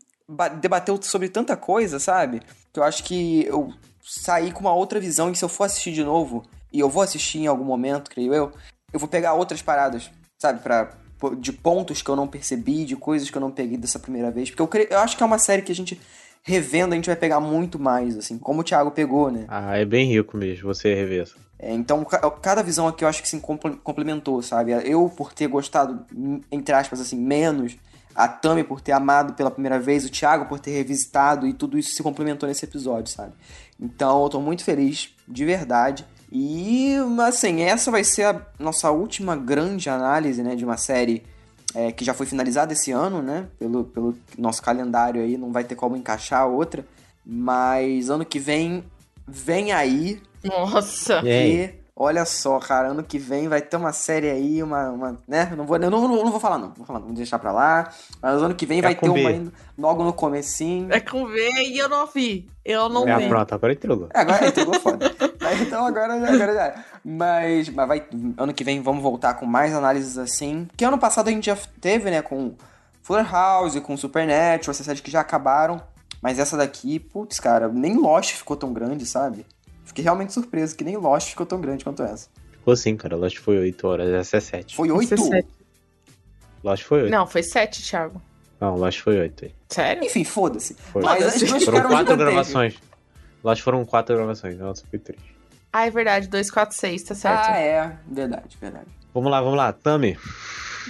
debateu sobre tanta coisa, sabe? Que eu acho que eu saí com uma outra visão e se eu for assistir de novo, e eu vou assistir em algum momento, creio eu, eu vou pegar outras paradas, sabe? Pra, de pontos que eu não percebi, de coisas que eu não peguei dessa primeira vez. Porque eu, creio, eu acho que é uma série que a gente revendo a gente vai pegar muito mais, assim, como o Thiago pegou, né? Ah, é bem rico mesmo, você rever essa. É, então, ca- cada visão aqui eu acho que se comple- complementou, sabe? Eu, por ter gostado, entre aspas, assim, menos, a Tami por ter amado pela primeira vez, o Thiago por ter revisitado, e tudo isso se complementou nesse episódio, sabe? Então, eu tô muito feliz, de verdade. E, assim, essa vai ser a nossa última grande análise, né, de uma série é, que já foi finalizada esse ano, né? Pelo, pelo nosso calendário aí, não vai ter como encaixar outra. Mas ano que vem, vem aí. Nossa! E olha só, cara, ano que vem vai ter uma série aí, uma. uma né? Eu não vou, eu não, não, não vou falar, não. Vou falar, não, vou deixar pra lá. Mas ano que vem É vai ter uma B. aí, logo no comecinho. É com V e eu não vi. Eu não É, vi. pronto, agora entregou. É, agora entregou foda. Mas, então agora, agora já. é. Mas, mas vai. Ano que vem vamos voltar com mais análises assim. Que ano passado a gente já teve, né? Com Fuller House, com Supernatural, essas séries que já acabaram. Mas essa daqui, putz, cara, nem Lost ficou tão grande, sabe? Fiquei realmente surpreso que nem Lost ficou tão grande quanto essa. Ficou sim, cara. Lost foi 8 horas, essa é 7. Foi 8? Esse é. Lost foi 8. Não, foi 7, Thiago. Não, Lost foi 8. Sério? Enfim, foda-se. Foi. Mas as duas Foram ficaram 4 gigantescas. gravações. Lost foram 4 gravações, nossa, foi 3. Ah, é verdade, 246, tá certo. Ah, é. Verdade, verdade. Vamos lá, vamos lá. Tami,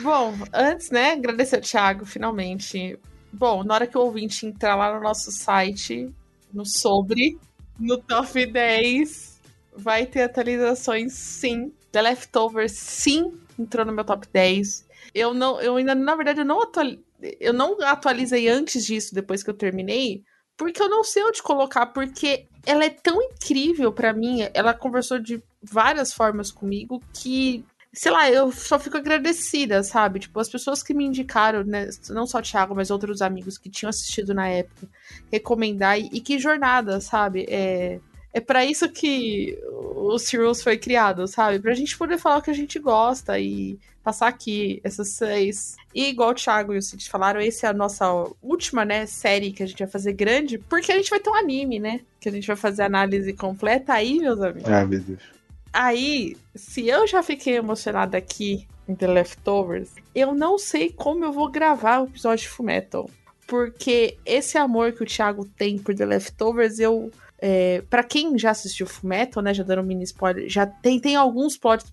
Bom, antes, né, agradecer ao Thiago, finalmente. Bom, na hora que o ouvinte entrar lá no nosso site, no sobre, no top 10, vai ter atualizações sim. The Leftovers, sim, entrou no meu top 10. Eu não, eu ainda, na verdade, eu não, atuali eu não atualizei antes disso, depois que eu terminei, porque eu não sei onde colocar, porque ela é tão incrível pra mim, ela conversou de várias formas comigo que sei lá, eu só fico agradecida, sabe? Tipo, as pessoas que me indicaram, né, não só o Thiago, mas outros amigos que tinham assistido na época, recomendar e, e que jornada, sabe? É, é para isso que o Serials foi criado, sabe? Pra gente poder falar o que a gente gosta e passar aqui essas seis. E igual o Thiago e o Cid falaram, essa é a nossa última, né, série que a gente vai fazer grande, porque a gente vai ter um anime, né? Que a gente vai fazer análise completa aí, meus amigos. Ai, meu Deus. Aí, se eu já fiquei emocionada aqui em The Leftovers, eu não sei como eu vou gravar o episódio de Fullmetal. Porque esse amor que o Thiago tem por The Leftovers, eu. É, para quem já assistiu Fullmetal, né, já dando um mini spoiler, já tem, tem alguns plots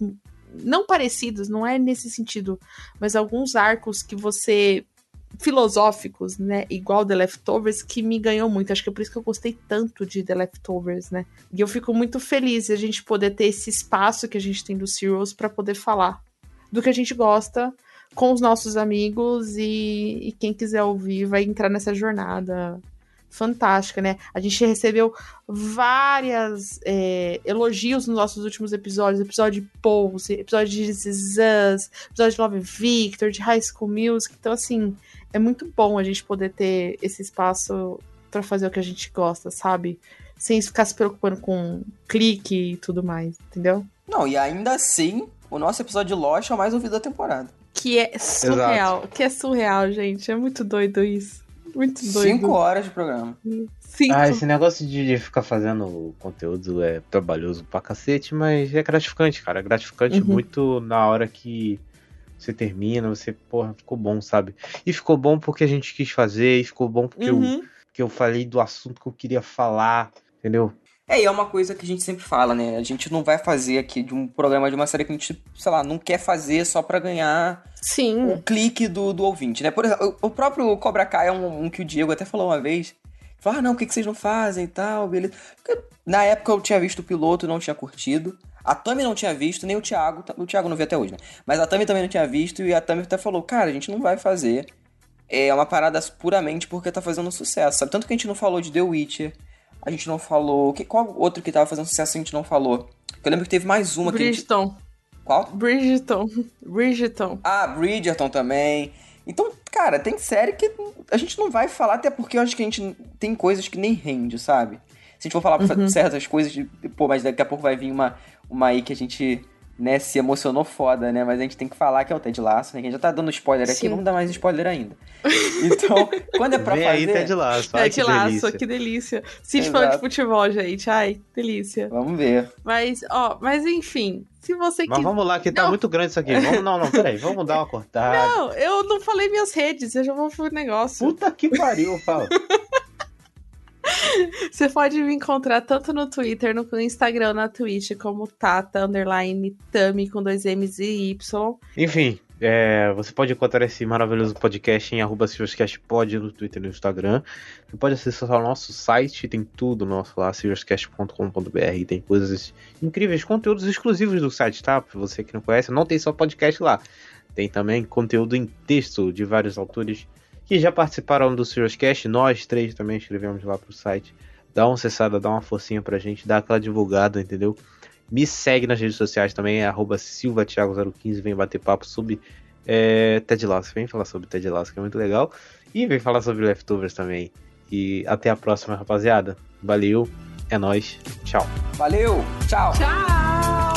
não parecidos, não é nesse sentido, mas alguns arcos que você filosóficos, né? Igual The Leftovers, que me ganhou muito. Acho que é por isso que eu gostei tanto de The Leftovers, né? E eu fico muito feliz de a gente poder ter esse espaço que a gente tem do Serials para poder falar do que a gente gosta com os nossos amigos e, e quem quiser ouvir vai entrar nessa jornada fantástica, né? A gente recebeu várias é, elogios nos nossos últimos episódios, episódio de Pose, episódio de This Is Us, episódio de Love Victor, de High School Music, então assim, é muito bom a gente poder ter esse espaço para fazer o que a gente gosta, sabe? Sem ficar se preocupando com clique e tudo mais, entendeu? Não, e ainda assim, o nosso episódio de Lost é o mais ouvido da temporada. Que é surreal, que é surreal, gente. É muito doido isso. Muito doido. Cinco horas de programa. Cinco. Ah, esse negócio de, de ficar fazendo conteúdo é trabalhoso pra cacete, mas é gratificante, cara. É gratificante Uhum. muito na hora que você termina, você, porra, ficou bom, sabe? E ficou bom porque a gente quis fazer, e ficou bom porque, eu, Uhum. que eu falei do assunto que eu queria falar, entendeu? É, e é uma coisa que a gente sempre fala, né? A gente não vai fazer aqui de um programa de uma série que a gente, sei lá, não quer fazer só pra ganhar Sim. o clique do, do ouvinte, né? Por exemplo, o o próprio Cobra Kai é um, um que o Diego até falou uma vez. Falou, ah, não, por que, que vocês não fazem e tal, beleza. Porque na época eu tinha visto o piloto e não tinha curtido. A Tami não tinha visto, nem o Thiago. O Thiago não viu até hoje, né? Mas a Tami também não tinha visto e a Tami até falou, cara, a gente não vai fazer. É uma parada puramente porque tá fazendo sucesso, sabe? Tanto que a gente não falou de The Witcher. A gente não falou. Que, qual outro que tava fazendo sucesso a gente não falou? Eu lembro que teve mais uma que a gente. Bridgeton. Qual? Bridgeton. Bridgeton. Ah, Bridgerton também. Então, cara, tem série que a gente não vai falar, até porque eu acho que a gente tem coisas que nem rende, sabe? Se a gente for falar Uhum. certas coisas, pô, mas daqui a pouco vai vir uma, uma aí que a gente, né, se emocionou foda, né? Mas a gente tem que falar que é o Ted Lasso, né? Que a gente já tá dando spoiler aqui, Sim. vamos dar mais spoiler ainda. Então, quando é pra Vem fazer... aí, Ted Laço. Ai, É que de laço, delícia. que delícia. Cid falando de futebol, gente. Ai, delícia. Vamos ver. Mas, ó, mas enfim, se você Mas vamos lá, que tá Não. muito grande isso aqui. Vamos, não, não, peraí, vamos dar uma cortada. Não, eu não falei minhas redes, eu já vou pro negócio. Puta que pariu, fala. Você pode me encontrar tanto no Twitter, no Instagram, na Twitch, como Tata, underline, Tami, com dois M's e Y. Enfim, é, você pode encontrar esse maravilhoso podcast em arroba SiriusCastPod no Twitter e no Instagram. Você pode acessar o nosso site, tem tudo nosso lá, SiriusCast.com.br. Tem coisas incríveis, conteúdos exclusivos do site, tá? Pra você que não conhece, não tem só podcast lá. Tem também conteúdo em texto de vários autores que já participaram do SiriusCast. Nós três também escrevemos lá pro site. Dá uma acessada, dá uma forcinha pra gente, dá aquela divulgada, entendeu? Me segue nas redes sociais também, é arroba silvatiago015, vem bater papo sobre é, Ted Lasso. Vem falar sobre Ted Lasso, que é muito legal. E vem falar sobre Leftovers também. E até a próxima, rapaziada. Valeu, é nóis, tchau. Valeu, tchau. Tchau!